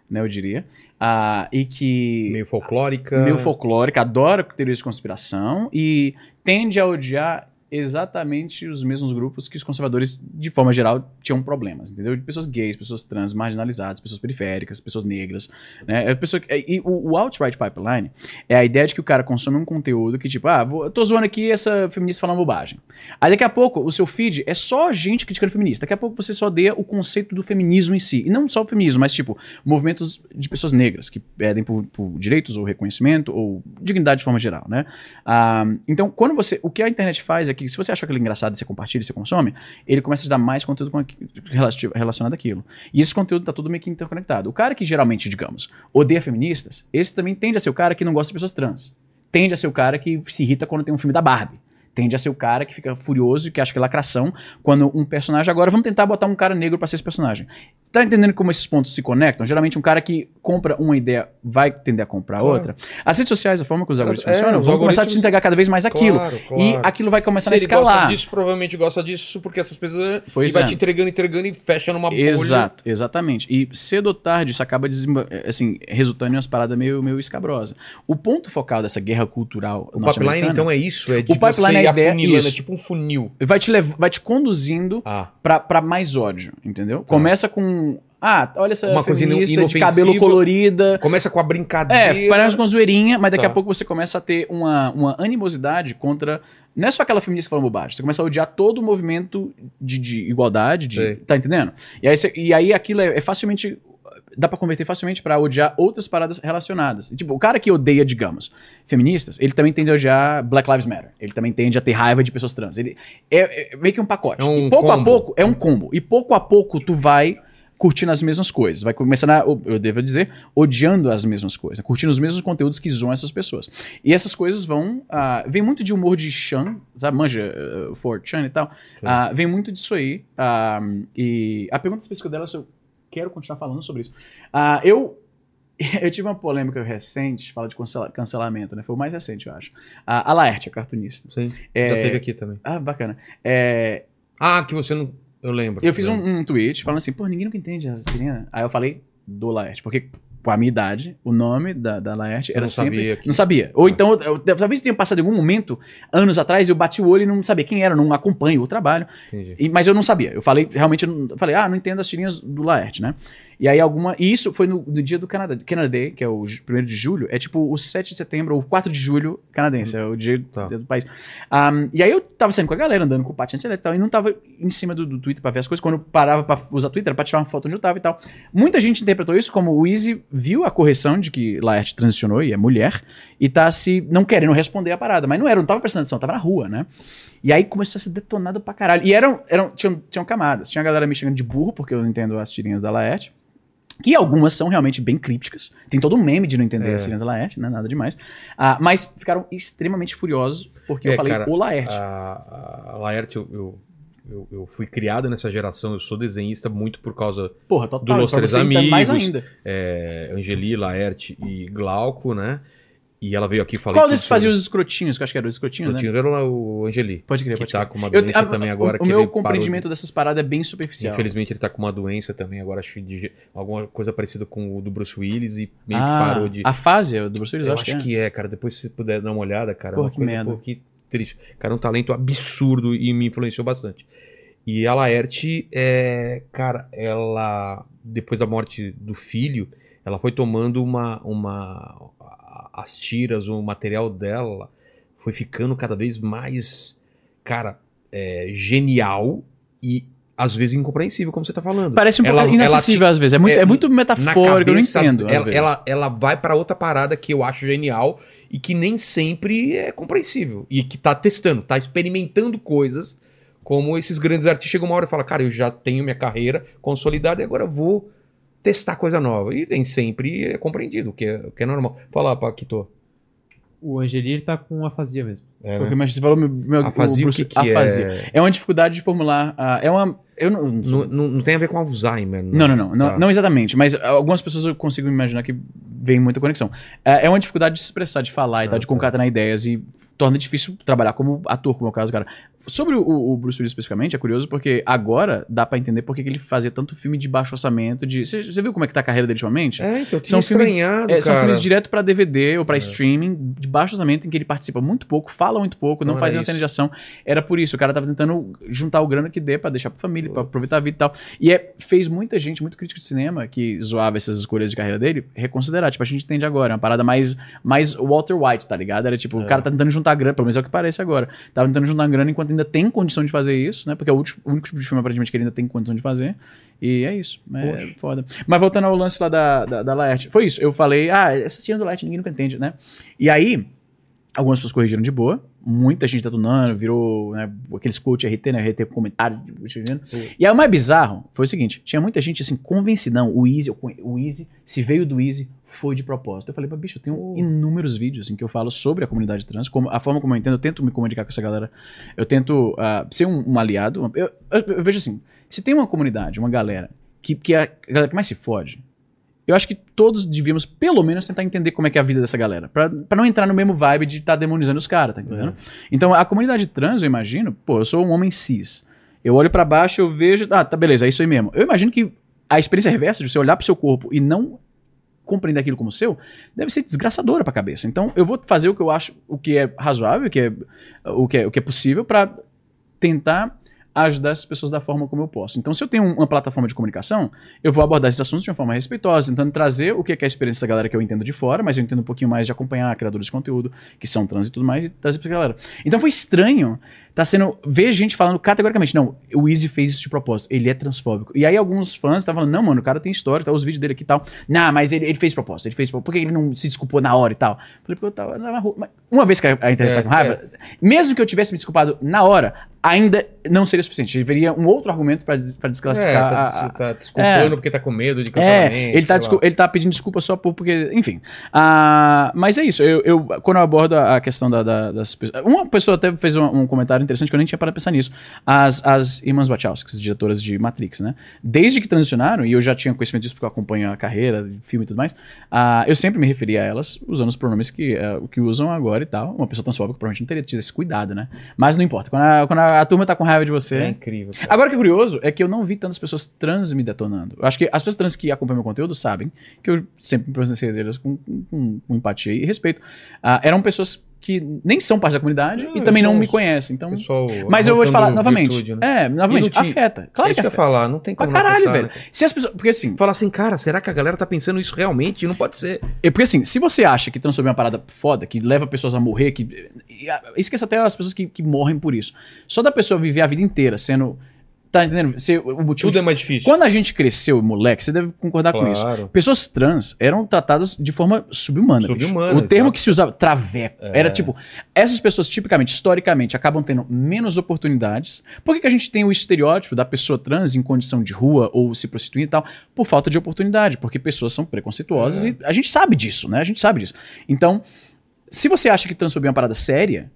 né, eu diria. Ah, e que. Meio folclórica. meio folclórica, adora teorias de conspiração e tende a odiar exatamente os mesmos grupos que os conservadores, de forma geral, tinham problemas, entendeu? De pessoas gays, pessoas trans, marginalizadas, pessoas periféricas, pessoas negras, né? É pessoa, que- e o, o outright pipeline é a ideia de que o cara consome um conteúdo que, tipo, ah, vou, eu tô zoando aqui essa feminista falando bobagem. Aí daqui a pouco o seu feed é só gente criticando feminista. Daqui a pouco você só odeia o conceito do feminismo em si. E não só o feminismo, mas, tipo, movimentos de pessoas negras que pedem por, por direitos ou reconhecimento ou dignidade de forma geral, né? Ah, então, quando você. O que a internet faz é que, se você acha aquilo engraçado você compartilha você consome, ele começa a dar mais conteúdo com relativo- relacionado àquilo. E esse conteúdo tá tudo meio que interconectado. O cara que geralmente, digamos, odeia feministas, esse também tende a ser o cara que não gosta de pessoas trans. Tende a ser o cara que se irrita quando tem um filme da Barbie. Tende a ser o cara que fica furioso e que acha que é lacração quando um personagem. Agora vamos tentar botar um cara negro pra ser esse personagem. Tá entendendo como esses pontos se conectam? Geralmente um cara que compra uma ideia vai tender a comprar Claro. outra. As redes sociais, a forma que os algoritmos É, funcionam, os vão começar a te algoritmos- entregar cada vez mais aquilo. Claro, E claro. aquilo vai começar Se a ele escalar. gosta disso, provavelmente gosta disso, porque essas pessoas. Pois e vai é. te entregando, entregando e fecha numa bolha. Exato, exatamente. E cedo ou tarde isso acaba desemba- assim, resultando em umas paradas meio, meio escabrosas. O ponto focal dessa guerra cultural O pipeline, então, é isso? É O pipeline é ideia- afunilando, é isso. tipo um funil. vai te, lev- vai te conduzindo Ah, pra, pra mais ódio, entendeu? Começa com. Ah, olha essa Uma coisa feminista de cabelo colorida. começa com a brincadeira. É, parece com zoeirinha, mas daqui Tá. a pouco você começa a ter uma, uma animosidade contra. Não é só aquela feminista que fala bobagem, você começa a odiar todo o movimento de, de igualdade, de, Sei. tá entendendo? E aí, você- e aí aquilo é, é facilmente. Dá pra converter facilmente pra odiar outras paradas relacionadas. Tipo, o cara que odeia, digamos, feministas, ele também tende a odiar Black Lives Matter. Ele também tende a ter raiva de pessoas trans. Ele é, é meio que um pacote. É um e pouco a combo. pouco, é um combo. E pouco a pouco tu vai curtindo as mesmas coisas. Vai começando a, eu devo dizer, odiando as mesmas coisas, curtindo os mesmos conteúdos que zoam essas pessoas. E essas coisas vão. ah, vem muito de humor de Chan, sabe? Manja, uh, 4chan e tal. Ah, vem muito disso aí. ah, e a pergunta específica dela é eu quero continuar falando sobre isso. Ah, eu. Eu tive uma polêmica recente, fala de cancela- cancelamento, né? Foi o mais recente, eu acho. A, a Laerte, a cartunista. Sim. É, Já teve aqui também. Ah, bacana. É, Ah, que você não. Eu lembro. eu fiz um, um tweet falando assim, pô, ninguém nunca entende as tirinhas. Aí eu falei do Laerte, porque a minha idade, o nome da, da Laerte Você era não sempre... sabia que- Não sabia. Ou Ah. então, eu, eu- talvez tenha passado algum momento, anos atrás, eu bati o olho e não sabia quem era, não acompanho o trabalho. E- mas eu não sabia. Eu falei, realmente, eu não- falei, ah, não entendo as tirinhas do Laerte, né? E aí alguma. E isso foi no, no dia do Canadá, Canada Day, que é o 1 de julho, é tipo o 7 de setembro ou 4 de julho canadense, é o dia, Tá. do país. Um, e aí eu tava saindo com a galera, andando com o patinete e tal, e não tava em cima do, do Twitter pra ver as coisas. Quando eu parava pra usar Twitter, era pra tirar uma foto onde eu tava e tal. Muita gente interpretou isso como o Easy viu a correção de que Laerte transicionou e é mulher, e tá se. não querendo responder a parada. Mas não era, não tava prestando atenção, tava na rua, né? E aí começou a ser detonado pra caralho. E eram, eram tinham, tinham camadas. Tinha a galera me chamando de burro, porque eu não entendo as tirinhas da Laerte. Que algumas são realmente bem crípticas. Tem todo um meme de não entender É. a Siriana Laerte, né? Nada demais. Ah, mas ficaram extremamente furiosos porque É, eu falei cara, o Laerte. A, a Laerte, eu, eu, eu, eu fui criado nessa geração, eu sou desenhista muito por causa Porra, total. do Los Três ainda mais Amigos, ainda. é, Angeli, Laerte e Glauco, né? E ela veio aqui e falei Qual desses fazia os escrotinhos? Que eu acho que era os escrotinhos, né? Tinha era o Angeli. Pode crer, que pode tá crer. com uma Eu- doença a- também agora. o que meu compreendimento de- dessas paradas é bem superficial. Infelizmente ele tá com uma doença também, agora acho que de alguma coisa parecida com o do Bruce Willis e meio ah, que parou de. A fase do Bruce Willis, eu eu acho, acho, que, é. cara. Depois se puder dar uma olhada, cara. Porra, é uma que coisa, merda. que triste. Cara, é um talento absurdo e me influenciou bastante. E a Laerte, é, cara, ela, depois da morte do filho, ela foi tomando uma. uma as tiras, o material dela foi ficando cada vez mais, cara, é, genial e às vezes incompreensível, como você tá falando. Parece um Ela- pouco ela inacessível às vezes. É muito, é, é, muito metafórico, eu não entendo. Ela, ela, ela vai pra outra parada que eu acho genial e que nem sempre é compreensível. E que tá testando, tá experimentando coisas como esses grandes artistas. Chega uma hora e fala, cara, eu já tenho minha carreira consolidada e agora vou testar coisa nova. E nem sempre é compreendido, o que é, o que é normal. Fala, Paquito. O Angeli ele tá com afasia mesmo. É, Foi o que né? mais você falou, meu, meu, Afasia, o Bruce- que, que afasia. é? É uma dificuldade de formular. ah, é uma. Eu não, não, sou- Não, não, tem a ver com Alzheimer, né? não, não, não, não, Tá. não exatamente, mas algumas pessoas eu consigo imaginar que vem muita conexão. É é uma dificuldade de se expressar, de falar e Ah, tal, de tá. concatenar ideias e torna difícil trabalhar como ator, como é o caso, cara. Sobre o, o Bruce Willis especificamente, é curioso porque agora dá pra entender por que ele fazia tanto filme de baixo orçamento. De, você, viu como é que tá a carreira dele ultimamente? É, então eu tinha São filme- estranhado, É, são filmes direto pra DVD ou pra É. streaming, de baixo orçamento, em que ele participa muito pouco, fala muito pouco, não Não faz nenhuma cena de ação. Era por isso, o cara tava tentando juntar o grana que dê pra deixar pra família, pra aproveitar a vida e tal. E é, fez muita gente, muito crítico de cinema, que zoava essas escolhas de carreira dele, reconsiderar. Tipo, a gente entende agora, é uma parada mais, mais Walter White, tá ligado? Era tipo, o cara tá tentando juntar grana, pelo menos é o que parece agora. Tava tentando juntar grana enquanto ainda tem condição de fazer isso, né? Porque é o, último- o único tipo de filme, aparentemente, que ele ainda tem condição de fazer. E é isso. É Poxa. foda. Mas voltando ao lance lá da, da, da Laerte. Foi isso. Eu falei, ah, essa cena do Laerte ninguém nunca entende, né? E aí, algumas pessoas corrigiram de boa. Muita gente detonando, virou né, aqueles coach RT, né? RT com comentário. escrevendo. E aí o mais bizarro foi o seguinte: tinha muita gente assim, convencidão. O Easy, o Easy, se veio do Easy, foi de propósito. Eu falei, bicho, eu tenho inúmeros vídeos assim, que eu falo sobre a comunidade trans, como, a forma como eu entendo, eu tento me comunicar com essa galera. Eu tento ah, ser um, um aliado. eu, eu- eu vejo assim: se tem uma comunidade, uma galera, que, que é a galera que mais se fode, eu acho que todos devíamos, pelo menos, tentar entender como é que é a vida dessa galera. Pra, pra não entrar no mesmo vibe de estar demonizando os caras, tá entendendo? Então, a comunidade trans, eu imagino, pô, eu sou um homem cis. Eu olho pra baixo, eu vejo, ah, tá, beleza, é isso aí mesmo. Eu imagino que a experiência reversa de você olhar pro seu corpo e não compreender aquilo como seu, deve ser desgraçadora pra cabeça. Então, eu vou fazer o que eu acho, o que é razoável, o que é, o que é, o que é possível pra tentar ajudar essas pessoas da forma como eu posso. Então, se eu tenho uma plataforma de comunicação, eu vou abordar esses assuntos de uma forma respeitosa, tentando trazer o que é é a experiência da galera que eu entendo de fora, mas eu entendo um pouquinho mais de acompanhar criadores de conteúdo, que são trans e tudo mais, e trazer pra galera. Então foi estranho tá sendo ver gente falando categoricamente, não, o Easy fez isso de propósito, ele é transfóbico. E aí alguns fãs estavam falando, não, mano, o cara tem história, tá os vídeos dele aqui e tal. Não, mas ele, ele fez propósito, ele fez propósito. Por que ele não se desculpou na hora e tal? Falei, porque eu tava na rua. Uma vez que a, a internet É, tá com raiva, esquece. mesmo que eu tivesse me desculpado na hora, ainda não seria suficiente. Deveria um outro argumento pra, des- pra É, desclassificar tá, a- tá desculpando É. porque tá com medo de cancelamento. é, ele tá, ele tá pedindo desculpa só por, porque, enfim. Ah, mas é isso, eu, eu- quando eu abordo a questão da- da- das pessoas. Uma pessoa até fez um, um comentário interessante que eu nem tinha parado pensar nisso. As, as irmãs Wachowski, as diretoras de Matrix, né? Desde que transicionaram, e eu já tinha conhecimento disso porque eu acompanho a carreira, filme e tudo mais, ah, eu sempre me referia a elas usando os pronomes que, eh, que usam agora e tal. Uma pessoa transfóbica provavelmente não teria tido esse cuidado, né? Mas não importa. Quando a, quando a, a turma tá com raiva de você. É incrível. cara. Agora o que é curioso é que eu não vi tantas pessoas trans me detonando. Eu acho que as pessoas trans que acompanham meu conteúdo sabem que eu sempre me delas com, com- com empatia e respeito. Ah, eram pessoas que nem são parte da comunidade Não, e também não me conhecem. Então, Pessoal mas eu vou te falar novamente. virtude, né? É, novamente, te- afeta. É Claro isso que que eu ia afeta. falar, não tem Pra como não caralho, afetar, velho. né? Se as pessoas. Porque assim, Fala assim, cara, será que a galera tá pensando isso realmente? Não pode ser. É porque assim, se você acha que transforma é uma parada foda, que leva pessoas a morrer, que. Esqueça até as pessoas que, que morrem por isso. Só da pessoa viver a vida inteira sendo Tá entendendo? Você, o motivo Tudo é mais difícil. Quando a gente cresceu, moleque, você deve concordar com isso. Claro. Pessoas trans eram tratadas de forma subhumana. Subhumana, O termo que se usava, traveco, era tipo, essas pessoas tipicamente, historicamente, acabam tendo menos oportunidades. Por que, que a gente tem o estereótipo da pessoa trans em condição de rua ou se prostituindo e tal? Por falta de oportunidade, porque pessoas são preconceituosas É. e a gente sabe disso, né? A gente sabe disso. Então, se você acha que transfobia é uma parada séria,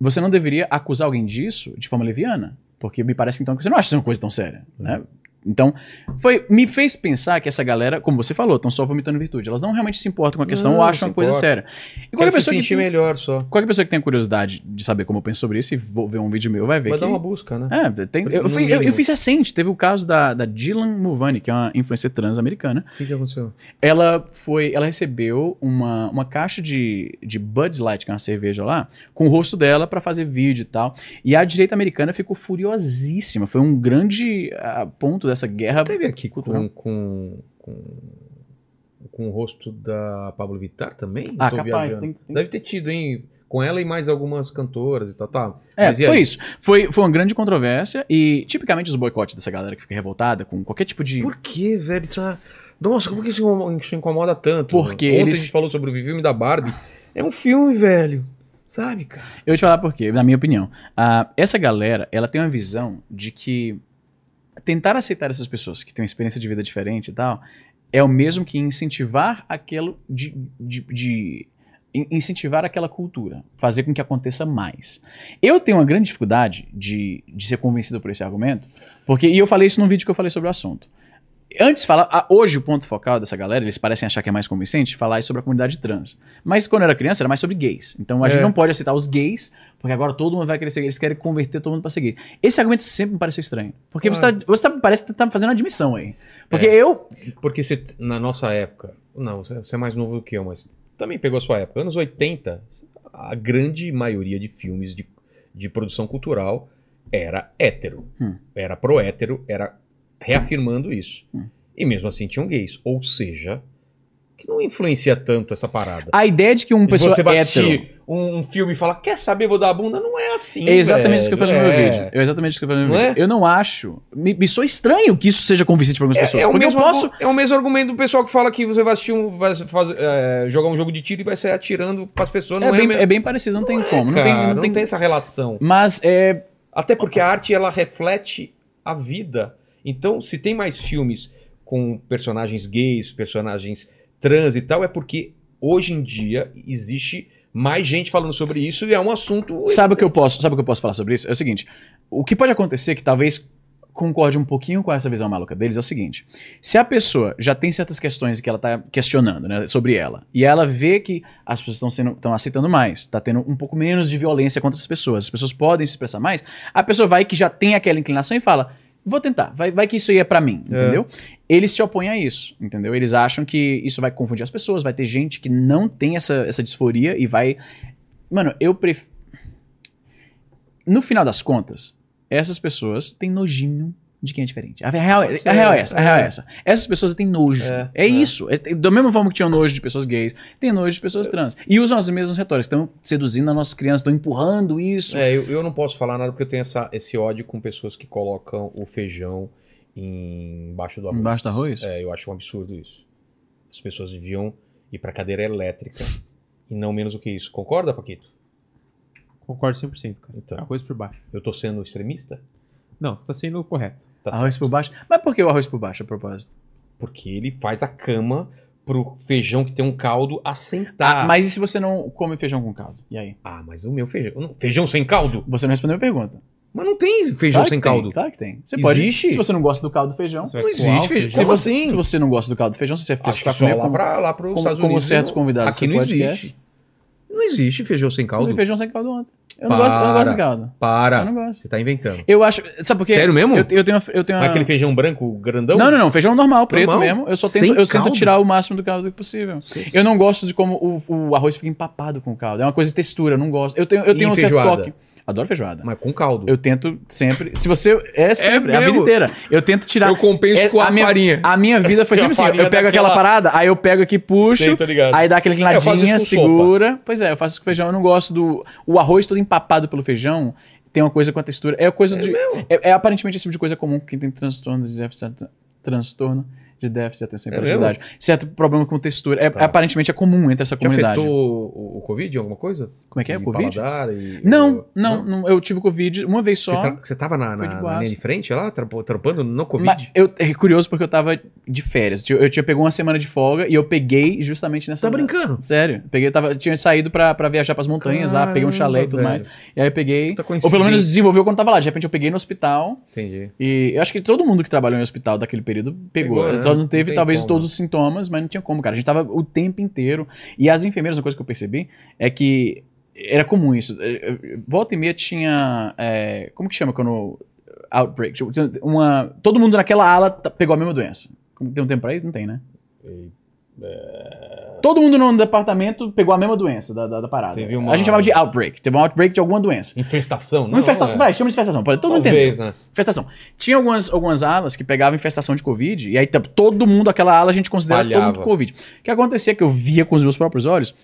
você não deveria acusar alguém disso de forma leviana. Porque me parece então que você não acha isso uma coisa tão séria, né? Então, foi, me fez pensar que essa galera, como você falou, estão só vomitando virtude. Elas não realmente se importam com a questão Não, ou acham se uma coisa séria. E Quer qualquer se pessoa, que sentir tem, melhor só. qualquer pessoa que tenha curiosidade de saber como eu penso sobre isso e vou ver um vídeo meu, vai ver Vai que... dar uma busca, né? É, tem, eu, fui- eu- eu fiz recente, teve o caso da, da Dylan Mulvaney, que é uma influencer trans americana. O que, que aconteceu? Ela foi, ela recebeu uma, uma caixa de, de Bud Light, que é uma cerveja lá, com o rosto dela pra fazer vídeo e tal. E a direita americana ficou furiosíssima. Foi um grande ah, ponto dessa guerra. Teve aqui cultural. com, com, com, com o rosto da Pablo Vittar também? Ah, capaz, tem- tem- Deve ter tido, hein? Com ela e mais algumas cantoras e tal. Tá. É, Mas foi isso. Foi, foi uma grande controvérsia e tipicamente os boicotes dessa galera que fica revoltada com qualquer tipo de. Por que, velho? Essa... Nossa, como que isso incomoda- tanto? Porque Ontem eles- a gente falou sobre o filme da Barbie. É um filme, velho. Sabe, cara? Eu vou te falar por quê, na minha opinião. Ah, essa galera, ela tem uma visão de que tentar aceitar essas pessoas que têm uma experiência de vida diferente e tal, é o mesmo que incentivar aquilo de, de, de- in- incentivar aquela cultura, fazer com que aconteça mais. Eu tenho uma grande dificuldade de, de ser convencido por esse argumento, porque e eu falei isso num vídeo que eu falei sobre o assunto. Antes falar, hoje o ponto focal dessa galera, eles parecem achar que é mais convincente falar sobre a comunidade trans. Mas quando eu era criança era mais sobre gays. Então a É. gente não pode aceitar os gays, porque agora todo mundo vai querer ser gay, eles querem converter todo mundo pra ser gay. Esse argumento sempre me pareceu estranho. Porque você, tá, você tá- parece que tá fazendo uma admissão aí. Porque É. eu. Porque você, na nossa época, não, você você é mais novo do que eu, mas também pegou a sua época. Anos 80, a grande maioria de filmes de, de produção cultural era hétero. Hum. Era pro hétero, era reafirmando isso. Hum. E mesmo assim tinham gays. Ou seja, que não influencia tanto essa parada. A ideia de que Se pessoa você vai assistir um, um filme e falar, quer saber, vou dar a bunda, não é assim. É exatamente isso que eu falei no meu velho. vídeo. É exatamente isso que eu falei no meu Não vídeo. é? Eu não acho. Me, me soa estranho que isso seja convincente para algumas É, pessoas. é o mesmo, posso. é o mesmo argumento do pessoal que fala que você vai assistir um, vai fazer, é, jogar um jogo de tiro e vai sair atirando pras pessoas. Não É é, bem, mesmo. é bem parecido, não, tem como. Não Cara, tem, não tem, essa relação. Mas é. Até porque a arte ela reflete a vida. Então, se tem mais filmes com personagens gays, personagens trans e tal, é porque hoje em dia existe mais gente falando sobre isso e é um assunto. Sabe o que eu posso, sabe o que eu posso falar sobre isso? É o seguinte, o que pode acontecer que talvez concorde um pouquinho com essa visão maluca deles é o seguinte: se a pessoa já tem certas questões que ela tá questionando, né, sobre ela, e ela vê que as pessoas estão sendo estão aceitando mais, tá tendo um pouco menos de violência contra as pessoas, as pessoas podem se expressar mais, a pessoa vai que já tem aquela inclinação e fala: "Vou tentar, vai, vai que isso aí é pra mim", entendeu? Eles se opõem a isso, entendeu? Eles acham que isso vai confundir as pessoas, vai ter gente que não tem essa, essa disforia e vai Mano, eu prefiro no final das contas, essas pessoas têm nojinho de quem é diferente. A real, Pode a real é essa, a real é é. essa. Essas pessoas têm nojo. É, É, é. isso. É, da mesma forma que tinham nojo de pessoas gays, tem nojo de pessoas trans. E usam as mesmas retóricas. Estão seduzindo as nossas crianças, estão empurrando isso. É, eu, eu não posso falar nada porque eu tenho essa, esse ódio com pessoas que colocam o feijão embaixo do arroz. Embaixo do arroz? É, eu acho um absurdo isso. As pessoas deviam ir pra cadeira elétrica e não menos do que isso. Concorda, Paquito? Concordo 100%, cara. Então. Arroz por baixo. Eu tô sendo extremista? Não, você tá sendo correto. Tá arroz certo. por baixo. Mas por que o arroz por baixo, a propósito? Porque ele faz a cama pro feijão que tem um caldo assentar. Ah, mas e se você não come feijão com caldo? E aí? Ah, mas o meu feijão. Não, Feijão sem caldo? Você não respondeu a pergunta. Mas não tem feijão Claro sem tem, caldo. Claro que tem. Você Existe? pode. Se você não gosta do caldo do feijão. Você vai Não existe feijão. Se Como você, assim? se você não gosta do caldo do feijão, se você que ficar comendo lá com- pra, lá pros como- Estados como Unidos. certos não- convidados Aqui do não podcast. existe. Não existe feijão sem caldo. feijão sem caldo ontem. Eu não, gosto, eu não gosto de caldo. Para. Eu não gosto. Você tá inventando. Eu acho. Sabe por quê? Sério mesmo? Eu, eu tenho, eu tenho uma... Aquele feijão branco grandão? Não, não, não. Feijão normal, preto Normal? mesmo. Eu só Sem tento, eu tento tirar o máximo do caldo possível. Sei. Eu não gosto de como o, o arroz fica empapado com o caldo. É uma coisa de textura, eu não gosto. Eu tenho, eu E tenho um certo toque. Adoro feijoada. Mas com caldo. Eu tento sempre. Se você. É sempre, a vida inteira. Eu tento tirar. Eu compenso é, com a minha, farinha. A minha vida foi A sempre assim. Eu pego daquela- aquela parada, aí eu pego aqui, puxo. Sei, tô ligado. Aí dá aquela Eu faço inclinadinha, com sopa. segura. Pois é, eu faço isso com feijão. Eu não gosto do. O arroz todo empapado pelo feijão. tem uma coisa com a textura. É coisa É de. mesmo? É, é aparentemente esse tipo de coisa comum com quem tem transtorno de déficit, transtorno de déficit de atenção e É hiperatividade. Certo problema com textura. É, Tá. aparentemente é comum entre essa comunidade. afetou o, o Covid, alguma coisa? Como é que é? De Covid? paladar e- Não, não, não, eu tive Covid uma vez só. tá- você tava na, na, de na linha de frente lá, trampando no Covid? Mas eu, é curioso porque eu tava de férias. Eu, eu tinha pegado uma semana de folga e eu peguei justamente nessa. Tá brincando? Sério. Peguei, tava, tinha saído pra, pra viajar pras montanhas lá, peguei um chalé e tudo Caramba, mais. E aí eu peguei. Ou pelo menos desenvolveu quando tava lá. De repente eu peguei no hospital. Entendi. E eu acho que todo mundo que trabalhou em hospital daquele período pegou. Pegou, né? Só não teve, talvez, como. todos os sintomas, mas não tinha como, cara. A gente tava o tempo inteiro. E as enfermeiras, uma coisa que eu percebi é que era comum isso. Eh, eh, Volta e meia tinha. eh, como que chama quando. Outbreak. Tipo, Uma, todo mundo naquela ala tá- pegou a mesma doença. Tem um tempo pra isso? Não tem, né? Todo mundo no departamento pegou a mesma doença da, da, da parada. Teve uma- A gente chamava de outbreak. Teve um outbreak de alguma doença. Infestação, não? Infestação. é. Vai, chama de infestação. Pode, todo mundo entendeu. Talvez, né? Infestação. Tinha algumas, algumas alas que pegavam infestação de Covid, e aí tá- todo mundo, aquela ala, a gente considera todo Espalhava. mundo Covid. O que acontecia que eu via com os meus próprios olhos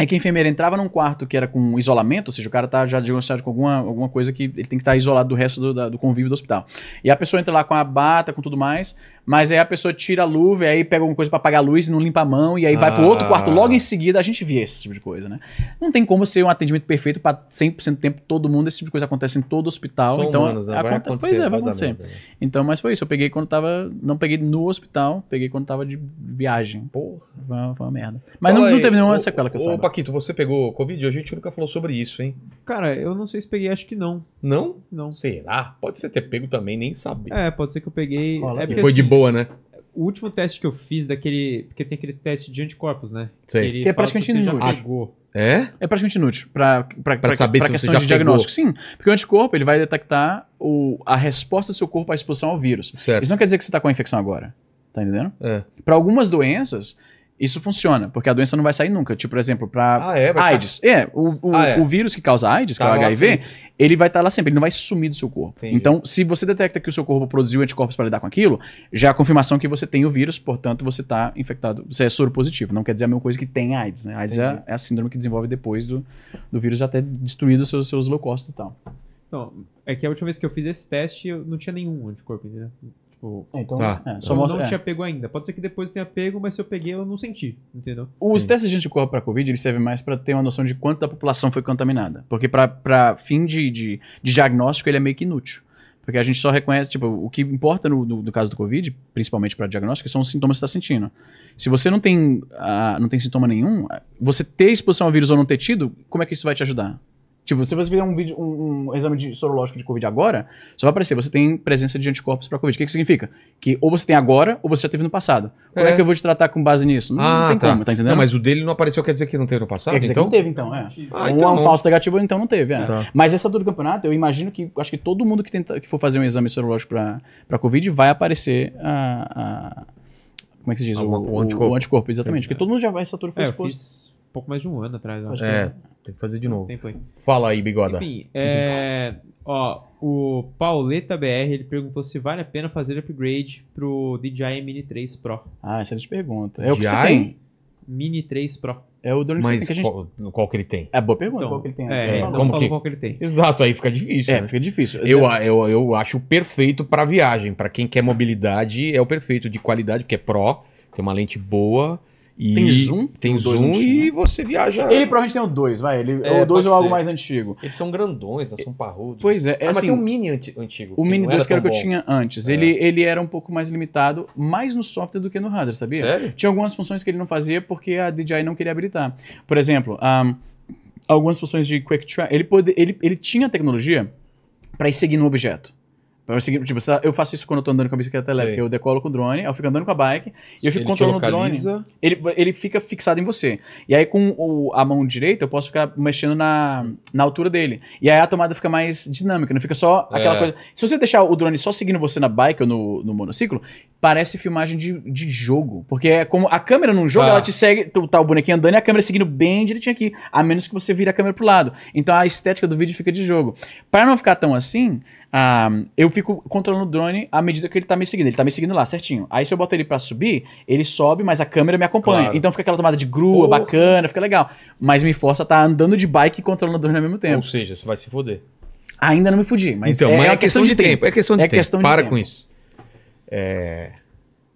é que a enfermeira entrava num quarto que era com isolamento, ou seja, o cara tá já diagnosticado com alguma, alguma coisa que ele tem que estar isolado do resto do, da- do convívio do hospital. E a pessoa entra lá com a bata, com tudo mais, mas aí a pessoa tira a luva, e aí pega alguma coisa pra apagar a luz e não limpa a mão, e aí vai pro outro Ah. quarto logo em seguida, a gente via esse tipo de coisa, né? Não tem como ser um atendimento perfeito pra 100% do tempo todo mundo, esse tipo de coisa acontece em todo hospital, São então humanos, né? Vai aconte- acontecer. Pois é, vai acontecer. merda, né? Então, mas foi isso. Eu peguei quando tava. Não peguei no hospital, peguei quando tava de viagem. Porra. Foi uma, foi uma merda. Mas não, não teve nenhuma ô- sequela que eu Ô, saiba. Paquito, você pegou Covid? A gente nunca falou sobre isso, hein? Cara, eu não sei se peguei, acho que não. Não? Não. Será? Pode ser ter pego também, nem saber. É, pode ser que eu peguei. Rola é Foi de assim, boa, né? O último teste que eu fiz daquele. Porque tem aquele teste de anticorpos, né? Sei. Ele Que é praticamente já inútil. pegou. É? É praticamente inútil pra, pra, pra, saber pra se você questão já de diagnóstico. pegou. Sim, porque o anticorpo ele vai detectar o, a resposta do seu corpo à exposição ao vírus. Certo. Isso não quer dizer que você tá com a infecção agora. Tá entendendo? É. Para algumas doenças, isso funciona, porque a doença não vai sair nunca. Tipo, por exemplo, para Ah, é? AIDS. É, o, o, Ah, é. o vírus que causa AIDS, que Tá é o lá HIV, sempre. ele vai estar lá sempre, ele não vai sumir do seu corpo. Entendi. Então, se você detecta que o seu corpo produziu anticorpos para lidar com aquilo, já é a confirmação que você tem o vírus, portanto, você está infectado, você é soro positivo. Não quer dizer a mesma coisa que tem AIDS, né? AIDS é, é a síndrome que desenvolve depois do, do vírus já ter destruído os seus, seus leucócitos e tal. Não, é que a última vez que eu fiz esse teste, eu não tinha nenhum anticorpo, entendeu? Tipo, Então, Tá. é, só eu mostra, não é. tinha pego ainda. Pode ser que depois tenha pego, mas se eu peguei, eu não senti, entendeu? Os Sim. testes de anticorpo para Covid eles servem mais para ter uma noção de quanto da população foi contaminada. Porque para fim de, de, de diagnóstico ele é meio que inútil. Porque a gente só reconhece, tipo, o que importa no, no, no caso do Covid, principalmente para diagnóstico, são os sintomas que você está sentindo. Se você não tem, ah, não tem sintoma nenhum, você ter exposição ao vírus ou não ter tido, como é que isso vai te ajudar? Tipo, se você fizer um, vídeo, um, um exame de sorológico de Covid agora, só vai aparecer, você tem presença de anticorpos para Covid. O que, que significa? Que ou você tem agora, ou você já teve no passado. Como é, É. que eu vou te tratar com base nisso? Não, não Ah, tem tá. como, tá entendendo? Não, mas o dele não apareceu, quer dizer que não teve no passado, Quer dizer que então? não teve, então, é. Ah, um então é um não. falso negativo, então não teve, é. Tá. Mas essa altura do campeonato, eu imagino que acho que todo mundo que, tenta, que for fazer um exame sorológico pra, pra Covid vai aparecer a. a- como é que se diz? Ah, o- o anticorpo. exatamente. Entendi. Porque todo mundo já vai, essa altura foi É, eu fiz pouco mais de um ano atrás, eu acho. É, tem que fazer de novo. Tempo aí. Fala aí, bigoda. Enfim, é, ó, o Pauleta BR, ele perguntou se vale a pena fazer upgrade pro DJI Mini 3 Pro. Ah, excelente pergunta. É o que você DJI? tem. Mini 3 Pro. É o drone que você tem Mas que a gente. qual, qual que ele tem? É boa pergunta, Então, qual que ele tem. É, É, não como que- qual que ele tem. Exato, aí fica difícil, É, né? fica difícil. Eu, eu, eu acho perfeito pra viagem. Pra quem quer mobilidade, é o perfeito de qualidade, porque é Pro, tem uma lente boa. E Tem zoom? Tem O dois zoom e você viaja. Ele provavelmente tem o 2, vai. Ele, É, o 2 pode é algo mais antigo. Eles são grandões, né? são parrudos. Pois é, é Ah, mas assim, tem um mini anti- antigo. O Mini não 2 que era o que eu tinha antes. É. Ele, ele era um pouco mais limitado, mais no software do que no hardware, sabia? Sério? Tinha algumas funções que ele não fazia porque a DJI não queria habilitar. Por exemplo, ahm, algumas funções de Quick Track. Ele, pode, ele, ele tinha tecnologia para ir seguindo um objeto. Tipo, eu faço isso quando eu tô andando com a bicicleta elétrica. Sei. Eu decolo com o drone, eu fico andando com a bike e eu fico Ele controlando o drone. Ele, ele fica fixado em você. E aí, com o- a mão direita, eu posso ficar mexendo na, na altura dele. E aí a tomada fica mais dinâmica, não fica só aquela É. coisa. Se você deixar o drone só seguindo você na bike ou no, no monociclo, parece filmagem de, de jogo. Porque é como a câmera num jogo, Tá. ela te segue, tu tá o bonequinho andando e a câmera seguindo bem direitinho aqui. A menos que você vire a câmera pro lado. Então a estética do vídeo fica de jogo. Para não ficar tão assim. Ah, eu fico controlando o drone à medida que ele tá me seguindo. Ele tá me seguindo lá, certinho. Aí se eu botar ele pra subir, ele sobe, mas a câmera me acompanha. Claro. Então fica aquela tomada de grua, Porra. bacana, fica legal. Mas me força a estar andando de bike e controlando o drone ao mesmo tempo. Ou seja, você vai se foder. Ainda não me fudi, mas então, é, mas é é, uma questão de tempo. É questão de É tempo. questão de Para tempo. com isso. É,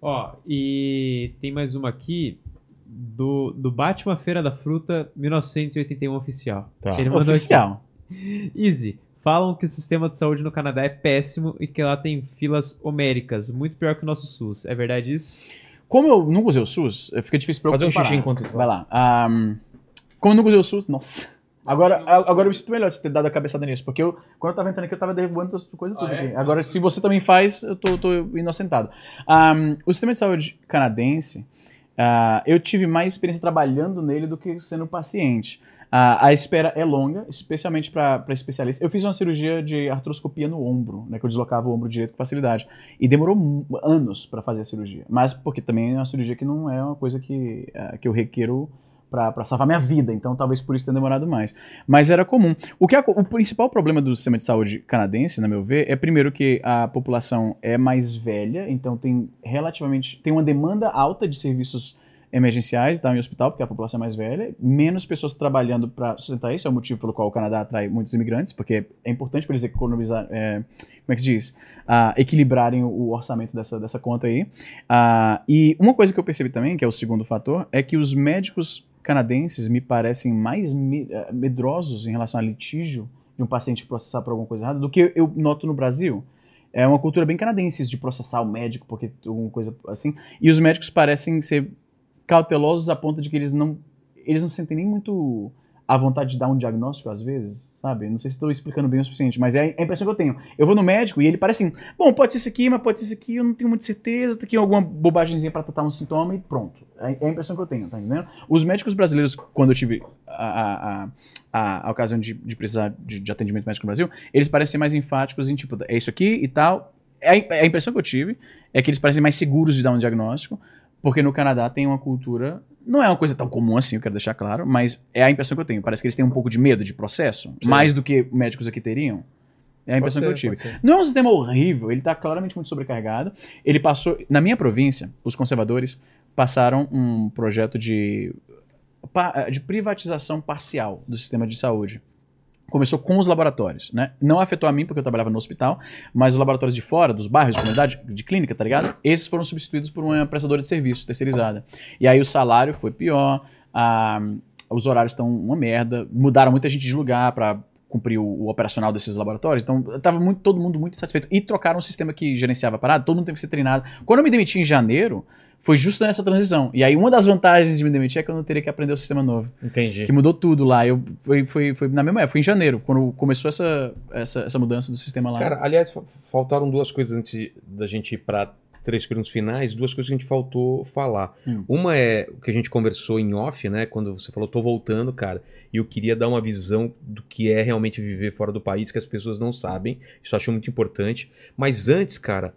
Ó, e tem mais uma aqui do, do Batman Feira da Fruta 1981 oficial. Tá. Ele mandou Oficial. aqui. Easy. Falam que o sistema de saúde no Canadá é péssimo e que lá tem filas homéricas, muito pior que o nosso SUS. É verdade isso? Como eu nunca usei o SUS, fica difícil pra eu Fazer um xixi enquanto- Vai lá. Ahm, como eu nunca usei o SUS, nossa. Agora, agora eu me sinto melhor de ter dado a cabeçada nisso, porque eu, quando eu tava entrando aqui, eu tava derrubando as coisas tudo aqui. Agora, se você também faz, eu tô, tô inocentado. Ahm, o sistema de saúde canadense, ah, eu tive mais experiência trabalhando nele do que sendo paciente. Ah, a espera é longa, especialmente para especialistas. Eu fiz uma cirurgia de artroscopia no ombro, né, que eu deslocava o ombro direito com facilidade. E demorou anos para fazer a cirurgia. Mas porque também é uma cirurgia que não é uma coisa que, ah, que eu requeiro para salvar minha vida. Então talvez por isso tenha demorado mais. Mas era comum. O, que o principal problema do sistema de saúde canadense, na meu ver, é primeiro que a população é mais velha, então tem relativamente tem uma demanda alta de serviços emergenciais tá, em hospital, porque a população é mais velha, menos pessoas trabalhando para sustentar isso, é o motivo pelo qual o Canadá atrai muitos imigrantes, porque é importante para eles economizar, é, como é que se diz? Ah, equilibrarem o orçamento dessa, dessa conta aí. Ah, e uma coisa que eu percebi também, que é o segundo fator, é que os médicos canadenses me parecem mais eh, medrosos em relação a litígio de um paciente processar por alguma coisa errada do que eu noto no Brasil. É uma cultura bem canadense de processar o médico porque alguma coisa assim. E os médicos parecem ser cautelosos a ponto de que eles não eles não sentem nem muito a vontade de dar um diagnóstico às vezes, sabe? Não sei se estou explicando bem o suficiente, mas é a impressão que eu tenho. Eu vou no médico e ele parece assim, bom, pode ser isso aqui, mas pode ser isso aqui, eu não tenho muita certeza, tá aqui alguma bobagemzinha para tratar um sintoma e pronto. É é a impressão que eu tenho, tá entendendo? Os médicos brasileiros, quando eu tive a, a, a, a ocasião de, de precisar de, de atendimento médico no Brasil, eles parecem mais enfáticos em tipo, é isso aqui e tal. É a, é a impressão que eu tive é que eles parecem mais seguros de dar um diagnóstico, porque no Canadá tem uma cultura. Não é uma coisa tão comum assim, eu quero deixar claro, mas é a impressão que eu tenho. Parece que eles têm um pouco de medo de processo, mais do que médicos aqui teriam. É a impressão que eu tive. Não é um sistema horrível, ele está claramente muito sobrecarregado. Ele passou. Na minha província, os conservadores passaram um projeto de, de privatização parcial do sistema de saúde. Começou com os laboratórios, né? Não afetou a mim porque eu trabalhava no hospital, mas os laboratórios de fora, dos bairros, de comunidade, de clínica, tá ligado? Esses foram substituídos por uma prestadora de serviço terceirizada. E aí o salário foi pior, a- os horários estão uma merda, mudaram muita gente de lugar para cumprir o, o operacional desses laboratórios. Então, tava muito, todo mundo muito satisfeito. E trocaram o sistema que gerenciava a parada, todo mundo teve que ser treinado. Quando eu me demiti em janeiro, foi justo nessa transição. E aí, uma das vantagens de me demitir é que eu não teria que aprender o sistema novo. Entendi. Que mudou tudo lá. Eu, foi, foi, foi na mesma época, foi em janeiro, quando começou essa, essa, essa mudança do sistema lá. Cara, aliás, fa- faltaram duas coisas antes da gente ir para três perguntas finais, duas coisas que a gente faltou falar. Hum. Uma é o que a gente conversou em off, né? Quando você falou, tô voltando, cara, e eu queria dar uma visão do que é realmente viver fora do país, que as pessoas não sabem. Isso eu acho muito importante. Mas antes, cara,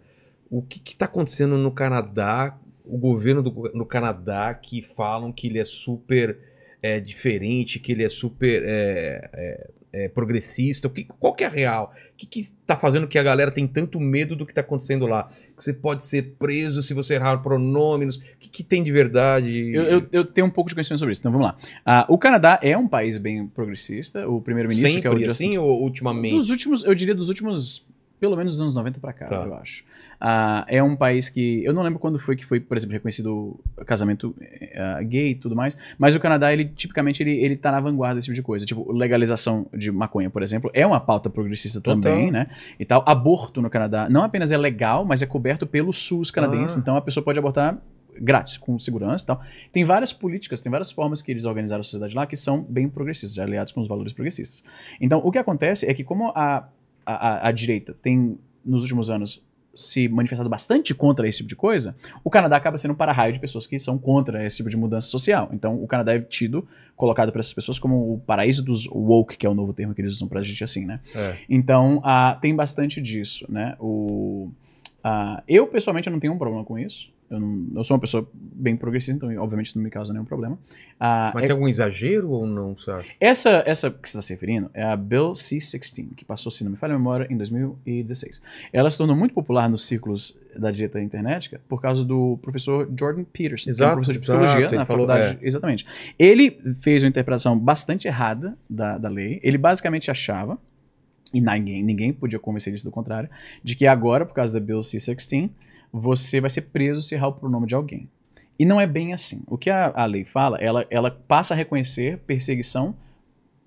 o que, que tá acontecendo no Canadá? O governo do, no Canadá que falam que ele é super é, diferente, que ele é super é, é, é, progressista. O que, qual que é a real? O que, que tá fazendo que a galera tem tanto medo do que tá acontecendo lá? Que você pode ser preso se você errar pronomes. O que, que tem de verdade? Eu, eu, eu tenho um pouco de conhecimento sobre isso, então vamos lá. Ah, o Canadá é um país bem progressista. O primeiro-ministro, que é o Justin assim ou ultimamente? Dos últimos, eu diria dos últimos, pelo menos dos anos 90 pra cá, Tá. eu acho. Ah, é um país que, eu não lembro quando foi que foi, por exemplo, reconhecido casamento ah, gay e tudo mais, mas o Canadá, ele tipicamente, ele, ele tá na vanguarda desse tipo de coisa. Tipo, legalização de maconha, por exemplo, é uma pauta progressista Total. também, né? E tal. Aborto no Canadá não apenas é legal, mas é coberto pelo SUS canadense, Ah. então a pessoa pode abortar grátis, com segurança e tal. Tem várias políticas, tem várias formas que eles organizaram a sociedade lá que são bem progressistas, aliados com os valores progressistas. Então, o que acontece é que como a, a, a- a direita tem, nos últimos anos, se manifestado bastante contra esse tipo de coisa, o Canadá acaba sendo um para-raio de pessoas que são contra esse tipo de mudança social. Então, o Canadá é tido, colocado para essas pessoas como o paraíso dos woke, que é o novo termo que eles usam pra gente assim, né? É. Então, ah, tem bastante disso, né? O, ah, eu, pessoalmente, eu não tenho um problema com isso. Eu, não- eu sou uma pessoa bem progressista, então, obviamente, isso não me causa nenhum problema. Ah, Mas é- tem algum exagero ou não, acha? essa, essa que você está se referindo é a Bill C-16, que passou, se não me falha a memória, em 2016. Ela se tornou muito popular nos círculos da direita internet por causa do professor Jordan Peterson, que é um Exato, professor de exato, psicologia ele na faculdade. Exatamente. Ele fez uma interpretação bastante errada da, da lei. Ele basicamente achava e ninguém, ninguém podia convencer eles do contrário, de que agora, por causa da Bill C-16, você vai ser preso se errar o pronome de alguém. E não é bem assim. O que a, a lei fala, ela, ela passa a reconhecer perseguição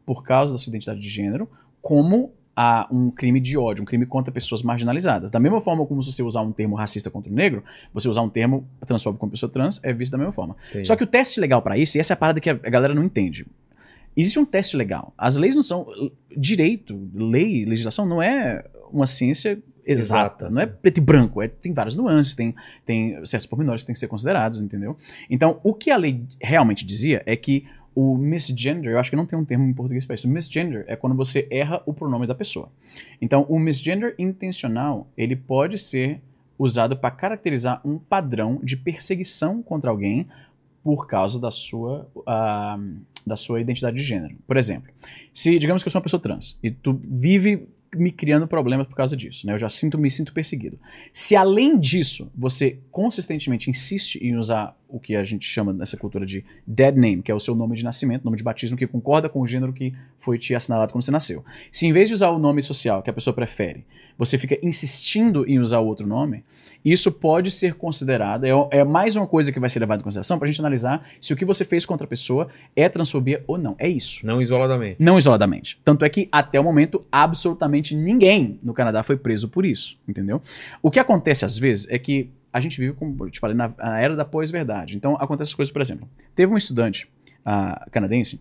por causa da sua identidade de gênero como a um crime de ódio, um crime contra pessoas marginalizadas. Da mesma forma como se você usar um termo racista contra o negro, você usar um termo transfóbico contra pessoa trans é visto da mesma forma. Entendi. Só que o teste legal pra isso, e essa é a parada que a galera não entende. Existe um teste legal. As leis não são. Direito, lei, legislação não é uma ciência exata. Exata. Não é preto e branco. É, tem várias nuances, tem, tem certos pormenores que têm que ser considerados, entendeu? Então, o que a lei realmente dizia é que o misgender, eu acho que não tem um termo em português para isso. Misgender é quando você erra o pronome da pessoa. Então, o misgender intencional, ele pode ser usado para caracterizar um padrão de perseguição contra alguém por causa da sua, ah, da sua identidade de gênero. Por exemplo, se digamos que eu sou uma pessoa trans e tu vive me criando problemas por causa disso, né? Eu já sinto me sinto perseguido. Se além disso você consistentemente insiste em usar o que a gente chama nessa cultura de dead name, que é o seu nome de nascimento, nome de batismo que concorda com o gênero que foi te assinalado quando você nasceu. Se em vez de usar o nome social que a pessoa prefere, você fica insistindo em usar o outro nome, isso pode ser considerado, é, é mais uma coisa que vai ser levada em consideração para a gente analisar se o que você fez contra a pessoa é transfobia ou não. É isso. Não isoladamente. Não isoladamente. Tanto é que, até o momento, absolutamente ninguém no Canadá foi preso por isso, entendeu? O que acontece às vezes é que a gente vive, como eu te falei, na, na era da pós-verdade. Então, acontecem coisas, por exemplo, teve um estudante ah, canadense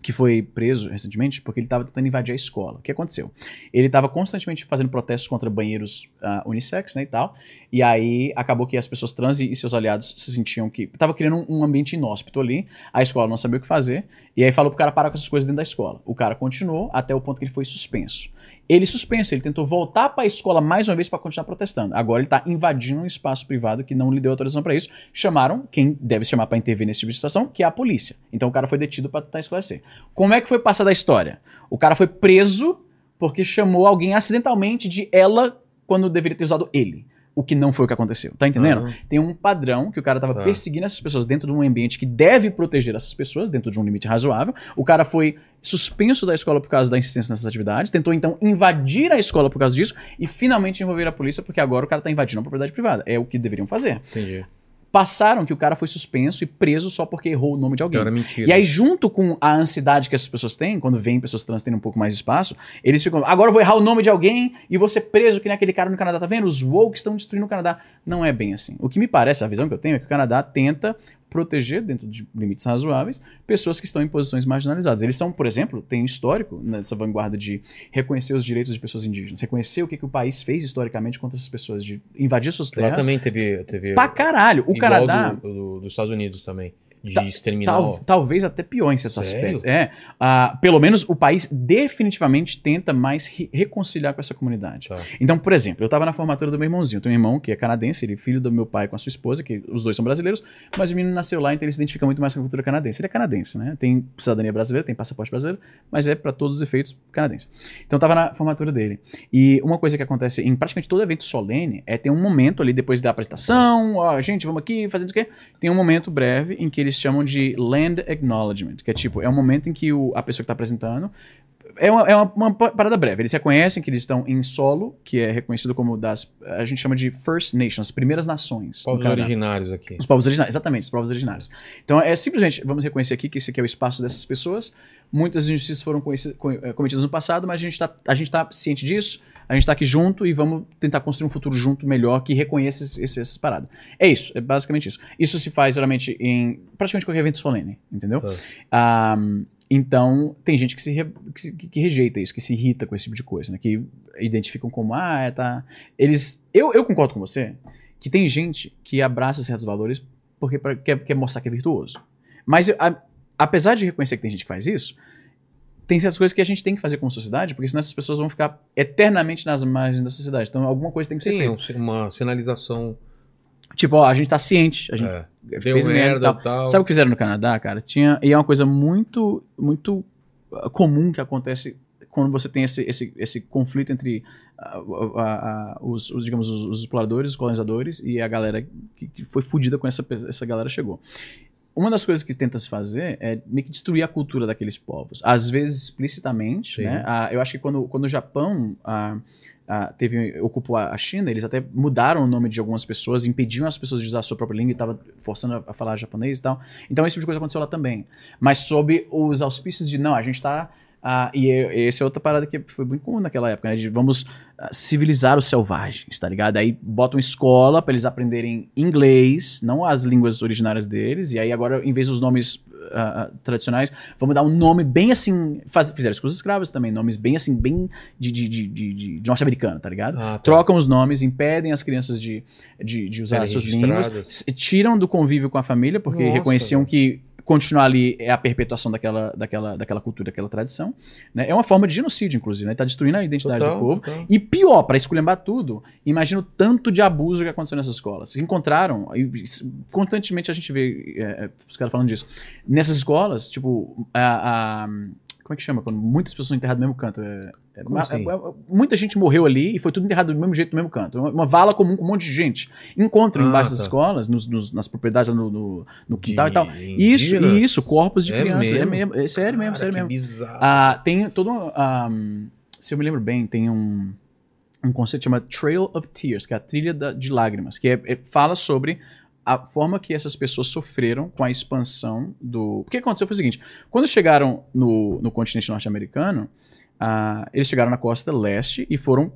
que foi preso recentemente porque ele estava tentando invadir a escola. O que aconteceu? Ele estava constantemente fazendo protestos contra banheiros ah, unissex, né, e tal, e aí acabou que as pessoas trans e e seus aliados se sentiam que... Tava criando um, um ambiente inóspito ali, a escola não sabia o que fazer, e aí falou pro cara parar com essas coisas dentro da escola. O cara continuou até o ponto que ele foi suspenso. Ele suspenso, ele tentou voltar para a escola mais uma vez para continuar protestando. Agora ele está invadindo um espaço privado que não lhe deu autorização para isso. Chamaram quem deve se chamar para intervir nesse tipo de situação, que é a polícia. Então o cara foi detido para tentar esclarecer. Como é que foi passada a história? O cara foi preso porque chamou alguém acidentalmente de ela quando deveria ter usado ele. O que não foi o que aconteceu. Tá entendendo? Aham. Tem um padrão que o cara tava Tá. perseguindo essas pessoas dentro de um ambiente que deve proteger essas pessoas, dentro de um limite razoável. O cara foi suspenso da escola por causa da insistência nessas atividades, tentou então invadir a escola por causa disso e finalmente envolver a polícia porque agora o cara tá invadindo a propriedade privada. É o que deveriam fazer. Entendi. Passaram que o cara foi suspenso e preso só porque errou o nome de alguém. Era mentira. E aí, junto com a ansiedade que essas pessoas têm, quando vêm pessoas trans tendo um pouco mais de espaço, eles ficam, agora eu vou errar o nome de alguém e vou ser preso, que nem aquele cara no Canadá, tá vendo? Os woke estão destruindo o Canadá. Não é bem assim. O que me parece, a visão que eu tenho, é que o Canadá tenta proteger, dentro de limites razoáveis, pessoas que estão em posições marginalizadas. Eles são, por exemplo, um histórico nessa vanguarda de reconhecer os direitos de pessoas indígenas, reconhecer o que, que o país fez historicamente contra essas pessoas, de invadir suas Lá terras. também teve. teve Pra caralho. O Canadá. Do, do- dos Estados Unidos também. De Ta- exterminar. Tal- talvez até pior em certos Sério? aspectos. É, ah, pelo menos o país definitivamente tenta mais re- reconciliar com essa comunidade. Tá. Então, por exemplo, eu estava na formatura do meu irmãozinho. Eu tenho um irmão que é canadense, ele é filho do meu pai com a sua esposa, que os dois são brasileiros, mas o menino nasceu lá, então ele se identifica muito mais com a cultura canadense. Ele é canadense, né? Tem cidadania brasileira, tem passaporte brasileiro, mas é para todos os efeitos canadense. Então eu tava na formatura dele. E uma coisa que acontece em praticamente todo evento solene é ter um momento ali depois da apresentação, ó, gente, vamos aqui, fazendo isso aqui. Tem um momento breve em que eles chamam de land acknowledgement, que é tipo, é um momento em que o- a pessoa que tá apresentando é uma, é uma, uma pa- parada breve. Eles reconhecem que eles estão em solo, que é reconhecido como das. A gente chama de First Nations, primeiras nações. Povos originários aqui. Os povos originários, exatamente, os povos originários. Então é simplesmente, vamos reconhecer aqui que esse aqui é o espaço dessas pessoas. Muitas injustiças foram eh, cometidas no passado, mas a gente está tá ciente disso, a gente está aqui junto e vamos tentar construir um futuro junto melhor que reconheça essas paradas. É isso, é basicamente isso. Isso se faz geralmente em praticamente qualquer evento solene, entendeu? Tá. Ah, então, tem gente que se, re- que, que rejeita isso, que se irrita com esse tipo de coisa, né? Que identificam como, ah, é, tá. Eles. Eu, eu concordo com você que tem gente que abraça certos valores porque pra- quer, quer mostrar que é virtuoso. Mas, a- apesar de reconhecer que tem gente que faz isso, tem certas coisas que a gente tem que fazer como sociedade, porque senão essas pessoas vão ficar eternamente nas margens da sociedade. Então, alguma coisa tem que ser Sim, feita. um- uma sinalização. Tipo, ó, a gente tá ciente, a gente É, fez merda e tal. tal. Sabe o que fizeram no Canadá, cara? Tinha, e é uma coisa muito, muito ah, comum que acontece quando você tem esse, esse, esse conflito entre ah, os, os, digamos, os, os exploradores, os colonizadores e a galera que, que foi fudida com essa, essa galera chegou. Uma das coisas que tenta se fazer é meio que destruir a cultura daqueles povos. Às vezes explicitamente, Sim. né? Ah, eu acho que quando, quando o Japão ah, ah, teve, ocupou a China, eles até mudaram o nome de algumas pessoas, impediam as pessoas de usar a sua própria língua e estavam forçando a, falar japonês e tal. Então esse tipo de coisa aconteceu lá também. Mas sob os auspícios de, não, a gente tá... ah, e essa é outra parada que foi muito comum naquela época, né? De vamos ah, civilizar os selvagens, tá ligado? Aí botam escola pra eles aprenderem inglês, não as línguas originárias deles, e aí agora, em vez dos nomes ah, tradicionais, vamos dar um nome bem assim. Faz, fizeram isso com os escravos também, nomes bem assim, bem de, de, de, de, de- norte-americano, tá ligado? Ah, tá. Trocam os nomes, impedem as crianças de, de, de usar Serem as suas línguas, tiram do convívio com a família, porque Nossa, reconheciam velho. que continuar ali é a perpetuação daquela, daquela, daquela cultura, daquela tradição. Né? É uma forma de genocídio, inclusive, né? Tá destruindo a identidade Total, do povo. total. E pior, para esculhambar tudo, imagina o tanto de abuso que aconteceu nessas escolas. Encontraram, constantemente a gente vê é, é, os caras falando disso. Nessas escolas, tipo, a, a- como é que chama? Quando muitas pessoas são enterradas no mesmo canto. É- é- Como ma- assim? é- é- muita gente morreu ali e foi tudo enterrado do mesmo jeito, no mesmo canto. Uma, uma vala comum com um monte de gente. Encontram Ah, embaixo tá. das escolas, nos- nos- nas propriedades, no, no, no quintal De e tal. Isso, indígenas? isso, corpos de É crianças. É mesmo? é sério mesmo, Cara, sério mesmo. bizarro. Ah, tem todo um, ah, se eu me lembro bem, tem um, um conceito chamado Trail of Tears, que é a trilha da- de lágrimas, que é- é- fala sobre a forma que essas pessoas sofreram com a expansão do... O que aconteceu foi o seguinte, quando chegaram no, no continente norte-americano, ah, eles chegaram na costa leste e foram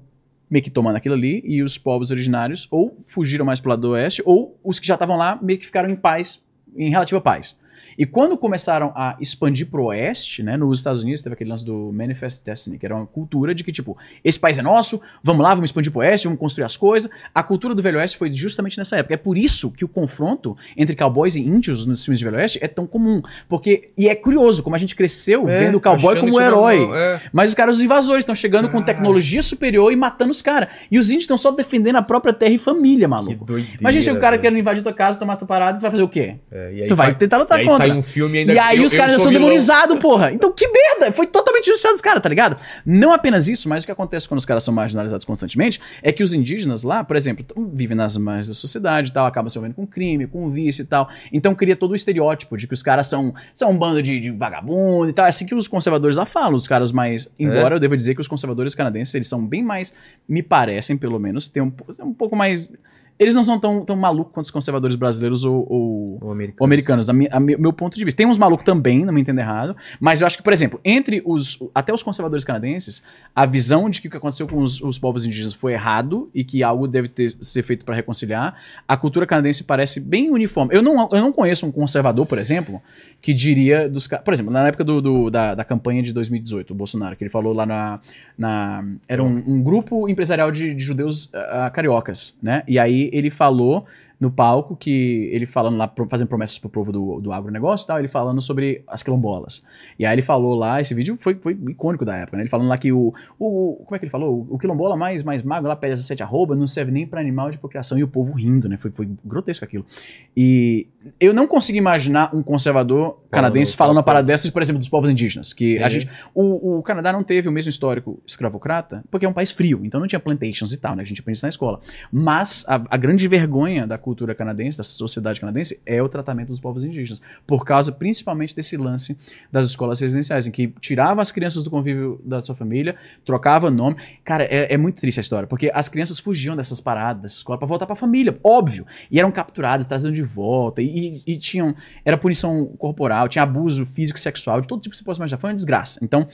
meio que tomando aquilo ali, e os povos originários ou fugiram mais pro lado do oeste, ou os que já estavam lá meio que ficaram em paz, em relativa paz. E quando começaram a expandir pro oeste, né, nos Estados Unidos, teve aquele lance do Manifest Destiny, que era uma cultura de que, tipo, esse país é nosso, vamos lá, vamos expandir pro oeste, vamos construir as coisas. A cultura do Velho Oeste foi justamente nessa época. É por isso que o confronto entre cowboys e índios nos filmes de Velho Oeste é tão comum. Porque, e é curioso, como a gente cresceu É, vendo o cowboy como isso herói. normal, é. Mas os caras, os invasores, estão chegando com Cara. tecnologia superior e matando os caras. E os índios estão só defendendo a própria terra e família, Que maluco. doideira. Imagina o cara velho. querendo invadir tua casa, tomar tua parada, tu vai fazer o quê? É, tu vai faz- tentar lutar contra. Um filme ainda E aí eu- os caras já são demonizados, porra. Então que merda! Foi totalmente injustiçado os caras, tá ligado? Não apenas isso, mas o que acontece quando os caras são marginalizados constantemente é que os indígenas lá, por exemplo, vivem nas margens da sociedade e tal, acabam se envolvendo com crime, com vício e tal. Então cria todo o estereótipo de que os caras são, são um bando de, de vagabundo e tal. É assim que os conservadores lá falam, os caras mais. Embora eu devo dizer que os conservadores canadenses, eles são bem mais, me parecem, pelo menos, ter um, um pouco mais. Eles não são tão, tão malucos quanto os conservadores brasileiros ou- ou, O americano. ou americanos, a mi- a mi- meu ponto de vista. Tem uns malucos também, não me entenda errado, mas eu acho que, por exemplo, entre os até os conservadores canadenses, a visão de que o que aconteceu com os, os povos indígenas foi errado e que algo deve ter, ser feito para reconciliar, a cultura canadense parece bem uniforme. Eu não, eu não conheço um conservador, por exemplo, que diria dos Por exemplo, na época do, do- da, da campanha de 2018, o Bolsonaro, que ele falou lá na. na era um, um grupo empresarial de, de judeus ah, cariocas, né? E aí ele falou no palco que ele falando lá, fazendo promessas pro povo do, do agronegócio e tal, ele falando sobre as quilombolas. E aí ele falou lá, esse vídeo foi, foi icônico da época, né? Ele falando lá que o, o. Como é que ele falou? O quilombola mais, mais magro lá pede 17 arroba, não serve nem para animal de procriação. E o povo rindo, né? Foi, foi grotesco aquilo. E eu não consigo imaginar um conservador canadense falando uma parada dessas, por exemplo, dos povos indígenas. Que a gente, o, o Canadá não teve o mesmo histórico escravocrata, porque é um país frio, então não tinha plantations e tal, né? A gente aprende isso na escola. Mas a, a grande vergonha da cultura canadense, da sociedade canadense, é o tratamento dos povos indígenas. Por causa principalmente desse lance das escolas residenciais, em que tirava as crianças do convívio da sua família, trocava nome. Cara, é, é muito triste a história, porque as crianças fugiam dessas paradas, dessa escola, pra voltar pra família, óbvio. E eram capturadas, trazidas de volta, e, e- e tinham. Era punição corporal, tinha abuso físico e sexual, de todo tipo que você possa imaginar. Foi uma desgraça. Então,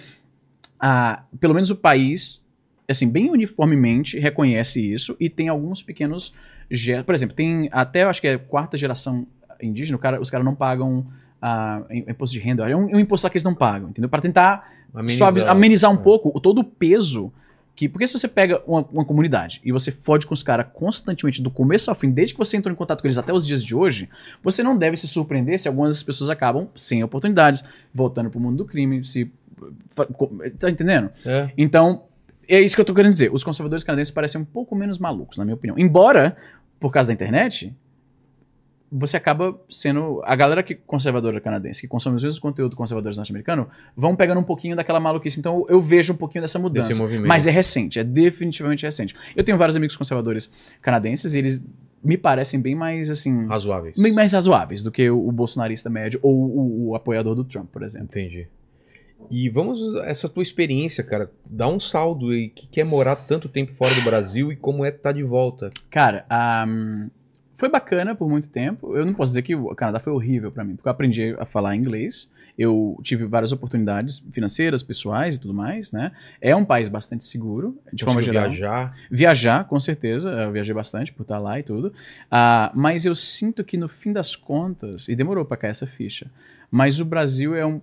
ah, pelo menos o país, assim, bem uniformemente reconhece isso e tem alguns pequenos. Por exemplo, tem até, acho que é quarta geração indígena, cara- os caras não pagam im- imposto de renda. É um, um imposto lá que eles não pagam, entendeu? Para tentar Amenizar. amenizar, amenizar um É. pouco todo o peso que. Porque se você pega uma, uma comunidade e você fode com os caras constantemente, do começo ao fim, desde que você entrou em contato com eles até os dias de hoje, você não deve se surpreender se algumas pessoas acabam sem oportunidades, voltando pro mundo do crime, se. Tá entendendo? É. Então, é isso que eu tô querendo dizer. Os conservadores canadenses parecem um pouco menos malucos, na minha opinião. Embora, por causa da internet, você acaba sendo. A galera que conservadora canadense, que consome os mesmos conteúdos conservadores norte-americanos, vão pegando um pouquinho daquela maluquice. Então eu vejo um pouquinho dessa mudança. Mas é recente, é definitivamente recente. Eu tenho vários amigos conservadores canadenses e eles me parecem bem mais, assim, Razoáveis. bem mais razoáveis do que o, o bolsonarista médio ou o, o apoiador do Trump, por exemplo. Entendi. E vamos, essa tua experiência, cara, dá um saldo aí, que quer morar tanto tempo fora do Brasil e como é estar de volta. Cara, ahm, foi bacana por muito tempo. Eu não posso dizer que o Canadá foi horrível pra mim, porque eu aprendi a falar inglês. Eu tive várias oportunidades financeiras, pessoais e tudo mais, né? É um país bastante seguro, de forma geral. viajar. Viajar, com certeza. Eu viajei bastante por estar lá e tudo. Ah, mas eu sinto que no fim das contas, e demorou pra cair essa ficha, mas o Brasil é um.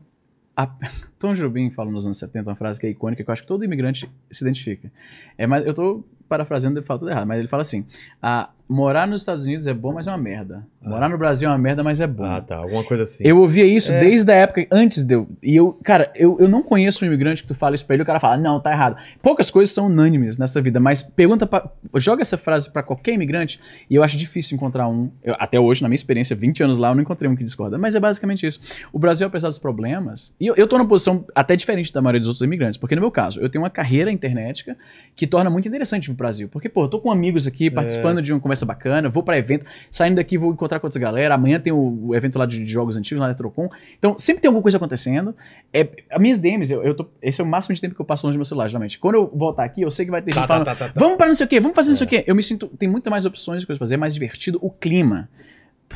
a- Tom Jobim fala nos anos 70 uma frase que é icônica, que eu acho que todo imigrante se identifica. É, mas eu tô parafraseando e falo tudo errado, mas ele fala assim: ah, morar nos Estados Unidos é bom, mas é uma merda. Morar no Brasil é uma merda, mas é bom. Ah, tá. Alguma coisa assim. Eu ouvia isso É. desde a época antes de eu. E eu, cara, eu, eu não conheço um imigrante que tu fala isso pra ele e o cara fala, não, tá errado. Poucas coisas são unânimes nessa vida, mas pergunta pra, joga essa frase pra qualquer imigrante e eu acho difícil encontrar um. eu- até hoje, na minha experiência, 20 anos lá, eu não encontrei um que discorda. Mas é basicamente isso. O Brasil, apesar dos problemas, e eu, eu tô numa posição até diferente da maioria dos outros imigrantes, porque no meu caso, eu tenho uma carreira internetica que torna muito interessante o Brasil. Porque, pô, eu tô com amigos aqui, participando de uma conversa bacana, vou pra evento, saindo daqui vou encontrar com outras galera, amanhã tem o, o evento lá de, de jogos antigos, lá na Eletrocom. Então, sempre tem alguma coisa acontecendo. É, as minhas DMs, eu, eu tô, esse é o máximo de tempo que eu passo longe do meu celular, geralmente. Quando eu voltar aqui, eu sei que vai ter Tá, gente tá, falando, tá, tá, tá. vamos para não sei o quê, vamos fazer não sei o quê. Eu me sinto, tem muito mais opções de coisas pra fazer, é mais divertido. O clima.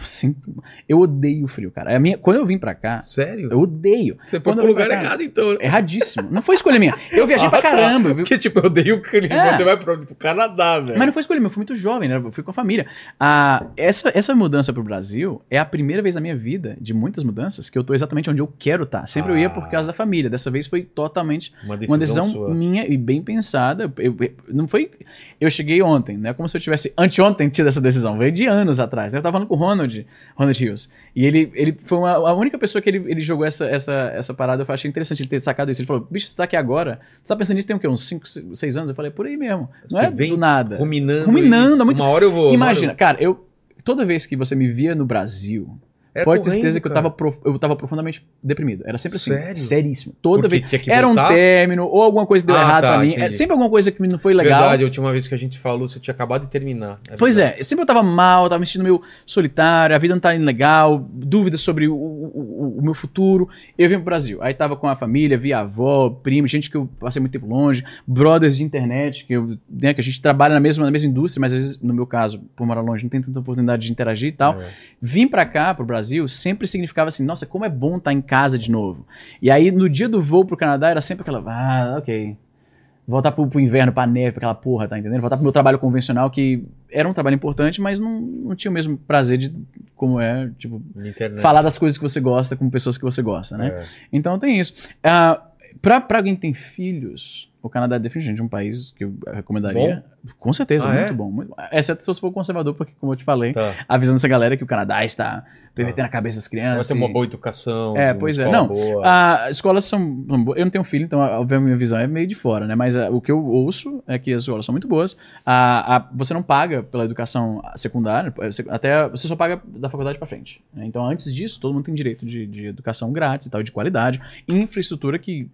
Sim, eu odeio o frio, cara. A minha, quando eu vim pra cá, Sério? eu odeio. Você foi pro lugar pra cá- errado, então. né? Erradíssimo. Não foi escolha minha. Eu viajei pra Ah, tá. caramba, viu? Porque, tipo, eu odeio o clima. É. Você vai pro, pro Canadá, velho. Mas não foi escolha minha, eu fui muito jovem, né? Eu fui com a família. Ah, essa, essa mudança pro Brasil é a primeira vez na minha vida, de muitas mudanças, que eu tô exatamente onde eu quero estar. Sempre eu ia por Ah. causa da família. Dessa vez foi totalmente Uma decisão, uma decisão minha e bem pensada. Eu- eu- não foi. Eu cheguei ontem, né? Como se eu tivesse anteontem tido essa decisão. Veio de anos atrás. né? Eu tava falando com o Ronald, Ronald Hills. E ele, ele foi uma- a única pessoa que ele, ele jogou essa, essa, essa parada. Eu achei interessante ele ter sacado isso. Ele falou: bicho, você tá aqui agora. Você tá pensando nisso tem o quê? Uns 5, 6 anos? Eu falei: por aí mesmo. Não Você é vem do nada. Ruminando. Ruminando, isso. é muito- Uma hora eu vou. Imagina, hora cara, eu. Toda vez que você me via no Brasil, eu- Era pode ter certeza que eu tava, prof- eu tava profundamente deprimido. Era sempre assim. Sério? Seríssimo. Toda Porque vez. Era um término, ou alguma coisa deu Ah, errado tá, pra mim. entendi. É sempre alguma coisa que não foi legal. Verdade, a última vez que a gente falou, você tinha acabado de terminar. Pois verdade. é, sempre eu tava mal, eu tava me sentindo meio solitário, a vida não tá indo legal, dúvidas sobre o, o- o- o meu futuro. Eu vim pro Brasil. Aí tava com a família, via avó, primo, gente que eu passei muito tempo longe, brothers de internet, que, eu, né, que a gente trabalha na mesma, na mesma indústria, mas às vezes, no meu caso, por morar longe, não tem tanta oportunidade de interagir e tal. É. Vim pra cá, pro Brasil, sempre significava assim, nossa, como é bom estar em casa de novo. E aí, no dia do voo pro Canadá, era sempre aquela, ah, ok. Voltar pro, pro inverno, pra neve, pra aquela porra, tá entendendo? Voltar pro meu trabalho convencional, que era um trabalho importante, mas não, não tinha o mesmo prazer de como é, tipo, internet. falar das coisas que você gosta com pessoas que você gosta, né? É. Então tem isso. Ah, pra, pra alguém que tem filhos, o Canadá é definitivamente um país que eu recomendaria. Com certeza, Ah, muito é? bom. Muito, exceto se você for conservador, porque, como eu te falei, Tá. avisando essa galera que o Canadá está pervertendo a cabeça das Vai crianças. ter uma boa educação. É, pois é. Não, boa. As escolas são. Eu não tenho filho, então, obviamente, a minha visão é meio de fora, né? Mas ah, o que eu ouço é que as escolas são muito boas. Ah, ah, você não paga pela educação secundária, você- até você só paga da faculdade pra frente. né? Então, antes disso, todo mundo tem direito de, de educação grátis e tal, de qualidade. Infraestrutura que.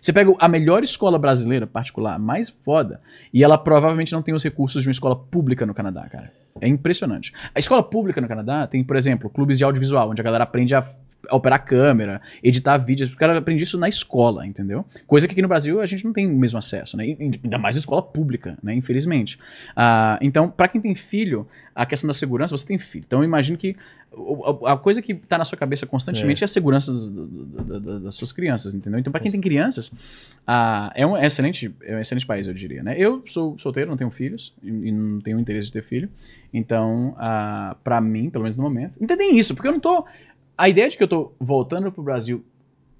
Você pega a melhor escola brasileira particular, mais foda, e ela provavelmente não tem os recursos de uma escola pública no Canadá, cara. É impressionante. A escola pública no Canadá tem, por exemplo, clubes de audiovisual, onde a galera aprende a, operar câmera, editar vídeos. Os caras aprendem isso na escola, entendeu? Coisa que aqui no Brasil a gente não tem o mesmo acesso, né? Ainda mais na escola pública, né? Infelizmente. Ah, então, pra quem tem filho, a questão da segurança, você tem filho. Então, eu imagino que o- a, coisa que tá na sua cabeça constantemente é, a segurança do- do- do- das suas crianças, entendeu? Então, pra quem tem crianças, ah, é, um excelente, é um excelente país, eu diria, né? Eu sou solteiro, não tenho filhos e, e não tenho interesse de ter filho. Então, ah, para mim, pelo menos no momento, entendem isso, porque eu não tô. A ideia de que eu tô voltando pro Brasil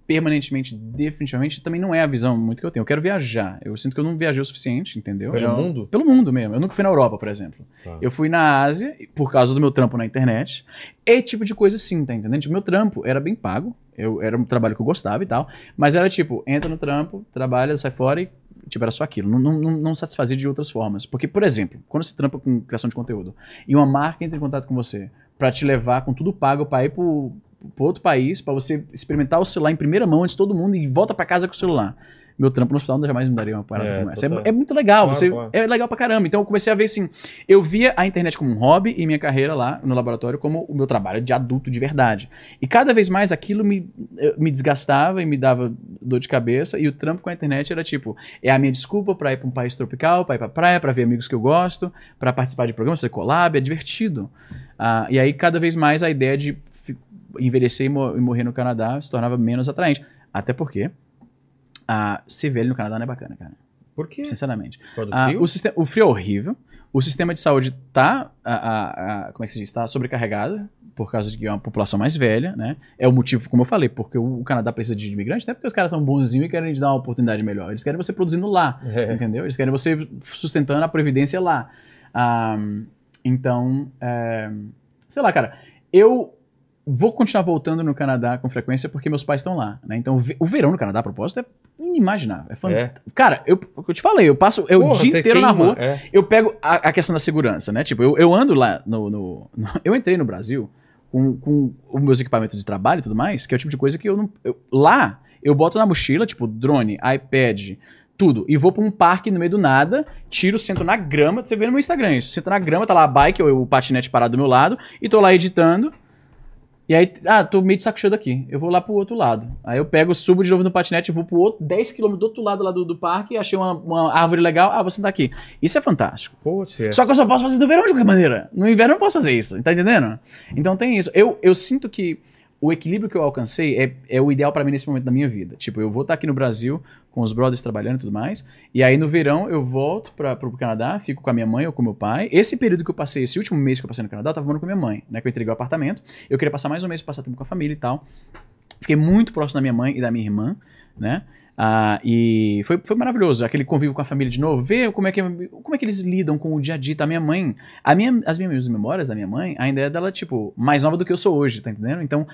permanentemente, definitivamente, também não é a visão muito que eu tenho. Eu quero viajar. Eu sinto que eu não viajei o suficiente, entendeu? Pelo Eu- mundo? Pelo mundo mesmo. Eu nunca fui na Europa, por exemplo. Tá. Eu fui na Ásia por causa do meu trampo na internet. E tipo de coisa assim, tá entendendo? Tipo, meu trampo era bem pago. Eu, era um trabalho que eu gostava e tal. Mas era tipo, entra no trampo, trabalha, sai fora e. Tipo, era só aquilo. Não, não, não- satisfazia de outras formas. Porque, por exemplo, quando você trampa com criação de conteúdo e uma marca entra em contato com você pra te levar com tudo pago pra ir pro, pro outro país, pra você experimentar o celular em primeira mão antes de todo mundo e volta pra casa com o celular. meu trampo no hospital jamais me daria uma parada É, como essa. É, é muito legal, Claro, você, claro. é legal pra caramba. Então eu comecei a ver assim, eu via a internet como um hobby e minha carreira lá no laboratório como o meu trabalho de adulto de verdade. E cada vez mais aquilo me, eh, me desgastava e me dava dor de cabeça, e o trampo com a internet era tipo, é a minha desculpa pra ir pra um país tropical, pra ir pra praia, pra ver amigos que eu gosto, pra participar de programas, fazer collab, é divertido. Ah, e aí cada vez mais a ideia de envelhecer e, mo- e morrer no Canadá se tornava menos atraente. Até porque ah, ser velho no Canadá não é bacana, cara. Por quê? Sinceramente. Por Ah, o, sistema, o frio é horrível. O sistema de saúde tá, ah, ah, ah, como é que se diz? Tá sobrecarregado por causa de que é uma população mais velha, né? É o motivo, como eu falei, porque o, o Canadá precisa de imigrantes, não é porque os caras são bonzinhos e querem te dar uma oportunidade melhor. Eles querem você produzindo lá, É. entendeu? Eles querem você sustentando a previdência lá. Ah, então, é, sei lá, cara, eu vou continuar voltando no Canadá com frequência porque meus pais estão lá, né? Então, o ve- o verão no Canadá, a propósito, é inimaginável. É fantástico. Cara, eu, eu te falei, eu passo é o Porra, dia você inteiro na queima, rua. é. Eu pego a, a questão da segurança, né? Tipo, eu, eu ando lá no, no- no- Eu entrei no Brasil com, com os meus equipamentos de trabalho e tudo mais, que é o tipo de coisa que eu não. eu- lá, eu boto na mochila, tipo, drone, iPad, tudo, e vou pra um parque no meio do nada, tiro, sento na grama, você vê no meu Instagram isso, sento na grama, tá lá a bike, ou o patinete parado do meu lado, e tô lá editando. E aí, ah, tô meio de saco cheio daqui. Eu vou lá pro outro lado. Aí eu pego, subo de novo no patinete, vou pro outro 10km do outro lado lá do, do parque, achei uma, uma árvore legal, ah, vou sentar aqui. Isso é fantástico. Putz, é. Só que eu só posso fazer no verão de qualquer maneira. No inverno eu não posso fazer isso, tá entendendo? Então tem isso. Eu, eu sinto que o equilíbrio que eu alcancei é, é o ideal pra mim nesse momento da minha vida. Tipo, eu vou estar aqui no Brasil com os brothers trabalhando e tudo mais, e aí no verão eu volto para pro Canadá, fico com a minha mãe ou com meu pai. Esse período que eu passei, esse último mês que eu passei no Canadá, eu tava morando com minha mãe, né? Que eu entreguei o apartamento. Eu queria passar mais um mês passar tempo com a família e tal. Fiquei muito próximo da minha mãe e da minha irmã, né? Ah, e foi, foi maravilhoso, aquele convívio com a família de novo, ver como é que, como é que eles lidam com o dia a dia. Tá? Minha mãe, a minha, as minhas memórias da minha mãe ainda é dela, tipo, mais nova do que eu sou hoje, tá entendendo? Então,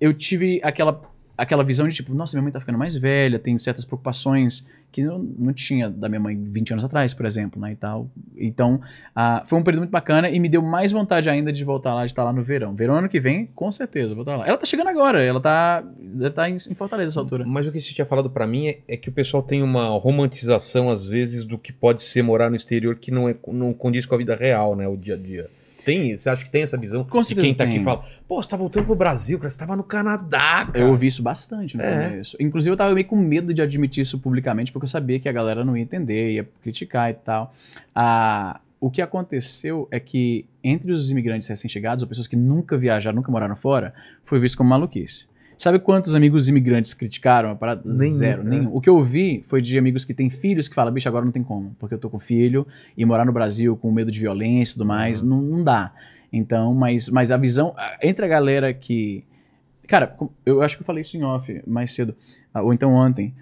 eu tive aquela, aquela visão de, tipo, nossa, minha mãe tá ficando mais velha, tem certas preocupações que não, não tinha da minha mãe 20 anos atrás, por exemplo, né, e tal. Então, ah, foi um período muito bacana e me deu mais vontade ainda de voltar lá, de estar lá no verão. Verão ano que vem, com certeza, eu vou estar lá. Ela tá chegando agora, ela tá, deve estar em, em Fortaleza essa altura. Mas o que você tinha falado pra mim é, é que o pessoal tem uma romantização, às vezes, do que pode ser morar no exterior que não, é, não condiz com a vida real, né? O dia a dia. Tem, você acha que tem essa visão Com de quem tá aqui tem. e fala, pô, você tá voltando pro Brasil, cara, você tava no Canadá, cara. Eu ouvi isso bastante no É. começo. Inclusive, eu tava meio com medo de admitir isso publicamente, porque eu sabia que a galera não ia entender, ia criticar e tal. Ah, o que aconteceu é que, entre os imigrantes recém-chegados, ou pessoas que nunca viajaram, nunca moraram fora, foi visto como maluquice. Sabe quantos amigos imigrantes criticaram a parada? Nenhum, Zero, é. nenhum. O que eu ouvi foi de amigos que têm filhos que falam, bicho, agora não tem como, porque eu tô com filho e morar no Brasil com medo de violência e tudo mais, Uhum. não, não dá. Então, mas, mas a visão, entre a galera que Cara, eu acho que eu falei isso em off mais cedo, ah, ou então ontem.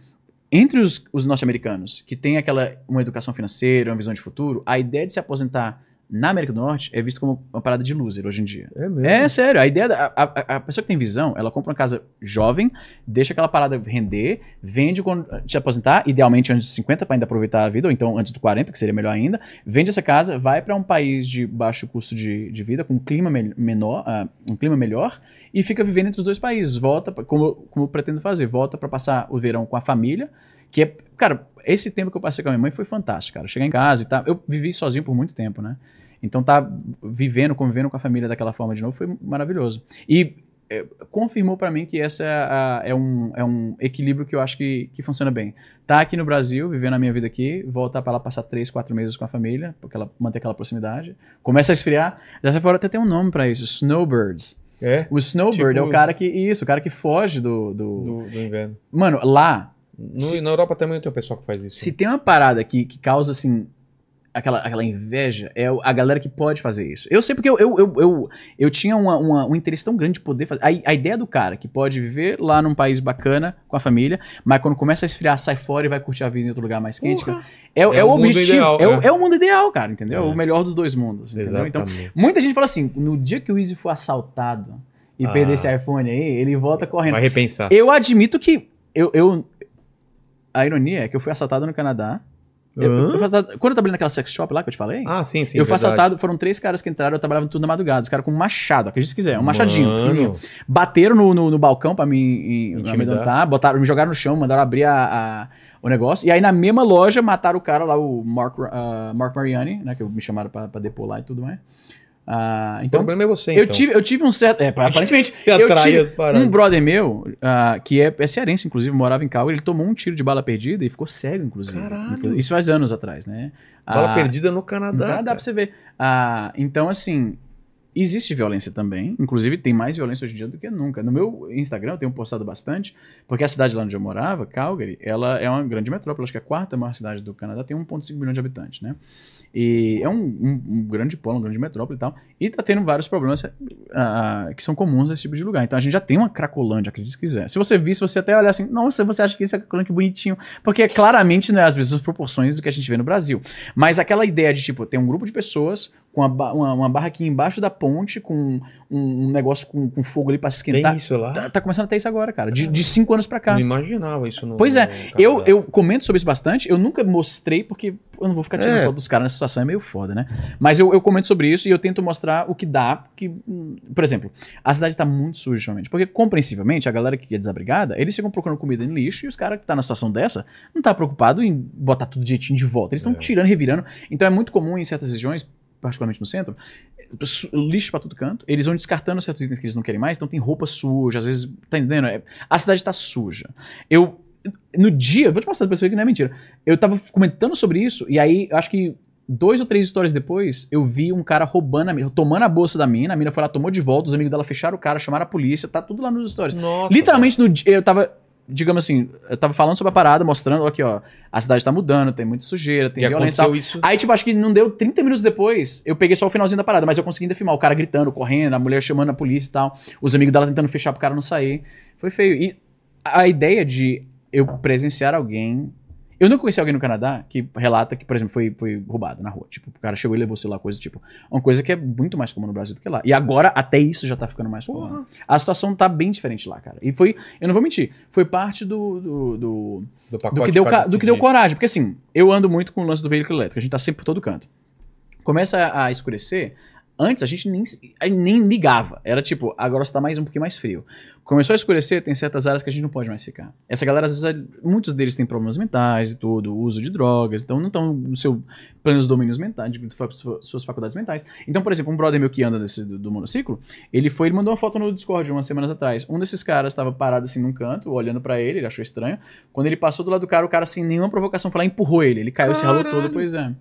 Entre os, os norte-americanos, que tem aquela uma educação financeira, uma visão de futuro, a ideia de se aposentar na América do Norte é visto como uma parada de loser hoje em dia. É mesmo. É sério, a ideia da, a, a- pessoa que tem visão, ela compra uma casa jovem, deixa aquela parada render, vende quando se aposentar, idealmente antes de 50 para ainda aproveitar a vida, ou então antes do 40, que seria melhor ainda, vende essa casa, vai para um país de baixo custo de, de vida, com um clima me- menor, ah, um clima melhor, e fica vivendo entre os dois países, volta, pra- como, como eu pretendo fazer, volta para passar o verão com a família, que é, cara, esse tempo que eu passei com a minha mãe foi fantástico, cara. Chegar em casa e tal, eu vivi sozinho por muito tempo, né? Então tá vivendo, convivendo com a família daquela forma de novo foi maravilhoso. E é, confirmou pra mim que essa é, a- é um, é um equilíbrio que eu acho que, que funciona bem. Tá aqui no Brasil, vivendo a minha vida aqui, voltar pra lá passar três, quatro meses com a família, porque ela manter aquela proximidade. Começa a esfriar, já fora até tem um nome pra isso, snowbirds. É, O snowbird Tipo é o cara que isso, o cara que foge do, do... do, do inverno. Mano, lá No- na Europa também tem um pessoal que faz isso. se tem uma parada que, que causa, assim, aquela, aquela inveja, é a galera que pode fazer isso. Eu sei porque eu, eu, eu, eu, eu tinha uma, uma- um interesse tão grande de poder fazer. A, a ideia do cara que pode viver lá num país bacana com a família, mas quando começa a esfriar, sai fora e vai curtir a vida em outro lugar mais quente. cara, É, é, É o objetivo. ideal, é, o, é. é o mundo ideal, cara, entendeu? É. O melhor dos dois mundos. Entendeu? Então, muita gente fala assim: no dia que o Easy for assaltado e Ah. perder esse iPhone aí, ele volta correndo. Vai repensar. Eu admito que eu, eu- A ironia é que eu fui assaltado no Canadá. Eu- eu assaltado- quando eu trabalhei naquela sex shop lá que eu te falei, Ah, sim, sim. eu fui assaltado, foram três caras que entraram, eu trabalhava tudo na madrugada. Os caras com um machado, acredite se quiser, um machadinho. Mano. Bateram no, no, no balcão pra me, amedrontar, botaram, me jogaram no chão, mandaram abrir a, a- o negócio. E aí na mesma loja mataram o cara lá, o Mark, ah, Mark Mariani, né? Que me chamaram pra, pra depor lá e tudo mais. Ah, O então, problema é você, eu, então. tive, eu tive um certo. É, aparentemente. Você eu atrai tive as paradas. um brother meu, ah, que é, é cearense, inclusive, morava em Calgary, ele tomou um tiro de bala perdida e ficou cego, inclusive. Caralho. Isso faz anos atrás, né? Bala Ah, perdida no no Canadá. Canadá cara. pra você ver. Então, assim, existe violência também. Inclusive, tem mais violência hoje em dia do que nunca. No meu Instagram, eu tenho postado bastante, porque a cidade lá onde eu morava, Calgary, ela é uma grande metrópole, acho que é a quarta maior cidade do Canadá, tem 1,5 milhão de habitantes, né? E é um, um- um grande polo, um grande metrópole e tal. E tá tendo vários problemas ah, que são comuns nesse tipo de lugar. Então a gente já tem uma Cracolândia, acredite se quiser. Se você vir, se você até olhar assim, nossa, você acha que isso é Cracolândia que bonitinho. Porque claramente não é as mesmas proporções do que a gente vê no Brasil. Mas aquela ideia de, tipo, ter um grupo de pessoas com uma, uma, uma barraquinha embaixo da ponte, com um, um negócio com, com fogo ali pra se Tem esquentar. isso lá? Tá, tá começando a ter isso agora, cara. De, de cinco anos pra cá. Não imaginava isso no Pois é, no eu, eu comento sobre isso bastante. Eu nunca mostrei, porque eu não vou ficar tirando É. foto dos caras nessa situação, é meio foda, né? Mas eu, eu comento sobre isso e eu tento mostrar o que dá. Por exemplo, a cidade tá muito suja ultimamente. Porque, compreensivelmente, a galera que é desabrigada, eles ficam procurando comida em lixo e os caras que tá na situação dessa não tá preocupado em botar tudo direitinho de volta. Eles estão É. tirando e revirando. Então é muito comum em certas regiões, particularmente no centro, lixo pra todo canto. Eles vão descartando certos itens que eles não querem mais, então tem roupa suja, às vezes, tá entendendo? É- a cidade tá suja. Eu, no dia, vou te mostrar pra você que não é mentira. Eu tava comentando sobre isso, e aí, acho que dois ou três histórias depois, eu vi um cara roubando a mina, tomando a bolsa da mina, a mina foi lá, tomou de volta, os amigos dela fecharam o cara, chamaram a polícia, tá tudo lá nos stories. Nossa, Literalmente, no dia, eu tava, digamos assim, eu tava falando sobre a parada, mostrando, aqui, ó, a cidade tá mudando, tem muita sujeira, tem E violência tal. isso. Aí, tipo, acho que não deu 30 minutos depois, eu peguei só o finalzinho da parada, mas eu consegui ainda filmar o cara gritando, correndo, a mulher chamando a polícia e tal, os amigos dela tentando fechar pro cara não sair. Foi feio. E a ideia de eu presenciar alguém. Eu não conheci alguém no Canadá que relata que, por exemplo, foi, foi roubado na rua. Tipo, o cara chegou e levou, sei lá, coisa tipo. Uma coisa que é muito mais comum no Brasil do que lá. E agora, até isso já tá ficando mais comum. A situação tá bem diferente lá, cara. E foi, eu não vou mentir, foi parte do- do- do, Do, do pacote que, deu, do que deu coragem. Porque assim, eu ando muito com o lance do veículo elétrico, a gente tá sempre por todo canto. Começa a escurecer, antes a gente nem, nem ligava. Era tipo, agora está mais um pouquinho mais frio. Começou a escurecer, tem certas áreas que a gente não pode mais ficar. Essa galera, às vezes, muitos deles têm problemas mentais e tudo, uso de drogas, então não estão no seu plenos domínios mentais, de suas faculdades mentais. Então, por exemplo, um brother meu que anda desse, do, do monociclo, ele foi, ele mandou uma foto no Discord umas semanas atrás. Um desses caras estava parado assim num canto, olhando pra ele, ele achou estranho. Quando ele passou do lado do cara, o cara, sem nenhuma provocação, e empurrou ele. Ele caiu, se ralou Caralho. todo, pois é.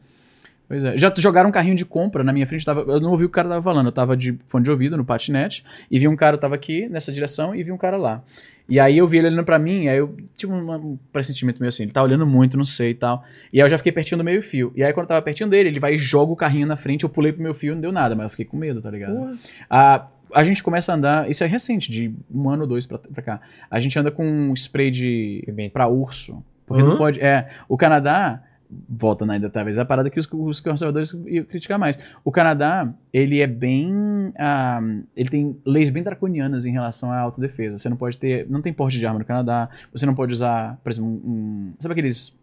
Pois é. Já jogaram um carrinho de compra na minha frente. Tava, eu não ouvi o que o cara tava falando. Eu tava de fone de ouvido no patinete e vi um cara tava aqui nessa direção e vi um cara lá. E aí eu vi ele olhando pra mim, aí eu tive um, um pressentimento meio assim, ele tá olhando muito, não sei e tal. E aí eu já fiquei pertinho do meio fio. E aí quando eu tava pertinho dele, ele vai e joga o carrinho na frente, eu pulei pro meu fio, não deu nada, mas eu fiquei com medo, tá ligado? Porra. A, a gente começa a andar, isso é recente, de um ano ou dois pra, pra cá. A gente anda com um spray de Pimenta. pra urso. Porque Hã? não pode. É, o Canadá. Volta ainda, talvez, a parada que os, os conservadores iam criticar mais. O Canadá, ele é bem. ah, ele tem leis bem draconianas em relação à autodefesa. Você não pode ter. Não tem porte de arma no Canadá. Você não pode usar, por exemplo, um. um- sabe aqueles.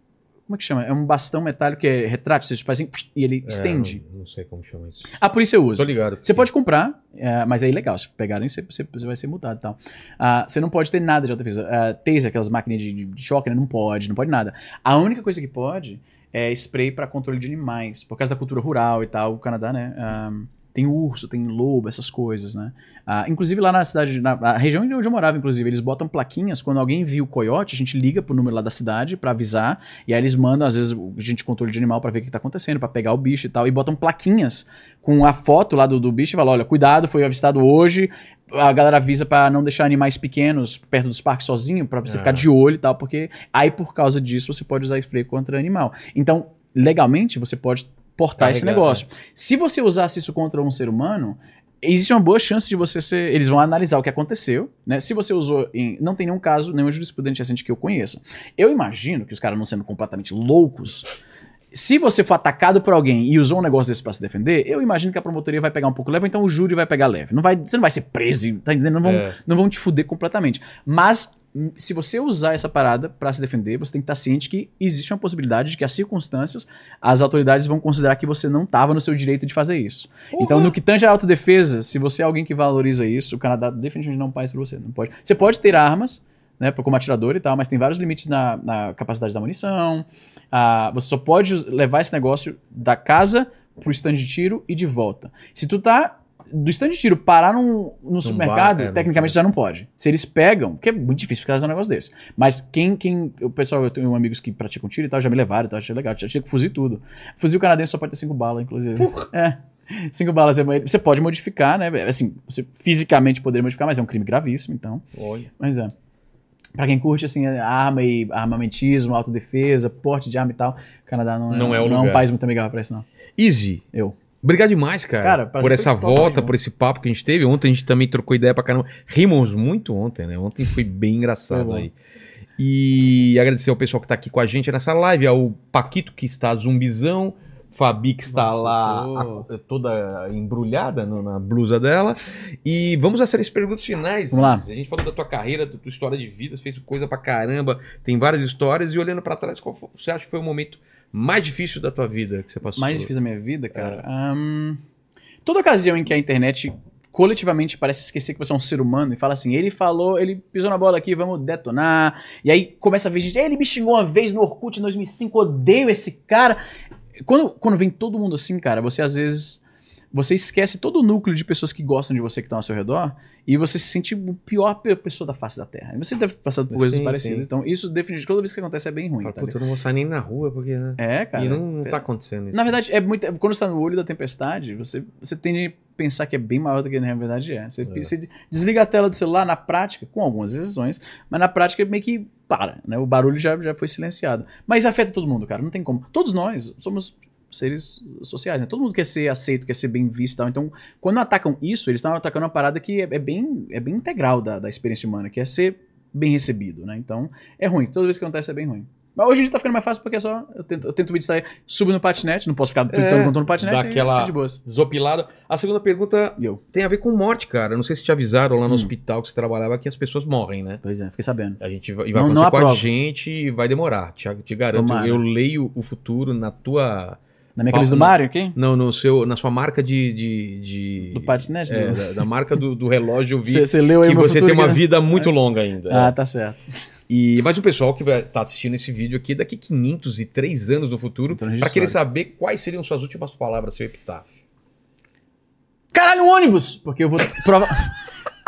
Como é que chama? É um bastão metálico que é retrátil. Você faz assim e ele estende. É, não, não sei como chama isso. A polícia usa. Tô ligado. Você pode comprar, é, mas é ilegal. Se pegarem, você, você- vai ser multado e tal. Ah, você não pode ter nada de autodefesa. Uh, taser, aquelas máquinas de, de- de choque, né? não pode, não pode nada. A única coisa que pode é spray para controle de animais. Por causa da cultura rural e tal, o Canadá, né? ah, tem urso, tem lobo, essas coisas, né? Ah, inclusive lá na cidade, na, na região onde eu morava, inclusive, eles botam plaquinhas. Quando alguém viu o coiote, a gente liga pro número lá da cidade pra avisar. E aí eles mandam, às vezes, o gente controle de animal pra ver o que tá acontecendo, pra pegar o bicho e tal. E botam plaquinhas com a foto lá do, do bicho e falam: olha, cuidado, foi avistado hoje. A galera avisa pra não deixar animais pequenos perto dos parques sozinho, pra você Ah. ficar de olho e tal, porque aí por causa disso você pode usar spray contra animal. Então, legalmente, você pode portar esse negócio. Se você usasse isso contra um ser humano, existe uma boa chance de você ser. Eles vão analisar o que aconteceu, né? Se você usou em. Não tem nenhum caso, nenhum jurisprudente recente que eu conheça. Eu imagino que os caras não sendo completamente loucos. Se você for atacado por alguém e usou um negócio desse pra se defender, eu imagino que a promotoria vai pegar um pouco leve, então o júri vai pegar leve. Não vai, você não vai ser preso, tá entendendo? Não vão, É. não vão te fuder completamente. Mas se você usar essa parada pra se defender, você tem que estar ciente que existe uma possibilidade de que as circunstâncias, as autoridades vão considerar que você não estava no seu direito de fazer isso. Então, no que tange a autodefesa, se você é alguém que valoriza isso, o Canadá definitivamente não faz pra você. Não pode. Você pode ter armas, né, como atirador e tal, mas tem vários limites na, na capacidade da munição. Ah, você só pode levar esse negócio da casa pro stand de tiro e de volta. Se tu tá do stand de tiro parar num, no supermercado, bar, é, tecnicamente já não pode. Se eles pegam, porque é muito difícil ficar fazendo um negócio desse. Mas quem, quem, o pessoal, eu tenho amigos que praticam tiro e tal, já me levaram e tal, achei legal, já tinha que fuzir tudo. Fuzil canadense só pode ter cinco balas, inclusive. É. Cinco balas, é- você pode modificar, né? Assim, você fisicamente poderia modificar, mas é um crime gravíssimo, então. Olha. Mas é. Pra quem curte, assim, arma e armamentismo, autodefesa, porte de arma e tal, o Canadá não é, Não é o não é um país muito amigável pra isso, não. Easy. Eu. Obrigado demais, cara, Cara, por essa volta, por esse papo que a gente teve. Ontem a gente também trocou ideia pra caramba. Rimos muito ontem, né? Ontem foi bem engraçado aí. E agradecer ao pessoal que tá aqui com a gente nessa live, ao Paquito que está zumbizão, Fabi que está Nossa, lá tô- a- toda embrulhada no- na blusa dela. E vamos às três perguntas finais. Vamos lá. A gente falou da tua carreira, da tua história de vida, você fez coisa pra caramba, tem várias histórias. E olhando pra trás, qual foi- você acha que foi o momento mais difícil da tua vida que você passou? Mais difícil da minha vida, É. cara. Ahn, toda ocasião em que a internet coletivamente parece esquecer que você é um ser humano e fala assim, ele falou, ele pisou na bola aqui, vamos detonar. E aí começa a ver gente, ele me xingou uma vez no Orkut em 2005, odeio esse cara. Quando, quando vem todo mundo assim, cara, você às vezes você esquece todo o núcleo de pessoas que gostam de você que estão ao seu redor e você se sente o pior pe- pessoa da face da Terra. Você deve ter passado por coisas Sim, parecidas. sim. Então, isso definitivamente, toda vez que acontece é bem ruim. Fala, tá eu não vou sair nem na rua, porque, né? é, cara. e não, não é- tá acontecendo isso. na verdade, é muito. Quando você tá no olho da tempestade, você, você tende a pensar que é bem maior do que na verdade é. Você, É. você desliga a tela do celular na prática, com algumas exceções, mas na prática meio que para, né? O barulho já, já foi silenciado. Mas afeta todo mundo, cara, não tem como. Todos nós somos seres sociais, né? Todo mundo quer ser aceito, quer ser bem visto e tal. Então, quando atacam isso, eles estão atacando uma parada que é, é bem, é bem integral da, da experiência humana, que é ser bem recebido, né? Então, é ruim. Toda vez que acontece é bem ruim. Mas hoje em dia tá ficando mais fácil porque é só. Eu tento, eu tento me distrair, subo no patinete, não posso ficar tweetando É, no patinete. dá aquela- é de boas. Desopilada. A segunda pergunta eu? tem a ver com morte, cara. Não sei se te avisaram lá no Hum. hospital que você trabalhava que as pessoas morrem, né? Pois é, fiquei sabendo. A gente vai, vai Não- acontecer não com a gente e vai demorar. Te, te garanto. Tomara. Eu leio o futuro na tua. Na minha camisa do Mario aqui? Não, no seu, na sua marca de. de, de- Do patinete? É, do- da, da marca do, do relógio, eu vi Você leu aí que você futuro tem uma né? vida muito longa ainda. Ah, É. tá certo. E, mas o pessoal que vai estar assistindo esse vídeo aqui daqui 503 anos no futuro, Então, para querer saber quais seriam suas últimas palavras, seu epitáfio. Caralho, um ônibus! Porque eu vou. prova-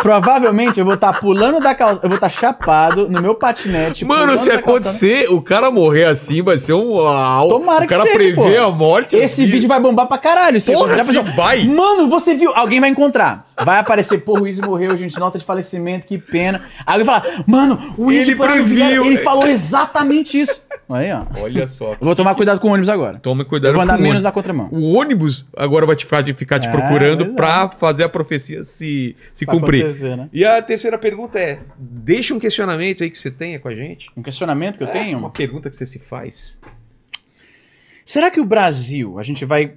Provavelmente eu vou estar pulando da calçada. Eu vou estar chapado no meu patinete. Mano, se calçada. acontecer, o cara morrer assim, vai ser um. Uau, Tomara o que cara seja, prevê a morte. Esse assim. vídeo vai bombar pra caralho. Se Porra, se vai. Mano, você viu? Alguém vai encontrar. Vai aparecer, pô, o Easy morreu, gente. Nota de falecimento, que pena. Aí alguém vai falar, mano, o Easy Ele previu. Ele falou exatamente isso. Aí, ó. Olha só. Eu vou tomar cuidado com o ônibus agora. Tome Eu cuidado vou com andar menos na contramão. O ônibus agora vai te, ficar- ficar te É, procurando é. pra fazer a profecia se, se Pra cumprir. né? E a terceira pergunta é: deixa um questionamento aí que você tenha com a gente. Um questionamento que eu É, tenho. Uma pergunta que você se faz. Será que o Brasil, a gente vai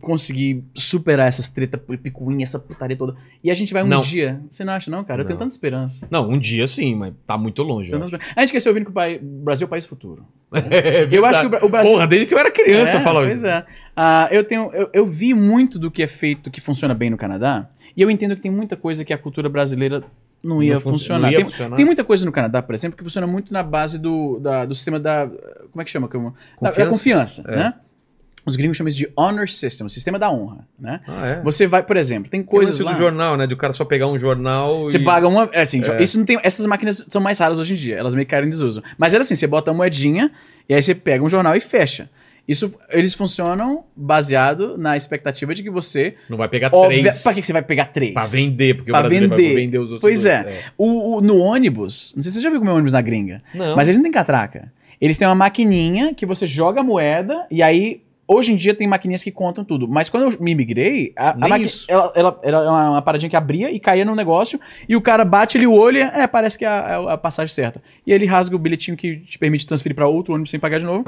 conseguir superar essas treta picuinha, essa putaria toda? E a gente vai um Não. dia. Você não acha, não, cara? Eu tenho tanta esperança. Não, um dia sim, mas tá muito longe. tanta. A gente quer ser ouvindo que o pai- Brasil é o país futuro. É Eu acho que o, Bra- o Brasil. Porra, desde que eu era criança é, falava Pois isso. é. Ah, eu, tenho, eu, eu vi muito do que é feito, que funciona bem no Canadá, e eu entendo que tem muita coisa que a cultura brasileira não ia Não fun- funcionar. não ia tem, funcionar. tem muita coisa no Canadá, por exemplo, que funciona muito na base do, da- do sistema da. Como é que chama? Como- Da, da Confiança? confiança, É. né? Os gringos chamam isso de honor system, sistema da honra, né? Ah, é. Você vai, por exemplo, tem Coisas lá... do jornal, né? Do cara só pegar um jornal Você e... paga uma. é Assim, É. isso não tem. Essas máquinas são mais raras hoje em dia. Elas meio que caem em desuso. Mas era assim: você bota a moedinha e aí você pega um jornal e fecha. Isso, eles funcionam baseado na expectativa de que você. Não vai pegar Óbvia, três pra que, você vai pegar três? pra vender, porque Pra o brasileiro vender. vai vender os outros Pois dois. é. O, o- no ônibus, não sei se você já viu como é ônibus na gringa, Não. mas eles não têm catraca. Eles têm uma maquininha que você joga a moeda e aí. Hoje em dia tem maquininhas que contam tudo. Mas quando eu me migrei, a, a maqui- ela, ela, ela é uma, paradinha que abria e caía no negócio, e o cara bate ali o olho e é, parece que é a, é a passagem certa. E ele rasga o bilhetinho que te permite transferir pra outro ônibus sem pagar de novo.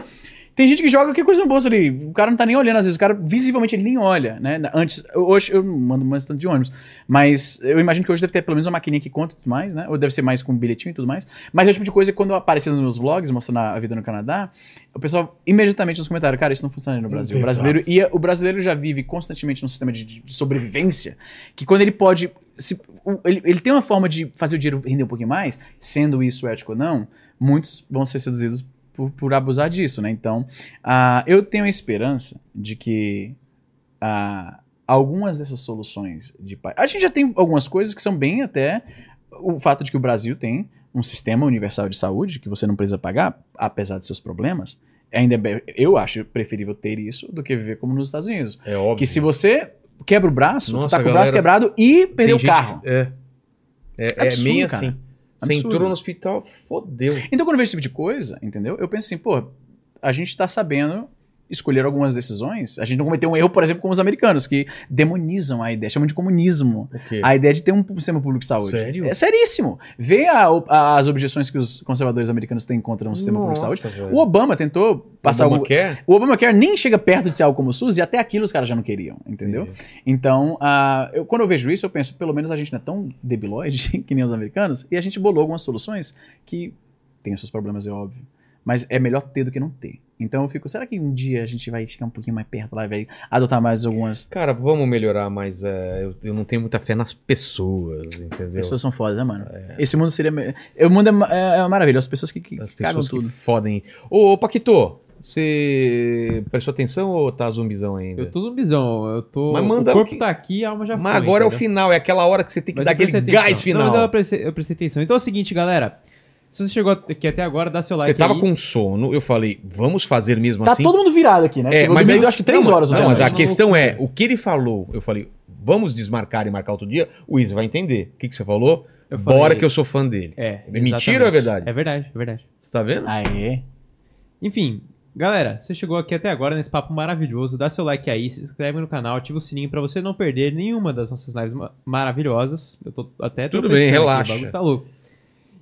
Tem gente que joga qualquer coisa no bolso ali. O cara não tá nem olhando, às vezes. O cara, visivelmente, ele nem olha, né? Antes, hoje, eu mando mais tanto de ônibus. Mas eu imagino que hoje deve ter pelo menos uma maquininha que conta e tudo mais, né? Ou deve ser mais com bilhetinho e tudo mais. Mas é o tipo de coisa que quando aparecia nos meus vlogs, mostrando a vida no Canadá, o pessoal imediatamente nos comentários, cara, isso não funciona no Brasil. O brasileiro, ia, o brasileiro já vive constantemente num sistema de, de sobrevivência que quando ele pode se- ele, ele tem uma forma de fazer o dinheiro render um pouquinho mais, sendo isso ético ou não, muitos vão ser seduzidos por, por abusar disso, né? Então, ah, eu tenho a esperança de que ah, algumas dessas soluções de A gente já tem algumas coisas que são bem até. O fato de que o Brasil tem um sistema universal de saúde que você não precisa pagar, apesar de seus problemas. Ainda é eu acho preferível ter isso do que viver como nos Estados Unidos. É óbvio. Que se você quebra o braço, Nossa, tá com o galera, braço quebrado e perdeu o carro. É. É, é meio cara. assim. Você Absurdo. entrou no hospital, fodeu. Então, quando eu vejo esse tipo de coisa, entendeu? Eu penso assim, pô, a gente tá sabendo escolher algumas decisões. A gente não cometeu um erro, por exemplo, como os americanos, que demonizam a ideia, chamam de comunismo. O quê? A ideia de ter um sistema público de saúde. Sério? É seríssimo. Vê a- a- as objeções que os conservadores americanos têm contra um sistema público de Nossa, saúde. velho. O Obama tentou passar algum... Obamacare? O Obamacare nem chega perto de ser algo como o SUS e até aquilo os caras já não queriam, entendeu? Então, ah, eu- quando eu vejo isso, eu penso, pelo menos a gente não é tão debilóide que nem os americanos, e a gente bolou algumas soluções que têm os seus problemas, é óbvio. Mas é melhor ter do que não ter. Então eu fico, será que um dia a gente vai chegar um pouquinho mais perto lá e vai adotar mais algumas. Cara, vamos melhorar, mas é, eu, eu não tenho muita fé nas pessoas, entendeu? Pessoas são fodas, né, mano? Esse mundo seria. O mundo é, é, é maravilhoso. As pessoas que, que As cagam pessoas que tudo. fodem. Ô, ô, Paquito, você prestou atenção ou tá zumbizão ainda? Eu tô zumbizão, eu tô. Mas manda o corpo que- tá aqui, a alma já Mas foi. agora é o entendeu? final, é aquela hora que você tem que Mas dar aquele atenção. gás final. Não, mas eu prestei, eu prestei atenção. Então é o seguinte, galera. Se você chegou aqui até agora, dá seu like Você tava aí. com sono, eu falei, vamos fazer mesmo Tá assim? todo mundo virado aqui, né? É, Chegou mas domingo, aí, eu acho que três não, horas. Não, né? mas a Não, questão é, o que ele falou, eu falei, vamos desmarcar e marcar outro dia, o Izzy vai entender. O que, que você falou? Eu falei- Bora que eu sou fã dele. É. É mentira ou é verdade? É verdade, é verdade. Você tá vendo? Aê. Enfim, galera, você chegou aqui até agora nesse papo maravilhoso. Dá seu like aí, se inscreve no canal, ativa o sininho pra você não perder nenhuma das nossas lives ma- maravilhosas. Eu tô até Tudo bem, aqui, relaxa. O bagulho tá louco.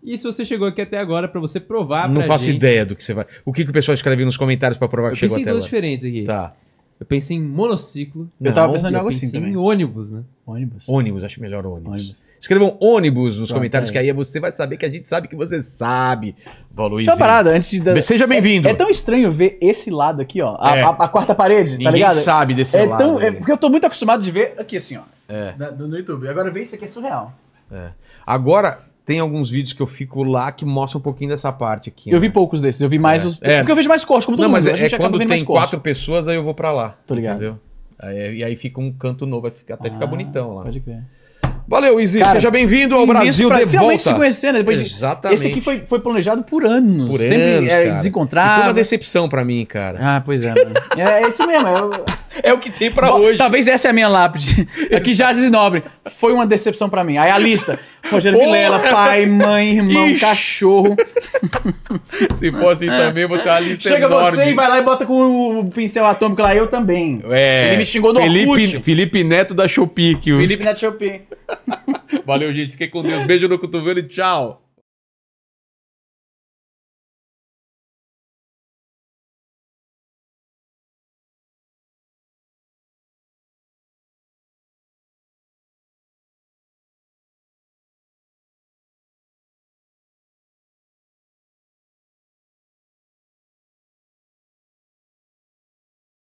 E se você chegou aqui até agora pra você provar não pra faço gente... ideia do que você vai. O que, que o pessoal escreve nos comentários pra provar que Eu chegou pensei em até duas diferentes aqui. Tá. Eu pensei em monociclo. Eu tava Não, pensando em algo eu assim pensei também. em ônibus, né? Ônibus. Ônibus, acho melhor ônibus. Ônibus. Escrevam ônibus nos Pronto, comentários, aí. que aí você vai saber que a gente sabe que você sabe. Valor Só uma parada, antes de. dar- Seja bem-vindo. É tão estranho ver esse lado aqui, ó. A, É. a- a quarta parede, tá Ninguém ligado? sabe desse É lado. tão, é porque eu tô muito acostumado de ver aqui assim, ó. É. da- do- no YouTube. Agora ver isso aqui é surreal. Agora, tem alguns vídeos que eu fico lá que mostram um pouquinho dessa parte aqui. Eu né? vi poucos desses, eu vi mais É. os. É. Porque eu vejo mais corte, como todo Não, mundo. mas é, é quando tem quatro pessoas, aí eu vou pra lá. Tô ligado. Entendeu? Aí- e aí fica um canto novo, vai ficar- até ficar Ah, bonitão lá. Pode crer. Valeu, Izzy. Cara, Seja bem-vindo ao Brasil pra- de finalmente volta. se conhecendo, depois de- Exatamente. Esse aqui foi, foi planejado por anos. Por Sempre anos, é. E foi uma decepção pra mim, cara. Ah, pois é. é, é isso mesmo. É, o- É o que tem pra Bom, hoje. Talvez essa é a minha lápide. Aqui Jazes Nobre. Foi uma decepção pra mim. Aí a lista. Rogério Porra! Vilela, pai, mãe, irmão, Ixi. cachorro. Se for assim também, vou ter uma lista Chega enorme. você e vai lá e bota com o pincel atômico lá. Eu também. É, Ele me xingou no Felipe, Orkut. Felipe Neto da Shopee. que os- Felipe Neto Chopin. Valeu, gente. Fiquei com Deus. Beijo no cotovelo e tchau.